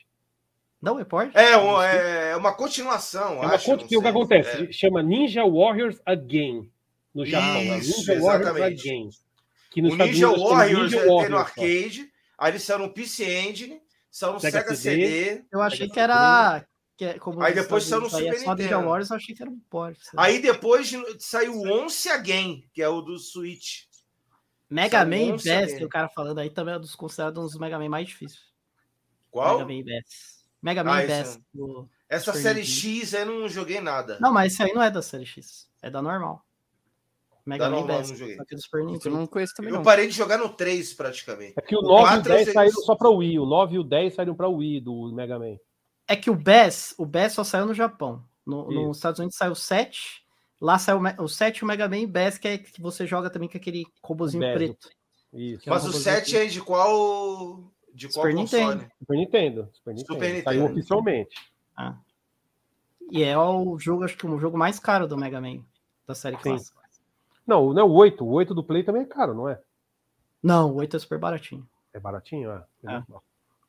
Não é port? É, um, é uma continuação, é uma acho. o que acontece? É. Chama Ninja Warriors Again no Japão. Isso, Ninja exatamente. Warriors Again. Que o Ninja Warriors Ninja Warriors, no arcade, aí eles saíram no PC Engine, são Sega, Sega CD. Eu achei Sega que era que é como Aí depois saiu no é Super Nintendo. Ninja Wars, eu achei que era um port. sabe? Aí depois saiu o Once Again, que é o do Switch. Mega saiu Man Best, o cara falando aí, também é um dos considerados um dos Mega Man mais difíceis. Qual? Mega Man Best. Mega Man Ah, Best. do- Essa Super série Nintendo. X eu não joguei nada. Não, mas esse aí não é da série X. É da normal. Mega Man Best. não joguei. Só que do Super Eu Nintendo. não conheço também, Eu não. parei de jogar no 3 praticamente. É que o O 9 e o quatro eu 10 sei- saíram só pra Wii. O 9 e o 10 saíram pra Wii do Mega Man. É que o BES, o BES só saiu no Japão. No, nos Estados Unidos saiu o 7. Lá saiu o Me- o 7 e o Mega Man BES, que é que você joga também com aquele robozinho O preto. Isso. Que é um Mas o robozinho 7 é de qual. De qual Super console? Nintendo. Super Nintendo. Super Nintendo. Super Saiu Nintendo. oficialmente. E é o jogo, acho que o jogo mais caro do Mega Man, da série Sim. clássica. Não, não é o 8. O 8 do Play também é caro, não é? Não, o 8 é super baratinho. É baratinho, é. É.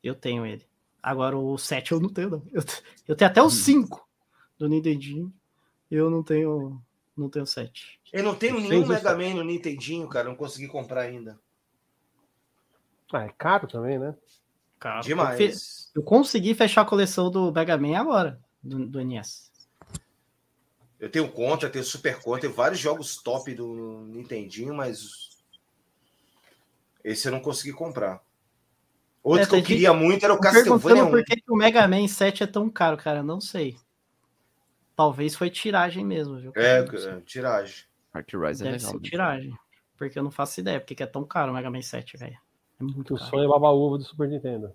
Eu tenho ele. Agora o 7 eu não tenho, não. Eu, eu tenho até o 5 do Nintendinho. Eu não tenho. Não tenho 7. Eu não tenho Seis nenhum ou Mega? Man no Nintendinho, cara. Não consegui comprar ainda. Ah, é caro também, né? Cara, Eu, fe- Demais. eu consegui fechar a coleção do Mega Man agora, do, do NES. Eu tenho conta, tenho super conta, tenho vários jogos top do Nintendinho, mas esse eu não consegui comprar. Outro É, que eu queria muito era o Castlevania 1. por que, o Mega Man 7 é tão caro, cara. Não sei. Talvez foi tiragem mesmo, viu? É, é, tiragem. Ark Rise é Deve legal. ser né? tiragem. Porque eu não faço ideia porque que é tão caro o Mega Man 7, velho. É muito O caro. sonho é baba-ovo do Super Nintendo.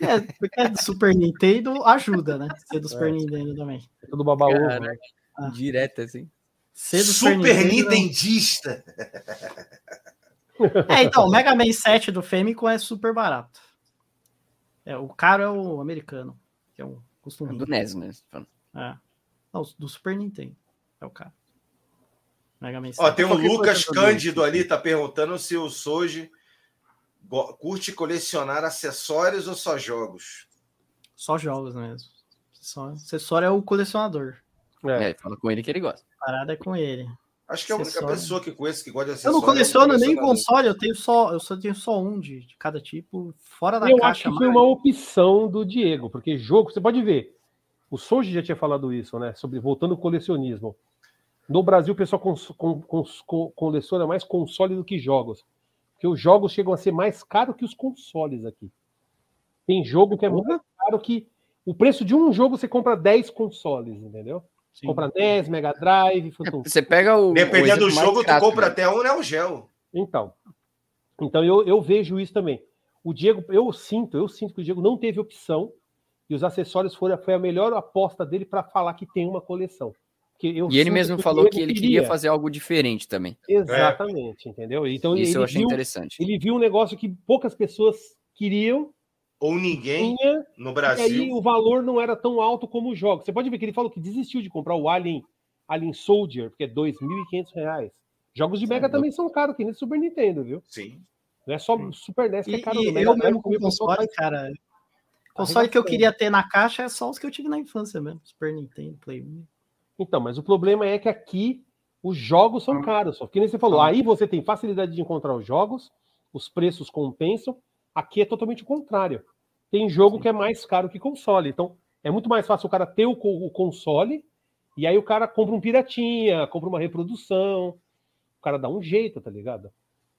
É, porque é do Super Nintendo ajuda, né? Ser do Super Nintendo também. É tudo baba-ovo. Caraca, né? Ah. Direto, assim. Ser do Super Nintendo, Nintendista. [LAUGHS] É, então, o Mega Man 7 do Famicom é super barato. É, o caro é o americano, que é um custo Do muito. NES, né? É. Não, do Super Nintendo. É o caro. Mega Man 7. Ó, tem o Qualquer Lucas do- Cândido ali, tá perguntando se o Soji curte colecionar acessórios ou só jogos. Só jogos mesmo. Só, acessório é o colecionador. É. É, fala com ele que ele gosta. A parada é com ele. Acho que é a única pessoa que conheço que gosta de Eu acessório. não coleciono nem console, eu tenho só, eu só tenho só um de, de cada tipo, fora da Eu caixa. acho que foi uma opção do Diego, porque jogo, você pode ver, o Soji já tinha falado isso, né? Sobre voltando ao colecionismo. No Brasil, o pessoal cons- cons- co- coleciona mais console do que jogos. Porque os jogos chegam a ser mais caros que os consoles aqui. Tem jogo que é muito caro que. O preço de um jogo você compra 10 consoles, entendeu? Sim. Compra 10, Mega Drive, É, Phantom Você pega o. o Dependendo do jogo, tu compra né? até um Neo Geo. Então, então eu, eu vejo isso também. O Diego, eu sinto, eu sinto que o Diego não teve opção e os acessórios foram, foi a melhor aposta dele para falar que tem uma coleção. Porque eu E ele mesmo o falou que ele queria fazer algo diferente também. Exatamente, entendeu? Então Isso ele, eu achei viu, interessante. ele viu um negócio que poucas pessoas queriam, Ou ninguém tinha, no e aí Brasil. o valor não era tão alto como os jogos. Você pode ver que ele falou que desistiu de comprar o Alien, Alien Soldier, porque é 2.500 reais. Jogos de Mega Certo. também são caros, que nem Super Nintendo, viu? Sim. Não é só Super NES que é caro. e Mega eu mesmo com também o console, faz- cara. Console que eu queria ter na caixa é só os que eu tive na infância mesmo. Super Nintendo, Play 1. Então, mas o problema é que aqui os jogos são Ah. caros. Só que nem você falou, aí você tem facilidade de encontrar os jogos, os preços compensam. Aqui é totalmente o contrário. Tem jogo que é mais caro que console. Então, é muito mais fácil o cara ter o, o console e aí o cara compra um piratinha, compra uma reprodução. O cara dá um jeito, tá ligado?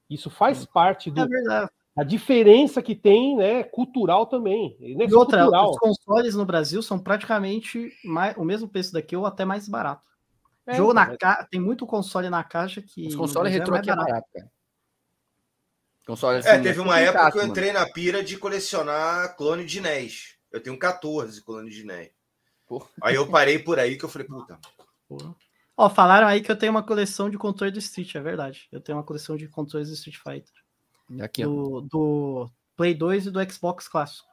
Isso faz parte do, É verdade. da diferença que tem, né, cultural também. E é E outra, cultural. os consoles no Brasil são praticamente mais- o mesmo preço daqui ou até mais barato. É, Jogo então, na mas- ca... Tem muito console na caixa que. Os consoles Brasil retrô é barato. barato, Console, É, assim, teve é uma época que eu entrei na pira de colecionar clone de NES. Eu tenho 14 clones de NES. Porra. Aí eu parei por aí que eu falei, puta, Porra. Ó, falaram aí que eu tenho uma coleção de controle do Street, é verdade. Eu tenho uma coleção de controles do Street Fighter. Aqui, ó. Do, do Play 2 e do Xbox clássico.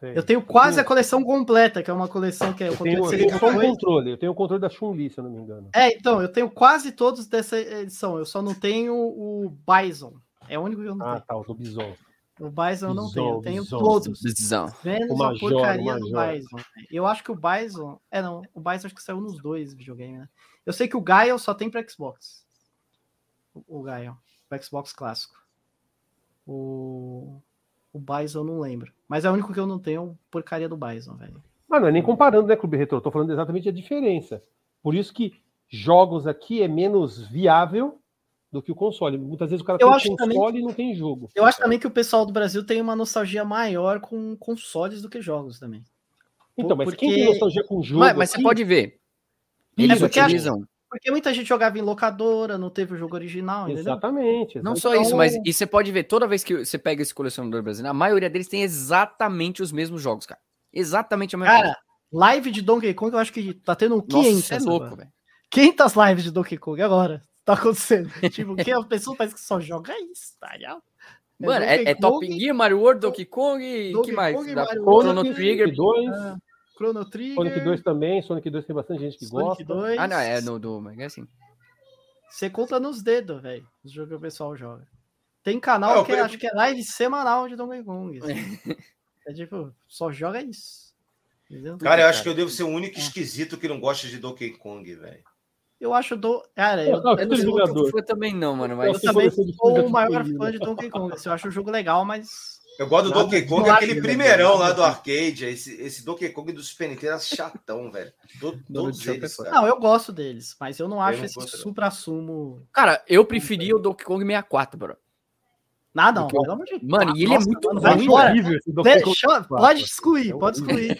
sei. Eu tenho quase a coleção completa, que é uma coleção que é o Eu controle tenho, eu tenho só um 72. controle, eu tenho o controle da Chun-Li, se eu não me engano. É, então, eu tenho quase todos dessa edição. Eu só não tenho o Bison. É o único que eu não Ah, tenho. tá, o do Bison. O Bison eu não Bison, tenho. Eu tenho Bison. todos. Visão. Menos O a Major, porcaria o do. Bison. Eu acho que o Bison. É, não. O Bison acho que saiu nos dois videogames, né? Eu sei que o Gaio só tem pra Xbox. O, o Gaio. Pro Xbox clássico. O. O Bison eu não lembro. Mas é o único que eu não tenho, porcaria do Bison, velho. Ah, não é nem comparando, né, Clube Retro? Eu tô falando exatamente a diferença. Por isso que jogos aqui é menos viável do que o console. Muitas vezes o cara eu tem console também, e não tem jogo. Eu acho também que o pessoal do Brasil tem uma nostalgia maior com consoles do que jogos também. Então, mas porque... quem tem nostalgia com jogo. Mas, mas você pode ver. Eles é utilizam. Porque muita gente jogava em locadora, não teve o jogo original, entendeu? Exatamente. Não só isso, mas e você pode ver, toda vez que você pega esse colecionador brasileiro, a maioria deles tem exatamente os mesmos jogos, cara. Exatamente a mesma Cara, coisa. live de Donkey Kong, eu acho que tá tendo 500. Nossa, é louco, velho. 500 lives de Donkey Kong agora. Tá acontecendo. tipo, que a pessoa parece que só joga isso, tá ligado? É Mano, é, é Top Gear, Mario World, Donkey Kong, Donkey que mais? Kong, Chrono Trigger 2. Ah, Chrono Trigger. Sonic 2 também, Sonic 2 tem bastante gente que Sonic gosta. 2. Ah, não, é no do Mega assim. Você conta nos dedos, velho, os jogos que o pessoal joga. Tem canal ah, que acho que é live semanal de Donkey Kong. Assim. [LAUGHS] é tipo, só joga isso. Entendeu? Cara, eu acho que eu devo ser o único é. esquisito que não gosta de Donkey Kong, velho. Eu acho do. Cara, eu, não, eu não sou fã também, não, mano. Mas... Eu também sou o maior fã de Donkey Kong. Assim, eu acho o jogo legal, mas. Eu gosto do Donkey Kong, aquele primeirão lá do arcade. Esse, esse Donkey Kong do Super Nintendo é chatão, velho. Todos eles, cara. Não, eu gosto deles, mas eu não acho eu não esse supra-sumo. Cara, eu preferia o Donkey Kong 64, bro. Nada, não, pelo amor de Deus. Mano, e ele é muito mano, vai embora. Deixa, pode excluir, pode excluir.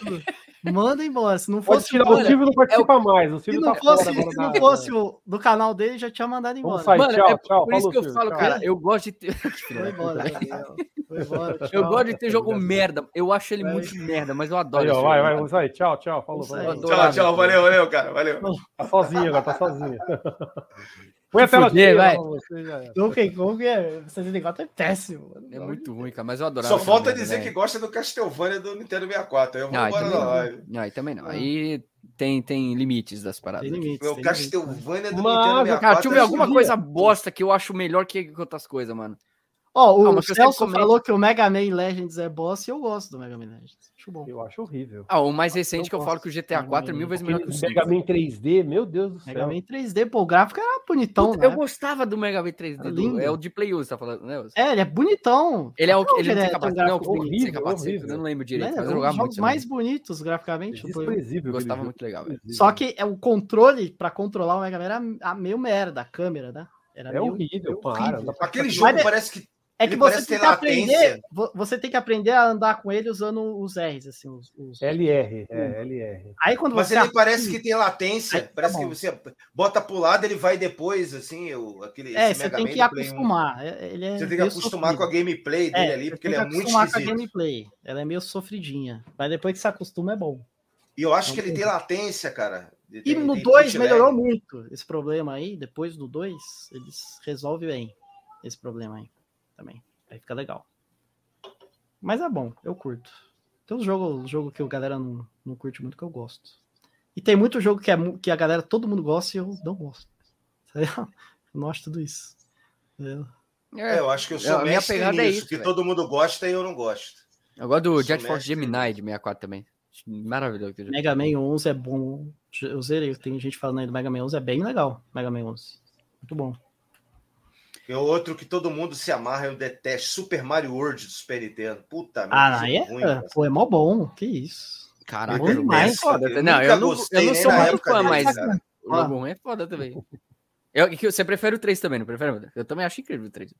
Manda embora. Se não fosse. Tirar, o Silvio não participa é o... mais. O Silvio se não tá fosse, se não fosse o do canal dele, já tinha mandado embora. Mano, tchau, é tchau, por isso que eu falo, tchau. cara, eu gosto de ter. [LAUGHS] Foi embora, [LAUGHS] Foi embora, tchau. Eu gosto de ter jogo merda. Eu acho ele vai. muito merda, mas eu adoro. Aí, ó, vai, vai, vamos aí. Tchau, tchau. Falou, falou. Tchau, tchau. Valeu, valeu, cara. Valeu. Tá sozinho agora, tá sozinho. [LAUGHS] Põe a tela cheia, vai. Donkey Kong é 64 é péssimo. Mano. É muito ruim, cara, mas eu adoro. Só falta dizer né? que gosta do Castlevania do Nintendo 64. Eu vou não, embora na live. Não, aí também não. Aí tem, tem limites das paradas. Tem limites, o Castlevania do mas, Nintendo 64. Cara, deixa eu ver alguma coisa bosta que eu acho melhor que outras coisas, mano. Ó, oh, o Celso falou que o Mega Man Legends é boss e eu gosto do Mega Man Legends. Acho bom. Eu acho horrível. Ah, o mais recente eu que eu falo que o GTA 4 é mil vezes melhor que o 5. Mega Man 3D, meu Deus do céu. Mega Man 3D, pô, o gráfico era bonitão, Puta, né? Eu gostava do Mega Man 3D. É, do, é o de Play Use, tá falando, né? É, ele é bonitão. Ele é o que ele, ele tem capacete, não, horrível, horrível. Eu não lembro direito, é, mas eu jogava muito. mais bonitos graficamente. É Gostava muito legal. Só que é o controle para controlar o Mega Man era meio merda, a câmera, né? Era é horrível, para. Aquele jogo parece que é que você tem que aprender, você tem que aprender a andar com ele usando os R's, assim, os, os... LR, é, LR. Aí quando Mas você ele parece que tem latência, Aí, tá parece tá que você bota pro lado, ele vai depois, assim, o, aquele É, você tem que acostumar. É, ele é você tem que acostumar sofrido. com a gameplay dele é, ali, porque ele é muito esquisito. com a gameplay. Ela é meio sofridinha, mas depois que se acostuma é bom. E eu acho que ele tem latência, cara. E no 2 melhorou muito esse problema aí. Depois do 2, eles resolvem bem esse problema aí também. Aí fica legal. Mas é bom, eu curto. Tem uns jogos jogo que a galera não, não curte muito que eu gosto. E tem muito jogo que, é, que a galera, todo mundo gosta e eu não gosto. [LAUGHS] Eu não acho tudo isso. É, eu acho que eu sou a minha pegada é nisso, é isso, que véio. todo mundo gosta e eu não gosto. Eu gosto do Jet Force Gemini de 64 também. Maravilhoso. Mega Man 11 é bom. Eu zerei, tem gente falando aí do Mega Man 11, é bem legal. Mega Man 11. Muito bom. E outro que todo mundo se amarra, eu detesto, Super Mario World do Super Nintendo. Puta merda. Ah, é, ruim, pô, é mó bom, que isso. Caraca, é mais foda. Eu não, eu não, eu não sou muito fã, mas o jogo é foda também. Eu, você prefere o 3 também, não prefere? Eu também acho incrível o 3.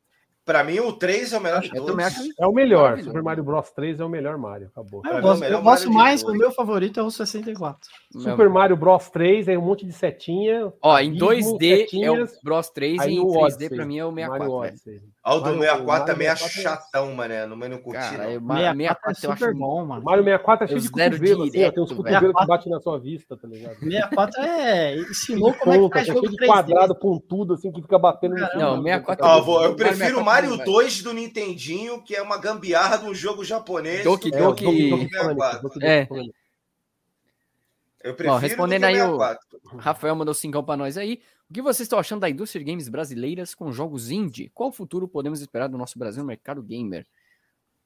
Pra mim, o 3 é o melhor de todos. É o melhor. Super Mario Bros 3 é o melhor Mario. Acabou. Eu gosto, eu gosto mais, o meu favorito é o 64. Super Mario Bros 3 é um monte de setinha. Ó, em 2D é o Bros 3 e em 3D pra mim é o 64. Ah, o do 64 também é chatão, mané. No meio não curti, Cara, não. 64 é super bom, mano. Mario 64 é cheio de cotovelo, assim, tem uns cotovelos que batem na sua vista, tá ligado? 64 é... Ensinou como é que faz tá jogo cheio de quadrado, pontudo, assim, que fica batendo no Não, 64... Ah, vou, eu prefiro o Mario 2 do Nintendinho, que é uma gambiarra de um jogo japonês. Doki Doki... É. Eu prefiro respondendo aí o Rafael mandou cincão pra nós aí. O que vocês estão achando da indústria de games brasileiras com jogos indie? Qual futuro podemos esperar do nosso Brasil no mercado gamer?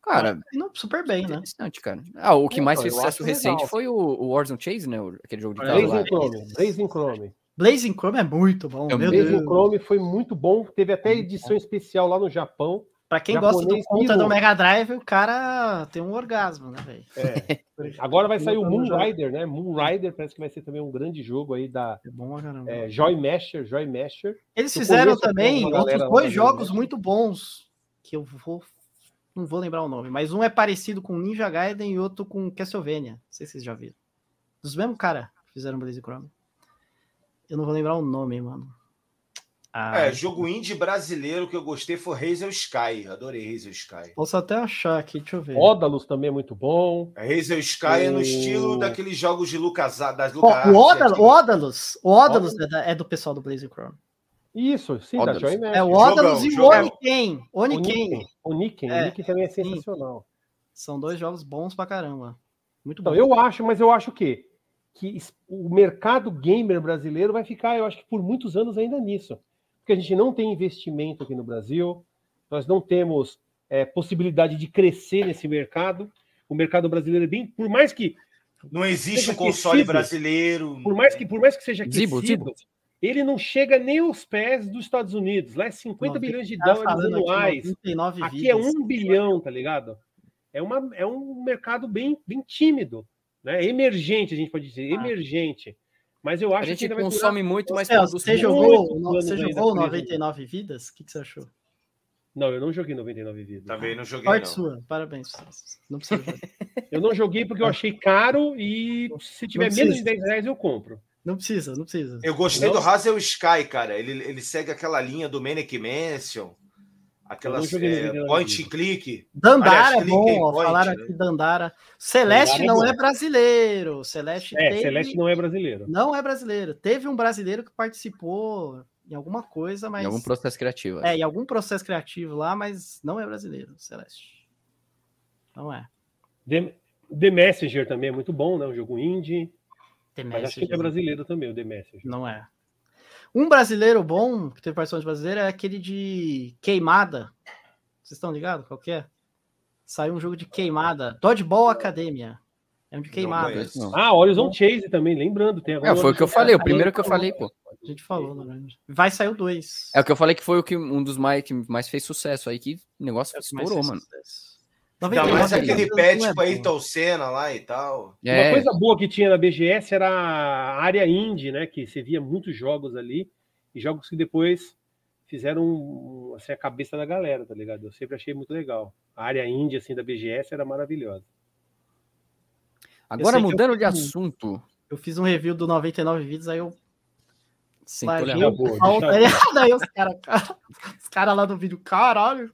Cara, não, super bem, né? Interessante, cara. Ah, o que mais fez sucesso recente legal. foi o, o Warzone Chase, né? Aquele jogo de carro Blazing Chrome, Blazing Chrome. Blazing Chrome é muito bom. É, Blazing Chrome foi muito bom. Teve até edição especial lá no Japão. Pra quem Japonês gosta do conta do Mega Drive, o cara tem um orgasmo, né, velho? É. [LAUGHS] Agora vai sair o Moon Rider, né? Moon Rider parece que vai ser também um grande jogo aí da é bom, é, Joy Masher, Joy Masher. Eles fizeram também outros dois jogos muito bons que eu vou não vou lembrar o nome, mas um é parecido com Ninja Gaiden e outro com Castlevania. Não sei se vocês já viram. Dos mesmos cara que fizeram Blaze Chrome. Eu não vou lembrar o nome, mano. Ah, é, jogo indie brasileiro que eu gostei foi Hazel Sky. Adorei Hazel Sky. Posso até achar aqui, deixa eu ver. Ódalus também é muito bom. A Hazel Sky o... é no estilo daqueles jogos de Lucas, das Lucas. O Ódalus, Ódalus, o Ódalus é, é, do pessoal do Blaze Chrome. Isso, sim, Ódalus. da Joy É o Ódalus e o Oniken. Oniken. Oniken, é, Oniken também é sensacional. São dois jogos bons pra caramba. Muito bom. Então, eu acho, mas eu acho que, que o mercado gamer brasileiro vai ficar, eu acho que por muitos anos ainda nisso porque a gente não tem investimento aqui no Brasil, nós não temos é, possibilidade de crescer nesse mercado. O mercado brasileiro é bem, por mais que não existe um console aquecido, brasileiro, por mais que por mais que seja aquecido, Zibo, Zibo. ele não chega nem aos pés dos Estados Unidos. Lá é 50 não, bilhões de tá dólares anuais. Aqui, aqui é um bilhão, tá ligado? É, uma, é um mercado bem, bem tímido, né? Emergente, a gente pode dizer, ah. emergente. Mas eu acho a gente que consome muito mais produtos. Você jogou, você jogou 99 vidas? O que, que você achou? Não, eu não joguei 99 vidas. Também não joguei. Sorte sua, parabéns. Não precisa jogar. [LAUGHS] eu não joguei porque eu achei caro e se tiver menos de 10 reais eu compro. Não precisa, não precisa. Eu gostei não? do Hazel Sky, cara. Ele, ele segue aquela linha do Manic Mansion. Aquelas é, point and click. Dandara Aliás, é bom, ó, point, falaram né? aqui Dandara. Celeste Dandara é não é, é, brasileiro. Celeste é, teve... Celeste não é brasileiro. Não é brasileiro. Teve um brasileiro que participou em alguma coisa, mas. Em algum processo criativo. É, em algum processo criativo lá, mas não é brasileiro, Celeste. Não é. The, The Messenger também é muito bom, né? Um jogo indie. The mas Messenger. acho que é brasileiro também, o The Messenger. Não é. Um brasileiro bom, que teve participação de brasileiro, é aquele de Queimada. Vocês estão ligados? Qual que é? Saiu um jogo de queimada. Dodgeball Academia. É um de queimada. Não, não. Ah, Horizon Chase também, lembrando. Tem é, foi o que eu falei, o primeiro que eu falei, pô. A gente falou, na verdade. Vai sair o 2. É o que eu falei que foi o que, um dos mais, que mais fez sucesso aí, que o negócio é estourou, mano. Sucesso. Ainda mais aquele pet tipo Ayrton Senna lá e tal. É. Uma coisa boa que tinha na BGS era a área indie, né? Que você via muitos jogos ali, e jogos que depois fizeram assim, a cabeça da galera, tá ligado? Eu sempre achei muito legal. A área indie, assim, da BGS era maravilhosa. Agora, mudando eu, de assunto. Eu fiz um review do 99 vídeos, aí eu. Sim, Daí os caras [LAUGHS] os cara lá do vídeo, caralho,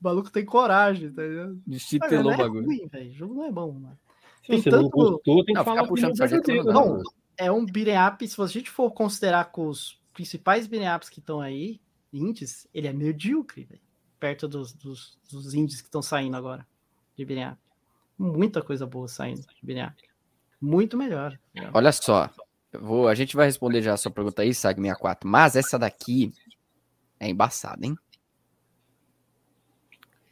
o maluco tem coragem, tá ligado? Destitelou o bagulho. É ruim. O jogo não é bom, mano. Se tem você tanto... não gostou, tem que não, falar puxando sargento. Não, é um beat'em up, se a gente for considerar com os principais beat'em ups que estão aí, indies, ele é medíocre, velho. Perto dos, dos, dos indies que estão saindo agora de beat'em up. Muita coisa boa saindo de beat'em up. Muito melhor. Olha só, vou, a gente vai responder já a sua pergunta aí, Sag64, mas essa daqui é embaçada, hein?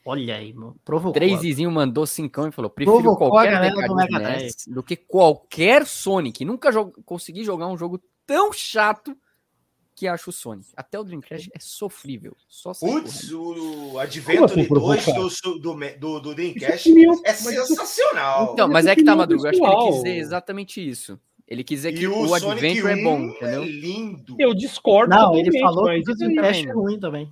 Olha aí, mano. Provocou. Trêszinho mandou cincão e falou: prefiro Provocou qualquer Mega, do Mega NES do que qualquer Sonic. Nunca jo consegui jogar um jogo tão chato que acho o Sonic. Até o Dreamcast é sofrível. Só Putz, o Adventure assim, 2 do, do, do, do Dreamcast é sensacional. Então, mas é que tá, Madruga. Acho que ele quis dizer exatamente isso. Ele quis dizer que o, o Adventure é bom, entendeu? É lindo. Eu discordo. Não, ele falou que o Dreamcast é ruim também.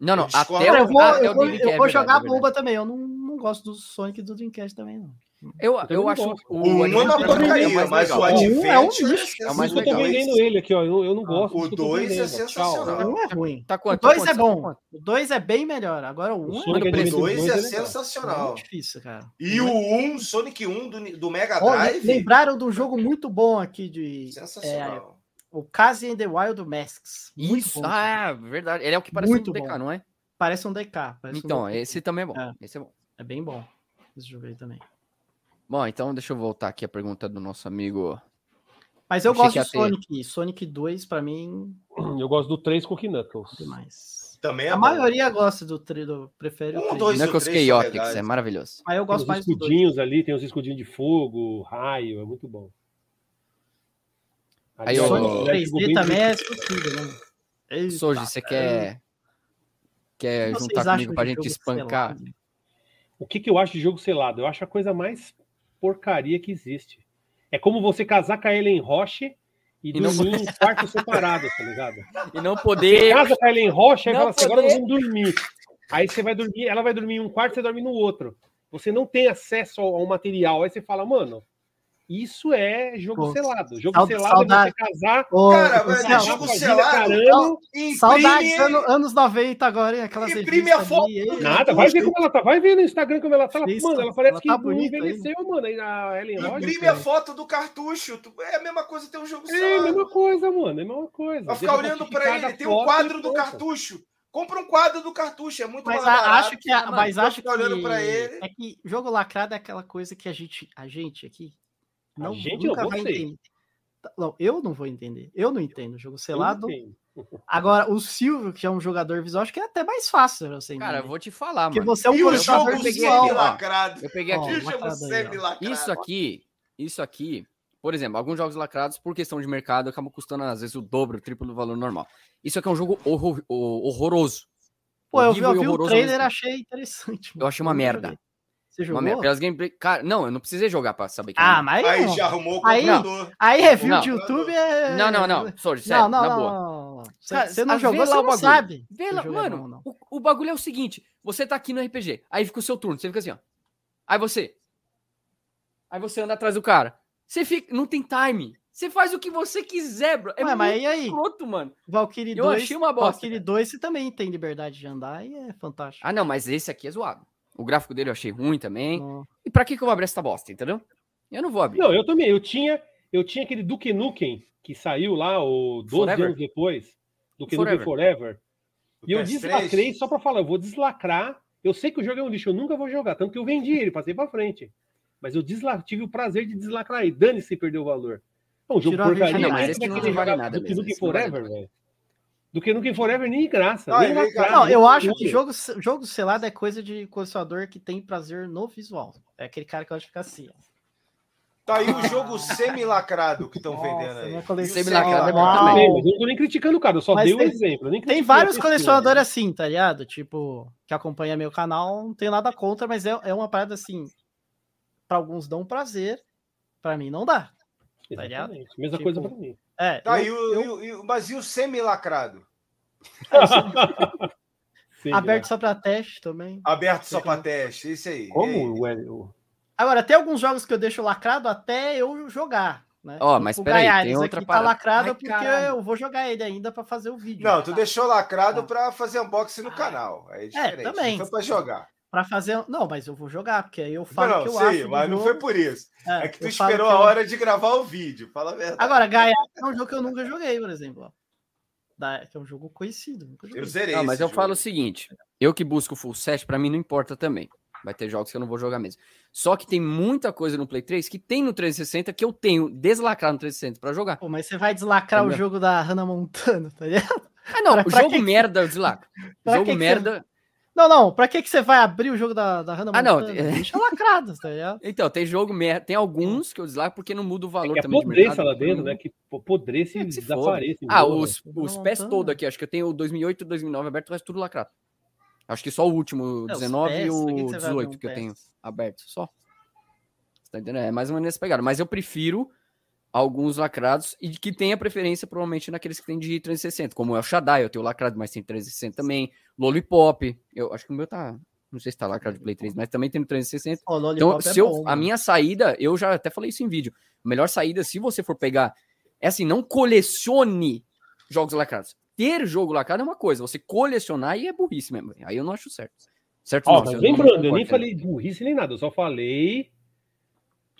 Não, não, até, eu vou, até eu vou, eu vou é jogar a bomba também. Eu não, não gosto do Sonic do Dreamcast também, não. Eu, eu, eu acho o, o, é uma porcaria, mas o Advent é um lixo. É o mais legal. Eu tô vendendo ele aqui, ó. Eu, eu não gosto. O 2 é sensacional. O é ruim. Tá quanto, o 2 é bom. O 2 é bem melhor. Agora o 1 um é... O 2 é, é sensacional. É difícil, cara. E o 1, um, Sonic 1 um do, do Mega Drive... lembraram de um jogo muito bom aqui de... Sensacional. É, o Case and the Wild Masks. Muito Isso, bom, ah, verdade. Ele é o que parece muito um DK, não é? Parece um DK. Parece então, um DK. esse também é bom. É. Esse é bom. É bem bom. Esse jogo aí também. Bom, então deixa eu voltar aqui a pergunta do nosso amigo. Mas eu, gosto do Sonic. Ter... Sonic 2, pra mim. Eu gosto do 3 com Knuckles. Demais. Também é a bom. maioria gosta do 3, do, prefere um, o 3. Dois, Knuckles Chaotix, é maravilhoso. Mas eu gosto tem mais dos escudinhos ali, tem os escudinhos de fogo, raio, é muito bom. Aí, o Sonic 3D também é possível, né? Soji, você quer quer juntar comigo pra gente espancar. Selado? O que, que eu acho de jogo selado? Eu acho a coisa mais porcaria que existe. É como você casar com a Ellen Roche e, e dormir não... em quartos separados, tá ligado? [LAUGHS] E não poder. Você casa com a Ellen Roche e fala assim: agora nós vamos dormir. Aí você vai dormir, ela vai dormir em um quarto, você dorme no outro. Você não tem acesso ao, ao material. Aí você fala, mano, isso é jogo Pô, selado. Jogo selado saudade. é você casar. Ô, cara, velho, é jogo selado. Caramba, imprime... Saudades anos, anos 90 agora, hein? Aquelas imprime a foto. Aí, Nada, vai ver como ela tá. Vai ver no Instagram como ela tá. Isso, mano, ela parece ela tá que bonita, envelheceu, aí. mano. Aí na Ellen Imprime a foto do cartucho. É a mesma coisa ter um jogo selado. É a mesma coisa, mano. É a mesma coisa. Vai ficar olhando pra ele. Tem um quadro do cartucho. Compra um quadro do cartucho, é muito mas mais barato. Acho que, a, mas acho que olhando para ele. É que jogo lacrado é aquela coisa que a gente, a gente aqui não, gente nunca vai entender. Não, eu não vou entender. Eu não entendo. Jogo selado. Agora, o Silvio, que é um jogador visual, acho que é até mais fácil você Cara, eu vou te falar, Porque mano. você é um colecionador visual. Lacrado. Eu peguei aqui. Isso aqui, isso aqui, por exemplo, alguns jogos lacrados, por questão de mercado, acabam custando às vezes o dobro, o triplo do valor normal. Isso aqui é um jogo horror, horroroso. Pô, eu vi, eu vi o trailer, achei interessante. Mano. Eu achei uma merda. Você jogou? Gameplay. Cara, não, eu não precisei jogar pra saber que Ah, mas. Aí já arrumou o computador. Aí, aí review não. de YouTube é. Não, não, não. Sorry, sério, não, não, na boa. Não, você não jogou, você não sabe. Vê lá, mano, não, o, o, bagulho é o seguinte: você tá aqui no RPG, aí fica o seu turno, você fica assim, ó. Aí você. Aí você anda atrás do cara. Você fica. Não tem time. Você faz o que você quiser, bro. É Ué, mas e aí? Pronto, mano. Valkyrie 2. Eu achei uma bosta. Valkyrie 2 você também tem liberdade de andar e é fantástico. Ah, não, mas esse aqui é zoado. O gráfico dele eu achei ruim também. Oh. E pra que, que eu vou abrir essa bosta, entendeu? Eu não vou abrir. Não, eu também. Eu tinha, eu tinha aquele Duke Nukem que saiu lá o 12 Forever. anos depois. Duke Nukem Forever. E eu deslacrei só pra falar, eu vou deslacrar. Eu sei que o jogo é um lixo, eu nunca vou jogar. Tanto que eu vendi ele, passei pra frente. Mas eu desla... tive o prazer de deslacrar. E dane-se perdeu o valor. É um jogo porcaria. Não, mas esse não vale nada Duke Nukem Forever, velho do que no Game Forever nem graça. Ah, nem graça não, eu acho que jogo, jogo selado é coisa de colecionador que tem prazer no visual. É aquele cara que gosta de ficar assim. Tá aí o jogo semi-lacrado que estão vendendo aí. Semi-lacrado é bom também. Eu não tô nem criticando o cara, eu só Mas dei um exemplo. tem vários colecionadores assim, tá ligado? Tipo, que acompanha meu canal, não tenho nada contra, mas é, é uma parada assim. Pra alguns dão prazer, pra mim não dá. Tá ligado? Mesma tipo, coisa pra mim. É, tá, eu, e o, eu... mas e o semi-lacrado? [LAUGHS] Aberto só para teste também. Aberto só para teste, isso aí. Como o Agora, tem alguns jogos que eu deixo lacrado até eu jogar. Né? Ó, oh, mas o peraí, tem outra aqui tá lacrado Ai, porque caralho. eu vou jogar ele ainda para fazer o vídeo. Não, tu deixou lacrado ah. para fazer unboxing no canal. Aí é, diferente. É, também. Não foi para jogar. Para fazer. Não, mas eu vou jogar, porque aí eu falo não, que eu sim, acho. Mas não foi por isso. É, é que tu esperou que a hora de gravar o vídeo. Fala a verdade. Agora, Gaia é um jogo que eu nunca joguei, por exemplo. Da, que é um jogo conhecido. Eu zerei. Não, mas eu jogo. falo o seguinte: eu que busco full set, para mim não importa também. Vai ter jogos que eu não vou jogar mesmo. Só que tem muita coisa no Play 3 que tem no 360 que eu tenho deslacrar no 360 para jogar. Pô, mas você vai deslacrar o jogo da Hannah Montana, tá ligado? Ah, não, pra, o jogo que... merda eu deslacro. jogo que merda. Não, não, pra que, que você vai abrir o jogo da, da Hannah Montana? Ah, não. Deixa lacrado, tá ligado? [LAUGHS] Então, tem jogo. Tem alguns que eu deslacro porque não muda o valor é que também. Apodreça lá dentro, né? Que apodreça e é, desaparece. Ah, os, os pés todos aqui, acho que eu tenho o 2008 e 2009 aberto, o resto tudo lacrado. Acho que só o último, é, 19 e o 18 que, eu tenho aberto, só. Você tá entendendo? É mais ou menos essa pegada. Mas eu prefiro alguns lacrados e que tenha preferência provavelmente naqueles que tem de 360, como é o Shaddai, eu tenho lacrado, mas tem 360 também, Lollipop, eu acho que o meu tá, não sei se tá lacrado de Play 3, mas também tem no 360. Oh, então, é se eu, bom, a minha saída, eu já até falei isso em vídeo, a melhor saída, se você for pegar, é assim, não colecione jogos lacrados. Ter jogo lacrado é uma coisa, você colecionar e é burrice mesmo, aí eu não acho certo. Certo? Ó, não, lembrando, eu nem falei burrice nem nada, eu só falei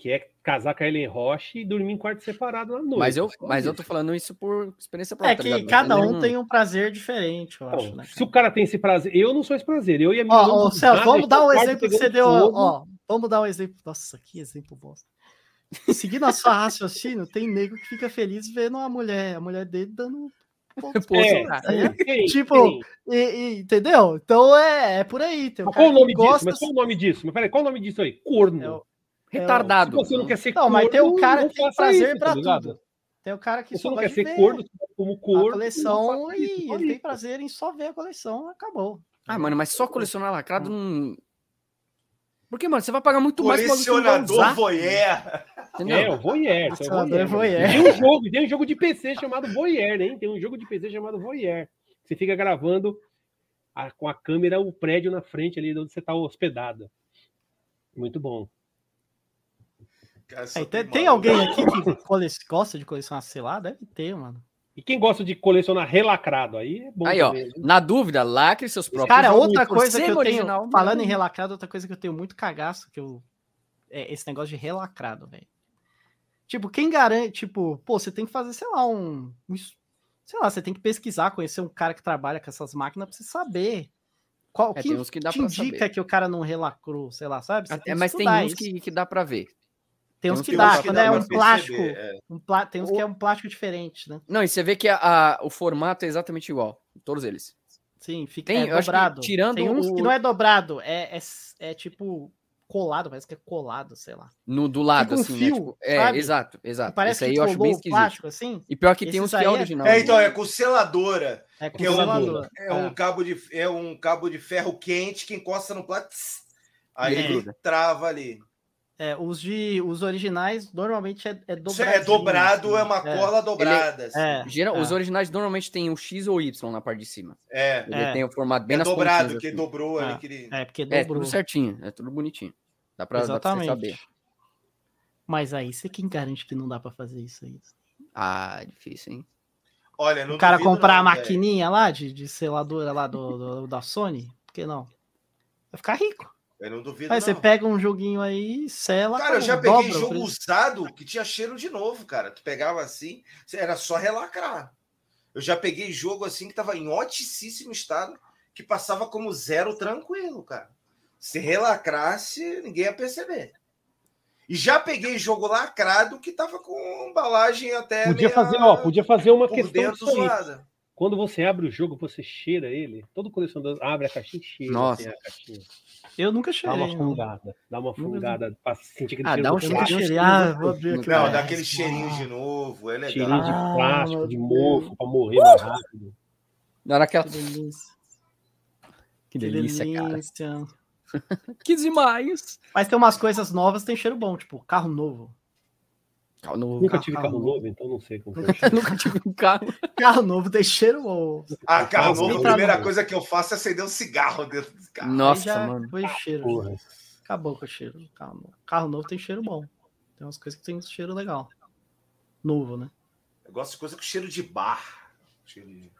que é casar com a Ellen Roche e dormir em quarto separado na noite. Mas eu, mas eu tô falando isso por experiência própria. É tá que tá cada um tem um prazer diferente, eu acho. né, se o cara tem esse prazer, eu não sou esse prazer. Eu e a minha. Ó, ó Celso, vamos dar um exemplo que você deu. Ó, vamos dar um exemplo. Nossa, que exemplo bosta. Seguindo a sua raciocínio, tem nego que fica feliz vendo a mulher, a mulher dele dando [LAUGHS] é, é, tipo, e, e, entendeu? Então é, é por aí. Tem um qual o nome disso? Gosta... Mas qual o nome disso? Mas peraí, qual o nome disso aí? Corno. É, retardado. Se você não quer ser não, corno, mas tem o cara que tem prazer para tá tudo. Tem o cara que você só não quer ser corno como corno. A coleção e ele tem prazer em só ver a coleção, acabou. Ah, mano, mas só colecionar lacrado não. Porque, mano, você vai pagar muito mais Colecionador voyeur. Entendeu? É, o voyeur. É voyeur. Tem um jogo, tem um jogo de PC chamado voyeur, hein? Tem um jogo de PC chamado voyeur. Você fica gravando a, com a câmera o prédio na frente ali onde você está hospedado. Muito bom. Cara, é, tem, tem alguém aqui que [LAUGHS] gosta de colecionar, sei lá, deve ter, mano. E quem gosta de colecionar relacrado, aí é bom. Aí, ó, na dúvida, lacre seus próprios. Cara, outra coisa que eu original, tenho, falando em relacrado, outra coisa que eu tenho muito cagaço, que eu. É esse negócio de relacrado, velho. Tipo, quem garante, tipo, pô, você tem que fazer, sei lá, um, um. Sei lá, você tem que pesquisar, conhecer um cara que trabalha com essas máquinas pra você saber qual é, que, que te indica saber. que o cara não relacrou, sei lá, sabe? É, mas tem uns que, que dá pra ver. Tem uns que, dá, quando é um plástico. É. Um plá... Tem uns que é um plástico diferente, né? Não, e você vê que a, a, o formato é exatamente igual, todos eles. Sim, fica tem, é dobrado. tirando tem uns o... que não é dobrado, é, é, é, tipo colado, parece que é colado, sei lá. No do lado, um assim, né, fio, né? Tipo, é, exato, exato. parece Esse que aí eu acho bem esquisito. plástico, assim. E pior que tem uns que é, é original. É, então, é com seladora. É com seladora. É, um, é, um cabo de, é um cabo de ferro quente que encosta no plástico. Aí ele trava ali. É, os de os originais normalmente é, é dobrado. É dobrado, assim. é uma é. cola dobrada. Ele, assim. é, geral, Os originais normalmente tem o X ou Y na parte de cima. É. Ele é. tem o formato bem é nas dobrado, que assim. dobrou ali. Que ele... É, porque dobrou. É tudo certinho, é tudo bonitinho. Dá pra, Exatamente. Dá pra saber. Mas aí, você quem garante que não dá pra fazer isso aí? Ah, difícil, hein? Olha, o cara comprar não, a maquininha lá de, de seladora lá do, do, da Sony, por que não? Vai ficar rico. Eu não duvido. Aí não. você pega um joguinho aí, sela. Cara, eu já peguei jogo usado que tinha cheiro de novo, cara. Tu pegava assim, era só relacrar. Eu já peguei jogo assim que tava em oticíssimo estado, que passava como zero tranquilo, cara. Se relacrasse, ninguém ia perceber. E já peguei jogo lacrado que tava com embalagem até. Podia fazer, ó, podia fazer uma questão dentro. Quando você abre o jogo, você cheira ele. Todo colecionador abre a caixinha e cheira. Nossa. Assim, a caixinha. Eu nunca cheirei. Dá uma fungada. Dá uma fungada pra sentir aquele ah, cheiro. Dá um cheiro. Ah, vou abrir aqui. Não, dá aquele cheirinho de novo. É legal. Cheirinho de ah, plástico, de mofo, pra morrer uh! mais rápido. Na hora que Que delícia. Que delícia, que delícia. cara. [LAUGHS] que demais. Mas tem umas coisas novas, tem cheiro bom, tipo carro novo. Carro novo. Nunca tive carro, carro novo, então não sei como. [LAUGHS] Nunca tive um carro. Carro novo tem cheiro ou. Ah, carro novo, a primeira novo. coisa que eu faço é acender um cigarro dentro do carro. Nossa, mano. Foi cheiro. Porra. Acabou com o cheiro. Carro novo. carro novo tem cheiro bom. Tem umas coisas que tem cheiro legal. Novo, né? Eu gosto de coisa com cheiro de bar. Cheiro de...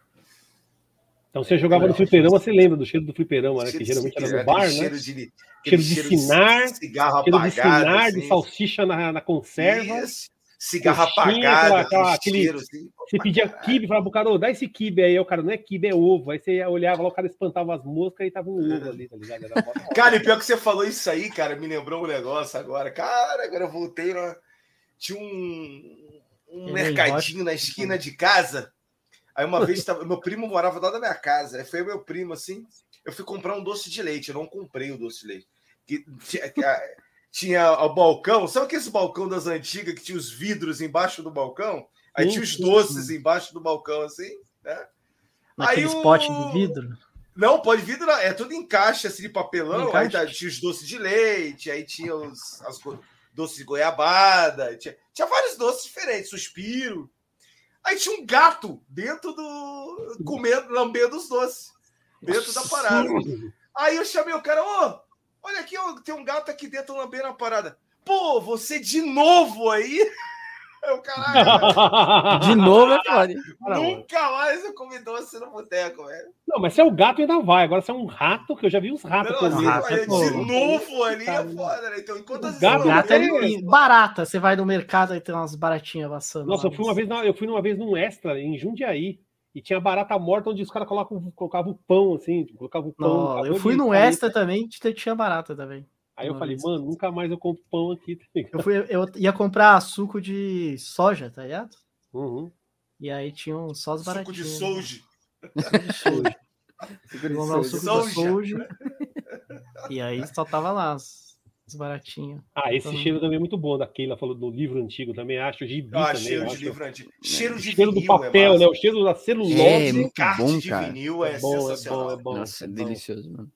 Então você jogava no fliperama, você lembra do cheiro do fliperama, né? Que geralmente era no bar, né? Cheiro de, cheiro de sinar, cigarro cheiro de sinar, assim. de salsicha na, na conserva. Isso. Cigarro apagado, aquela, aquele, cheiro, assim. Você pedia kibe, falava pro cara, oh, dá esse kibe aí, o cara, não é kibe, é ovo. Aí você olhava lá, o cara espantava as moscas e tava um ovo ali, tá ligado? [LAUGHS] cara, e pior que você falou isso aí, cara, me lembrou um negócio agora. Cara, agora eu voltei, lá. tinha um, um mercadinho na esquina de casa Aí uma vez [LAUGHS] tava, meu primo morava lá da minha casa, aí foi meu primo assim. Eu fui comprar um doce de leite, eu não comprei o doce de leite. Que, tinha, tinha o balcão, sabe aquele balcão das antigas que tinha os vidros embaixo do balcão? Aí sim, tinha os doces sim. embaixo do balcão, assim, né? Naquele aí spot o... de vidro? Não, pode vidro, não. é tudo em caixa, assim, de papelão. Aí tá, tinha os doces de leite, aí tinha os as, doces de goiabada, tinha, tinha vários doces diferentes, suspiro. Aí tinha um gato dentro do. comendo, lambendo os doces. Dentro da parada. Aí eu chamei o cara, ô, olha aqui, tem um gato aqui dentro lambendo a parada. Pô, você de novo aí? Eu, caralho. [LAUGHS] De novo é foda. Nunca mais eu comi doce no boteco, velho. Não, mas se é o gato ainda vai. Agora se é um rato, que eu já vi uns ratos não, rato, é, De novo ali é foda, né? Então, enquanto as gato, gato é barata. Você vai no mercado e tem umas baratinhas passando. Nossa, eu fui uma vez, eu fui uma vez num extra em Jundiaí. E tinha barata morta onde os caras colocavam, colocavam o pão, assim, colocavam o pão. Não, eu fui num extra também, tinha barata também. Aí eu falei, mano, nunca mais eu compro pão aqui. [LAUGHS] Tá eu, fui, eu ia comprar suco de soja, tá ligado? Uhum. E aí tinha um só os baratinhos. Suco de soja. Suco de soja. [LAUGHS] suco de soja. E aí só tava lá. baratinho. Ah, esse então... cheiro também é muito bom, da Keila falou do livro antigo, também acho. Gibi ah, também, cheiro de livro antigo. Cheiro de cheiro do é papel, é né? O cheiro da celulose. É, muito bom, cara. de vinil é, é bom, sensacional. É bom, é bom. Nossa, é delicioso, mano.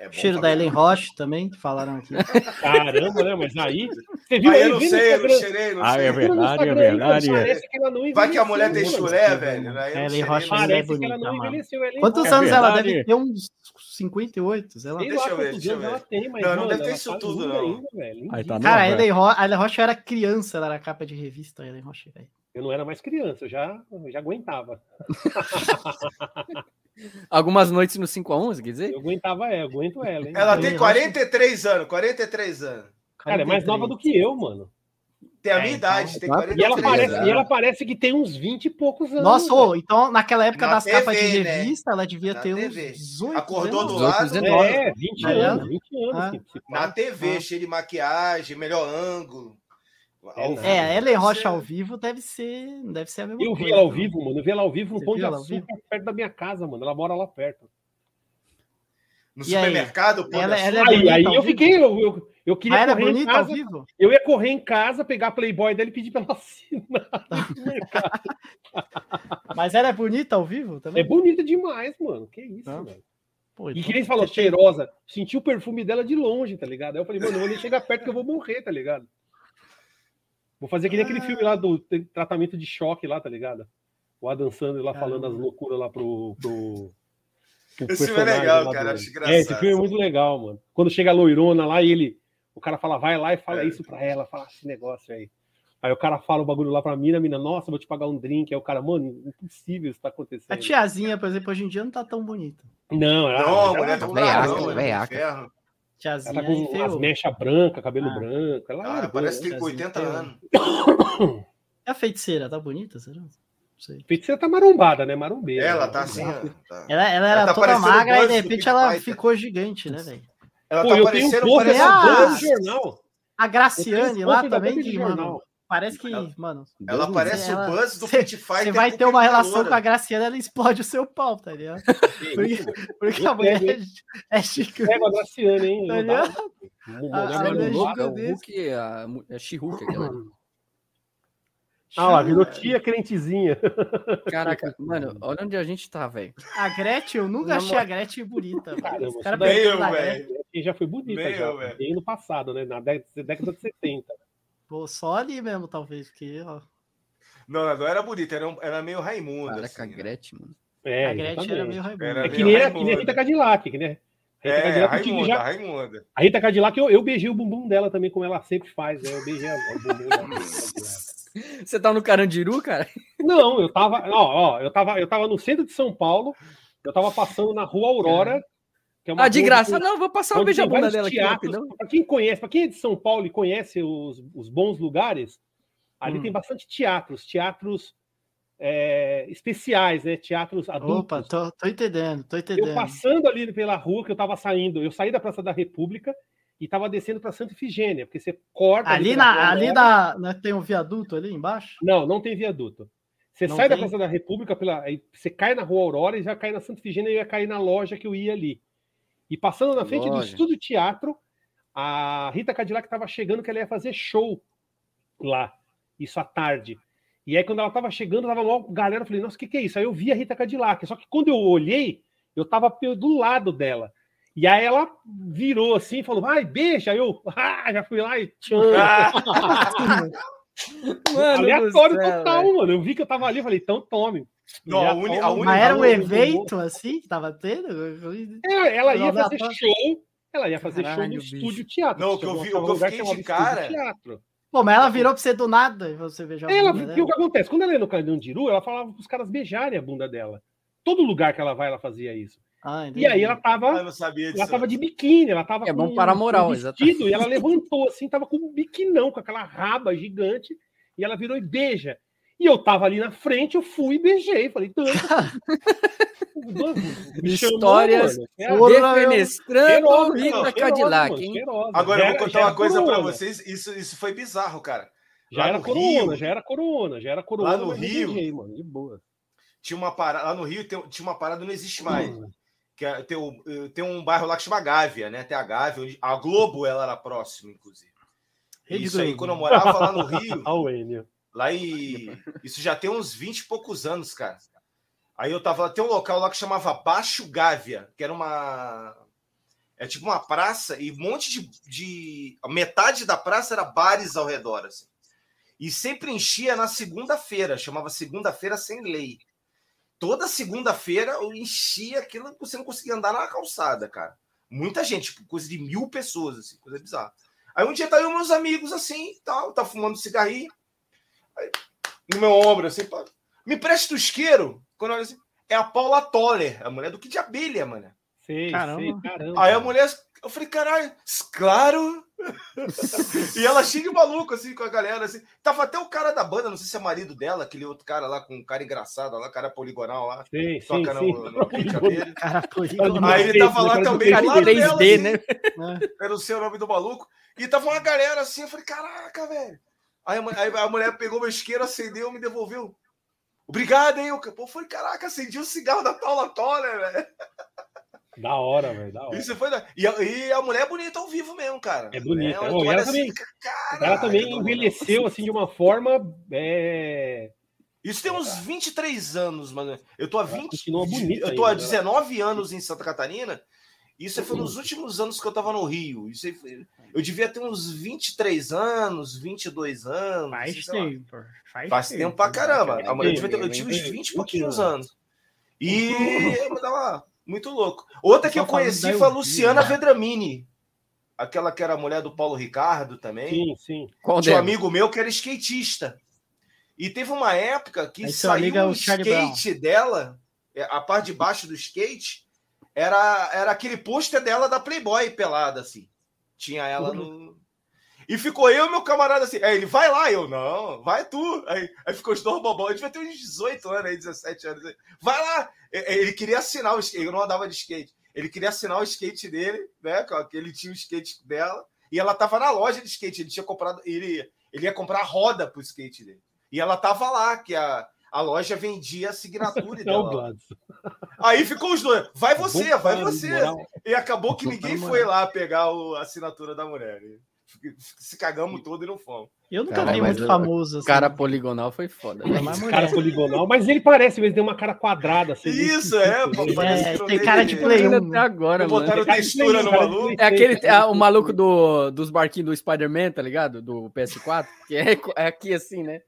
É cheiro da Ellen Roche também, que falaram aqui. Caramba, né? Mas aí. Você viu ah, aí, eu não sei, eu não cheirei, não ah, sei. é verdade, é verdade. Que Vai que a mulher tem chulé, velho. Ellen Roche parece bonita, que ela não envelheceu. Quantos é anos ela deve ter? Uns 58? Sei lá. Deixa eu ver, deixa eu ver. Ela tem, mas, não, não deve ter isso tudo, não. Aí tá Cara, a Ellen, Ro a Ellen Roche era criança, ela era capa de revista, a Ellen Roche, velho. Eu não era mais criança, eu já, eu já aguentava. [LAUGHS] Algumas noites no 5x1, quer dizer? Eu aguentava ela, eu aguento ela, hein? Ela tem 43 anos, 43 anos. Cara, é mais nova do que eu, mano. Tem a minha é, idade, então, tem 43 e ela parece, anos. E ela parece que tem uns 20 e poucos anos. Nossa, ô, então naquela época Na das TV, capas de né? revista, né? ela devia Na ter TV. uns 18 Acordou anos. do lado. É, 20 anos, 20 anos. Ah. Na TV, ah. cheio de maquiagem, melhor ângulo. É, é, Ellen Rocha ao vivo deve ser, deve ser a mesma eu coisa. Eu vi ela ao vivo, mano. Eu vi ela ao vivo no Pão de Açúcar, perto da minha casa, mano. Ela mora lá perto. No e supermercado, Pão ela, ela é Aí, aí eu fiquei, eu, eu, eu queria ah, correr em casa. Eu ia correr em casa, pegar a Playboy dela e pedir pra ela [LAUGHS] assinar. [LAUGHS] Mas ela é bonita ao vivo também? É bonita demais, mano. Que isso, ah. velho. Pô, e que nem falou, cheirosa. Senti o perfume dela de longe, tá ligado? Aí eu falei, mano, eu vou nem chegar perto que eu vou morrer, tá ligado? Vou fazer que nem ah. aquele filme lá do tratamento de choque lá, tá ligado? O Adam Sandler lá falando as loucuras lá pro. pro, pro esse filme é legal, cara. Acho engraçado. É, esse filme é muito legal, mano. Quando chega a loirona lá e ele. O cara fala, vai lá e fala é. isso pra ela, fala esse negócio aí. Aí o cara fala o bagulho lá pra mina, a mina, nossa, vou te pagar um drink. Aí o cara, mano, impossível isso tá acontecendo. A tiazinha, por exemplo, hoje em dia não tá tão bonita. Não, ela, não, a mulher tá veiaca, Tiazinha ela tá com as mechas brancas, cabelo ah. branco. Ela Cara, parece que tem 80 anos. É a feiticeira, tá bonita, será? Sei. Feiticeira tá marombada, né? Marombeira. Ela tá assim. Tá. Ela, ela era ela tá toda magra e de repente ela ficou gigante, né, velho? Ela Pô, tá parecendo um a... jornal. A Graciane lá também, de jornal. Parece que, ela, mano. Ela parece ela, o Buzz do Pit Fighter. Você vai ter uma relação com a Graciana, ela explode o seu pau, tá ligado? [LAUGHS] porque, porque a mulher é, é chique. Pega a Graciana, hein? Tá ligado? A, o Hulk é a, é She-Hulk, aquela. Ah lá, virou tia crentezinha. Caraca, mano, olha onde a gente tá, velho. A Gretchen, eu nunca achei a Gretchen bonita. Caramba, cara meio, velho. já foi bonita, meio, já. Bem no passado, né? Na década de 70. Pô, só ali mesmo, talvez, porque, ó. Não, não era bonita, era, era meio Raimundo. Caraca, assim, a né? Gretchen, mano. É, a Gretchen era meio Raimundo. Era é que nem, era, que nem a Rita Cadillac, que né? É, Cadillac, Raimunda, já... Raimunda. A Rita Cadillac, eu, eu beijei o bumbum dela também, como ela sempre faz, né? Eu beijei o bumbum dela. Você tá no Carandiru, cara? Não, eu tava, ó, ó, eu tava, eu tava no centro de São Paulo, eu tava passando na Rua Aurora, é ah, de graça? não, vou passar o beijo bunda dela teatros, aqui Para quem conhece, para quem é de São Paulo e conhece os, os bons lugares, ali hum. tem bastante teatros, teatros é, especiais, né? Teatros adultos. Opa, tô, tô, entendendo, tô entendendo. Eu passando ali pela rua que eu tava saindo, eu saí da Praça da República e tava descendo para Santa Ifigênia, porque você corta. Ali, ali na, ali na, né, tem um viaduto ali embaixo? Não, não tem viaduto. Você não sai tem? da Praça da República, pela, você cai na Rua Aurora e já cai na Santa Ifigênia e ia cair na loja que eu ia ali. E passando na frente Loja. do Estúdio Teatro, a Rita Cadillac estava chegando que ela ia fazer show lá, isso à tarde. E aí, quando ela estava chegando, tava logo galera, eu falei, nossa, o que, que é isso? Aí eu vi a Rita Cadillac, só que quando eu olhei, eu estava do lado dela. E aí ela virou assim, falou, vai, beija. Aí eu [LAUGHS] ah, já fui lá e. [LAUGHS] [LAUGHS] mano Aleatório total, véio. mano. Eu vi que eu tava ali, falei, então tome. Não, a uni, a uni, Mas era um evento assim que tava tendo? É, ela ia fazer show. Ela ia fazer Caralho, show no bicho. estúdio teatro. Não, o que eu vi, o que eu fiquei de cara. Pô, mas ela virou pra você do nada e você veja a ela, O que acontece? Quando ela ia no Carandiru, ela falava pros caras beijarem a bunda dela. Todo lugar que ela vai, ela fazia isso. Ah, e aí ela tava. ela tava de biquíni, ela tava é com, bom para a moral, um vestido, e ela levantou assim, tava com um biquinão, com aquela raba gigante, e ela virou e beija. E eu tava ali na frente, eu fui e beijei. Falei, tanto. [LAUGHS] Histórias defenestrando Rita Cadillac, hein? Agora eu vou contar uma coisa para vocês. Isso, isso foi bizarro, cara. Já era corona, Rio, já era corona, já era corona. Lá no Rio, beijei, mano, de boa. Tinha uma parada, lá no Rio tinha uma parada, não existe mais. Hum. Que é, tem, o, tem um bairro lá que chama Gávea, né? Tem a Gávea, a Globo ela era próxima, inclusive. Isso aí, quando eu morava lá no Rio. [LAUGHS] lá e isso já tem uns 20 e poucos anos, cara. Aí eu tava tem um local lá que chamava Baixo Gávea, que era uma é tipo uma praça e um monte de, de metade da praça era bares ao redor assim. E sempre enchia na segunda-feira, chamava segunda-feira sem lei toda segunda-feira eu enchia aquilo, você não conseguia andar na calçada, cara. Muita gente, tipo, coisa de mil pessoas, assim, coisa bizarra. Aí um dia tá eu meus amigos, assim, tal, tá fumando cigarrinho, aí, no meu ombro, assim, pá, me presta o isqueiro. Quando eu olho assim, é a Paula Toller, a mulher do que de abelha, mano. Sei, caramba. Sei, caramba. Aí a mulher eu falei, caralho, claro. [LAUGHS] e ela cheia de maluco, assim, com a galera, assim. Tava até o cara da banda, não sei se é marido dela, aquele outro cara lá, com um cara engraçado lá, cara poligonal lá. Sim, toca sim, no, sim. no. Cara Aí ele tava lá também, cara 3D, dela, assim, né? Era o seu nome do maluco. E tava uma galera assim, eu falei, caraca, velho. Aí, a mulher pegou meu isqueiro, acendeu, me devolveu. Obrigado, hein? Eu, pô, foi, caraca, acendi o cigarro da Paula Toller, velho. [LAUGHS] Da hora, velho. Da hora. Isso foi da... e, a, e a mulher é bonita ao vivo mesmo, cara. É bonita. É, oh, ela, também, caralho, ela também envelheceu assim de uma forma. É... Isso tem uns 23 anos, mano. Eu tô há 20. Continua bonita. Eu tô há 19 né? anos em Santa Catarina. Isso foi nos últimos anos que eu tava no Rio. Isso foi... Eu devia ter uns 23 anos, 22 anos. Faz tempo. Faz, Faz tempo. tempo pra caramba. Mulher devia ter... Eu tive uns 20 e pouquinhos anos. E eu dava muito louco. Outra que eu conheci foi a Luciana Vedramini. Aquela que era a mulher do Paulo Ricardo também. Sim, sim. Qual Tinha um amigo meu que era skatista. E teve uma época que Aí saiu é o skate dela, é, a parte de baixo do skate, era, era aquele pôster dela da Playboy pelada, assim. Tinha ela no. E ficou eu e meu camarada assim. Aí ele, vai lá, eu, não, vai tu. Aí, aí ficou os dois bobão. A gente vai ter uns 18 anos aí, 17 anos. Vai lá. Ele queria assinar o skate. Eu não andava de skate. Ele queria assinar o skate dele, né? Que ele tinha o skate dela. E ela tava na loja de skate. Ele tinha comprado. Ele, ele ia comprar roda pro skate dele. E ela tava lá, que a, a loja vendia a assinatura [LAUGHS] dela. Aí ficou os dois. Vai você, vai você. E acabou que ninguém foi lá pegar a assinatura da mulher [LAUGHS] se cagamos todo e não fomos. Eu nunca vi muito famoso. Assim. Cara poligonal foi foda. Né? Cara poligonal, mas ele parece, ele tem uma cara quadrada. Assim, Isso, é, pô, é, Tem cara de play até agora, mano. Botaram textura no maluco. É aquele, é, o maluco do, dos barquinhos do Spider-Man, tá ligado? Do PS4, que é, é aqui assim, né?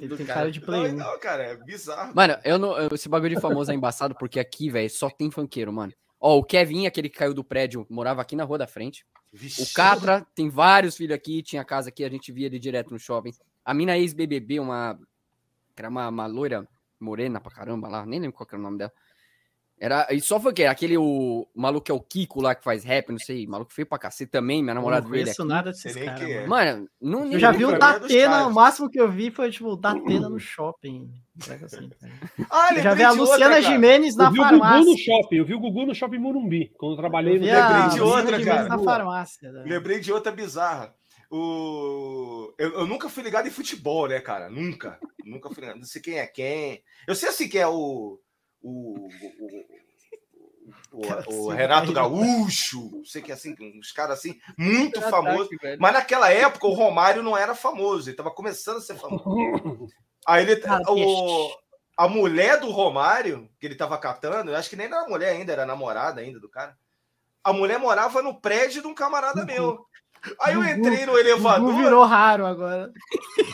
Ele tem cara de play. Não, não, cara, é bizarro. Mano, eu não, esse bagulho de famoso é embaçado porque aqui, velho, só tem funkeiro, mano. Ó, o Kevin, aquele que caiu do prédio, morava aqui na rua da frente. Vixe. O Catra tem vários filhos aqui, tinha casa aqui, a gente via ele direto no shopping. A mina ex-BBB, uma. Era uma, uma loira morena pra caramba lá, nem lembro qual era o nome dela. Era, e só foi que aquele o, o maluco que é o Kiko lá que faz rap, não sei, maluco feio pra cacete também, minha namorada dele. Não conheço nada desses caras. É. Mano, não, eu já vi o Datena, o máximo que eu vi foi tipo o Datena no [LAUGHS] shopping. Assim, ah, eu já vi a Luciana outra, Jimenez na farmácia. Eu vi o Gugu no shopping, eu vi o Gugu no shopping Morumbi, quando eu trabalhei eu no Lembrei de outra, cara. Na farmácia. Né? Lembrei de outra bizarra. O... Eu, eu, nunca fui ligado em futebol, né, cara? Nunca. Nunca fui ligado. Não sei quem é quem. Eu sei assim que é o, o, o, o, o Renato Gaúcho, sei que assim, uns caras assim, muito famosos. Mas naquela época o Romário não era famoso, ele estava começando a ser famoso. [LAUGHS] Aí ele. o, a mulher do Romário, que ele estava catando, eu acho que nem era mulher ainda, era namorada ainda do cara. A mulher morava no prédio de um camarada [LAUGHS] meu. Aí eu entrei no elevador. Gugu virou raro agora.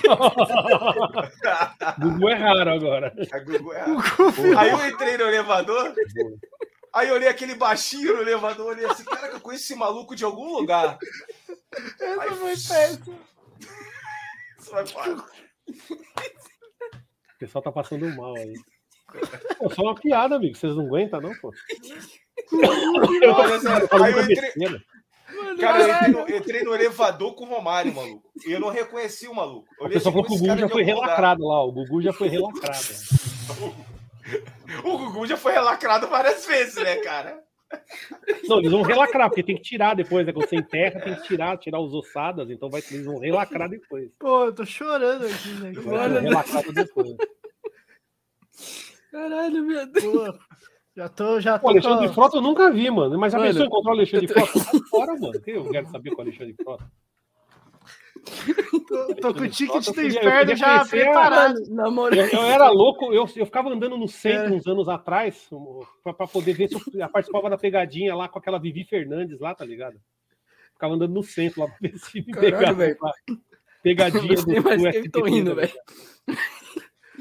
[LAUGHS] Gugu é raro agora. Gugu é raro. Aí eu entrei no elevador. Aí eu olhei aquele baixinho no elevador, olhei assim, cara, que eu conheço esse maluco de algum lugar. Essa aí, foi péssima. Isso vai fora. O pessoal tá passando mal aí. É só uma piada, amigo. Vocês não aguentam, não, pô? eu, aí eu entrei, Mano, cara, eu entrei, no, entrei, no, elevador com o Romário, maluco. E eu não reconheci o maluco. Eu o pessoal falou que o Gugu já foi relacrado lugar. [LAUGHS] lá. O Gugu já foi relacrado. o Gugu já foi relacrado várias vezes, né, cara? Não, eles vão relacrar, porque tem que tirar depois, né? Quando você enterra, tem que tirar, tirar os ossadas, então vai, eles vão relacrar depois. Pô, eu tô chorando aqui, né? Relacrado depois. Caralho, meu Deus. Já tô, já tô. O Alexandre de Frota eu nunca vi, mano. Mas já mano, pensou em encontrar o Alexandre de Frota? Sai fora, mano. Eu quero saber com o Alexandre de Frota. tô, tô com o ticket do inferno já preparado. Eu, eu, era louco, eu, eu ficava andando no centro é. uns anos atrás pra, pra poder ver se eu participava da pegadinha lá com aquela Vivi Fernandes lá, tá ligado? Ficava andando no centro lá pra ver se me pegava. Pegadinha do, do FTP, indo, velho.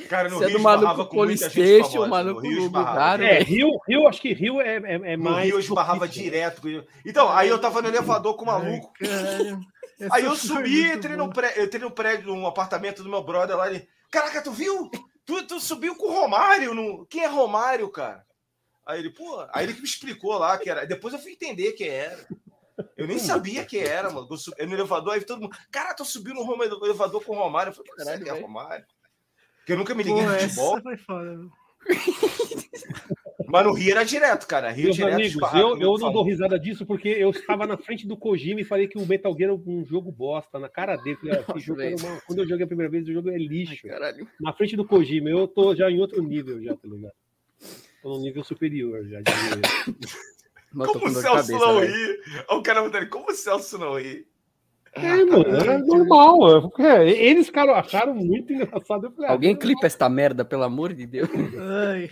Cara, no Rio é do maluco com muita gente o maluco no Rio lugar, É, Rio, Rio, acho que Rio é, é, é mais... No Rio eu esbarrava direto. Então, aí eu tava no elevador com o maluco. Ai, [LAUGHS] aí eu subi, entrei no, prédio, entrei no prédio, no apartamento do meu brother lá, ele... Caraca, tu viu? Tu, tu subiu com o Romário. No... Quem é Romário, cara? Aí ele, pô... Aí ele me explicou lá que era... Depois eu fui entender quem era. Eu nem sabia quem era, mano. Eu no elevador, aí todo mundo... Cara, tu subiu no elevador com o Romário. Eu falei, caralho, é Romário? Porque eu nunca me liguei Pô, no futebol. Foi foda. [LAUGHS] Mas no Rio era direto, cara. Rio Meus direto, amigos, eu, eu não dou risada disso porque eu estava na frente do Kojima e falei que o Metal Gear é um jogo bosta na cara dele. Falei, ah, jogo uma... Quando eu joguei a primeira vez, o jogo é lixo. Ai, na frente do Kojima, eu tô já em outro nível, já, tá ligado? Tô num nível superior já. como o Celso cabeça, não ri? O cara como o Celso não ri? [LAUGHS] É, mano, é normal. É, eles ficaram, acharam muito engraçado. Falei, ah, Alguém ah, clipa essa merda, pelo amor de Deus. Ai.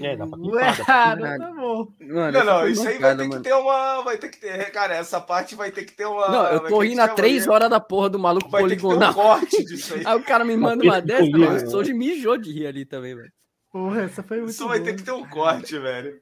É, dá pra clipar. Ué, tá bom. Mano, não, não, isso aí vai ter mano. que ter uma. Vai ter que ter. Cara, essa parte vai ter que ter uma. Não, eu tô rindo há três horas da porra do maluco vai poligonal. Ter que ter um corte disso aí. [LAUGHS] aí o cara me manda uma dessa, mano. Hoje mijou de rir ali também, velho. Porra, essa foi muito Isso vai ter [LAUGHS] que ter um corte, velho.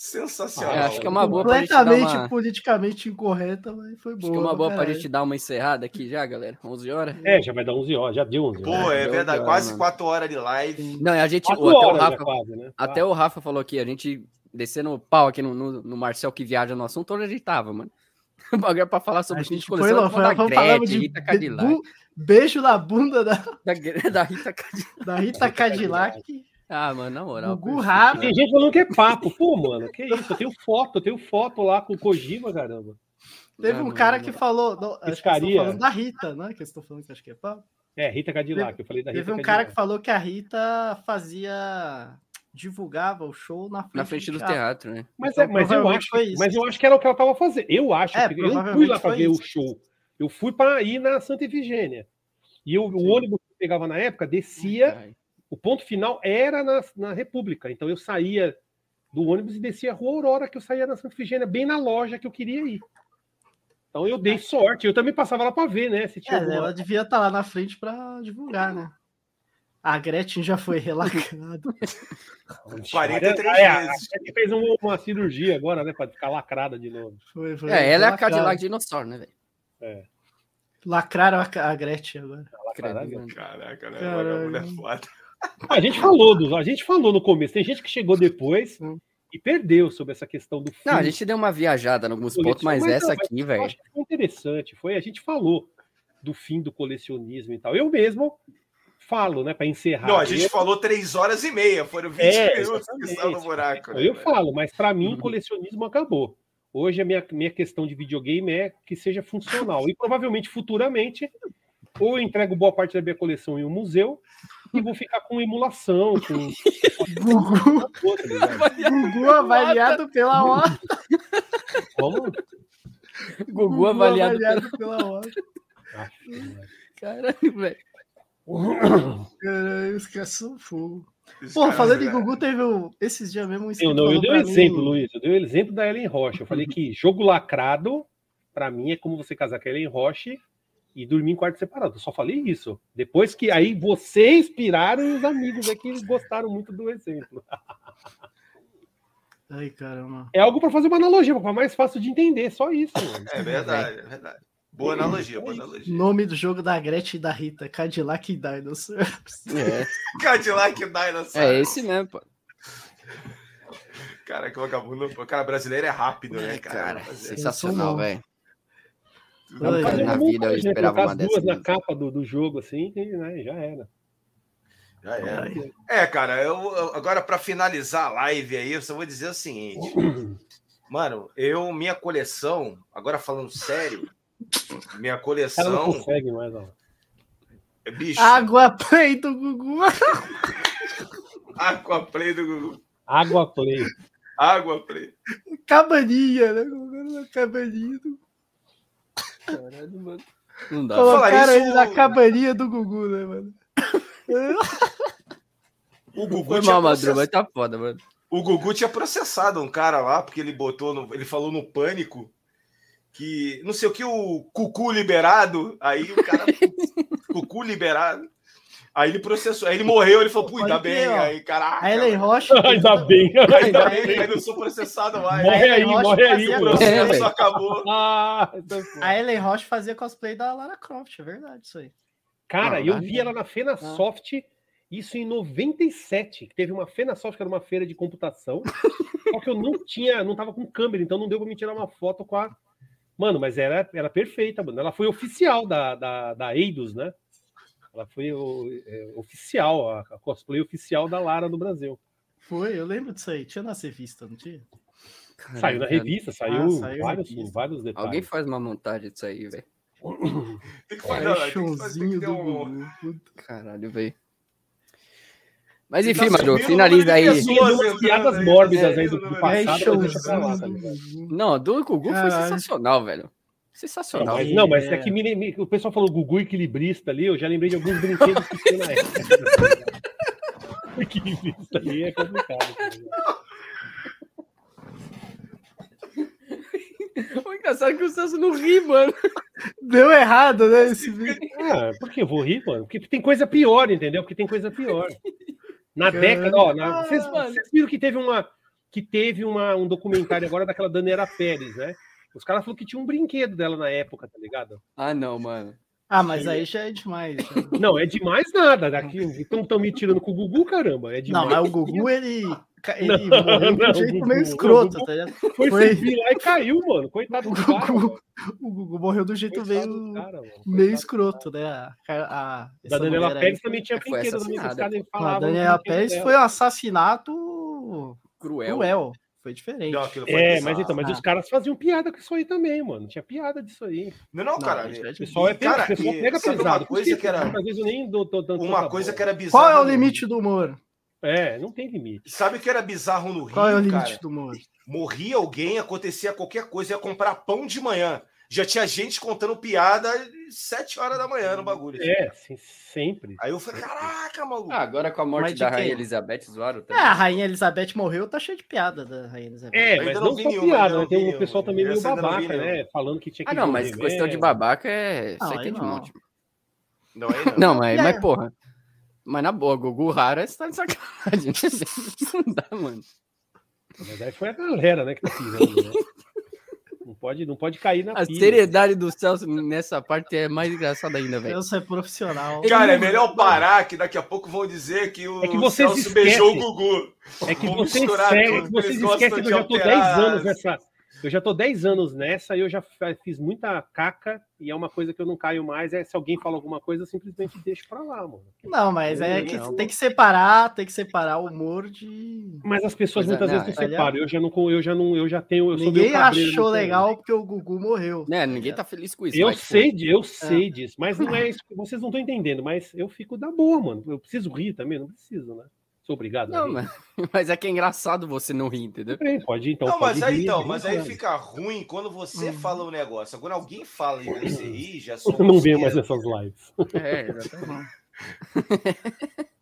Sensacional. É, acho que é uma boa Completamente uma... politicamente incorreta, mas foi boa. Acho que é uma boa pra gente dar uma encerrada aqui já, galera. 11 horas. É, já vai dar 11 horas, já deu 11 Pô, horas. é verdade, quase 4 horas de live. Não, a gente. Até, o Rafa, quase, né? até o Rafa falou aqui, a gente descendo o pau aqui no, no, no, Marcel que viaja no assunto, onde a gente tava, mano. [LAUGHS] O bagulho é pra falar sobre a gente coleção. Foi, lá, foi, da de Rita Cadillac. Beijo na bunda da, da, [LAUGHS] da Rita Cadillac. Da Rita Cadillac. Ah, mano, na moral. Gugu raro. Tem gente falando que é papo. Pô, mano, que isso? Eu tenho foto, eu tenho foto lá com o Kojima, caramba. Teve um cara que falou. Não, acho que falando da Rita, né? Que eu estou falando que acho que é papo. É, Rita Cadillac, eu falei da Rita. Teve um cara que falou que a Rita fazia. divulgava o show na frente, na frente do teatro, teatro né? Mas, então, é, mas, eu acho, mas eu acho que era o que ela estava fazendo. Eu acho. É, eu não fui lá para ver isso. o show. Eu fui para ir na Santa Efigênia. E eu, o ônibus que eu pegava na época descia. Ai, o ponto final era na, na República. Então eu saía do ônibus e descia a Rua Aurora, que eu saía na Santa Efigênia, bem na loja que eu queria ir. Então eu dei sorte. Eu também passava lá para ver, né? Se tinha é, alguma... Ela devia estar tá lá na frente para divulgar, né? A Gretchen já foi relacrada. 43 é, é, vezes. A Gretchen fez uma, uma, cirurgia agora, né? Para ficar lacrada de novo. Foi, foi, é, ela é a Cadillac dinossauro, né, velho? É. Lacraram a, Gretchen agora. Caraca, né? A mulher foda. A gente falou, do, a gente falou no começo. Tem gente que chegou depois hum. e perdeu sobre essa questão do Não, a gente deu uma viajada em alguns pontos, mas, mas essa não, aqui, velho. Foi interessante. Foi, a gente falou do fim do colecionismo e tal. Eu mesmo falo, né, para encerrar. Não, a gente eu... falou três horas e meia, foram 20 é, minutos que estão no buraco. Né, eu falo, mas para mim, o uhum. colecionismo acabou. Hoje a minha, minha questão de videogame é que seja funcional. E provavelmente futuramente, ou eu entrego boa parte da minha coleção em um museu, e vou ficar com emulação. Com... Gugu. Gugu avaliado pela hora. Como? Gugu avaliado, avaliado pela hora. Caralho, velho. Caralho, os caras são fogo. Pô, falando em Gugu, teve um, esses dias mesmo. Um eu não, eu dei um exemplo, mim... Luiz. Eu dei o um exemplo da Ellen Rocha. Eu falei que jogo lacrado, para mim, é como você casar com a Ellen Rocha e dormir em quarto separado. Eu só falei isso. Depois que aí vocês piraram e os amigos aqui gostaram muito do exemplo. [LAUGHS] Ai, caramba. É algo para fazer uma analogia, para mais fácil de entender, só isso. Mano. É verdade, é verdade. Boa analogia, boa analogia. Nome do jogo da Gretchen e da Rita, Cadillac Dinosaurs. É. [LAUGHS] Cadillac Dinosaurs. É esse mesmo, pô. Cara, que vagabundo. Cara, brasileiro é rápido, né, cara? cara sensacional, velho. Nunca na vida eu esperava uma duas na capa do, do jogo, assim, né, já era. Já era. É, cara, eu, agora para finalizar a live aí, eu só vou dizer o seguinte. [COUGHS] Mano, eu, minha coleção, agora falando sério, minha coleção. Ela não consegue mais, ó. Bicho. Água Play do Gugu. [LAUGHS] Água Play do Gugu. Água Play. Água Play. Cabaninha, né? Cabaninha do... Caralho, mano. Não dá. Colocaram isso... ele na cabaninha do Gugu, né, mano? o Gugu Foi mal, Madru, mas tá foda, mano. O Gugu tinha processado um cara lá, porque ele botou, no... ele falou no pânico que não sei o que, o Cucu liberado, aí o cara, Cucu liberado. Aí ele processou, aí ele morreu, ele falou, pô, ainda bem, ó. aí, caraca. A Ellen Rocha. [LAUGHS] [LAUGHS] ainda bem, ainda bem, aí não sou processado mais. Morre aí, morre aí, o processo acabou. [LAUGHS] Ah, a Ellen Rocha fazia cosplay da Lara Croft, é verdade isso aí. Cara, eu vi ela na Fena ah. Soft, isso em 97, que teve uma Fena Soft, que era uma feira de computação, só que eu não tinha, não tava com câmera, então não deu pra me tirar uma foto com a Mano, mas era, era perfeita, mano. Ela foi oficial da, da, da Eidos, né? Ela foi o, é, oficial, a, a, cosplay oficial da Lara no Brasil. Foi, eu lembro disso aí. Tinha na revista, não tinha? saiu na revista, saiu, ah, saiu vários, revista. vários detalhes. Alguém faz uma montagem disso aí, velho. [COUGHS] tem que fazer, é, showzinho do um... Caralho, velho. Mas enfim, Madu, finaliza aí. piadas né? mórbidas aí do, do passado. Tá não, do Gugu foi sensacional, velho. Sensacional. Não, mas, não, mas é, que me, me, o pessoal falou Gugu equilibrista ali, eu já lembrei de alguns brinquedos que tinha na época. [LAUGHS] equilibrista ali é complicado. [LAUGHS] O engraçado é que o Celso não ri, mano. Deu errado, né? Esse vídeo. Ah, por que eu vou rir, mano? Porque tem coisa pior, entendeu? Porque tem coisa pior. Na década, ó, na, vocês, vocês, viram que teve uma que teve uma, um documentário agora daquela Daniela Pérez, né? Os caras falaram que tinha um brinquedo dela na época, tá ligado? Ah, não, mano. Ah, mas aí já é demais. Não, é demais nada. Daqui estão me tirando com o Gugu, caramba. É demais. Não, mas o Gugu, ele, ele não, morreu de um jeito Gugu, meio escroto, Gugu, tá ligado? Foi, foi subir lá e caiu, mano. Coitado do Gugu, cara. O Gugu morreu do jeito meio, cara, meio escroto, né? A, a, da Daniela Pérez também tinha brinquedo. A Daniela Pérez foi um assassinato cruel. cruel. Foi diferente. Não, foi é, bizarro. mas então, mas ah. os caras faziam piada com isso aí também, mano. Tinha piada disso aí. Não, não, cara. Não, o pessoal é cara, pessoal pega pesado. Uma coisa que era. Às vezes eu nem dou, dou, dou uma coisa que era bizarra. Qual é o limite do humor? É, não tem limite. Sabe o que era bizarro no Rio? Qual é o limite cara? do humor? Morria alguém, acontecia qualquer coisa, ia comprar pão de manhã já tinha gente contando piada sete horas da manhã no bagulho. Assim. É, sim, sempre. Aí eu falei, caraca, maluco. Ah, agora com a morte da Rainha Elizabeth, zoaram também. É, a Rainha Elizabeth morreu, tá cheio de piada da Rainha Elizabeth. É, mas não, não só nenhuma, piada, né? Tem um pessoal também meio babaca, né? Falando que tinha que... Ah, não, mas questão de babaca é... Isso aí tem de monte. Não, aí não. [LAUGHS] Não, mas, mas porra... Mas na boa, Gugu Rara está de sacanagem. [LAUGHS] Não dá, mano. Mas aí foi a galera, né, que tá pisando, né? [LAUGHS] Não pode, não pode cair na A pilha. seriedade do Celso nessa parte é mais engraçada ainda, velho. Celso é profissional. Cara, é melhor parar, que daqui a pouco vão dizer que o é que vocês Celso beijou o Gugu. É que vocês, é que vocês esquecem que eu já tô 10 anos nessa, eu já tô 10 anos nessa e eu já fiz muita caca e é uma coisa que eu não caio mais. É se alguém fala alguma coisa, eu simplesmente deixo pra lá, mano. Não, mas é que tem que separar, tem que separar o humor de. Mas as pessoas pois é, muitas é, vezes não separam. Eu já não, eu já não, eu já tenho. Eu ninguém achou legal porque o Gugu morreu. Né, ninguém tá feliz com isso. Eu sei, eu sei é. disso, mas não é isso. Vocês não estão entendendo, mas eu fico da boa, mano. Eu preciso rir também, não preciso, né? Sou obrigado. Não, mas, mas, é que é engraçado você não rir, entendeu? pode então. Não, pode mas aí então, mas aí fica ruim quando você hum. fala o um negócio. Agora alguém fala e você rir, já sou. Não vê mais essas lives. É, exatamente. [LAUGHS]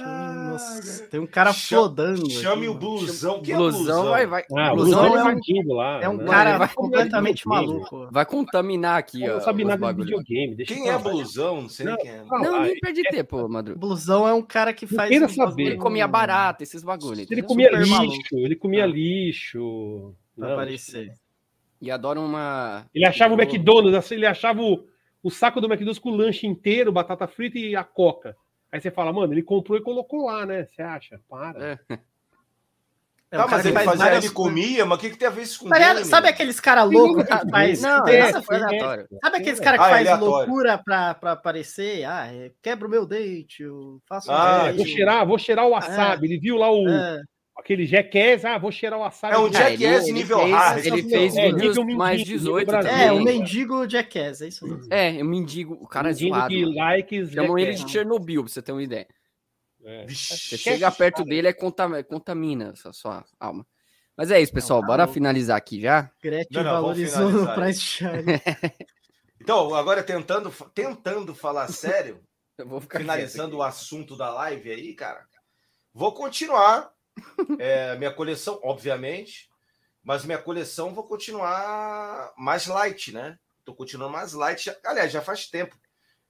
Nossa, tem um cara flodando. Chame o blusão. Que blusão, é blusão vai, vai. Ah, blusão, blusão é, um, lá, é um né? cara vai completamente maluco. Vai contaminar aqui, ó. Não sabe nada de videogame. Deixa quem é blusão? Não sei não, quem é. Não, não nem perde é... tempo, Madru. Blusão é um cara que faz. Queira saber. Ele comia barata, esses bagulhos. Ele comia lixo, ele comia ah. lixo. Pra aparecer. E adora uma. Ele achava o McDonald's, assim, ele achava o, o saco do McDonald's com o lanche inteiro, batata frita e a coca. Aí você fala, mano, ele comprou e colocou lá, né? Você acha? Para. É. É, tá, mas ele fazia, várias... ele comia, mas o que, que tem a ver isso com Sabe, sabe aqueles caras loucos que faz. Não, é, essa foi aleatório. Sabe aqueles caras que ah, faz loucura pra, pra aparecer? Ah, é, quebra o meu dente, eu faço. Ah, um vou cheirar, vou cheirar o wasabi. É. Ele viu lá o. É. Aquele Jackass, ah, vou cheirar o wasabi. É um Jackass é, nível hard. Ele fez é, nível mais 18. É, o mendigo Jackass, é isso mesmo. É, o mendigo, o cara mendigo é zoado. Que likes Chamam ele de Chernobyl, pra você ter uma ideia. É. Você chega perto dele, é contamina a sua alma. Mas é isso, pessoal. Não, Bora finalizar aqui já. Gretchen não, não, valorizou no Price [LAUGHS] Então, agora tentando, tentando falar [LAUGHS] sério, finalizando o assunto da live aí, cara, vou continuar é, minha coleção, obviamente, mas minha coleção vou continuar mais light, né? Tô continuando mais light. Aliás, já faz tempo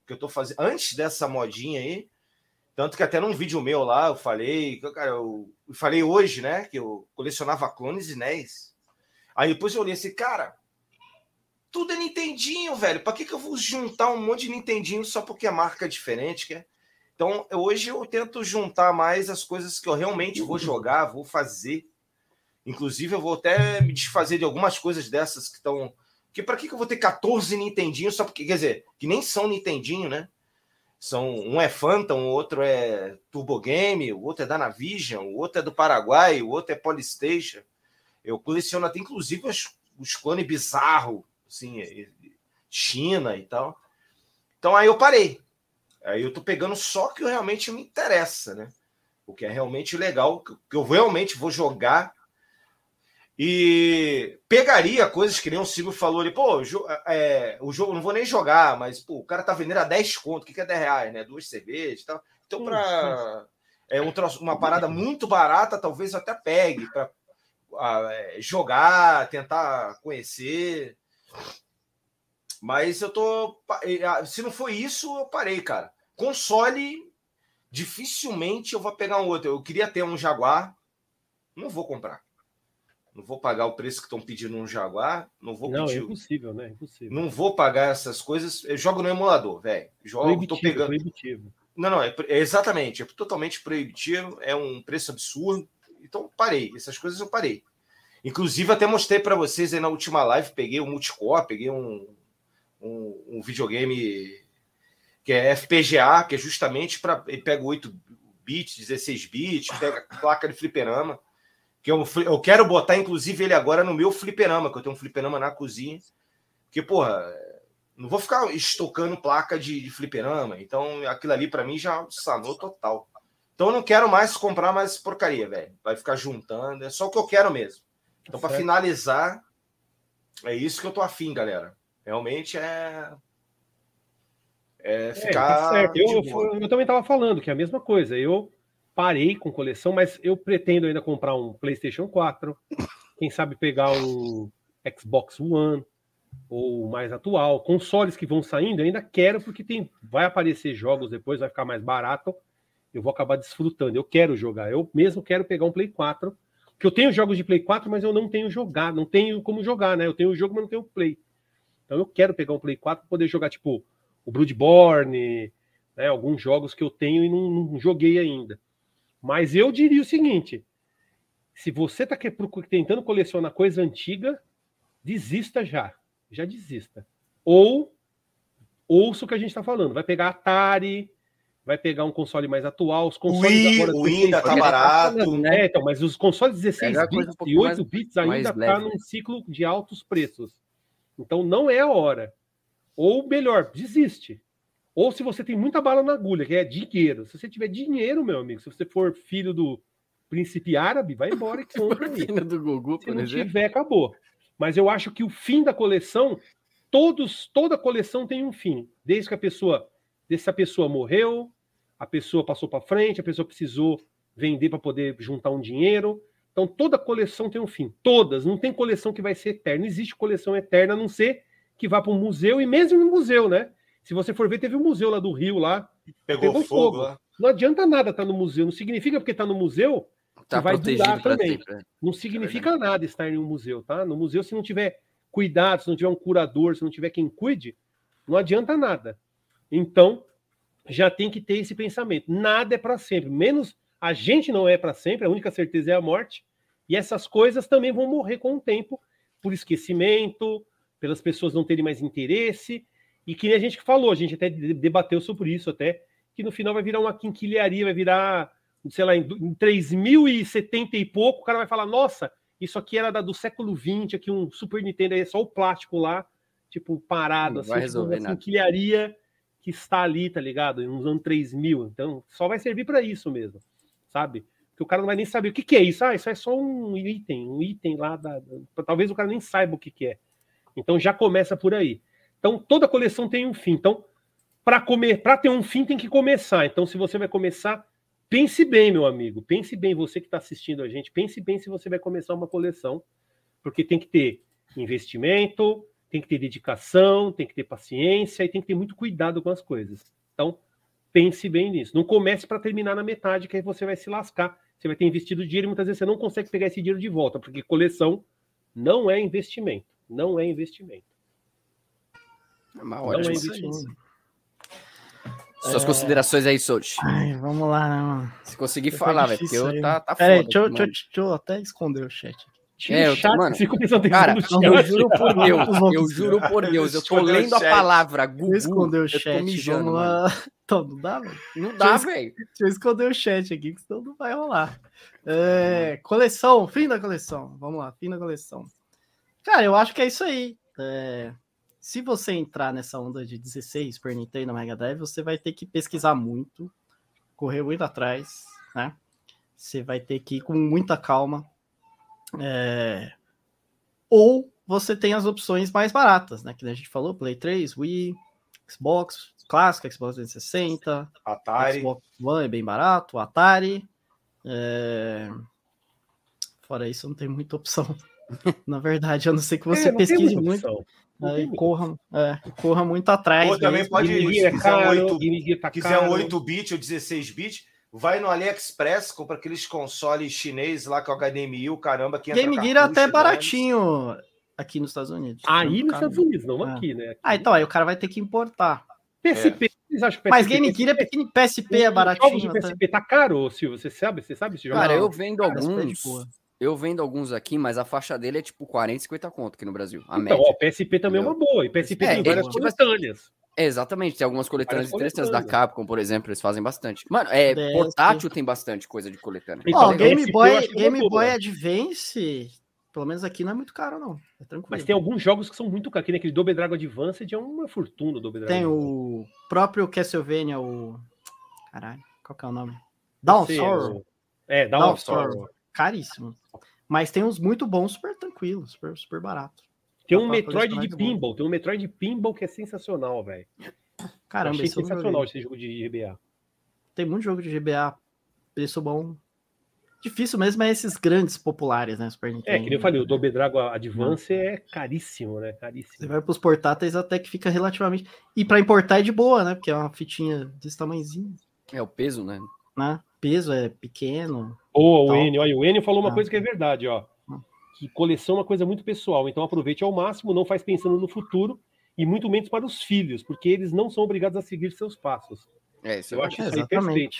que eu tô fazendo. Antes dessa modinha aí, tanto que até num vídeo meu lá eu falei, cara, eu, falei hoje, né, que eu colecionava clones e NES. Aí depois eu olhei assim, cara, tudo é Nintendinho, velho. Para que, que eu vou juntar um monte de Nintendinho só porque a marca é diferente, quer? Então, hoje eu tento juntar mais as coisas que eu realmente vou jogar, vou fazer. Inclusive, eu vou até me desfazer de algumas coisas dessas que estão. Que para que, que eu vou ter 14 Nintendinho só porque, quer dizer, que nem são Nintendinho, né? São, um é Phantom, o outro é Turbo Game, o outro é da Navision, o outro é do Paraguai, o outro é Polystation. Eu coleciono até inclusive os, os clones bizarros, assim, China e tal. Então aí eu parei. Aí eu tô pegando só que realmente me interessa, né? O que é realmente legal, que eu realmente vou jogar e pegaria coisas que nem o Silvio falou ali, pô, é, o jogo não vou nem jogar, mas pô, o cara tá vendendo a 10 conto, o que, que é 10 reais, né? Duas cervejas e tal. Então, para é um troço, uma parada muito barata, talvez eu até pegue para é, jogar, tentar conhecer. Mas eu tô. Se não foi isso, eu parei, cara. Console, dificilmente eu vou pegar um outro. Eu queria ter um Jaguar, não vou comprar. Não vou pagar o preço que estão pedindo um Jaguar. Não vou não, pedir. é impossível, né? É impossível. Não vou pagar essas coisas. Eu jogo no emulador, velho. Jogo, proibitivo, tô pegando. Proibitivo. Não, não, é, é, exatamente. É totalmente proibitivo. É um preço absurdo. Então, parei. Essas coisas eu parei. Inclusive, até mostrei para vocês aí na última live. Peguei um multicore, peguei um, um, um videogame que é FPGA, que é justamente para. Ele pega 8 bits, 16 bits, pega placa de fliperama que eu, eu quero botar, inclusive, ele agora no meu fliperama, que eu tenho um fliperama na cozinha. Porque, porra, não vou ficar estocando placa de, de fliperama. Então, aquilo ali para mim já sanou total. Então, eu não quero mais comprar mais porcaria, velho. Vai ficar juntando. É só o que eu quero mesmo. Então, para finalizar, é isso que eu tô afim, galera. Realmente é. É ficar. É, tá eu, eu, eu, também tava falando que é a mesma coisa. Eu parei com coleção, mas eu pretendo ainda comprar um PlayStation 4, quem sabe pegar um Xbox One ou mais atual, consoles que vão saindo, eu ainda quero porque tem vai aparecer jogos depois, vai ficar mais barato, eu vou acabar desfrutando. Eu quero jogar, eu mesmo quero pegar um Play 4, que eu tenho jogos de Play 4, mas eu não tenho jogar, não tenho como jogar, né? Eu tenho o jogo, mas não tenho o Play. Então eu quero pegar um Play 4 para poder jogar tipo o Bloodborne, né, alguns jogos que eu tenho e não, não joguei ainda. Mas eu diria o seguinte: se você está tentando colecionar coisa antiga, desista já. Já desista. Ou ouça o que a gente está falando. Vai pegar Atari, vai pegar um console mais atual. Os consoles Wii, agora. O ainda tá barato. Né? É, então, mas os consoles 16 bits um e 8 mais, bits ainda está num ciclo de altos preços. Então não é a hora. Ou melhor, desiste. Ou se você tem muita bala na agulha, que é dinheiro. Se você tiver dinheiro, meu amigo, se você for filho do príncipe árabe, vai embora e [LAUGHS] compra aí. do Gugu, se não exemplo. tiver, acabou. Mas eu acho que o fim da coleção, todos, toda coleção tem um fim. Desde que a pessoa, desde que a pessoa morreu, a pessoa passou para frente, a pessoa precisou vender para poder juntar um dinheiro. Então toda coleção tem um fim. Todas. Não tem coleção que vai ser eterna. Não existe coleção eterna, a não ser que vá para um museu e mesmo no museu, né? Se você for ver, teve um museu lá do Rio lá. Pegou, pegou fogo. fogo. Não adianta nada estar no museu. Não significa porque está no museu tá vai durar também. Sempre. Né? Não é significa é nada estar em um museu, tá? No museu, se não tiver cuidado, se não tiver um curador, se não tiver quem cuide, não adianta nada. Então, já tem que ter esse pensamento. Nada é para sempre. Menos a gente não é para sempre. A única certeza é a morte. E essas coisas também vão morrer com o tempo, por esquecimento, pelas pessoas não terem mais interesse e que nem a gente falou, a gente até debateu sobre isso até, que no final vai virar uma quinquilharia, vai virar, sei lá, em, em 3070 e pouco, o cara vai falar, nossa, isso aqui era do século 20, aqui um Super Nintendo, aí é só o plástico lá, tipo, parado, Não assim, vai tipo, resolver uma quinquilharia que está ali, tá ligado? Nos anos 3000. Então, só vai servir para isso mesmo, sabe? Porque o cara não vai nem saber o que, que é isso. Ah, isso é só um item, um item lá da. Talvez o cara nem saiba o que, que é. Então já começa por aí. Então toda coleção tem um fim. Então, para comer, para ter um fim, tem que começar. Então, se você vai começar, pense bem, meu amigo. Pense bem, você que está assistindo a gente, pense bem se você vai começar uma coleção, porque tem que ter investimento, tem que ter dedicação, tem que ter paciência e tem que ter muito cuidado com as coisas. Então, pense bem nisso. Não comece para terminar na metade, que aí você vai se lascar. Você vai ter investido dinheiro e muitas vezes você não consegue pegar esse dinheiro de volta, porque coleção não é investimento. Não é investimento. É uma hora não é investimento. Suas é... considerações aí, Sochi. vamos lá, né, mano? Se conseguir falar, velho, porque eu tá, tá Pera foda. Aí, deixa, deixa, deixa, eu até esconder o chat aqui. É, eu, tô, mano, cara, eu juro por Deus, eu juro por Deus, eu tô lendo a palavra Google, esconder o chat, mijando, vamos lá. [LAUGHS] Então, não dá, velho? Não dá, velho. Deixa eu esconder o chat aqui, que senão não vai rolar. É, coleção, fim da coleção. Vamos lá, fim da coleção. Cara, eu acho que é isso aí. É, se você entrar nessa onda de 16 por Nintendo Mega Drive, você vai ter que pesquisar muito, correr muito atrás, né? Você vai ter que ir com muita calma. É... Ou você tem as opções mais baratas, né? Que a gente falou, Play 3, Wii, Xbox clássico, Xbox 360, Atari. Xbox One é bem barato, Atari. É... Fora isso, não tem muita opção. [LAUGHS] Na verdade, a não ser que você é, pesquise muito. Aí corra, é, corra muito atrás. Ou também pode, se é quiser um 8, tá quiser um 8-bit ou 16-bit, vai no AliExpress, compra aqueles consoles chinês lá com HDMI, o caramba. Que Game Gear é até baratinho aqui nos Estados Unidos. Aí nos Estados Unidos, não é. aqui, né? Aqui. Ah, então aí o cara vai ter que importar. PSP, é. PSP Mas Game Gear é pequeno, PSP é baratinho. O de PSP tá caro, Silvio, você sabe? Você sabe esse jogo? Cara, eu vendo alguns. Eu vendo alguns aqui, mas a faixa dele é tipo 40, 50 conto aqui no Brasil. A então, média. ó, PSP também Entendeu? é uma boa. E PSP é, tem várias coletâneas. É, exatamente, tem algumas coletâneas interessantes da Capcom, por exemplo, eles fazem bastante. Mano, é, portátil tem bastante coisa de coletânea. Então, ó, Game Boy, Game Boy Advance, pelo menos aqui não é muito caro, não. É tranquilo. Mas tem alguns jogos que são muito caros. Aquele Double Dragon Advanced é uma fortuna, Double Dragon. Tem o próprio Castlevania, o. Caralho, qual que é o nome? Down Sorrow. É, Down, Sorrow. Caríssimo. Mas tem uns muito bons, super tranquilos, super, super barato. Tem um Metroid de pinball, bom. tem um Metroid de pinball que é sensacional, velho. Caramba, achei sensacional esse jogo de GBA. Tem muito jogo de GBA, preço bom. Difícil mesmo é esses grandes populares, né? Super Nintendo. É, que nem eu falei, o Double Dragon Advance é caríssimo, né? Caríssimo. Você vai pros portáteis até que fica relativamente. E para importar é de boa, né? Porque é uma fitinha desse tamanhozinho. É o peso, né? Né? Peso é pequeno. Boa, o Enio. Olha, o Enio falou uma ah. coisa que é verdade, ó. Ah. Que coleção é uma coisa muito pessoal. Então aproveite ao máximo, não faz pensando no futuro e muito menos para os filhos, porque eles não são obrigados a seguir seus passos. É, isso eu acho isso aí perfeito.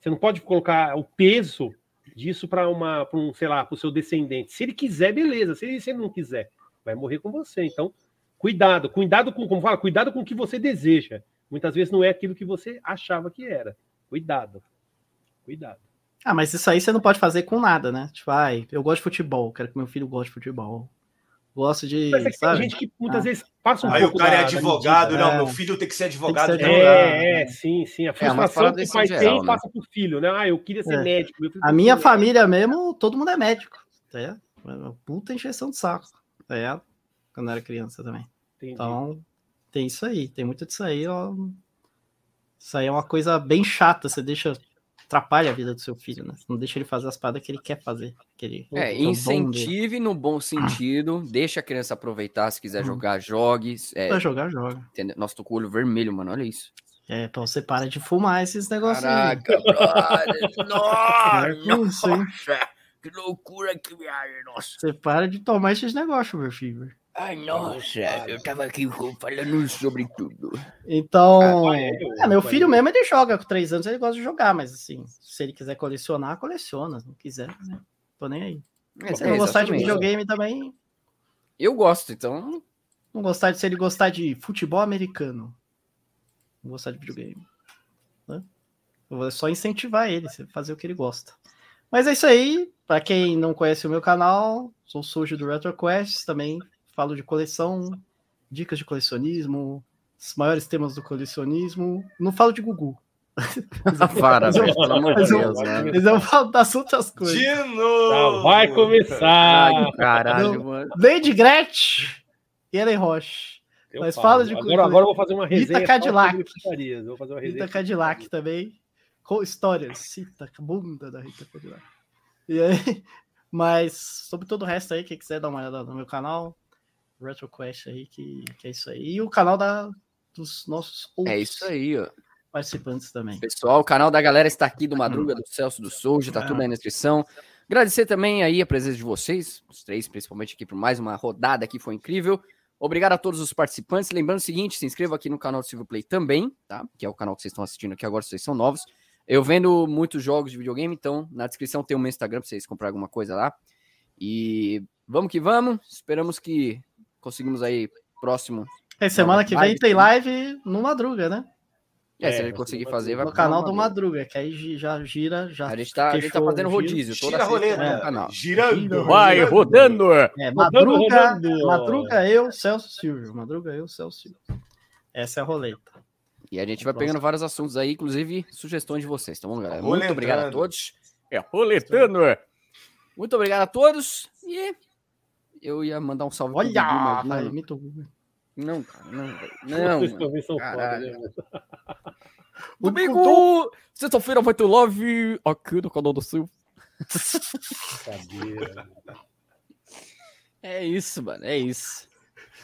Você não pode colocar o peso disso para uma, pra um, sei lá, para o seu descendente. Se ele quiser, beleza. Se ele, se ele não quiser, vai morrer com você. Então, cuidado, cuidado com, como fala, cuidado com o que você deseja. Muitas vezes não é aquilo que você achava que era. Cuidado. Cuidado. Ah, mas isso aí você não pode fazer com nada, né? Tipo, ai, eu gosto de futebol, quero que meu filho goste de futebol. Gosto de. Mas é que sabe? tem gente que muitas ah. vezes passa um aí pouco. Aí o cara é advogado, não, é. meu filho tem que ser advogado. Que ser é, é, sim, sim. A é, frustração é, que o pai geral, tem né? passa pro filho, né? Ah, eu queria ser é. médico. A minha família mesmo, todo mundo é médico. Tá Puta encheção de saco. Tá Quando eu era criança também. Entendi. Então, tem isso aí. Tem muito disso aí. Ó. Isso aí é uma coisa bem chata. Você deixa atrapalha a vida do seu filho, né? Não deixa ele fazer as paradas que ele quer fazer. Que ele, é, incentive no bom sentido, deixa a criança aproveitar, se quiser hum. jogar, jogue. É, pra jogar, joga. Entendeu? Nossa, tô com o olho vermelho, mano, olha isso. É, então você para de fumar esses negócios Caraca, brother, [LAUGHS] nossa, nossa, que loucura que viagem, nossa. Você para de tomar esses negócios, meu filho. Ai, nossa, eu tava aqui falando sobre tudo. Então, ah, é, meu filho mesmo ele joga com três anos, ele gosta de jogar, mas assim, se ele quiser colecionar, coleciona. Se não quiser, né? tô nem aí. É, se ele não gostar de videogame também. Eu gosto, então. Não gostar de se ele gostar de futebol americano. Não gostar de videogame. Né? Eu vou só incentivar ele, fazer o que ele gosta. Mas é isso aí. Para quem não conhece o meu canal, sou o Sujo do RetroQuest, também falo de coleção, dicas de colecionismo, os maiores temas do colecionismo. Não falo de Gugu. [LAUGHS] Para, velho, pelo amor de Deus, né? Mas eu falo das outras coisas. De novo! Tá, vai começar! Ai, caralho, mano. Lady Gretchen e Ellen Roche. Eu Mas falo. fala de agora, agora eu vou fazer uma resenha. Rita Cadillac. Vou fazer uma resenha. Rita Cadillac também. Com histórias. Cita, bunda da Rita Cadillac. E aí, [LAUGHS] mas sobre todo o resto aí, quem quiser dar uma olhada no meu canal, RetroQuest aí, que, que é isso aí. E o canal da, dos nossos É isso aí, ó. Participantes também. Pessoal, o canal da galera está aqui do [CLEARS THROAT] Madruga, do Celso, do Souja, tá tudo aí na descrição. Agradecer também aí a presença de vocês, os três, principalmente aqui, por mais uma rodada que foi incrível. Obrigado a todos os participantes. Lembrando o seguinte, se inscreva aqui no canal do Silvio Play também, tá? Que é o canal que vocês estão assistindo aqui agora, vocês são novos. Eu vendo muitos jogos de videogame, então na descrição tem o meu Instagram para vocês comprarem alguma coisa lá. E vamos que vamos. Esperamos que conseguimos aí próximo. É, semana que vem tem live no Madruga, né? É, é se a gente conseguir fazer, vai No canal do Madruga, que aí já gira, já. A gente tá, a gente tá fazendo rodízio. Toda gira roleta. É. Canal. Girando. Vai rodando. É, Madruga, Madruga eu, Celso Silvio. Madruga eu, Celso Silvio. Essa é a roleta. E a gente vai pegando vários assuntos aí, inclusive sugestões de vocês, tá bom, galera? Muito obrigado a todos. É, roletando. Muito obrigado a todos. E eu ia mandar um salve Olha, pro Gugu, mas não. Não, cara, não, [LAUGHS] não. Vocês também são foda, né? Domingo, sexta-feira vai ter live aqui no canal do Sul. é isso, mano, é isso.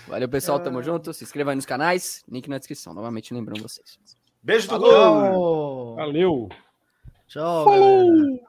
Valeu, pessoal. Tamo junto. Se inscreva aí nos canais. Link na descrição. Novamente lembrando vocês. Beijo do Valeu. Valeu. Tchau. Falou.